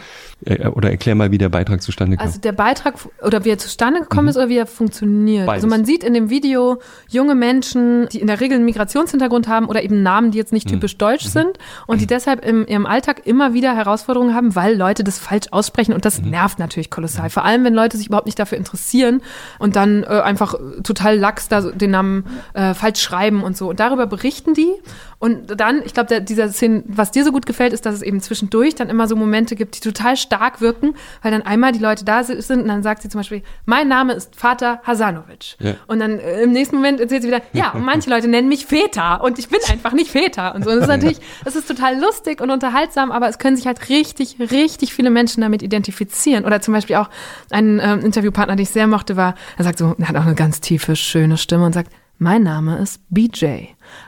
Äh, oder erklär mal, wie der Beitrag zustande kam. Also der Beitrag oder wie er zustande gekommen ist oder wie er funktioniert. Mhm. Beides. Also man sieht in dem Video junge Menschen, die in der Regel einen Migrationshintergrund haben oder eben Namen, die jetzt nicht Mhm. typisch deutsch sind und die deshalb im ihrem Alltag immer wieder Herausforderungen haben, weil Leute das falsch aussprechen und das Mhm. nervt natürlich kolossal. Vor allem, wenn Leute sich überhaupt nicht dafür interessieren und dann äh, einfach total lax da den Namen äh, falsch schreiben und so. Und darüber berichten die. Und dann, ich glaube, dieser Szene, was dir so gut gefällt, ist, dass es eben zwischendurch dann immer so Momente gibt, die total stark wirken, weil dann einmal die Leute da si- sind und dann sagt sie zum Beispiel, mein Name ist Vater Hasanovic. Ja. Und dann äh, im nächsten Moment erzählt sie wieder, ja, und manche Leute nennen mich Väter und ich bin einfach nicht Väter. Und so. Und das ist natürlich, das ist total lustig und unterhaltsam, aber es können sich halt richtig, richtig viele Menschen damit identifizieren. Oder zum Beispiel auch ein ähm, Interviewpartner, den ich sehr mochte, war, er sagt so, er hat auch eine ganz tiefe, schöne Stimme und sagt, mein Name ist BJ.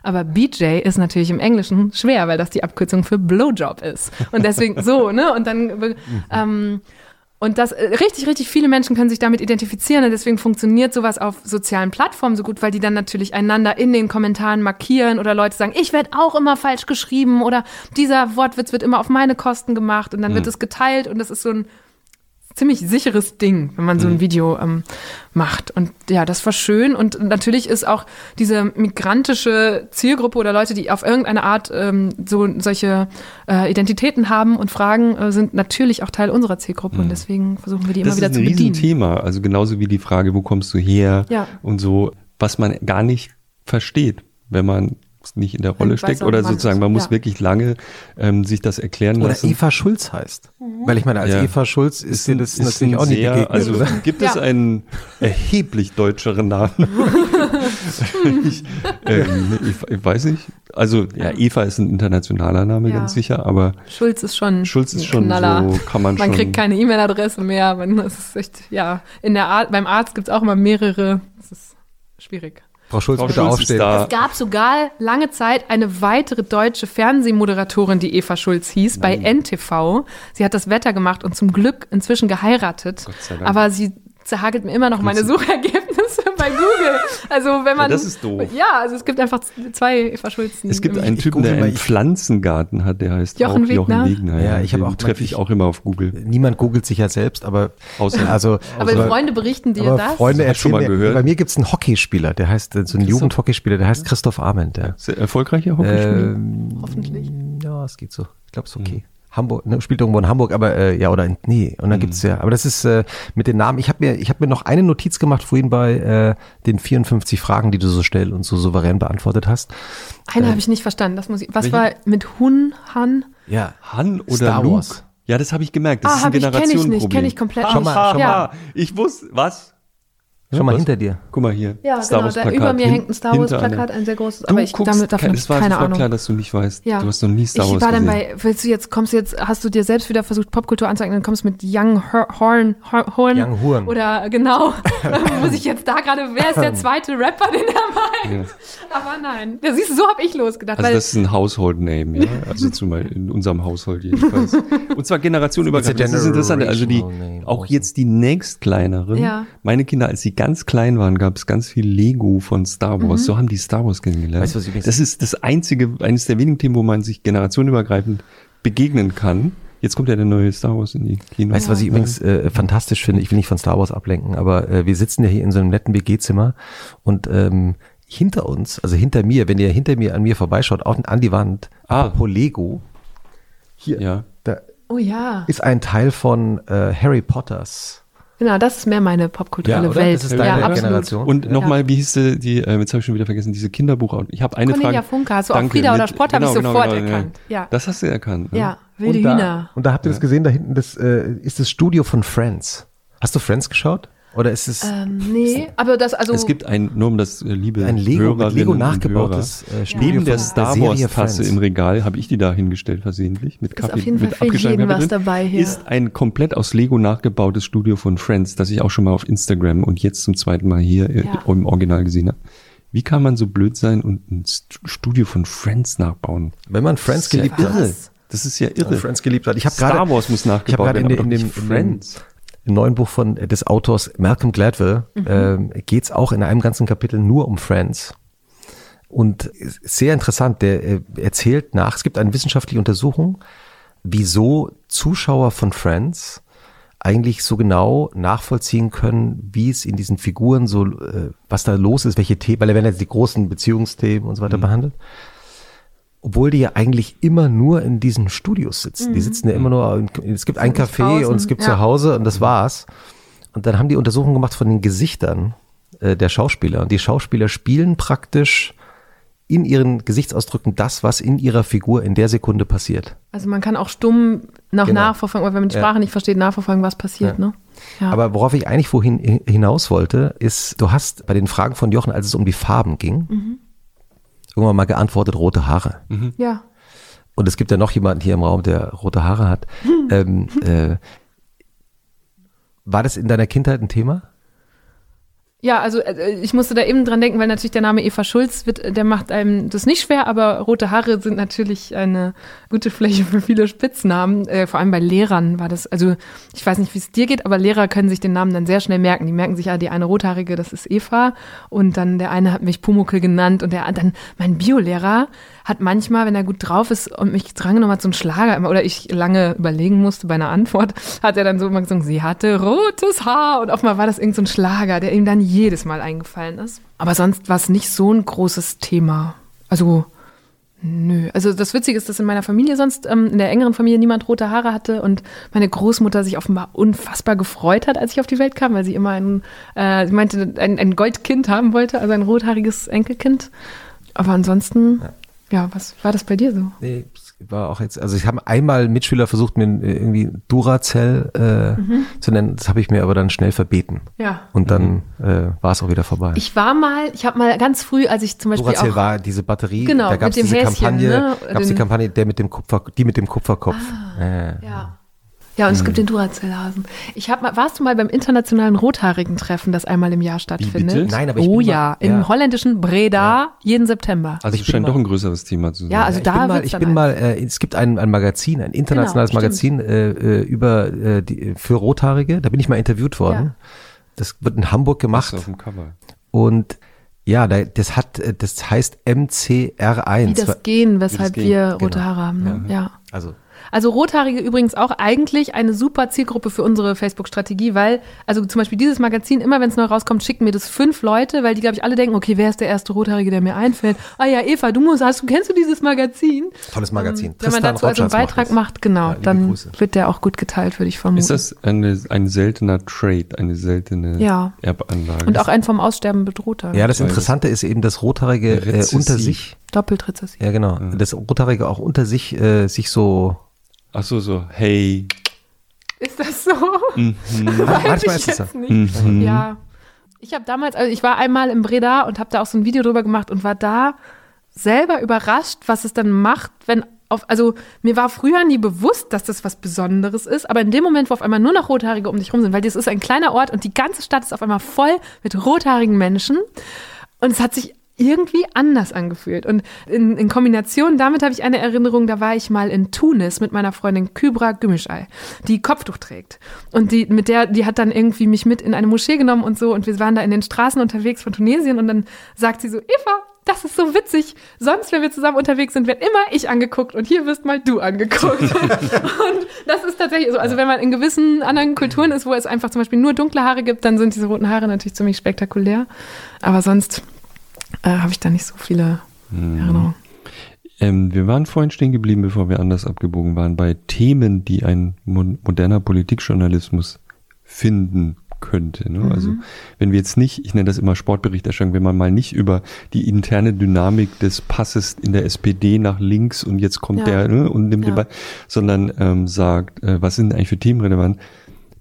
Aber BJ ist natürlich im Englischen schwer, weil das die Abkürzung für Blowjob ist. Und deswegen so, ne? Und dann, ähm, und das äh, richtig, richtig viele Menschen können sich damit identifizieren und deswegen funktioniert sowas auf sozialen Plattformen so gut, weil die dann natürlich einander in den Kommentaren markieren oder Leute sagen, ich werde auch immer falsch geschrieben oder dieser Wortwitz wird immer auf meine Kosten gemacht und dann wird es geteilt und das ist so ein ziemlich sicheres Ding, wenn man so ein Video ähm, macht. Und ja, das war schön. Und natürlich ist auch diese migrantische Zielgruppe oder Leute, die auf irgendeine Art ähm, so solche äh, Identitäten haben und Fragen, äh, sind natürlich auch Teil unserer Zielgruppe. Und deswegen versuchen wir die immer das wieder ist zu ein bedienen. Riesenthema. Also genauso wie die Frage, wo kommst du her Ja. und so, was man gar nicht versteht, wenn man nicht in der Rolle steckt oder Mann sozusagen, ist, man muss ja. wirklich lange ähm, sich das erklären Oder lassen. Eva Schulz heißt. Weil ich meine, als Ja. Eva Schulz ist dir das natürlich ein auch nicht sehr, begegnet. Also oder? gibt es einen erheblich deutscheren Namen? *laughs* *laughs* ich, ähm, ich, ich weiß nicht. Also ja, Eva ist ein internationaler Name, Ja. ganz sicher, aber Schulz ist schon Schulz ist ein schon Knaller. so, kann man, Man schon. kriegt keine E-Mail-Adresse mehr. Man, das ist echt, ja. In der Ar beim Arzt gibt es auch immer mehrere. Das ist schwierig. Frau Schulz, Frau bitte Schulz ist aufstehen. da. Es gab sogar lange Zeit eine weitere deutsche Fernsehmoderatorin, die Eva Schulz hieß, bei NTV. Sie hat das Wetter gemacht und zum Glück inzwischen geheiratet. Gott sei Dank. Aber sie zerhagelt mir immer noch meine Suchergebnisse *laughs* bei Google. Also wenn man. das ist doof. Ja, also es gibt einfach zwei Eva Schulzen. Es gibt einen Typen, der einen ich- Pflanzengarten hat, der heißt Jochen auch Jochen Wegner? Wegner. Ja, ich habe auch- treffe ich auch immer auf Google. Niemand googelt sich ja selbst, aber Außer- also Aber Freunde berichten dir aber das? Freunde ich schon erzählen mal mir, gehört. bei mir gibt's einen Hockeyspieler, der heißt äh, so ein Jugendhockeyspieler, der heißt Christoph Arment. Der, Sehr erfolgreicher Hockeyspieler. ähm, Hoffentlich. ja, es geht so. Ich glaube, es ist okay. Hamburg, ne, spielt irgendwo in Hamburg, aber äh, ja oder in, nee, und dann gibt's ja, aber das ist äh, mit den Namen. Ich habe mir, ich habe mir noch eine Notiz gemacht vorhin bei äh, den 54 Fragen, die du so schnell und so souverän beantwortet hast. Eine habe ich nicht verstanden. Das muss ich, was Welche? war mit Hun, Han? Ja, Han oder Star Luke? Wars. Ja, das habe ich gemerkt. Das Ah, ist ein hab ich- kenn ich nicht, Generationenproblem. kenn ich komplett Schau nicht. mal, schau Ja. Ich wusste, was? Schon mal was? hinter dir. Guck mal hier. Ja, Star genau. Wars Da Plakat. über mir Hin- hängt ein Star Wars Plakat, ein sehr großes. Du Aber ich guckst, damit davon es war keine Ahnung. klar, dass du nicht weißt. Ja. Du hast noch nie Star ich Wars war dann gesehen. bei, willst du jetzt, kommst du jetzt, hast du dir selbst wieder versucht, Popkultur anzueignen, dann kommst du mit Young Hor- Horn, Hor- Horn. Young Horn. Oder genau, *laughs* *laughs* muss ich jetzt da gerade, wer ist der zweite Rapper, den er meint? Aber nein, ja, siehst du, so habe ich losgedacht. Also weil, das ist ein Household Name, ja. Also zumal in unserem Haushalt jedenfalls. *laughs* Und zwar generationenübergreifend. Das ist interessant. Also die, auch also. jetzt die nächstkleineren. Ja. Meine Kinder, als sie ganz klein waren, gab es ganz viel Lego von Star Wars. Mhm. So haben die Star Wars kennengelernt. Weißt du, was übrigens- das ist das einzige, eines der wenigen Themen, wo man sich generationenübergreifend begegnen kann. Jetzt kommt ja der neue Star Wars in die Kinos. Weißt du, was ich übrigens äh, fantastisch finde? Ich will nicht von Star Wars ablenken, aber äh, wir sitzen ja hier in so einem netten WG-Zimmer und ähm, hinter uns, also hinter mir, wenn ihr hinter mir an mir vorbeischaut, auch an die Wand, Ah. apropos Lego, hier, Ja. da oh ja, ist ein Teil von äh, Harry Potters. Genau, das ist mehr meine popkulturelle Ja, oder? Welt. Das ist ja, deine absolut. Generation. Und Ja. nochmal, wie hieß die, die äh, jetzt habe ich schon wieder vergessen, diese Kinderbuch. Ich habe eine Cornelia Frage. Funke, hast du auch Danke, Frieda oder mit- Sport, hab ich sofort erkannt. Ja. Das hast du erkannt. Ne? Ja, wilde und da, Hühner. Und da habt ihr das gesehen, da hinten das äh, ist das Studio von Friends. Hast du Friends geschaut? Oder ist es Ähm, nee, aber das, also. Es gibt ein, nur um das äh, liebe ein Lego, mit Hörerinnen Lego nachgebautes Hörer, äh, Studio Neben der Star Wars Tasse im Regal habe ich die da hingestellt versehentlich mit Kaffee auf jeden mit Fall für jeden Kaffee was drin, dabei hier. Ist ein komplett aus Lego nachgebautes Studio von Friends, das ich auch schon mal auf Instagram und jetzt zum zweiten Mal hier äh, Ja. im Original gesehen habe. Wie kann man so blöd sein und ein St- Studio von Friends nachbauen? Wenn man Friends ist geliebt hat. irre. Das ist ja irre. Friends geliebt hat. Ich habe Star gerade Wars muss ich habe nachgebaut gerade in, werden, in, aber dem- in dem Friends. Im neuen Buch von äh, des Autors Malcolm Gladwell ähm, geht es auch in einem ganzen Kapitel nur um Friends. Und sehr interessant, der äh, erzählt nach, es gibt eine wissenschaftliche Untersuchung, wieso Zuschauer von Friends eigentlich so genau nachvollziehen können, wie es in diesen Figuren so, äh, was da los ist, welche Themen, weil da werden jetzt die großen Beziehungsthemen und so weiter behandelt. Obwohl die ja eigentlich immer nur in diesen Studios sitzen. Die sitzen ja immer nur, in, es gibt ein Café draußen, und es gibt ja. zu Hause und das war's. Und dann haben die Untersuchungen gemacht von den Gesichtern äh, der Schauspieler. Und die Schauspieler spielen praktisch in ihren Gesichtsausdrücken das, was in ihrer Figur in der Sekunde passiert. also man kann auch stumm nach Genau. nachverfolgen, weil wenn man die Ja. Sprache nicht versteht, nachverfolgen, was passiert, Ja. ne? Ja. Aber worauf ich eigentlich vorhin hi- hinaus wollte, ist, du hast bei den Fragen von Jochen, als es um die Farben ging, Mhm. Irgendwann mal geantwortet, rote Haare. ja. Und es gibt ja noch jemanden hier im Raum, der rote Haare hat. *laughs* ähm, äh, war das in deiner Kindheit ein Thema? Ja, also äh, ich musste da eben dran denken, weil natürlich der Name Eva Schulz wird, der macht einem das nicht schwer, aber rote Haare sind natürlich eine gute Fläche für viele Spitznamen. Äh, vor allem bei Lehrern war das, also ich weiß nicht, wie es dir geht, aber Lehrer können sich den Namen dann sehr schnell merken. Die merken sich, ja, die eine rothaarige, das ist Eva und dann der eine hat mich Pumuckel genannt und der dann mein Biolehrer hat manchmal, wenn er gut drauf ist und mich drangenommen hat, so einen Schlager oder ich lange überlegen musste bei einer Antwort, hat er dann so immer gesungen, sie hatte rotes Haar und einmal war das irgend so Schlager, der ihm dann jedes Mal eingefallen ist. Aber sonst war es nicht so ein großes Thema. Also, nö. Also das Witzige ist, dass in meiner Familie sonst, ähm, in der engeren Familie niemand rote Haare hatte und meine Großmutter sich offenbar unfassbar gefreut hat, als ich auf die Welt kam, weil sie immer ein, äh, sie meinte, ein, ein Goldkind haben wollte, also ein rothaariges Enkelkind. Aber ansonsten, ja, was war das bei dir so? Nee, es war auch jetzt, also ich habe einmal Mitschüler versucht, mir irgendwie Duracell äh, Mhm. zu nennen, das habe ich mir aber dann schnell verbeten. Ja. Und dann äh, war es auch wieder vorbei. Ich war mal, ich habe mal ganz früh, als ich zum Beispiel Duracell auch war diese Batterie, Genau, da gab es mit dem diese Häschen, Kampagne, ne? gab's die Den- Kampagne, der mit dem Kupfer, die mit dem Kupferkopf. Äh, Ja. Ja, und es gibt den Duracell-Hasen. Ich hab mal, warst du mal beim internationalen rothaarigen Treffen, das einmal im Jahr stattfindet? bitte? Nein, aber ich Oh bin mal- ja, im ja. holländischen Breda jeden September. Also ich es scheint doch ein größeres Thema zu sein. Ja, also ich da bin mal, ich bin mal, äh, es gibt ein, ein Magazin, ein internationales Genau, Magazin äh, äh, über äh, die, für Rothaarige. Da bin ich mal interviewt worden. Ja. Das wird in Hamburg gemacht du auf dem Cover. und ja, da, das hat, äh, das heißt MCR1. Wie das Gen, weshalb Gen, wir rote genau. Haare haben. Ne? Ja. also Also Rothaarige übrigens auch eigentlich eine super Zielgruppe für unsere Facebook-Strategie, weil, also zum Beispiel dieses Magazin, immer wenn es neu rauskommt, schicken mir das fünf Leute, weil die, glaube ich, alle denken, okay, wer ist der erste Rothaarige, der mir einfällt? Ah ja, Eva, du musst, hast du, kennst du dieses Magazin? tolles Magazin. Ähm, wenn man dazu also einen Beitrag das. macht, genau, Ja, dann Grüße. wird der auch gut geteilt, würde ich vermuten. Ist das eine, ein seltener Trade, eine seltene Ja. Erbanlage? Und auch ein vom Aussterben bedrohter. Ja, das Interessante ist eben, dass Rothaarige äh, unter sich, Doppelt rezessiv. ja genau, dass Rothaarige auch unter sich äh, sich so Ach so, so, hey. Ist das so? Mhm. *laughs* manchmal ist ich es so. jetzt nicht. Ja. Ich habe damals, also ich war einmal in Breda und habe da auch so ein Video drüber gemacht und war da selber überrascht, was es dann macht, wenn auf, also mir war früher nie bewusst, dass das was Besonderes ist, aber in dem Moment, wo auf einmal nur noch Rothaarige um dich rum sind, weil das ist ein kleiner Ort und die ganze Stadt ist auf einmal voll mit rothaarigen Menschen und es hat sich irgendwie anders angefühlt. Und in, in Kombination damit habe ich eine Erinnerung, da war ich mal in Tunis mit meiner Freundin Kybra Gümüşay, die Kopftuch trägt. Und die, mit der, die hat dann irgendwie mich mit in eine Moschee genommen und so und wir waren da in den Straßen unterwegs von Tunesien und dann sagt sie so, Eva, das ist so witzig. Sonst, wenn wir zusammen unterwegs sind, wird immer ich angeguckt und hier wirst mal du angeguckt. *laughs* und das ist tatsächlich so. Also wenn man in gewissen anderen Kulturen ist, wo es einfach zum Beispiel nur dunkle Haare gibt, dann sind diese roten Haare natürlich ziemlich spektakulär. Aber sonst äh, habe ich da nicht so viele Erinnerungen. Ähm, wir waren vorhin stehen geblieben, bevor wir anders abgebogen waren, bei Themen, die ein mo moderner Politikjournalismus finden könnte. Ne? Also wenn wir jetzt nicht, ich nenne das immer Sportberichterstattung, wenn man mal nicht über die interne Dynamik des Passes in der SPD nach links und jetzt kommt Ja. der ne, und nimmt Ja. den Ball, sondern ähm, sagt, äh, was sind eigentlich für Themen relevant?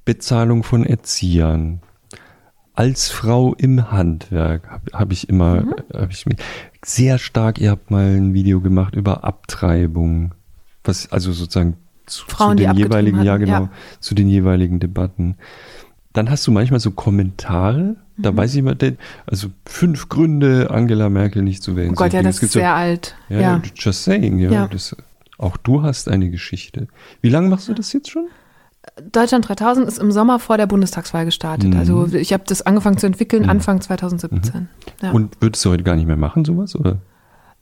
Bezahlung von Erziehern, als Frau im Handwerk habe hab ich immer, Mhm. habe ich mich sehr stark, ihr habt mal ein Video gemacht über Abtreibung, was also sozusagen zu, Frauen, zu den jeweiligen, ja hatten, genau, ja. zu den jeweiligen Debatten. Dann hast du manchmal so Kommentare, da Mhm. weiß ich mal, also fünf Gründe, Angela Merkel nicht zu wählen. Oh Gott, So ja, das ist sehr alt. ja, Ja. just saying, ja. Ja. Das, auch du hast eine Geschichte. Wie lange machst du das jetzt schon? Deutschland 3000 ist im Sommer vor der Bundestagswahl gestartet. Mhm. Also ich habe das angefangen zu entwickeln Mhm. Anfang 2017. Ja. Und würdest du heute gar nicht mehr machen, sowas? Oder?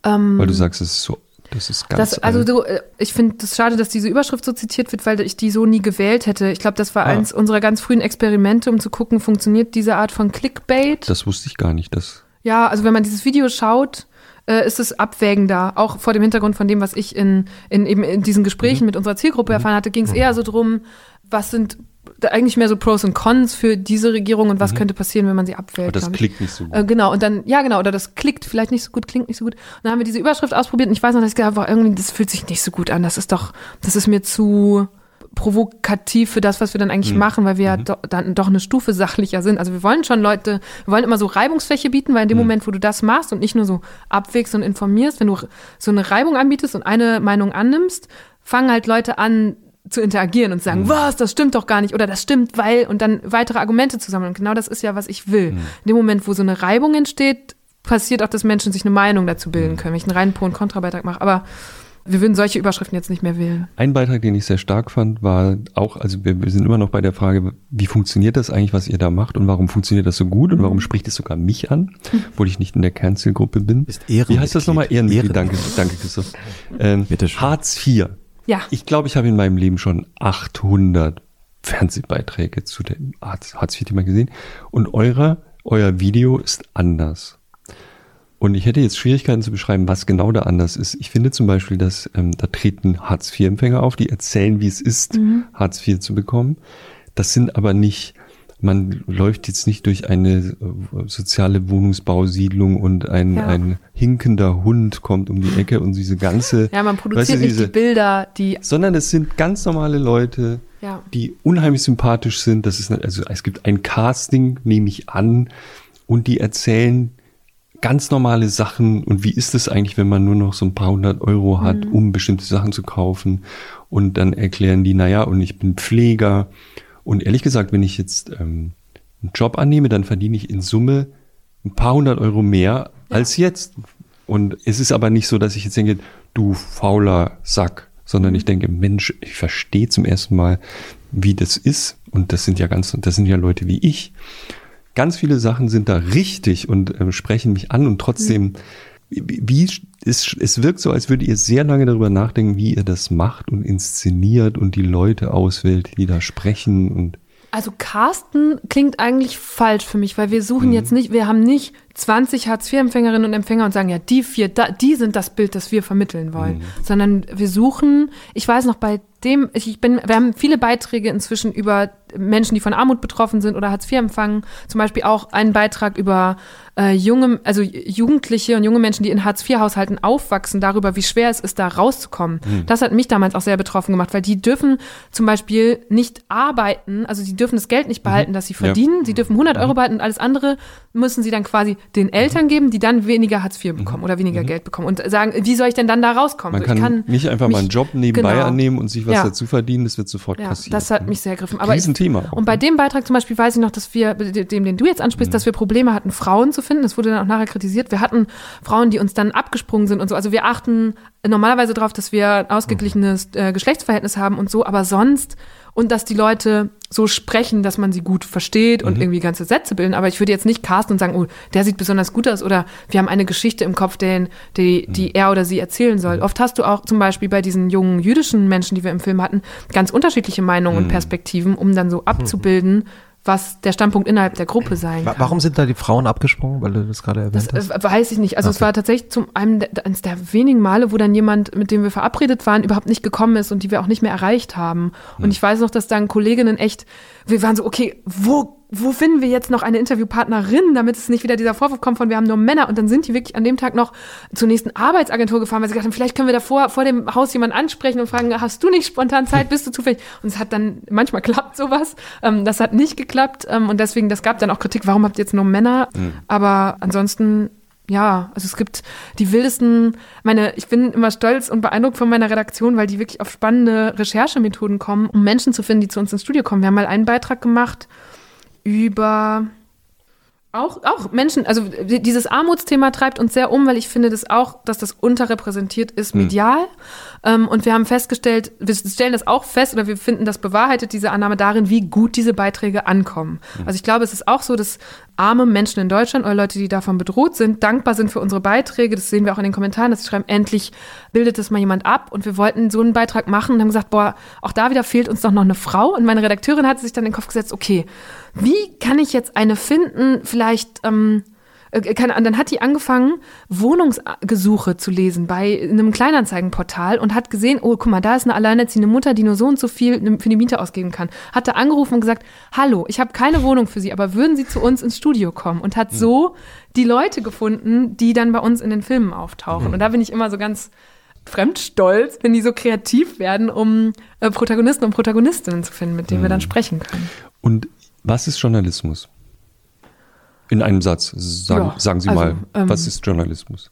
Ähm, Weil du sagst, es ist so, das ist ganz. Das, also so, äh, ich finde es schade, dass diese Überschrift so zitiert wird, weil ich die so nie gewählt hätte. Ich glaube, das war Ah. eins unserer ganz frühen Experimente, um zu gucken, funktioniert diese Art von Clickbait. das wusste ich gar nicht. Das, ja, also wenn man dieses Video schaut, äh, ist es abwägender. Auch vor dem Hintergrund von dem, was ich in, in eben in diesen Gesprächen Mhm. mit unserer Zielgruppe erfahren hatte, ging es eher so drum, was sind eigentlich mehr so Pros und Cons für diese Regierung und was könnte passieren, wenn man sie abwählt. aber das ich. klickt nicht so gut. Äh, genau, und dann, ja genau, oder das klickt vielleicht nicht so gut, klingt nicht so gut. Und dann haben wir diese Überschrift ausprobiert und ich weiß noch, dass ich gedacht habe, irgendwie, das fühlt sich nicht so gut an. Das ist doch, das ist mir zu provokativ für das, was wir dann eigentlich machen, weil wir ja do, dann doch eine Stufe sachlicher sind. Also wir wollen schon Leute, wir wollen immer so Reibungsfläche bieten, weil in dem Moment, wo du das machst und nicht nur so abwägst und informierst, wenn du so eine Reibung anbietest und eine Meinung annimmst, fangen halt Leute an, zu interagieren und sagen, was, das stimmt doch gar nicht oder das stimmt, weil und dann weitere Argumente zu sammeln. Und genau das ist ja, was ich will. In dem Moment, wo so eine Reibung entsteht, passiert auch, dass Menschen sich eine Meinung dazu bilden können, wenn ich einen reinen Pro- und Kontrabeitrag mache. Aber wir würden solche Überschriften jetzt nicht mehr wählen. Ein Beitrag, den ich sehr stark fand, war auch, also wir, wir sind immer noch bei der Frage, wie funktioniert das eigentlich, was ihr da macht und warum funktioniert das so gut und warum spricht es sogar mich an, *laughs* obwohl ich nicht in der Kernzielgruppe bin. Ist Wie heißt das nochmal? Ehrenmitglied, Ehrenmitglied. danke, danke Christoph. Ähm, Bitte schön. Hartz IV. Ja. Ich glaube, ich habe in meinem Leben schon 800 Fernsehbeiträge zu dem Hartz IV-Thema gesehen und eurer, euer Video ist anders. Und ich hätte jetzt Schwierigkeiten zu beschreiben, was genau da anders ist. Ich finde zum Beispiel, dass ähm, da treten Hartz-IV-Empfänger auf, die erzählen, wie es ist, Hartz IV zu bekommen. Das sind aber nicht, man läuft jetzt nicht durch eine äh, soziale Wohnungsbausiedlung und ein, Ja. ein hinkender Hund kommt um die Ecke und diese ganze, *laughs* Ja, man produziert weißt du, nicht diese, die Bilder, die sondern es sind ganz normale Leute, Ja. die unheimlich sympathisch sind. Das ist, nicht- also es gibt ein Casting, nehme ich an, und die erzählen ganz normale Sachen. Und wie ist es eigentlich, wenn man nur noch so ein paar hundert Euro hat, um bestimmte Sachen zu kaufen? Und dann erklären die, naja, und ich bin Pfleger. Und ehrlich gesagt, wenn ich jetzt ähm, einen Job annehme, dann verdiene ich in Summe ein paar hundert Euro mehr als jetzt. Und es ist aber nicht so, dass ich jetzt denke, du fauler Sack, sondern ich denke, Mensch, ich verstehe zum ersten Mal, wie das ist. Und das sind ja ganz, das sind ja Leute wie ich. Ganz viele Sachen sind da richtig und ähm, sprechen mich an und trotzdem, wie, wie es, es wirkt so, als würdet ihr sehr lange darüber nachdenken, wie ihr das macht und inszeniert und die Leute auswählt, die da sprechen und Also Carsten klingt eigentlich falsch für mich, weil wir suchen Mhm. jetzt nicht, wir haben nicht 20 Hartz-IV-Empfängerinnen und Empfänger und sagen, ja, die vier, da, die sind das Bild, das wir vermitteln wollen. Mhm. Sondern wir suchen, ich weiß noch, bei dem, ich ich bin, wir haben viele Beiträge inzwischen über Menschen, die von Armut betroffen sind oder Hartz IV empfangen. Zum Beispiel auch einen Beitrag über äh, junge, also Jugendliche und junge Menschen, die in Hartz-IV-Haushalten aufwachsen, darüber, wie schwer es ist, da rauszukommen. Das hat mich damals auch sehr betroffen gemacht, weil die dürfen zum Beispiel nicht arbeiten, also sie dürfen das Geld nicht behalten, das sie Ja. verdienen. Sie dürfen 100 Euro behalten und alles andere müssen sie dann quasi den Eltern geben, die dann weniger Hartz IV bekommen oder weniger Geld bekommen und sagen, wie soll ich denn dann da rauskommen? man So, kann, ich nicht einfach mal einen Job nebenbei genau. annehmen und sich was Ja. dazu verdienen, das wird sofort Ja, passieren. das hat mich sehr ergriffen. Aber ich, Riesenthema auch, und bei dem Beitrag zum Beispiel weiß ich noch, dass wir, dem, den du jetzt ansprichst, Mhm. dass wir Probleme hatten, Frauen zu finden. Das wurde dann auch nachher kritisiert. Wir hatten Frauen, die uns dann abgesprungen sind und so. Also wir achten normalerweise darauf, dass wir ein ausgeglichenes äh, Geschlechtsverhältnis haben und so, aber sonst und dass die Leute so sprechen, dass man sie gut versteht Mhm. und irgendwie ganze Sätze bilden. Aber ich würde jetzt nicht casten und sagen, oh, der sieht besonders gut aus oder wir haben eine Geschichte im Kopf, den, die, Mhm. die er oder sie erzählen soll. Oft hast du auch zum Beispiel bei diesen jungen jüdischen Menschen, die wir im Film hatten, ganz unterschiedliche Meinungen Mhm. und Perspektiven, um dann so *laughs* abzubilden, was der Standpunkt innerhalb der Gruppe sein kann. Warum sind da die Frauen abgesprungen, weil du das gerade erwähnt Das hast? äh, weiß ich nicht. Also es Okay. war tatsächlich zum einem der, eines der wenigen Male, wo dann jemand, mit dem wir verabredet waren, überhaupt nicht gekommen ist und die wir auch nicht mehr erreicht haben. Und ich weiß noch, dass dann Kolleginnen echt, wir waren so, okay, wo wo finden wir jetzt noch eine Interviewpartnerin, damit es nicht wieder dieser Vorwurf kommt von, wir haben nur Männer. Und dann sind die wirklich an dem Tag noch zur nächsten Arbeitsagentur gefahren, weil sie gesagt haben, vielleicht können wir davor vor dem Haus jemanden ansprechen und fragen, hast du nicht spontan Zeit, bist du zufällig? Und es hat dann, manchmal *laughs* klappt sowas. Ähm, das hat nicht geklappt. Ähm, und deswegen, das gab dann auch Kritik, warum habt ihr jetzt nur Männer? Aber ansonsten ja, also es gibt die wildesten, meine, ich bin immer stolz und beeindruckt von meiner Redaktion, weil die wirklich auf spannende Recherchemethoden kommen, um Menschen zu finden, die zu uns ins Studio kommen. Wir haben mal einen Beitrag gemacht über auch, auch Menschen, also dieses Armutsthema treibt uns sehr um, weil ich finde das auch, dass das unterrepräsentiert ist medial. Ähm, und wir haben festgestellt, wir stellen das auch fest oder wir finden das bewahrheitet, diese Annahme darin, wie gut diese Beiträge ankommen. Also ich glaube, es ist auch so, dass arme Menschen in Deutschland oder Leute, die davon bedroht sind, dankbar sind für unsere Beiträge. Das sehen wir auch in den Kommentaren, dass sie schreiben, endlich bildet das mal jemand ab. Und wir wollten so einen Beitrag machen und haben gesagt, boah, auch da wieder fehlt uns doch noch eine Frau. Und meine Redakteurin hat sich dann in den Kopf gesetzt, okay, wie kann ich jetzt eine finden, vielleicht, ähm, äh, keine, dann hat die angefangen, Wohnungsgesuche zu lesen bei einem Kleinanzeigenportal und hat gesehen, oh, guck mal, da ist eine alleinerziehende Mutter, die nur so und so viel für die Miete ausgeben kann. Hat da angerufen und gesagt, hallo, ich habe keine Wohnung für Sie, aber würden Sie zu uns ins Studio kommen? Und hat so die Leute gefunden, die dann bei uns in den Filmen auftauchen. Und da bin ich immer so ganz fremdstolz, wenn die so kreativ werden, um äh, Protagonisten und Protagonistinnen zu finden, mit denen wir dann sprechen können. Und was ist Journalismus? In einem Satz, sagen, Ja, sagen Sie also, mal, ähm, was ist Journalismus?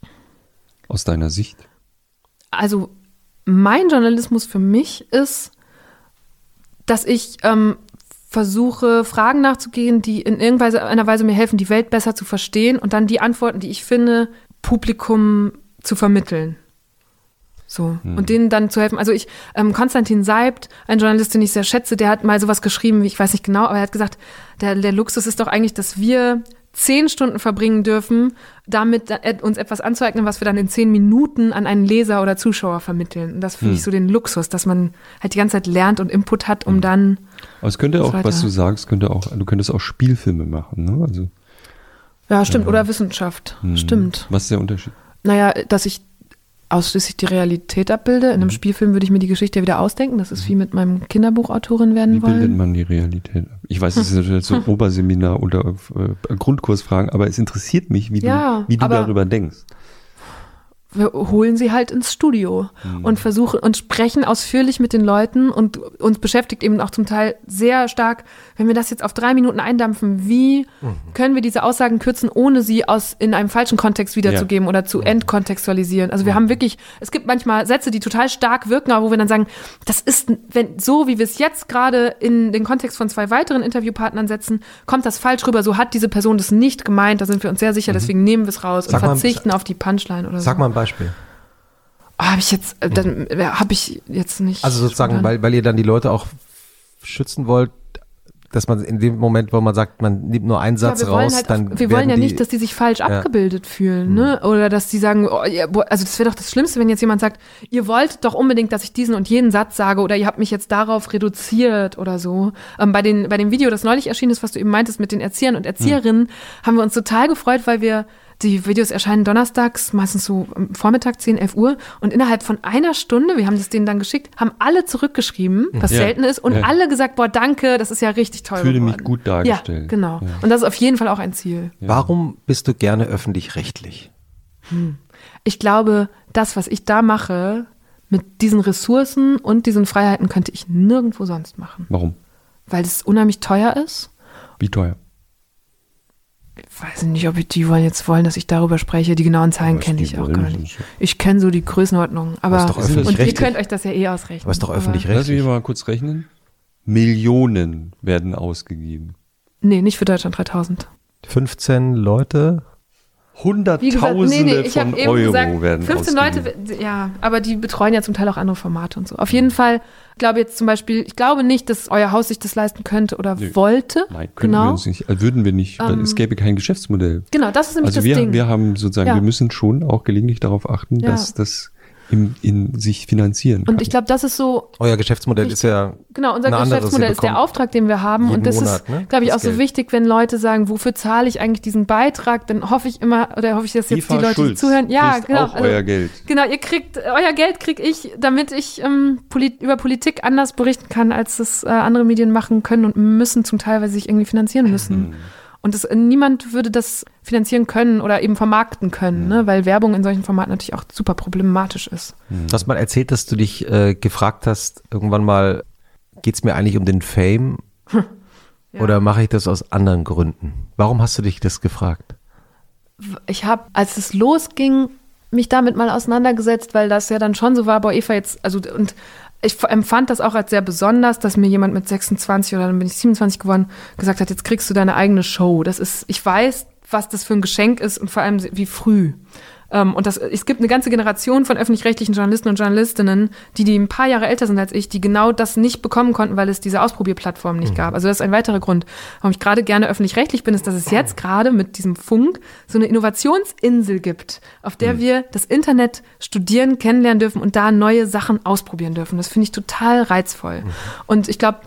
Aus deiner Sicht? also mein Journalismus für mich ist, dass ich ähm, versuche, Fragen nachzugehen, die in irgendeiner Weise mir helfen, die Welt besser zu verstehen und dann die Antworten, die ich finde, Publikum zu vermitteln. So. Und denen dann zu helfen. Also ich, ähm, Konstantin Seibt, ein Journalist, den ich sehr schätze, der hat mal sowas geschrieben, wie ich weiß nicht genau, aber er hat gesagt, der, der Luxus ist doch eigentlich, dass wir zehn Stunden verbringen dürfen, damit da- uns etwas anzueignen, was wir dann in zehn Minuten an einen Leser oder Zuschauer vermitteln. Und das finde ich so den Luxus, dass man halt die ganze Zeit lernt und Input hat, um dann Aber es könnte auch, weiter. was du sagst, könnte auch, du könntest auch Spielfilme machen, ne? Also, Ja, stimmt. Oder Wissenschaft. Stimmt. was ist der Unterschied? Naja, dass ich ausschließlich die Realität abbilde. In einem Spielfilm würde ich mir die Geschichte wieder ausdenken. Das ist wie mit meinem Kinderbuchautorin Wie werden bildet wollen. man die Realität ab? Ich weiß, es ist natürlich so *laughs* Oberseminar oder äh, Grundkursfragen, aber es interessiert mich, wie Ja, du, wie du darüber denkst. Wir holen sie halt ins Studio Mhm. und versuchen und sprechen ausführlich mit den Leuten und uns beschäftigt eben auch zum Teil sehr stark, wenn wir das jetzt auf drei Minuten eindampfen, wie Mhm. können wir diese Aussagen kürzen, ohne sie aus in einem falschen Kontext wiederzugeben oder Mhm. zu entkontextualisieren. Also wir haben wirklich, es gibt manchmal Sätze, die total stark wirken, aber wo wir dann sagen, das ist, wenn so wie wir es jetzt gerade in den Kontext von zwei weiteren Interviewpartnern setzen, kommt das falsch rüber. So hat diese Person das nicht gemeint. Da sind wir uns sehr sicher. Deswegen nehmen wir es raus Sag und mal- verzichten auf die Punchline oder so. Sag mal ein Beispiel. Oh, habe ich jetzt, äh, dann habe ich jetzt nicht. Also sozusagen, weil, weil ihr dann die Leute auch schützen wollt, dass man in dem Moment, wo man sagt, man nimmt nur einen Satz ja, raus, halt dann auch, wir wollen ja die, nicht, dass die sich falsch Ja. abgebildet fühlen, ne? Oder dass die sagen, oh, boah, also das wäre doch das Schlimmste, wenn jetzt jemand sagt, ihr wollt doch unbedingt, dass ich diesen und jenen Satz sage oder ihr habt mich jetzt darauf reduziert oder so. Ähm, bei, den, bei dem Video, das neulich erschienen ist, was du eben meintest mit den Erziehern und Erzieherinnen, haben wir uns total gefreut, weil wir die Videos erscheinen donnerstags, meistens so am Vormittag 10, 11 Uhr. Und innerhalb von einer Stunde, wir haben das denen dann geschickt, haben alle zurückgeschrieben, was Ja. selten ist, und Ja. alle gesagt, boah, danke, das ist ja richtig toll Fühle mich gut dargestellt. Ja, genau. Ja. Und das ist auf jeden Fall auch ein Ziel. Warum bist du gerne öffentlich-rechtlich? Ich glaube, das, was ich da mache, mit diesen Ressourcen und diesen Freiheiten könnte ich nirgendwo sonst machen. Warum? Weil es unheimlich teuer ist. Wie teuer? Ich weiß nicht, ob die wollen jetzt wollen, dass ich darüber spreche. Die genauen Zahlen Was kenne ich auch gar nicht. Ich kenne so die Größenordnung. Aber ist doch und ihr könnt euch das ja eh ausrechnen. Ist doch Aber- öffentlich-rechtlich. Lass mich mal kurz rechnen. Millionen werden ausgegeben. Nee, nicht für Deutschland 3000. 15 Leute? Hunderttausende ich von habe eben Euro gesagt, werden 15 ausgegeben. Leute, ja, aber die betreuen ja zum Teil auch andere Formate und so. Auf jeden Fall, ich glaube jetzt zum Beispiel, ich glaube nicht, dass euer Haus sich das leisten könnte oder Nö. wollte. Nein, können genau. wir uns nicht, äh, würden wir nicht, Ähm, es gäbe kein Geschäftsmodell. Genau, das ist nämlich Also das wir, Ding. wir haben sozusagen, Ja. wir müssen schon auch gelegentlich darauf achten, Ja. dass das im, in sich finanzieren kann. Und ich glaube, das ist so, Euer Geschäftsmodell ist ja Genau, unser. Geschäftsmodell ist der Auftrag, den wir haben. Und das Monat, ist, ne, glaube ich, das auch so Geld. wichtig, wenn Leute sagen, wofür zahle ich eigentlich diesen Beitrag? Dann hoffe ich immer, oder hoffe ich, dass jetzt Eva die Leute, die Schulz zuhören, ja, genau. auch euer Geld. Genau, ihr kriegt, euer Geld kriege ich, damit ich ähm, polit über Politik anders berichten kann, als das äh, andere Medien machen können und müssen, zum Teil, weil sie sich irgendwie finanzieren müssen. Und das, niemand würde das finanzieren können oder eben vermarkten können, ne? weil Werbung in solchen Formaten natürlich auch super problematisch ist. Du hast mal erzählt, dass du dich äh, gefragt hast, irgendwann mal, geht's mir eigentlich um den Fame *laughs* Ja. oder mache ich das aus anderen Gründen? Warum hast du dich das gefragt? ich habe, als es losging, mich damit mal auseinandergesetzt, weil das ja dann schon so war, boah, Eva jetzt, also und ich empfand das auch als sehr besonders, dass mir jemand mit 26 oder dann bin ich 27 geworden, gesagt hat, jetzt kriegst du deine eigene Show. Das ist, ich weiß, was das für ein Geschenk ist und vor allem wie früh. Ähm, und das, es gibt eine ganze Generation von öffentlich-rechtlichen Journalisten und Journalistinnen, die, die ein paar Jahre älter sind als ich, die genau das nicht bekommen konnten, weil es diese Ausprobierplattform nicht gab. Also das ist ein weiterer Grund, warum ich gerade gerne öffentlich-rechtlich bin, ist, dass es jetzt gerade mit diesem Funk so eine Innovationsinsel gibt, auf der wir das Internet studieren, kennenlernen dürfen und da neue Sachen ausprobieren dürfen. Das finde ich total reizvoll. Und ich glaube,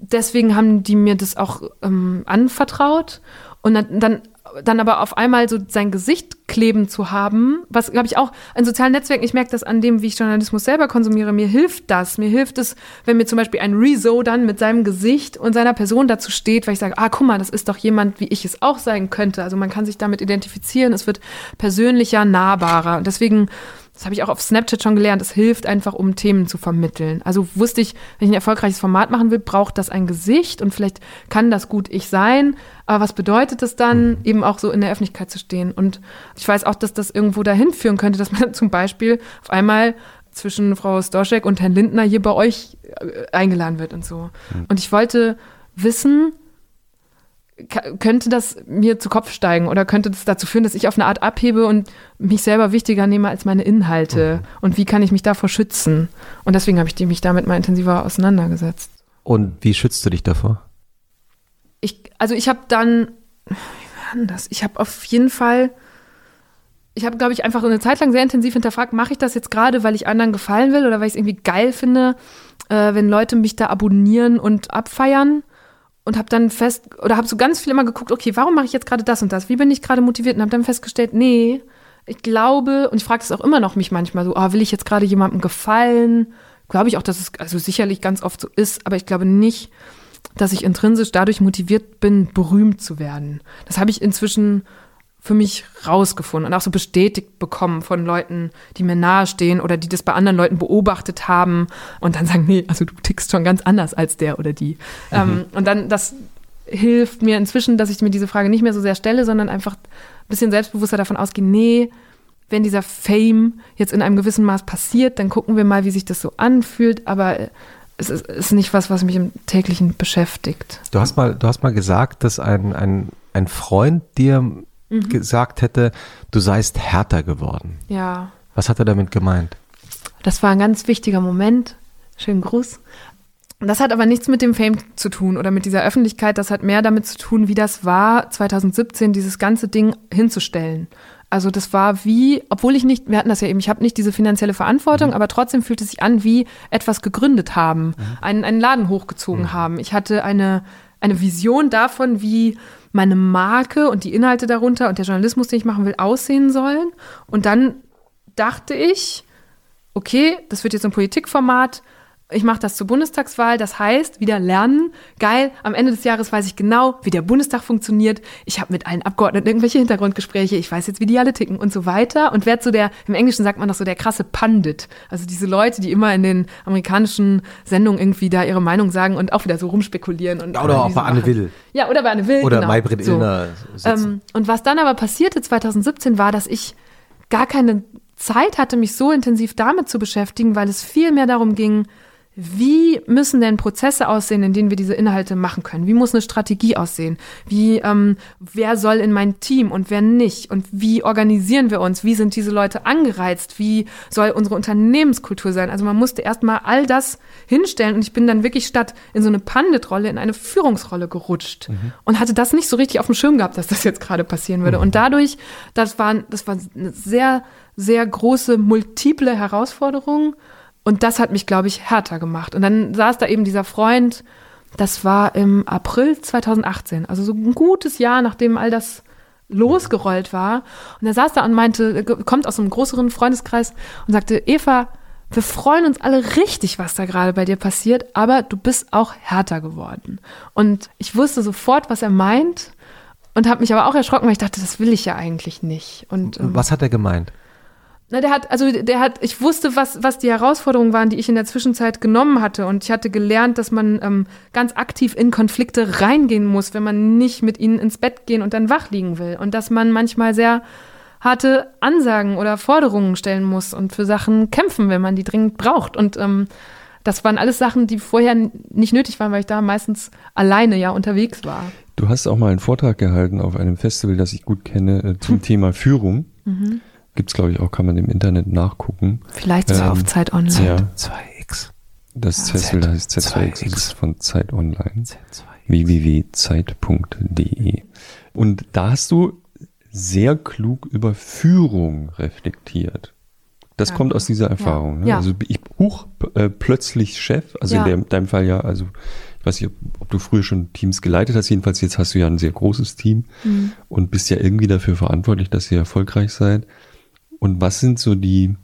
deswegen haben die mir das auch ähm, anvertraut. Und dann, dann, dann aber auf einmal so sein Gesicht kleben zu haben, was, glaube ich, auch in sozialen Netzwerken, ich merke das an dem, wie ich Journalismus selber konsumiere, mir hilft das. Mir hilft es, wenn mir zum Beispiel ein Rezo dann mit seinem Gesicht und seiner Person dazu steht, weil ich sage, ah, guck mal, das ist doch jemand, wie ich es auch sein könnte. Also man kann sich damit identifizieren, es wird persönlicher, nahbarer. Und deswegen das habe ich auch auf Snapchat schon gelernt, es hilft einfach, um Themen zu vermitteln. Also wusste ich, wenn ich ein erfolgreiches Format machen will, braucht das ein Gesicht und vielleicht kann das gut ich sein. Aber was bedeutet das dann, eben auch so in der Öffentlichkeit zu stehen? Und ich weiß auch, dass das irgendwo dahin führen könnte, dass man *laughs* zum Beispiel auf einmal zwischen Frau Stoschek und Herrn Lindner hier bei euch äh, eingeladen wird und so. Und ich wollte wissen, könnte das mir zu Kopf steigen oder könnte das dazu führen, dass ich auf eine Art abhebe und mich selber wichtiger nehme als meine Inhalte? Und wie kann ich mich davor schützen? Und deswegen habe ich mich damit mal intensiver auseinandergesetzt. Und wie schützt du dich davor? Ich, also ich habe dann, wie war denn das? Ich habe auf jeden Fall, ich habe, glaube ich, einfach eine Zeit lang sehr intensiv hinterfragt, mache ich das jetzt gerade, weil ich anderen gefallen will oder weil ich es irgendwie geil finde, äh, wenn Leute mich da abonnieren und abfeiern? Und habe dann fest, oder habe so ganz viel immer geguckt, okay, warum mache ich jetzt gerade das und das? Wie bin ich gerade motiviert? Und habe dann festgestellt, nee, ich glaube, und ich frage es auch immer noch mich manchmal so, oh, will ich jetzt gerade jemandem gefallen? Glaube ich auch, dass es also sicherlich ganz oft so ist, aber ich glaube nicht, dass ich intrinsisch dadurch motiviert bin, berühmt zu werden. Das habe ich inzwischen für mich rausgefunden und auch so bestätigt bekommen von Leuten, die mir nahestehen oder die das bei anderen Leuten beobachtet haben und dann sagen, nee, also du tickst schon ganz anders als der oder die. Ähm, und dann, das hilft mir inzwischen, dass ich mir diese Frage nicht mehr so sehr stelle, sondern einfach ein bisschen selbstbewusster davon ausgehe, nee, wenn dieser Fame jetzt in einem gewissen Maß passiert, dann gucken wir mal, wie sich das so anfühlt, aber es ist, ist nicht was, was mich im täglichen beschäftigt. Du hast mal, du hast mal gesagt, dass ein, ein, ein Freund dir gesagt hätte, du seist härter geworden. Ja, Was hat er damit gemeint? das war ein ganz wichtiger Moment. Schönen Gruß. Das hat aber nichts mit dem Fame zu tun oder mit dieser Öffentlichkeit. Das hat mehr damit zu tun, wie das war, 2017 dieses ganze Ding hinzustellen. Also das war wie, obwohl ich nicht, wir hatten das ja eben, ich habe nicht diese finanzielle Verantwortung, aber trotzdem fühlt es sich an, wie etwas gegründet haben, einen, einen Laden hochgezogen haben. Ich hatte eine, eine Vision davon, wie meine Marke und die Inhalte darunter und der Journalismus, den ich machen will, aussehen sollen. Und dann dachte ich, okay, das wird jetzt ein Politikformat. Ich mache das zur Bundestagswahl, das heißt, wieder lernen. Geil, am Ende des Jahres weiß ich genau, wie der Bundestag funktioniert. Ich habe mit allen Abgeordneten irgendwelche Hintergrundgespräche, ich weiß jetzt, wie die alle ticken und so weiter. Und werde so der, im Englischen sagt man doch so der krasse Pandit. Also diese Leute, die immer in den amerikanischen Sendungen irgendwie da ihre Meinung sagen und auch wieder so rumspekulieren. Und Oder auch bei Anne. Will. Ja, oder bei Anne Will. Oder genau. Maybrit So. Illner. Ähm, und was dann aber passierte 2017 war, dass ich gar keine Zeit hatte, mich so intensiv damit zu beschäftigen, weil es viel mehr darum ging, wie müssen denn Prozesse aussehen, in denen wir diese Inhalte machen können? Wie muss eine Strategie aussehen? Wie, ähm, wer soll in mein Team und wer nicht? Und wie organisieren wir uns? Wie sind diese Leute angereizt? Wie soll unsere Unternehmenskultur sein? Also man musste erstmal all das hinstellen und ich bin dann wirklich statt in so eine Pandit-Rolle in eine Führungsrolle gerutscht und hatte das nicht so richtig auf dem Schirm gehabt, dass das jetzt gerade passieren würde. Und dadurch, das war, das war eine sehr sehr große, multiple Herausforderung. Und das hat mich, glaube ich, härter gemacht. Und dann saß da eben dieser Freund, das war im April 2018, also so ein gutes Jahr, nachdem all das losgerollt war. Und er saß da und meinte, kommt aus einem größeren Freundeskreis und sagte, Eva, wir freuen uns alle richtig, was da gerade bei dir passiert, aber du bist auch härter geworden. Und ich wusste sofort, was er meint und habe mich aber auch erschrocken, weil ich dachte, das will ich ja eigentlich nicht. Und ähm, Was hat er gemeint? Na, der hat, also der hat, ich wusste, was, was die Herausforderungen waren, die ich in der Zwischenzeit genommen hatte. Und ich hatte gelernt, dass man ähm, ganz aktiv in Konflikte reingehen muss, wenn man nicht mit ihnen ins Bett gehen und dann wach liegen will. Und dass man manchmal sehr harte Ansagen oder Forderungen stellen muss und für Sachen kämpfen, wenn man die dringend braucht. Und ähm, das waren alles Sachen, die vorher nicht nötig waren, weil ich da meistens alleine ja unterwegs war. Du hast auch mal einen Vortrag gehalten auf einem Festival, das ich gut kenne, äh, zum *laughs* Thema Führung. Mhm. Gibt's glaube ich, auch, kann man im Internet nachgucken. Vielleicht sogar Ähm, auf Zeit online. Ja, 2x. das Ja. Festival heißt Z- Z2X, 2X. das ist von Zeit Online. Z2. www.zeit.de. Und da hast du sehr klug über Führung reflektiert. Das Ja. kommt aus dieser Erfahrung. Ne? Ja. Also ich huch äh, plötzlich Chef, also Ja. in dem, deinem Fall ja, also ich weiß nicht, ob, ob du früher schon Teams geleitet hast, jedenfalls jetzt hast du ja ein sehr großes Team Mhm. und bist ja irgendwie dafür verantwortlich, dass ihr erfolgreich seid. Und was sind so die,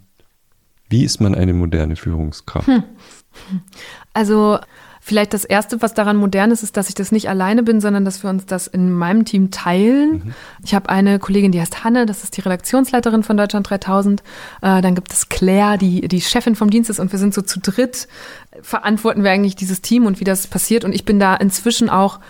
wie ist man eine moderne Führungskraft? Hm. Also vielleicht das Erste, was daran modern ist, ist, dass ich das nicht alleine bin, sondern dass wir uns das in meinem Team teilen. Ich habe eine Kollegin, die heißt Hanne, das ist die Redaktionsleiterin von Deutschland 3000. Äh, dann gibt es Claire, die die Chefin vom Dienst ist und wir sind so zu dritt, verantworten wir eigentlich dieses Team und wie das passiert. Und ich bin da inzwischen auch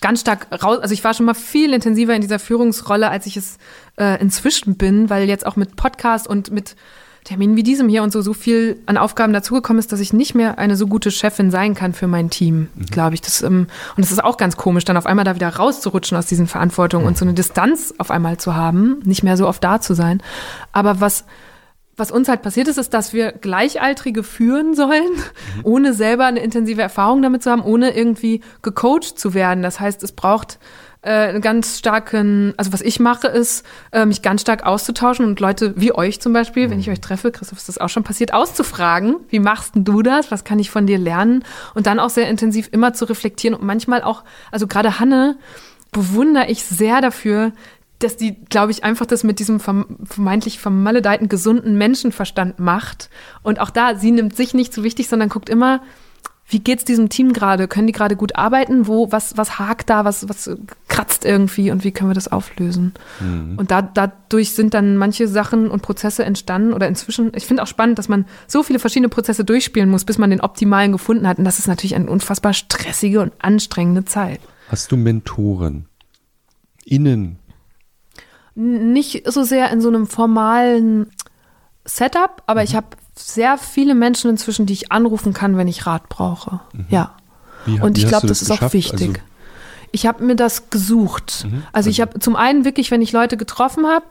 ganz stark raus, also ich war schon mal viel intensiver in dieser Führungsrolle, als ich es äh, inzwischen bin, weil jetzt auch mit Podcast und mit Terminen wie diesem hier und so so viel an Aufgaben dazugekommen ist, dass ich nicht mehr eine so gute Chefin sein kann für mein Team, glaube ich. Das, ähm, und es ist auch ganz komisch, dann auf einmal da wieder rauszurutschen aus diesen Verantwortungen und so eine Distanz auf einmal zu haben, nicht mehr so oft da zu sein. Aber was was uns halt passiert ist, ist, dass wir Gleichaltrige führen sollen, ohne selber eine intensive Erfahrung damit zu haben, ohne irgendwie gecoacht zu werden. Das heißt, es braucht äh, einen ganz starken, also was ich mache, ist, äh, mich ganz stark auszutauschen und Leute wie euch zum Beispiel, wenn ich euch treffe, Christoph, ist das auch schon passiert, auszufragen, wie machst denn du das? Was kann ich von dir lernen? Und dann auch sehr intensiv immer zu reflektieren und manchmal auch, also gerade Hanne bewundere ich sehr dafür, dass die, glaube ich, einfach das mit diesem verm- vermeintlich vermaledeiten, gesunden Menschenverstand macht. Und auch da, sie nimmt sich nicht so wichtig, sondern guckt immer, wie geht's diesem Team gerade? Können die gerade gut arbeiten? Wo, was, was hakt da? Was, was kratzt irgendwie? Und wie können wir das auflösen? Und da, dadurch sind dann manche Sachen und Prozesse entstanden oder inzwischen, ich finde auch spannend, dass man so viele verschiedene Prozesse durchspielen muss, bis man den optimalen gefunden hat. Und das ist natürlich eine unfassbar stressige und anstrengende Zeit. Hast du Mentoren? Innen nicht so sehr in so einem formalen Setup, aber ich habe sehr viele Menschen inzwischen, die ich anrufen kann, wenn ich Rat brauche. Ja. Wie Und ich glaube, du das, ist auch geschafft? wichtig. Also, ich habe mir das gesucht. Also ich habe zum einen wirklich, wenn ich Leute getroffen habe,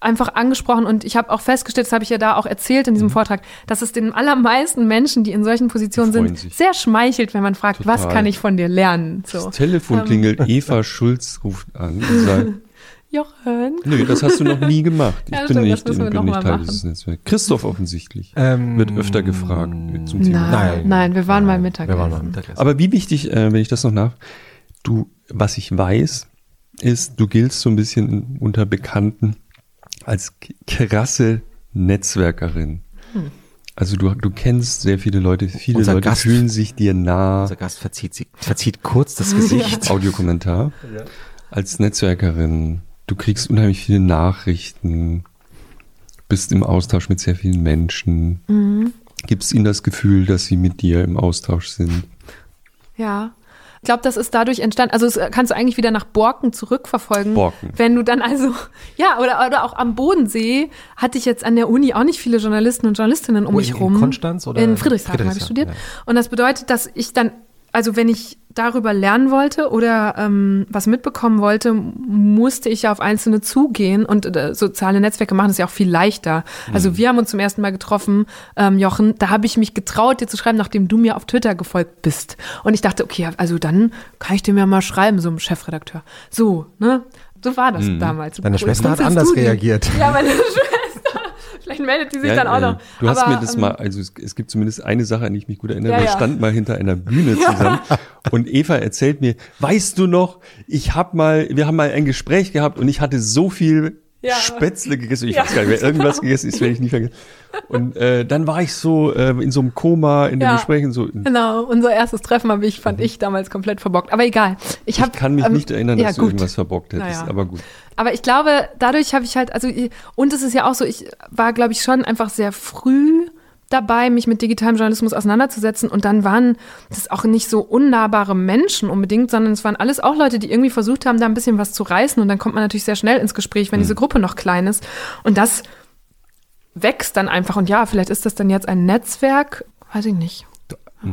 einfach angesprochen und ich habe auch festgestellt, das habe ich ja da auch erzählt in diesem Vortrag, dass es den allermeisten Menschen, die in solchen Positionen sind, sich. sehr schmeichelt, wenn man fragt, was Total. kann ich von dir lernen? So. das Telefon Ähm. klingelt, Eva Schulz ruft an und sagt, *laughs* Jochen. nö, das hast du noch nie gemacht. Ich Ja, bin stimmt, das nicht, müssen wir bin noch nicht mal Teil machen. dieses Netzwerks. Christoph offensichtlich. Ähm, Wird öfter gefragt zum Thema. Nein, nein, wir waren mal Mittagessen. Wir waren mal Mittagessen. Aber wie wichtig, äh, wenn ich das noch nach, du, was ich weiß, ist, du giltst so ein bisschen in, unter Bekannten als krasse Netzwerkerin. Also du, du kennst sehr viele Leute, viele Unser Leute Gast- fühlen sich dir nah. Unser Gast verzieht, verzieht kurz das Gesicht. *laughs* Audiokommentar. Als Netzwerkerin, du kriegst unheimlich viele Nachrichten, bist im Austausch mit sehr vielen Menschen. Mhm. Gibst ihnen das Gefühl, dass sie mit dir im Austausch sind. Ja. Ich glaube, das ist dadurch entstanden. Also das kannst du eigentlich wieder nach Borken zurückverfolgen. Borken. Wenn du dann also, *laughs* ja, oder, oder auch am Bodensee hatte ich jetzt an der Uni auch nicht viele Journalisten und Journalistinnen um Wo, mich in- in rum. Konstanz oder In Friedrichshafen, habe ich Friedrichshafen, studiert. Und das bedeutet, dass ich dann, also wenn ich darüber lernen wollte oder ähm, was mitbekommen wollte, musste ich ja auf Einzelne zugehen und äh, soziale Netzwerke machen es ja auch viel leichter. Also wir haben uns zum ersten Mal getroffen, ähm, Jochen, da habe ich mich getraut, dir zu schreiben, nachdem du mir auf Twitter gefolgt bist. Und ich dachte, okay, also dann kann ich dem ja mal schreiben, so einem Chefredakteur. So, ne? So war das damals. Deine Schwester hat anders dir. reagiert. Ja, meine *laughs* Schwester *laughs* Vielleicht meldet die sich Ja, dann auch ja. noch. Du hast Aber, mir das ähm, mal, also es, es gibt zumindest eine Sache, an die ich mich gut erinnere. Ja, Wir standen mal hinter einer Bühne *laughs* zusammen und Eva erzählt mir, weißt du noch, ich hab mal, wir haben mal ein Gespräch gehabt und ich hatte so viel Ja. Spätzle gegessen. Ich Ja, weiß gar nicht mehr, irgendwas *laughs* gegessen, das werde ich nie vergessen. Und äh, dann war ich so äh, in so einem Koma in dem Ja. Gespräch und so. Genau, unser erstes Treffen habe ich, fand ich damals komplett verbockt. Aber egal. Ich, hab, Ich kann mich ähm, nicht erinnern, ja, dass du gut. irgendwas verbockt hättest, Naja. aber gut. Aber ich glaube, dadurch habe ich halt, also, und es ist ja auch so, ich war, glaube ich, schon einfach sehr früh dabei, mich mit digitalem Journalismus auseinanderzusetzen. Und dann waren das auch nicht so unnahbare Menschen unbedingt, sondern es waren alles auch Leute, die irgendwie versucht haben, da ein bisschen was zu reißen. Und dann kommt man natürlich sehr schnell ins Gespräch, wenn diese Gruppe noch klein ist. Und das wächst dann einfach. Und ja, vielleicht ist das dann jetzt ein Netzwerk, weiß ich nicht.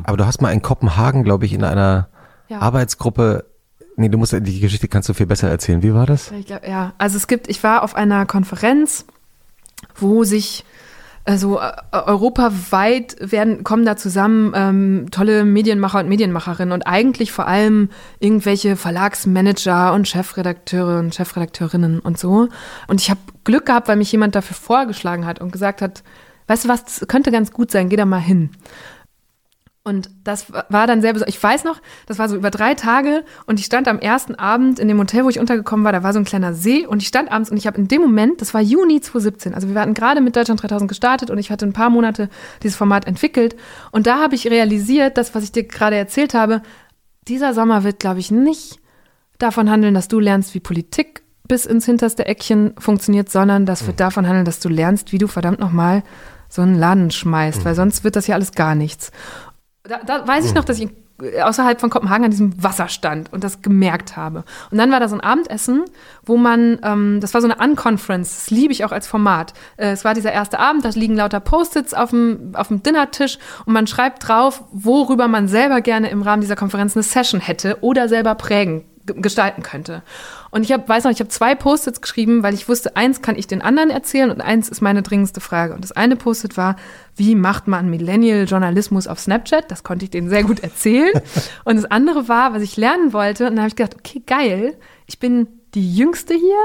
Aber du hast mal in Kopenhagen, glaube ich, in einer Ja. Arbeitsgruppe, nee, du musst, die Geschichte kannst du viel besser erzählen. Wie war das? Glaub, ja, also es gibt, ich war auf einer Konferenz, wo sich also äh, europaweit werden, kommen da zusammen ähm, tolle Medienmacher und Medienmacherinnen und eigentlich vor allem irgendwelche Verlagsmanager und Chefredakteure und Chefredakteurinnen und so. Und ich habe Glück gehabt, weil mich jemand dafür vorgeschlagen hat und gesagt hat, weißt du was, könnte ganz gut sein, geh da mal hin. Und das war dann sehr besonders. Ich weiß noch, das war so über drei Tage und ich stand am ersten Abend in dem Hotel, wo ich untergekommen war, da war so ein kleiner See und ich stand abends und ich habe in dem Moment, das war Juni 2017, also wir hatten gerade mit Deutschland 3000 gestartet und ich hatte ein paar Monate dieses Format entwickelt und da habe ich realisiert, das, was ich dir gerade erzählt habe, dieser Sommer wird, glaube ich, nicht davon handeln, dass du lernst, wie Politik bis ins hinterste Eckchen funktioniert, sondern das wird davon handeln, dass du lernst, wie du verdammt nochmal so einen Laden schmeißt, weil sonst wird das ja alles gar nichts. Da, da weiß ich noch, dass ich außerhalb von Kopenhagen an diesem Wasser stand und das gemerkt habe. Und dann war da so ein Abendessen, wo man, ähm, das war so eine Unconference, das liebe ich auch als Format. Äh, es war dieser erste Abend, da liegen lauter Post-its auf dem, auf dem Dinnertisch und man schreibt drauf, worüber man selber gerne im Rahmen dieser Konferenz eine Session hätte oder selber prägen ge- gestalten könnte. Und ich hab, weiß noch, ich habe zwei Post-its geschrieben, weil ich wusste, eins kann ich den anderen erzählen und eins ist meine dringendste Frage. Und das eine Post-it war, wie macht man Millennial-Journalismus auf Snapchat? Das konnte ich denen sehr gut erzählen. *laughs* und das andere war, was ich lernen wollte. Und dann habe ich gedacht, okay, geil, ich bin die Jüngste hier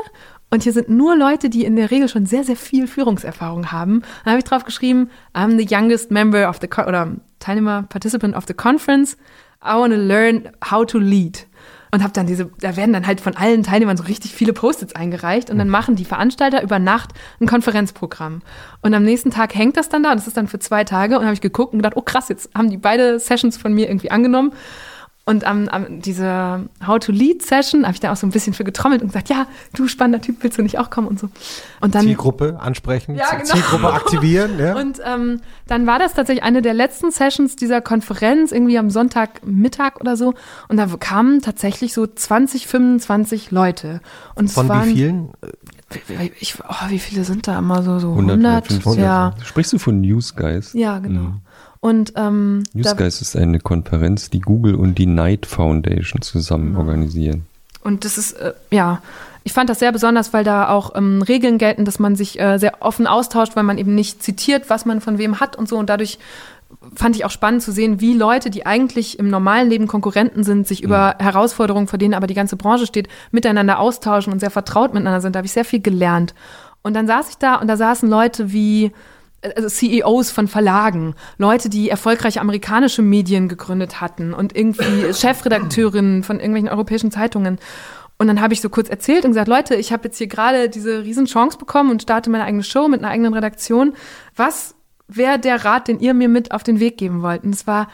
und hier sind nur Leute, die in der Regel schon sehr, sehr viel Führungserfahrung haben. Dann habe ich drauf geschrieben, I'm the youngest member of the, oder Teilnehmer, participant of the conference. I want to learn how to lead. Und habe dann diese, da werden dann halt von allen Teilnehmern so richtig viele Post-its eingereicht und dann machen die Veranstalter über Nacht ein Konferenzprogramm. Und am nächsten Tag hängt das dann da und das ist dann für zwei Tage und habe ich geguckt und gedacht, oh krass, jetzt haben die beide Sessions von mir irgendwie angenommen. Und am, am diese How to Lead Session habe ich da auch so ein bisschen für getrommelt und gesagt, ja, du spannender Typ, willst du nicht auch kommen und so. Und dann Zielgruppe ansprechen, Ja, genau. Zielgruppe aktivieren. Ja? und ähm, dann war das tatsächlich eine der letzten Sessions dieser Konferenz, irgendwie am Sonntagmittag oder so. Und da kamen tatsächlich so 20, 25 Leute. Und es Von waren, wie vielen? Wie, ich, oh, wie viele sind da immer so? So 100, 100? 150. Ja, Sprichst du von Newsguys? ja, genau. Und ähm, Newsguys ist eine Konferenz, die Google und die Knight Foundation zusammen organisieren. Und das ist, äh, ja, ich fand das sehr besonders, weil da auch ähm, Regeln gelten, dass man sich äh, sehr offen austauscht, weil man eben nicht zitiert, was man von wem hat und so. Und dadurch fand ich auch spannend zu sehen, wie Leute, die eigentlich im normalen Leben Konkurrenten sind, sich über Herausforderungen, vor denen aber die ganze Branche steht, miteinander austauschen und sehr vertraut miteinander sind. Da habe ich sehr viel gelernt. Und dann saß ich da und da saßen Leute wie also CEOs von Verlagen, Leute, die erfolgreiche amerikanische Medien gegründet hatten und irgendwie *coughs* Chefredakteurinnen von irgendwelchen europäischen Zeitungen. Und dann habe ich so kurz erzählt und gesagt, Leute, ich habe jetzt hier gerade diese riesen Chance bekommen und starte meine eigene Show mit einer eigenen Redaktion. Was wäre der Rat, den ihr mir mit auf den Weg geben wollt? Und es war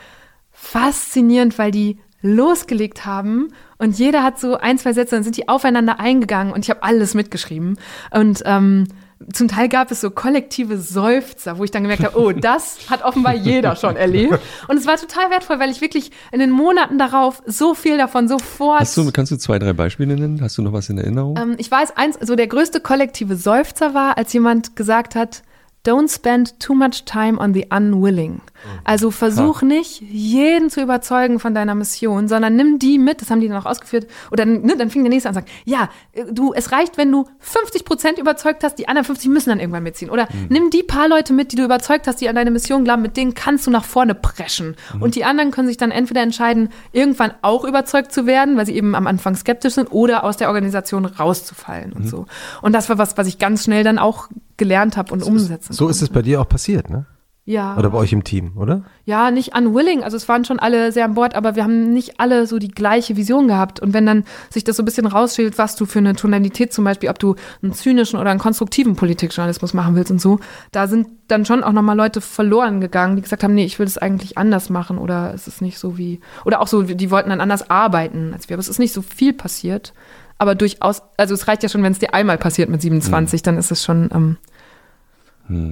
faszinierend, weil die losgelegt haben und jeder hat so ein, zwei Sätze, dann sind die aufeinander eingegangen und ich habe alles mitgeschrieben. Und ähm, zum Teil gab es so kollektive Seufzer, wo ich dann gemerkt habe, oh, das hat offenbar jeder schon erlebt. Und es war total wertvoll, weil ich wirklich in den Monaten darauf so viel davon sofort. Hast du, kannst du zwei, drei Beispiele nennen? Hast du noch was in Erinnerung? Ähm, ich weiß, eins, so der größte kollektive Seufzer war, als jemand gesagt hat, don't spend too much time on the unwilling. Also versuch nicht, jeden zu überzeugen von deiner Mission, sondern nimm die mit, das haben die dann auch ausgeführt, oder ne, dann fing der nächste an und sagt, ja, äh, du, es reicht, wenn du 50 Prozent überzeugt hast, die anderen 50 müssen dann irgendwann mitziehen. Oder nimm die paar Leute mit, die du überzeugt hast, die an deine Mission glauben, mit denen kannst du nach vorne preschen. Und die anderen können sich dann entweder entscheiden, irgendwann auch überzeugt zu werden, weil sie eben am Anfang skeptisch sind, oder aus der Organisation rauszufallen und so. Und das war was, was ich ganz schnell dann auch gelernt habe und umsetzen So ist es bei dir auch passiert, ne? Ja. Oder bei euch im Team, oder? Ja, nicht unwilling. Also es waren schon alle sehr an Bord, aber wir haben nicht alle so die gleiche Vision gehabt. Und wenn dann sich das so ein bisschen rausschält, was du für eine Tonalität zum Beispiel, ob du einen zynischen oder einen konstruktiven Politikjournalismus machen willst und so, da sind dann schon auch nochmal Leute verloren gegangen, die gesagt haben, nee, ich will das eigentlich anders machen oder es ist nicht so wie, oder auch so, die wollten dann anders arbeiten als wir. Aber es ist nicht so viel passiert. Aber durchaus, also es reicht ja schon, wenn es dir einmal passiert mit 27, dann ist es schon ähm,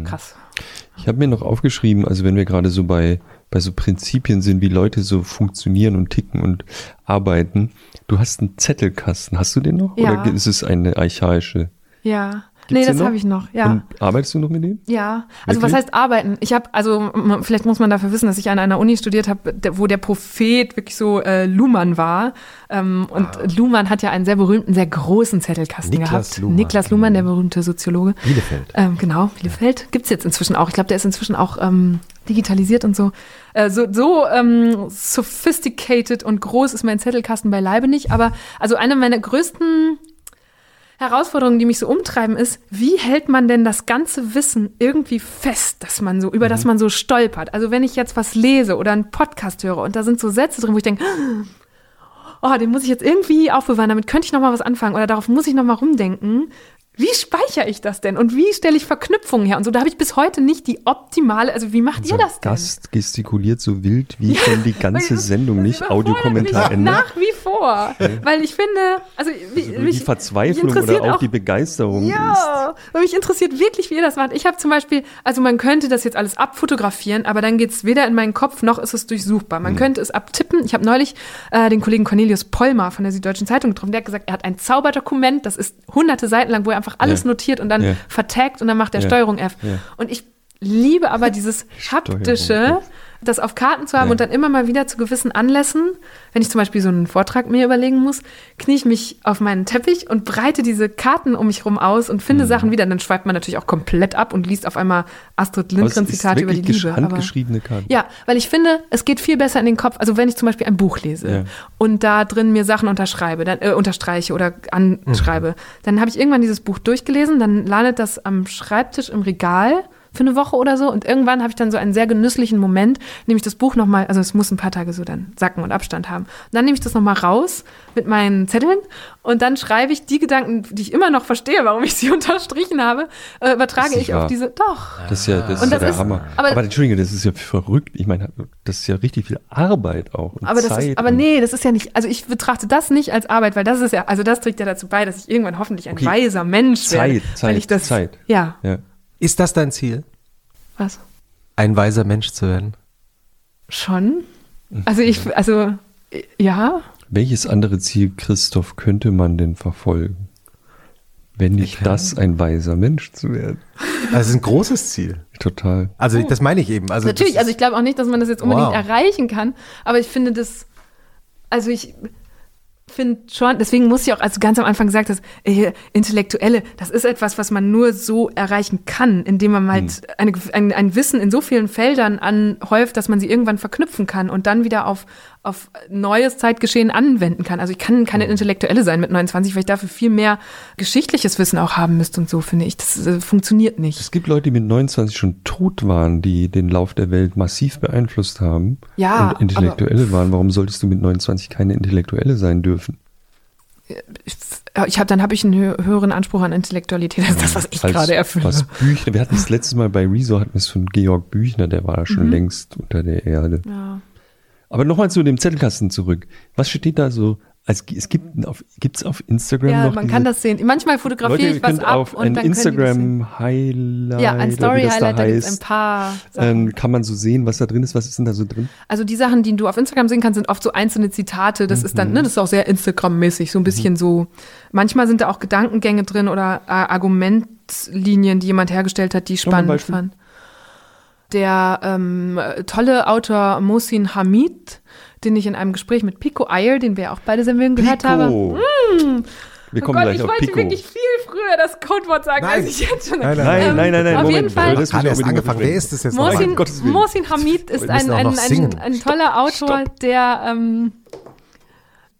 krass. Ich habe mir noch aufgeschrieben, also wenn wir gerade so bei, bei so Prinzipien sind, wie Leute so funktionieren und ticken und arbeiten. Du hast einen Zettelkasten. Hast du den noch? Ja. Oder ist es eine archaische? Ja. Gibt's nee, das habe ich noch, ja. Und arbeitest du noch mit dem? Ja, also was heißt arbeiten? Ich habe, also vielleicht muss man dafür wissen, dass ich an einer Uni studiert habe, wo der Prophet wirklich so äh, Luhmann war. Ähm, und Luhmann hat ja einen sehr berühmten, sehr großen Zettelkasten Niklas gehabt. Luhmann. Niklas Luhmann, der berühmte Soziologe. Bielefeld. Ähm, genau, Bielefeld gibt's jetzt inzwischen auch. Ich glaube, der ist inzwischen auch ähm, digitalisiert und so. Äh, so so ähm, sophisticated und groß ist mein Zettelkasten beileibe nicht. Aber also eine meiner größten Herausforderungen, die mich so umtreiben, ist, wie hält man denn das ganze Wissen irgendwie fest, dass man so, über das man so stolpert? Also wenn ich jetzt was lese oder einen Podcast höre und da sind so Sätze drin, wo ich denke, oh, den muss ich jetzt irgendwie aufbewahren, damit könnte ich noch mal was anfangen oder darauf muss ich noch mal rumdenken. Wie speichere ich das denn und wie stelle ich Verknüpfungen her und so? Da habe ich bis heute nicht die optimale, also wie macht ihr das denn? Gast gestikuliert so wild wie schon die ganze Sendung nicht. Audiokommentar Ende. Nach wie vor. Weil ich finde, also, wie, Also die mich- Verzweiflung mich oder interessiert auch die Begeisterung ist. ja, und mich interessiert wirklich, wie ihr das macht. Ich habe zum Beispiel, also man könnte das jetzt alles abfotografieren, aber dann geht's weder in meinen Kopf noch ist es durchsuchbar. Hm. Man könnte es abtippen. Ich habe neulich äh, den Kollegen Cornelius Pollmer von der Süddeutschen Zeitung getroffen. Der hat gesagt, er hat ein Zauberdokument, das ist hunderte Seiten lang, wo er einfach alles Ja. notiert und dann Ja. vertagt und dann macht er Ja. Steuerung F. Und ich liebe aber *laughs* dieses haptische. Das auf Karten zu haben Ja. und dann immer mal wieder zu gewissen Anlässen, wenn ich zum Beispiel so einen Vortrag mir überlegen muss, knie ich mich auf meinen Teppich und breite diese Karten um mich rum aus und Mhm. finde Sachen wieder. Dann schweift man natürlich auch komplett ab und liest auf einmal Astrid Lindgren Zitate über die Liebe. handgeschriebene Karten. ja, weil ich finde, es geht viel besser in den Kopf. Also wenn ich zum Beispiel ein Buch lese Ja. und da drin mir Sachen unterschreibe, dann, äh, unterstreiche oder anschreibe, Mhm. dann habe ich irgendwann dieses Buch durchgelesen, dann landet das am Schreibtisch im Regal für eine Woche oder so und irgendwann habe ich dann so einen sehr genüsslichen Moment, nehme ich das Buch nochmal, also es muss ein paar Tage so dann sacken und Abstand haben. Und dann nehme ich das nochmal raus mit meinen Zetteln und dann schreibe ich die Gedanken, die ich immer noch verstehe, warum ich sie *laughs* unterstrichen habe, äh, übertrage ich auf wahr. diese, doch. Das ist ja, das ist ja der ist- Hammer. aber- Aber, Entschuldige, das ist ja verrückt. Ich meine, das ist ja richtig viel Arbeit auch. Aber das Zeit ist, aber nee, das ist ja nicht, also ich betrachte das nicht als Arbeit, weil das ist ja, also das trägt ja dazu bei, dass ich irgendwann hoffentlich ein Okay. weiser Mensch werde. Zeit, weil Zeit, ich das, Zeit. Ja, Ja. Ist das dein Ziel? was? Ein weiser Mensch zu werden? Schon? Also ich, also, ja. Welches andere Ziel, Christoph, könnte man denn verfolgen? Wenn nicht das, ein weiser Mensch zu werden. Das ist ein großes Ziel. Total. Also das meine ich eben. Also Natürlich, also ich glaube auch nicht, dass man das jetzt unbedingt Wow. erreichen kann, aber ich finde das, also ich finde schon, deswegen muss ich auch, als du ganz am Anfang gesagt hast, äh, Intellektuelle, das ist etwas, was man nur so erreichen kann, indem man halt Hm. eine, ein, ein Wissen in so vielen Feldern anhäuft, dass man sie irgendwann verknüpfen kann und dann wieder auf, auf neues Zeitgeschehen anwenden kann. Also ich kann keine Intellektuelle sein mit 29, weil ich dafür viel mehr geschichtliches Wissen auch haben müsste und so, finde ich. Das äh, funktioniert nicht. Es gibt Leute, die mit 29 schon tot waren, die den Lauf der Welt massiv beeinflusst haben. Ja, Und Intellektuelle waren. Warum solltest du mit 29 keine Intellektuelle sein dürfen? ich, ich habe dann habe ich einen hö- höheren Anspruch an Intellektualität als das, was ich gerade erfülle. Was Büchner, wir hatten das letzte Mal bei Rezo, hatten wir es von Georg Büchner, der war Mhm. schon längst unter der Erde. Ja. Aber nochmal zu dem Zettelkasten zurück. Was steht da so? Also es gibt auf, gibt's auf Instagram ja, noch man kann das sehen. Manchmal fotografiere Leute, ich was ab auf und ein dann sehen. Instagram-Highlight, Ja, ein wie das da da gibt ein paar ähm, kann man so sehen, was da drin ist. Was ist denn da so drin? Also die Sachen, die du auf Instagram sehen kannst, sind oft so einzelne Zitate. Das ist dann, Mhm. ne, das ist auch sehr Instagram-mäßig, so ein bisschen so. Manchmal sind da auch Gedankengänge drin oder äh, Argumentlinien, die jemand hergestellt hat, die ich spannend fand. Der ähm, tolle Autor Mohsin Hamid, den ich in einem Gespräch mit Pico Eyer, den wir auch beide Sendungen gehört haben. Pico. Wir Oh kommen Gott, gleich ich auf wollte Pico. wirklich viel früher das Codewort sagen, Nein. als ich jetzt schon. Nein, nein, Nein, nein, nein, nein, Auf Moment. jeden Fall. Das ich erst angefangen. Wer ist das jetzt? Mohsin. Mohsin Hamid ist ein, ein, ein, ein toller Autor, der ähm,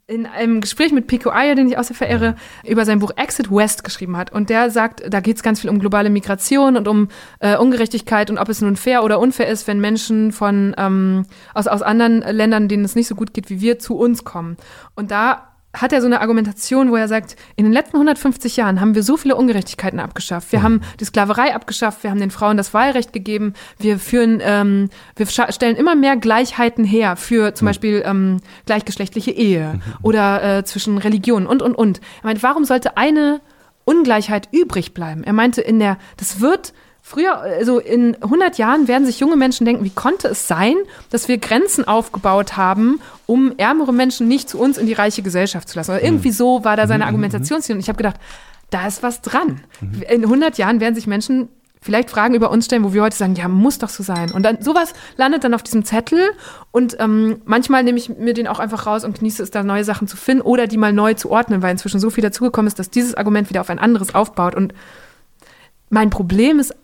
in einem Gespräch mit Pico Iyer, den ich auch sehr verehre, über sein Buch Exit West geschrieben hat. Und der sagt, da geht es ganz viel um globale Migration und um äh, Ungerechtigkeit und ob es nun fair oder unfair ist, wenn Menschen von ähm, aus, aus anderen Ländern, denen es nicht so gut geht wie wir, zu uns kommen. Und da hat er so eine Argumentation, wo er sagt, in den letzten 150 Jahren haben wir so viele Ungerechtigkeiten abgeschafft. Wir haben die Sklaverei abgeschafft, wir haben den Frauen das Wahlrecht gegeben, wir führen, ähm, wir stellen immer mehr Gleichheiten her für zum Beispiel ähm, gleichgeschlechtliche Ehe oder äh, zwischen Religionen und und und. Er meint, warum sollte eine Ungleichheit übrig bleiben? Er meinte, in der, das wird Früher, also in 100 Jahren werden sich junge Menschen denken, wie konnte es sein, dass wir Grenzen aufgebaut haben, um ärmere Menschen nicht zu uns in die reiche Gesellschaft zu lassen. Oder irgendwie so war da seine Argumentationslinie. Und ich habe gedacht, da ist was dran. In 100 Jahren werden sich Menschen vielleicht Fragen über uns stellen, wo wir heute sagen, ja, muss doch so sein. Und dann sowas landet dann auf diesem Zettel und ähm, manchmal nehme ich mir den auch einfach raus und genieße es, da neue Sachen zu finden oder die mal neu zu ordnen, weil inzwischen so viel dazugekommen ist, dass dieses Argument wieder auf ein anderes aufbaut. Und mein Problem ist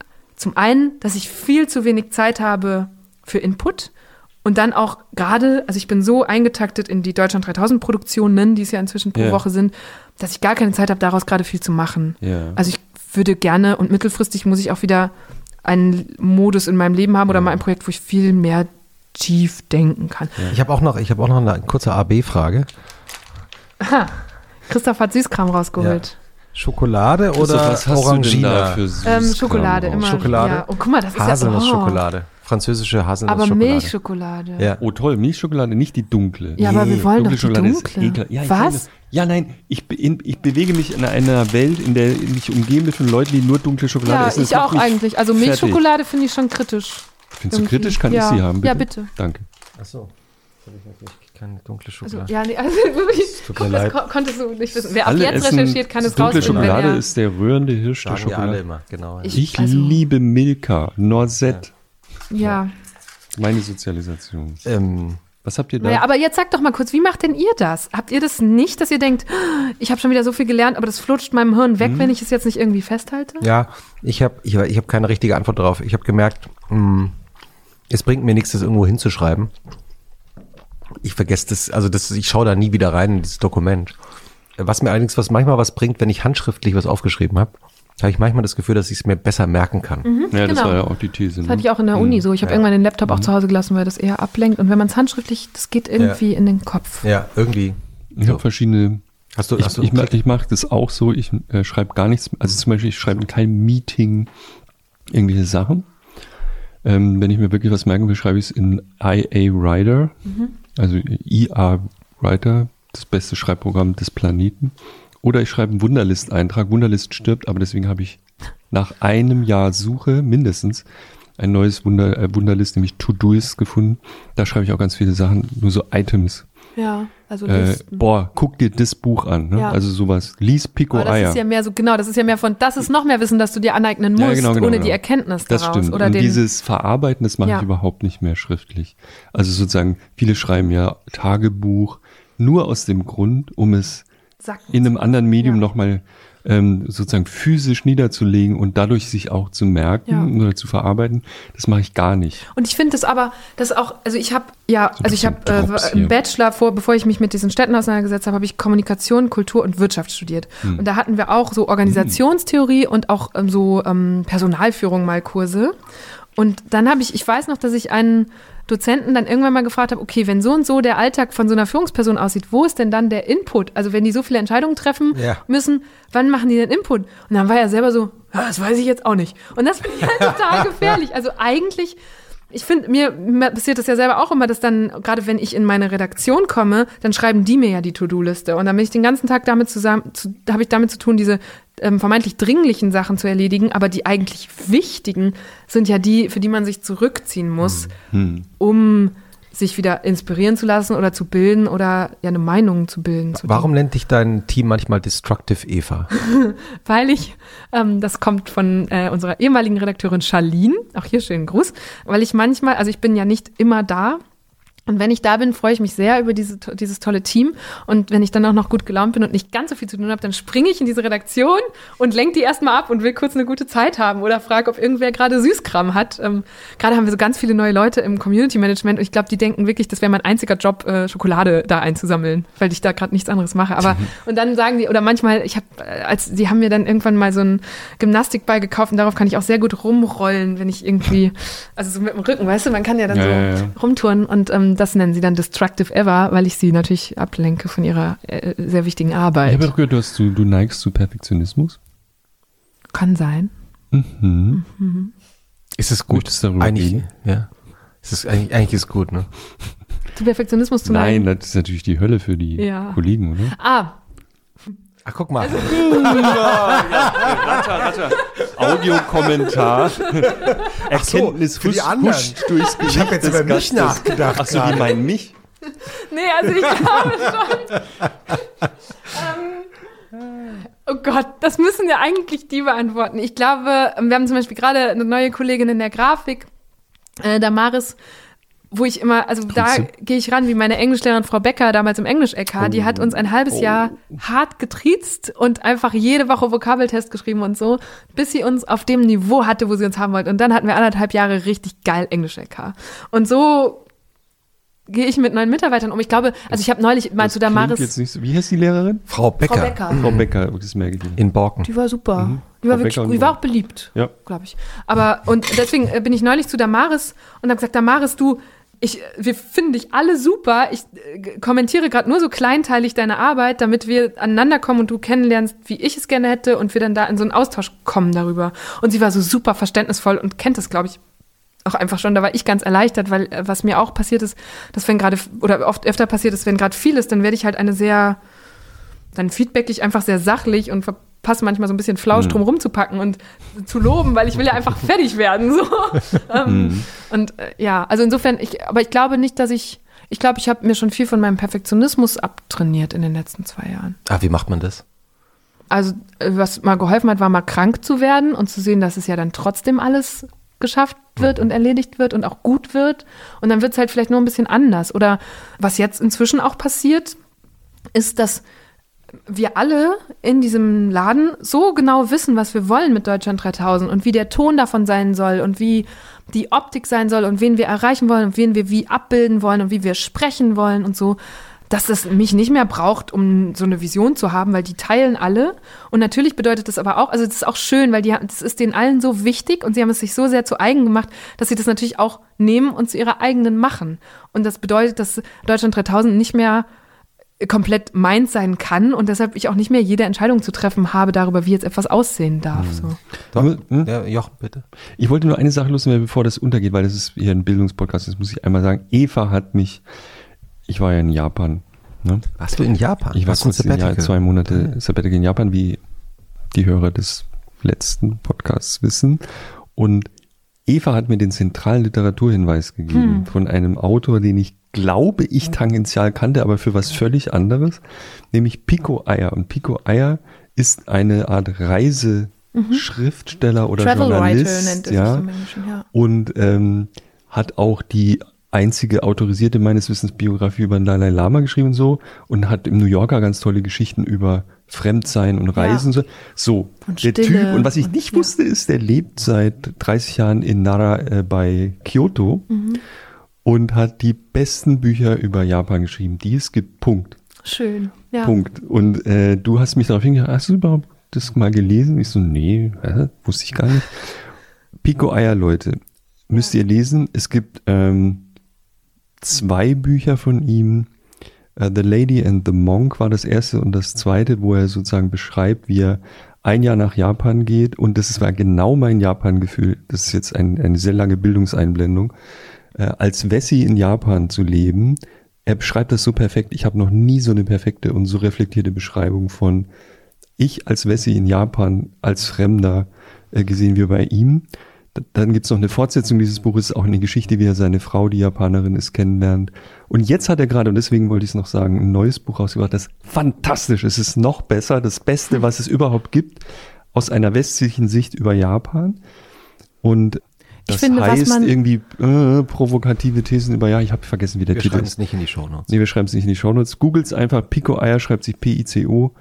zum einen, dass ich viel zu wenig Zeit habe für Input und dann auch gerade, also ich bin so eingetaktet in die Deutschland 3000 Produktionen, die es ja inzwischen pro Ja. Woche sind, dass ich gar keine Zeit habe, daraus gerade viel zu machen. Ja. Also ich würde gerne und mittelfristig muss ich auch wieder einen Modus in meinem Leben haben oder mal ein Projekt, wo ich viel mehr tief denken kann. Ich habe auch noch, ich habe auch noch eine kurze AB-Frage. Christoph hat Süßkram rausgeholt. Schokolade oder was hast du denn Orangina? da für Ähm, Schokolade immer. Schokolade? Ja. Oh, guck mal, das ist ja Haselnussschokolade. Französische oh, aber Haselnussschokolade. Milchschokolade. Ja. Oh toll, Milchschokolade, nicht die dunkle. Ja, aber wir wollen doch die Schokolade ist dunkle. ekelhaft. Ja, ich Was? Meine, ja, nein, ich, in, ich bewege mich in einer Welt, in der ich mich umgeben bin von Leuten, die nur dunkle Schokolade Ja, essen. Das ich auch eigentlich. Also. Milchschokolade finde ich schon kritisch. Findest du kritisch? Kann Ja. ich sie haben? Bitte? Ja, bitte. Danke. Achso. Habe ich natürlich keine dunkle Also, Schokolade. ja, nee, also *laughs* wirklich, tut mir das leid. ko konntest du nicht wissen. Wer ab Alle jetzt essen recherchiert, kann es dunkle rausfinden. Schokolade wenn er, ist der rührende Hirsch der ja alle Schokolade. immer, genau. ja. Ich- Ich also- liebe Milka, Norsette, ja. meine Sozialisation. ähm, Was habt ihr da? Naja, aber jetzt sag doch mal kurz, wie macht denn ihr das? Habt ihr das nicht, dass ihr denkt, ich habe schon wieder so viel gelernt, aber das flutscht meinem Hirn Mhm. weg, wenn ich es jetzt nicht irgendwie festhalte? ja, ich habe ich, ich hab keine richtige Antwort darauf. Ich habe gemerkt, mh, es bringt mir nichts, das irgendwo hinzuschreiben. Ich vergesse das, also das, ich schaue da nie wieder rein in dieses Dokument. Was mir allerdings was manchmal was bringt, wenn ich handschriftlich was aufgeschrieben habe, habe ich manchmal das Gefühl, dass ich es mir besser merken kann. ja, das genau. war ja auch die These. Das Ne? hatte ich auch in der Uni so. Ich habe Ja. irgendwann den Laptop auch zu Hause gelassen, weil das eher ablenkt. Und wenn man es handschriftlich, das geht irgendwie in den Kopf. Ja, irgendwie. Ich habe verschiedene. Hast du, Ich, hast du ich, ich mache das auch so. Ich äh, schreibe gar nichts. Also zum Beispiel, ich schreibe in keinem Meeting irgendwelche Sachen. Ähm, wenn ich mir wirklich was merken will, schreibe ich es in IA Writer. Also IA Writer, das beste Schreibprogramm des Planeten. Oder ich schreibe einen Wunderlist-Eintrag. Wunderlist stirbt, aber deswegen habe ich nach einem Jahr Suche mindestens ein neues Wunder, äh, Wunderlist, nämlich To-Doist gefunden. Da schreibe ich auch ganz viele Sachen, nur so Items. Ja, also Äh, boah, guck dir das Buch an. Ne? Ja. Also sowas. Lies Pico Aber das Eier. ist ja mehr so, genau, das ist ja mehr von, das ist noch mehr Wissen, das du dir aneignen musst, Ja, genau, genau, ohne genau. die Erkenntnis das daraus. stimmt. Oder Und den, dieses Verarbeiten, das mache Ja. ich überhaupt nicht mehr schriftlich. Also sozusagen, viele schreiben ja Tagebuch nur aus dem Grund, um es Sacken in einem anderen Medium Ja. nochmal ähm, sozusagen physisch niederzulegen und dadurch sich auch zu merken Ja. oder zu verarbeiten. Das mache ich gar nicht. Und ich finde das aber, das auch, also ich habe, ja, So also ich habe äh, einen Bachelor vor, bevor ich mich mit diesen Städten auseinandergesetzt habe, habe ich Kommunikation, Kultur und Wirtschaft studiert. Hm. Und da hatten wir auch so Organisationstheorie und auch ähm, so ähm, Personalführung mal Kurse. Und dann habe ich, ich weiß noch, dass ich einen Dozenten dann irgendwann mal gefragt habe, okay, wenn so und so der Alltag von so einer Führungsperson aussieht, wo ist denn dann der Input? Also wenn die so viele Entscheidungen treffen Ja. müssen, wann machen die denn Input? Und dann war er selber so, ja, das weiß ich jetzt auch nicht. Und das finde ich halt *laughs* total gefährlich. Also eigentlich, ich finde, mir passiert das ja selber auch immer, dass dann, gerade wenn ich in meine Redaktion komme, dann schreiben die mir ja die To-Do-Liste. Und dann bin ich den ganzen Tag damit zusammen, zu, habe ich damit zu tun, diese ähm, vermeintlich dringlichen Sachen zu erledigen, aber die eigentlich wichtigen sind ja die, für die man sich zurückziehen muss, Hm. um sich wieder inspirieren zu lassen oder zu bilden oder ja eine Meinung zu bilden. Zu Warum nennt dich dein Team manchmal Destructive Eva? *laughs* weil ich, ähm, das kommt von äh, unserer ehemaligen Redakteurin Charlene, auch hier schönen Gruß, weil ich manchmal, also ich bin ja nicht immer da, und wenn ich da bin, freue ich mich sehr über diese, dieses tolle Team. Und wenn ich dann auch noch gut gelaunt bin und nicht ganz so viel zu tun habe, dann springe ich in diese Redaktion und lenke die erstmal ab und will kurz eine gute Zeit haben oder frage, ob irgendwer gerade Süßkram hat. Ähm, gerade haben wir so ganz viele neue Leute im Community Management und ich glaube, die denken wirklich, das wäre mein einziger Job, äh, Schokolade da einzusammeln, weil ich da gerade nichts anderes mache. Aber *laughs* und dann sagen die, oder manchmal, ich habe, äh, als die haben mir dann irgendwann mal so ein Gymnastikball gekauft und darauf kann ich auch sehr gut rumrollen, wenn ich irgendwie, also so mit dem Rücken, weißt du, man kann ja dann Ja, so ja, ja. rumtouren und ähm, das nennen sie dann Destructive Ever, weil ich sie natürlich ablenke von ihrer äh, sehr wichtigen Ich Arbeit. habe auch gehört, du, hast, du, du neigst zu Perfektionismus. Kann sein. Mhm. Ist es gut? Du darüber eigentlich, reden? ja. Es ist eigentlich, eigentlich ist gut, ne? Zu Perfektionismus zu Nein, neigen. das ist natürlich die Hölle für die Ja. Kollegen, oder? Ah, Ach, guck mal. *laughs* Audiokommentar. Erkenntnis für die anderen. durchs Ich habe jetzt über mich nachgedacht. Achso, die meinen mich? nee, also ich *laughs* glaube schon. ähm, oh Gott, das müssen ja eigentlich die beantworten. Ich glaube, wir haben zum Beispiel gerade eine neue Kollegin in der Grafik, äh, Damaris, wo ich immer, also da Grüße. gehe ich ran wie meine Englischlehrerin Frau Becker damals im Englisch-LK. Die hat uns ein halbes Oh. Jahr hart getriezt und einfach jede Woche Vokabeltest geschrieben und so, bis sie uns auf dem Niveau hatte, wo sie uns haben wollte. Und dann hatten wir anderthalb Jahre richtig geil Englisch-LK. Und so gehe ich mit neuen Mitarbeitern um. Ich glaube, also ich habe neulich mal Das zu Damaris. Jetzt nicht so. Wie heißt die Lehrerin? Frau Becker. Frau Becker. Frau Becker, das merke ich. In Borken. Die war super. Mhm. Die war wirklich. Die war auch beliebt, Ja. glaube ich. Aber und deswegen äh, bin ich neulich zu Damaris und habe gesagt, Damaris, du, ich, wir finden dich alle super. Ich äh, kommentiere gerade nur so kleinteilig deine Arbeit, damit wir aneinander kommen und du kennenlernst, wie ich es gerne hätte und wir dann da in so einen Austausch kommen darüber. Und sie war so super verständnisvoll und kennt das, glaube ich, auch einfach schon. Da war ich ganz erleichtert, weil äh, was mir auch passiert ist, dass wenn gerade oder oft öfter passiert ist, wenn gerade viel ist, dann werde ich halt eine sehr dann feedback ich einfach sehr sachlich und verpasse manchmal so ein bisschen Flausch drum rumzupacken und zu loben, weil ich will ja einfach *laughs* fertig werden. So. ähm, Und äh, ja, also insofern, ich, aber ich glaube nicht, dass ich, ich glaube, ich habe mir schon viel von meinem Perfektionismus abtrainiert in den letzten zwei Jahren. Ah, wie macht man das? Also äh, was mal geholfen hat, war mal krank zu werden und zu sehen, dass es ja dann trotzdem alles geschafft wird und erledigt wird und auch gut wird. Und dann wird es halt vielleicht nur ein bisschen anders. Oder was jetzt inzwischen auch passiert, ist, dass wir alle in diesem Laden so genau wissen, was wir wollen mit Deutschland 3000 und wie der Ton davon sein soll und wie die Optik sein soll und wen wir erreichen wollen und wen wir wie abbilden wollen und wie wir sprechen wollen und so, dass es mich nicht mehr braucht, um so eine Vision zu haben, weil die teilen alle. Und natürlich bedeutet das aber auch, also das ist auch schön, weil die, das ist denen allen so wichtig und sie haben es sich so sehr zu eigen gemacht, dass sie das natürlich auch nehmen und zu ihrer eigenen machen. Und das bedeutet, dass Deutschland 3000 nicht mehr komplett meins sein kann und deshalb ich auch nicht mehr jede Entscheidung zu treffen habe darüber, wie jetzt etwas aussehen darf. So. Doch, Hm? ja, Jochen, bitte. Ich wollte nur eine Sache loswerden, bevor das untergeht, weil das ist hier ein Bildungspodcast, das muss ich einmal sagen. Eva hat mich, ich war ja in Japan, ne? Warst du in Japan? Ich war Warst kurz Jahr, Sabbatical? zwei Monate Sabbatical in Japan, wie die Hörer des letzten Podcasts wissen. Und Eva hat mir den zentralen Literaturhinweis gegeben von einem Autor, den ich glaube ich tangential kannte, aber für was völlig anderes, nämlich Pico Eier. Und Pico Eier ist eine Art Reiseschriftsteller oder Travel Writer Journalist. nennt es ja Englischen, ja. und ähm, hat auch die einzige autorisierte meines Wissens Biografie über den Dalai Lama geschrieben und so und hat im New Yorker ganz tolle Geschichten über Fremdsein und Reisen und so. Und der Stille Typ, und was ich und- nicht ja. wusste, ist, der lebt seit 30 Jahren in Nara äh, bei Kyoto Mhm. und hat die besten Bücher über Japan geschrieben, die es gibt. Punkt. Schön. Ja. Punkt. Und äh, du hast mich darauf hingewiesen, hast du überhaupt das mal gelesen? Ich so, nee, hä? wusste ich gar nicht. Pico Eier, Leute, müsst ihr lesen. Es gibt ähm, zwei Bücher von ihm. Äh, the Lady and the Monk war das erste und das zweite, wo er sozusagen beschreibt, wie er ein Jahr nach Japan geht. Und das war genau mein Japan-Gefühl. Das ist jetzt ein, eine sehr lange Bildungseinblendung. Äh, als Wessi in Japan zu leben, er beschreibt das so perfekt. Ich habe noch nie so eine perfekte und so reflektierte Beschreibung von ich als Wessi in Japan als Fremder äh, gesehen wie bei ihm. Dann gibt's noch eine Fortsetzung dieses Buches, auch eine Geschichte, wie er seine Frau, die Japanerin ist, kennenlernt. Und jetzt hat er gerade, und deswegen wollte ich es noch sagen, ein neues Buch rausgebracht, das fantastisch ist. Es ist noch besser, das Beste, was es überhaupt gibt, aus einer westlichen Sicht über Japan. Und das finde, was heißt man- irgendwie äh, provokative Thesen über, ja, ich habe vergessen, wie der Wir Titel schreiben ist. es nicht in die Shownotes. Nee, wir schreiben es nicht in die Shownotes. Googles einfach, Pico Eier schreibt sich P-I-C-O.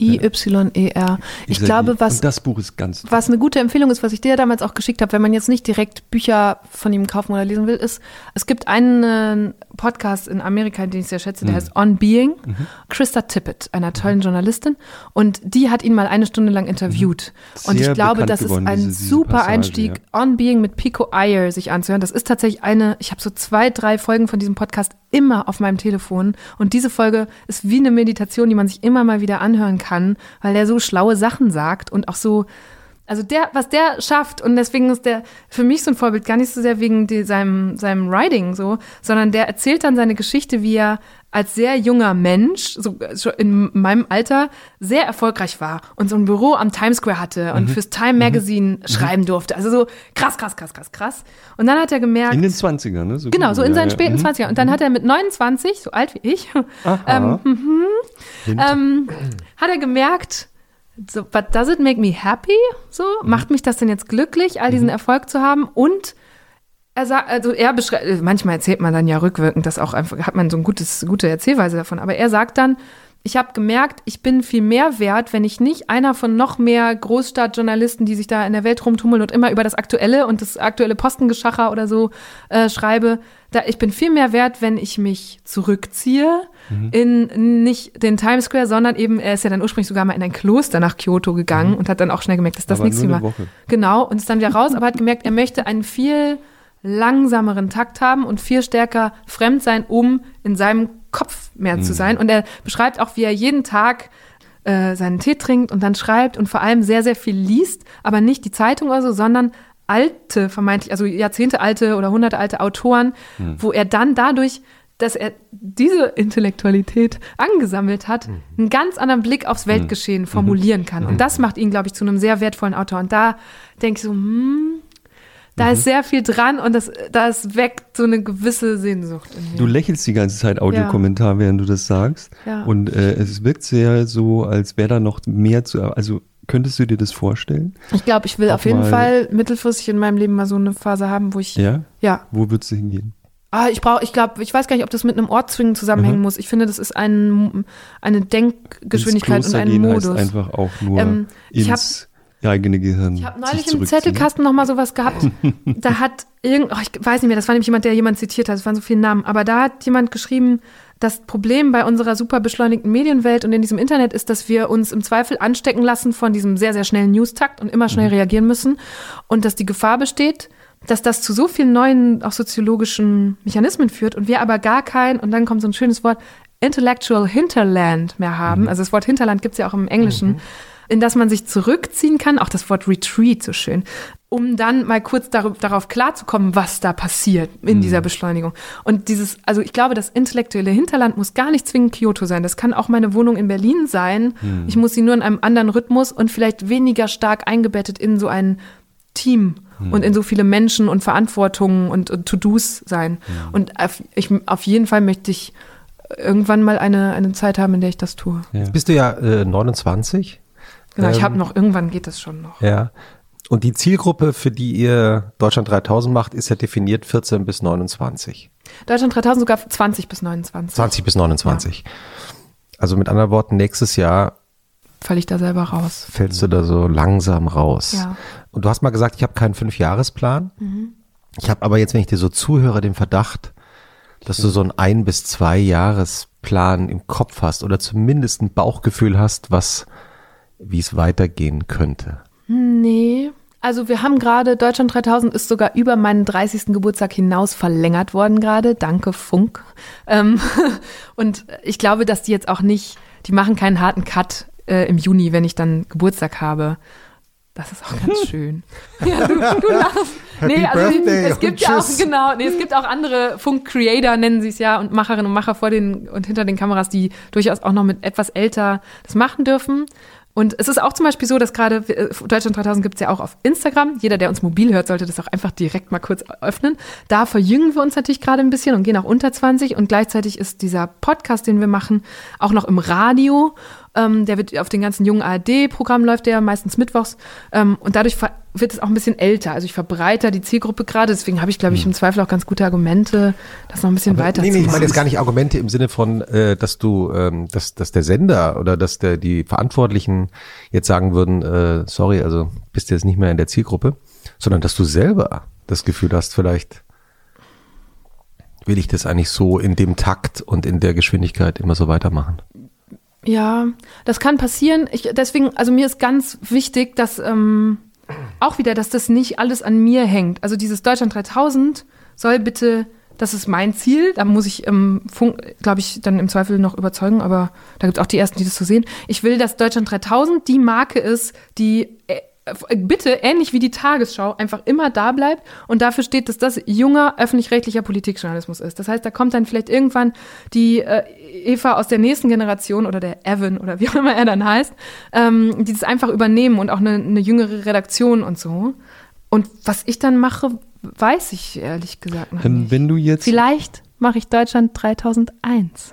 I-Y-E-R. Ich glaube, was Und ist. Was eine gute Empfehlung ist, was ich dir damals auch geschickt habe, wenn man jetzt nicht direkt Bücher von ihm kaufen oder lesen will, ist, es gibt einen Podcast in Amerika, den ich sehr schätze, Mhm. der heißt On Being. Krista Tippett, einer tollen Journalistin. Und die hat ihn mal eine Stunde lang interviewt. Und ich Mhm. Sehr glaube, bekannt das ist geworden, ein diese- diese super Passage, Einstieg, On Being mit Pico Iyer sich anzuhören. Das ist tatsächlich eine, ich habe so zwei, drei Folgen von diesem Podcast immer auf meinem Telefon. Und diese Folge ist wie eine Meditation, die man sich immer mal wieder anhören kann, weil er so schlaue Sachen sagt und auch so, also der, was der schafft, und deswegen ist der für mich so ein Vorbild, gar nicht so sehr wegen die, seinem, seinem Writing so, sondern der erzählt dann seine Geschichte, wie er als sehr junger Mensch, so schon in meinem Alter, sehr erfolgreich war und so ein Büro am Times Square hatte und fürs Time Magazine schreiben durfte. Also so krass, krass, krass, krass, krass. Und dann hat er gemerkt, In den 20ern, ne? So Genau, so in seinen ja. späten Mhm. 20ern. Und dann hat er mit 29, so alt wie ich, *laughs* ähm, mhm, ähm, hat er gemerkt, so, but does it make me happy? So, Mhm. macht mich das denn jetzt glücklich, all diesen Erfolg zu haben? Und er sagt, also er beschreibt, manchmal erzählt man dann ja rückwirkend, das auch einfach, hat man so ein gutes, gute Erzählweise davon. Aber er sagt dann, ich habe gemerkt, ich bin viel mehr wert, wenn ich nicht einer von noch mehr Großstadtjournalisten, die sich da in der Welt rumtummeln und immer über das Aktuelle und das aktuelle Postengeschacher oder so äh, schreibe. Da, ich bin viel mehr wert, wenn ich mich zurückziehe in nicht den Times Square, sondern eben, er ist ja dann ursprünglich sogar mal in ein Kloster nach Kyoto gegangen und hat dann auch schnell gemerkt, dass das Aber nichts für war. Woche. Genau, und ist dann wieder raus, *laughs* aber hat gemerkt, er möchte einen viel langsameren Takt haben und viel stärker fremd sein, um in seinem Kopf mehr zu sein. Und er beschreibt auch, wie er jeden Tag äh, seinen Tee trinkt und dann schreibt und vor allem sehr, sehr viel liest, aber nicht die Zeitung oder so, sondern alte, vermeintlich, also jahrzehntealte oder hundertealte Autoren, wo er dann dadurch, dass er diese Intellektualität angesammelt hat, einen ganz anderen Blick aufs Weltgeschehen formulieren kann. Und das macht ihn, glaube ich, zu einem sehr wertvollen Autor. Und da denke ich so, hm, da ist sehr viel dran und das, das weckt so eine gewisse Sehnsucht in mir. Du lächelst die ganze Zeit Audiokommentar, während du das sagst. Ja. Und äh, es wirkt sehr so, als wäre da noch mehr zu. Also könntest du dir das vorstellen? Ich glaube, ich will Auch auf jeden Fall mittelfristig in meinem Leben mal so eine Phase haben, wo ich, Ja? ja, Wo würdest du hingehen? Ah, ich brauche, ich glaube, ich weiß gar nicht, ob das mit einem Ort zwingend zusammenhängen muss. Ich finde, das ist ein, eine Denkgeschwindigkeit und ein gehen Modus. Heißt einfach auch nur Ähm, ins eigene Gehirn. Ich habe neulich im zurückziehen. Zettelkasten noch mal sowas gehabt. *laughs* da hat irgend, oh, ich weiß nicht mehr, das war nämlich jemand, der jemand zitiert hat. Es waren so viele Namen, aber da hat jemand geschrieben, das Problem bei unserer super beschleunigten Medienwelt und in diesem Internet ist, dass wir uns im Zweifel anstecken lassen von diesem sehr, sehr schnellen Newstakt und immer schnell reagieren müssen und dass die Gefahr besteht, dass das zu so vielen neuen, auch soziologischen Mechanismen führt und wir aber gar kein, und dann kommt so ein schönes Wort, Intellectual Hinterland mehr haben. Also das Wort Hinterland gibt's ja auch im Englischen, in das man sich zurückziehen kann, auch das Wort Retreat so schön, um dann mal kurz dar darauf klarzukommen, was da passiert in dieser Beschleunigung. Und dieses, also ich glaube, das intellektuelle Hinterland muss gar nicht zwingend Kyoto sein. Das kann auch meine Wohnung in Berlin sein. Ich muss sie nur in einem anderen Rhythmus und vielleicht weniger stark eingebettet in so ein Team und in so viele Menschen und Verantwortungen und, und To-Dos sein. Und auf, ich, auf jeden Fall möchte ich irgendwann mal eine, eine Zeit haben, in der ich das tue. Ja. Jetzt bist du ja äh, 29. Genau, ich Ähm, habe noch, irgendwann geht das schon noch. Ja. Und die Zielgruppe, für die ihr Deutschland 3000 macht, ist ja definiert 14 bis 29. Deutschland 3000 sogar 20 bis 29. 20 bis 29. Also mit anderen Worten, nächstes Jahr Falle ich da selber raus. fällst du da so langsam raus. Ja. Und du hast mal gesagt, ich habe keinen Fünfjahresplan. Ich habe aber jetzt, wenn ich dir so zuhöre, den Verdacht, dass du so einen ein bis zwei Jahresplan im Kopf hast oder zumindest ein Bauchgefühl hast, was, wie es weitergehen könnte. Nee. Also wir haben gerade, Deutschland 3000 ist sogar über meinen 30. Geburtstag hinaus verlängert worden gerade. Danke Funk. Ähm, *laughs* und ich glaube, dass die jetzt auch nicht, die machen keinen harten Cut äh, im Juni, wenn ich dann Geburtstag habe. Das ist auch ganz *laughs* schön. Ja, du, du lachst. Happy Birthday es gibt ja auch, genau, nee, es gibt auch andere Funk-Creator, nennen sie es ja, und Macherinnen und Macher vor den und hinter den Kameras, die durchaus auch noch mit etwas älter das machen dürfen. Und es ist auch zum Beispiel so, dass gerade äh, Deutschland 3000 gibt es ja auch auf Instagram. Jeder, der uns mobil hört, sollte das auch einfach direkt mal kurz öffnen. Da verjüngen wir uns natürlich gerade ein bisschen und gehen auch unter 20. Und gleichzeitig ist dieser Podcast, den wir machen, auch noch im Radio. Ähm, der wird auf den ganzen jungen ARD-Programmen läuft der meistens mittwochs. Ähm, und dadurch wird es auch ein bisschen älter. Also ich verbreite die Zielgruppe gerade. Deswegen habe ich, glaube ich, im Zweifel auch ganz gute Argumente, das noch ein bisschen Aber weiter nee, zu nee, ich machen. meine jetzt gar nicht Argumente im Sinne von, äh, dass du, ähm, dass, dass der Sender oder dass der, die Verantwortlichen jetzt sagen würden, äh, sorry, also bist du jetzt nicht mehr in der Zielgruppe, sondern dass du selber das Gefühl hast, vielleicht will ich das eigentlich so in dem Takt und in der Geschwindigkeit immer so weitermachen. Ja, das kann passieren. Ich, deswegen, also mir ist ganz wichtig, dass ähm, auch wieder, dass das nicht alles an mir hängt. Also dieses Deutschland 3000 soll bitte, das ist mein Ziel. Da muss ich, ähm, glaube ich, dann im Zweifel noch überzeugen, aber da gibt es auch die ersten, die das so sehen. Ich will, dass Deutschland 3000 die Marke ist, die äh, bitte, ähnlich wie die Tagesschau, einfach immer da bleibt und dafür steht, dass das junger öffentlich-rechtlicher Politikjournalismus ist. Das heißt, da kommt dann vielleicht irgendwann die äh, Eva aus der nächsten Generation oder der Evan oder wie auch immer er dann heißt, ähm, die das einfach übernehmen und auch eine, eine jüngere Redaktion und so. Und was ich dann mache, weiß ich ehrlich gesagt noch nicht. wenn du jetzt Vielleicht mache ich Deutschland 3001.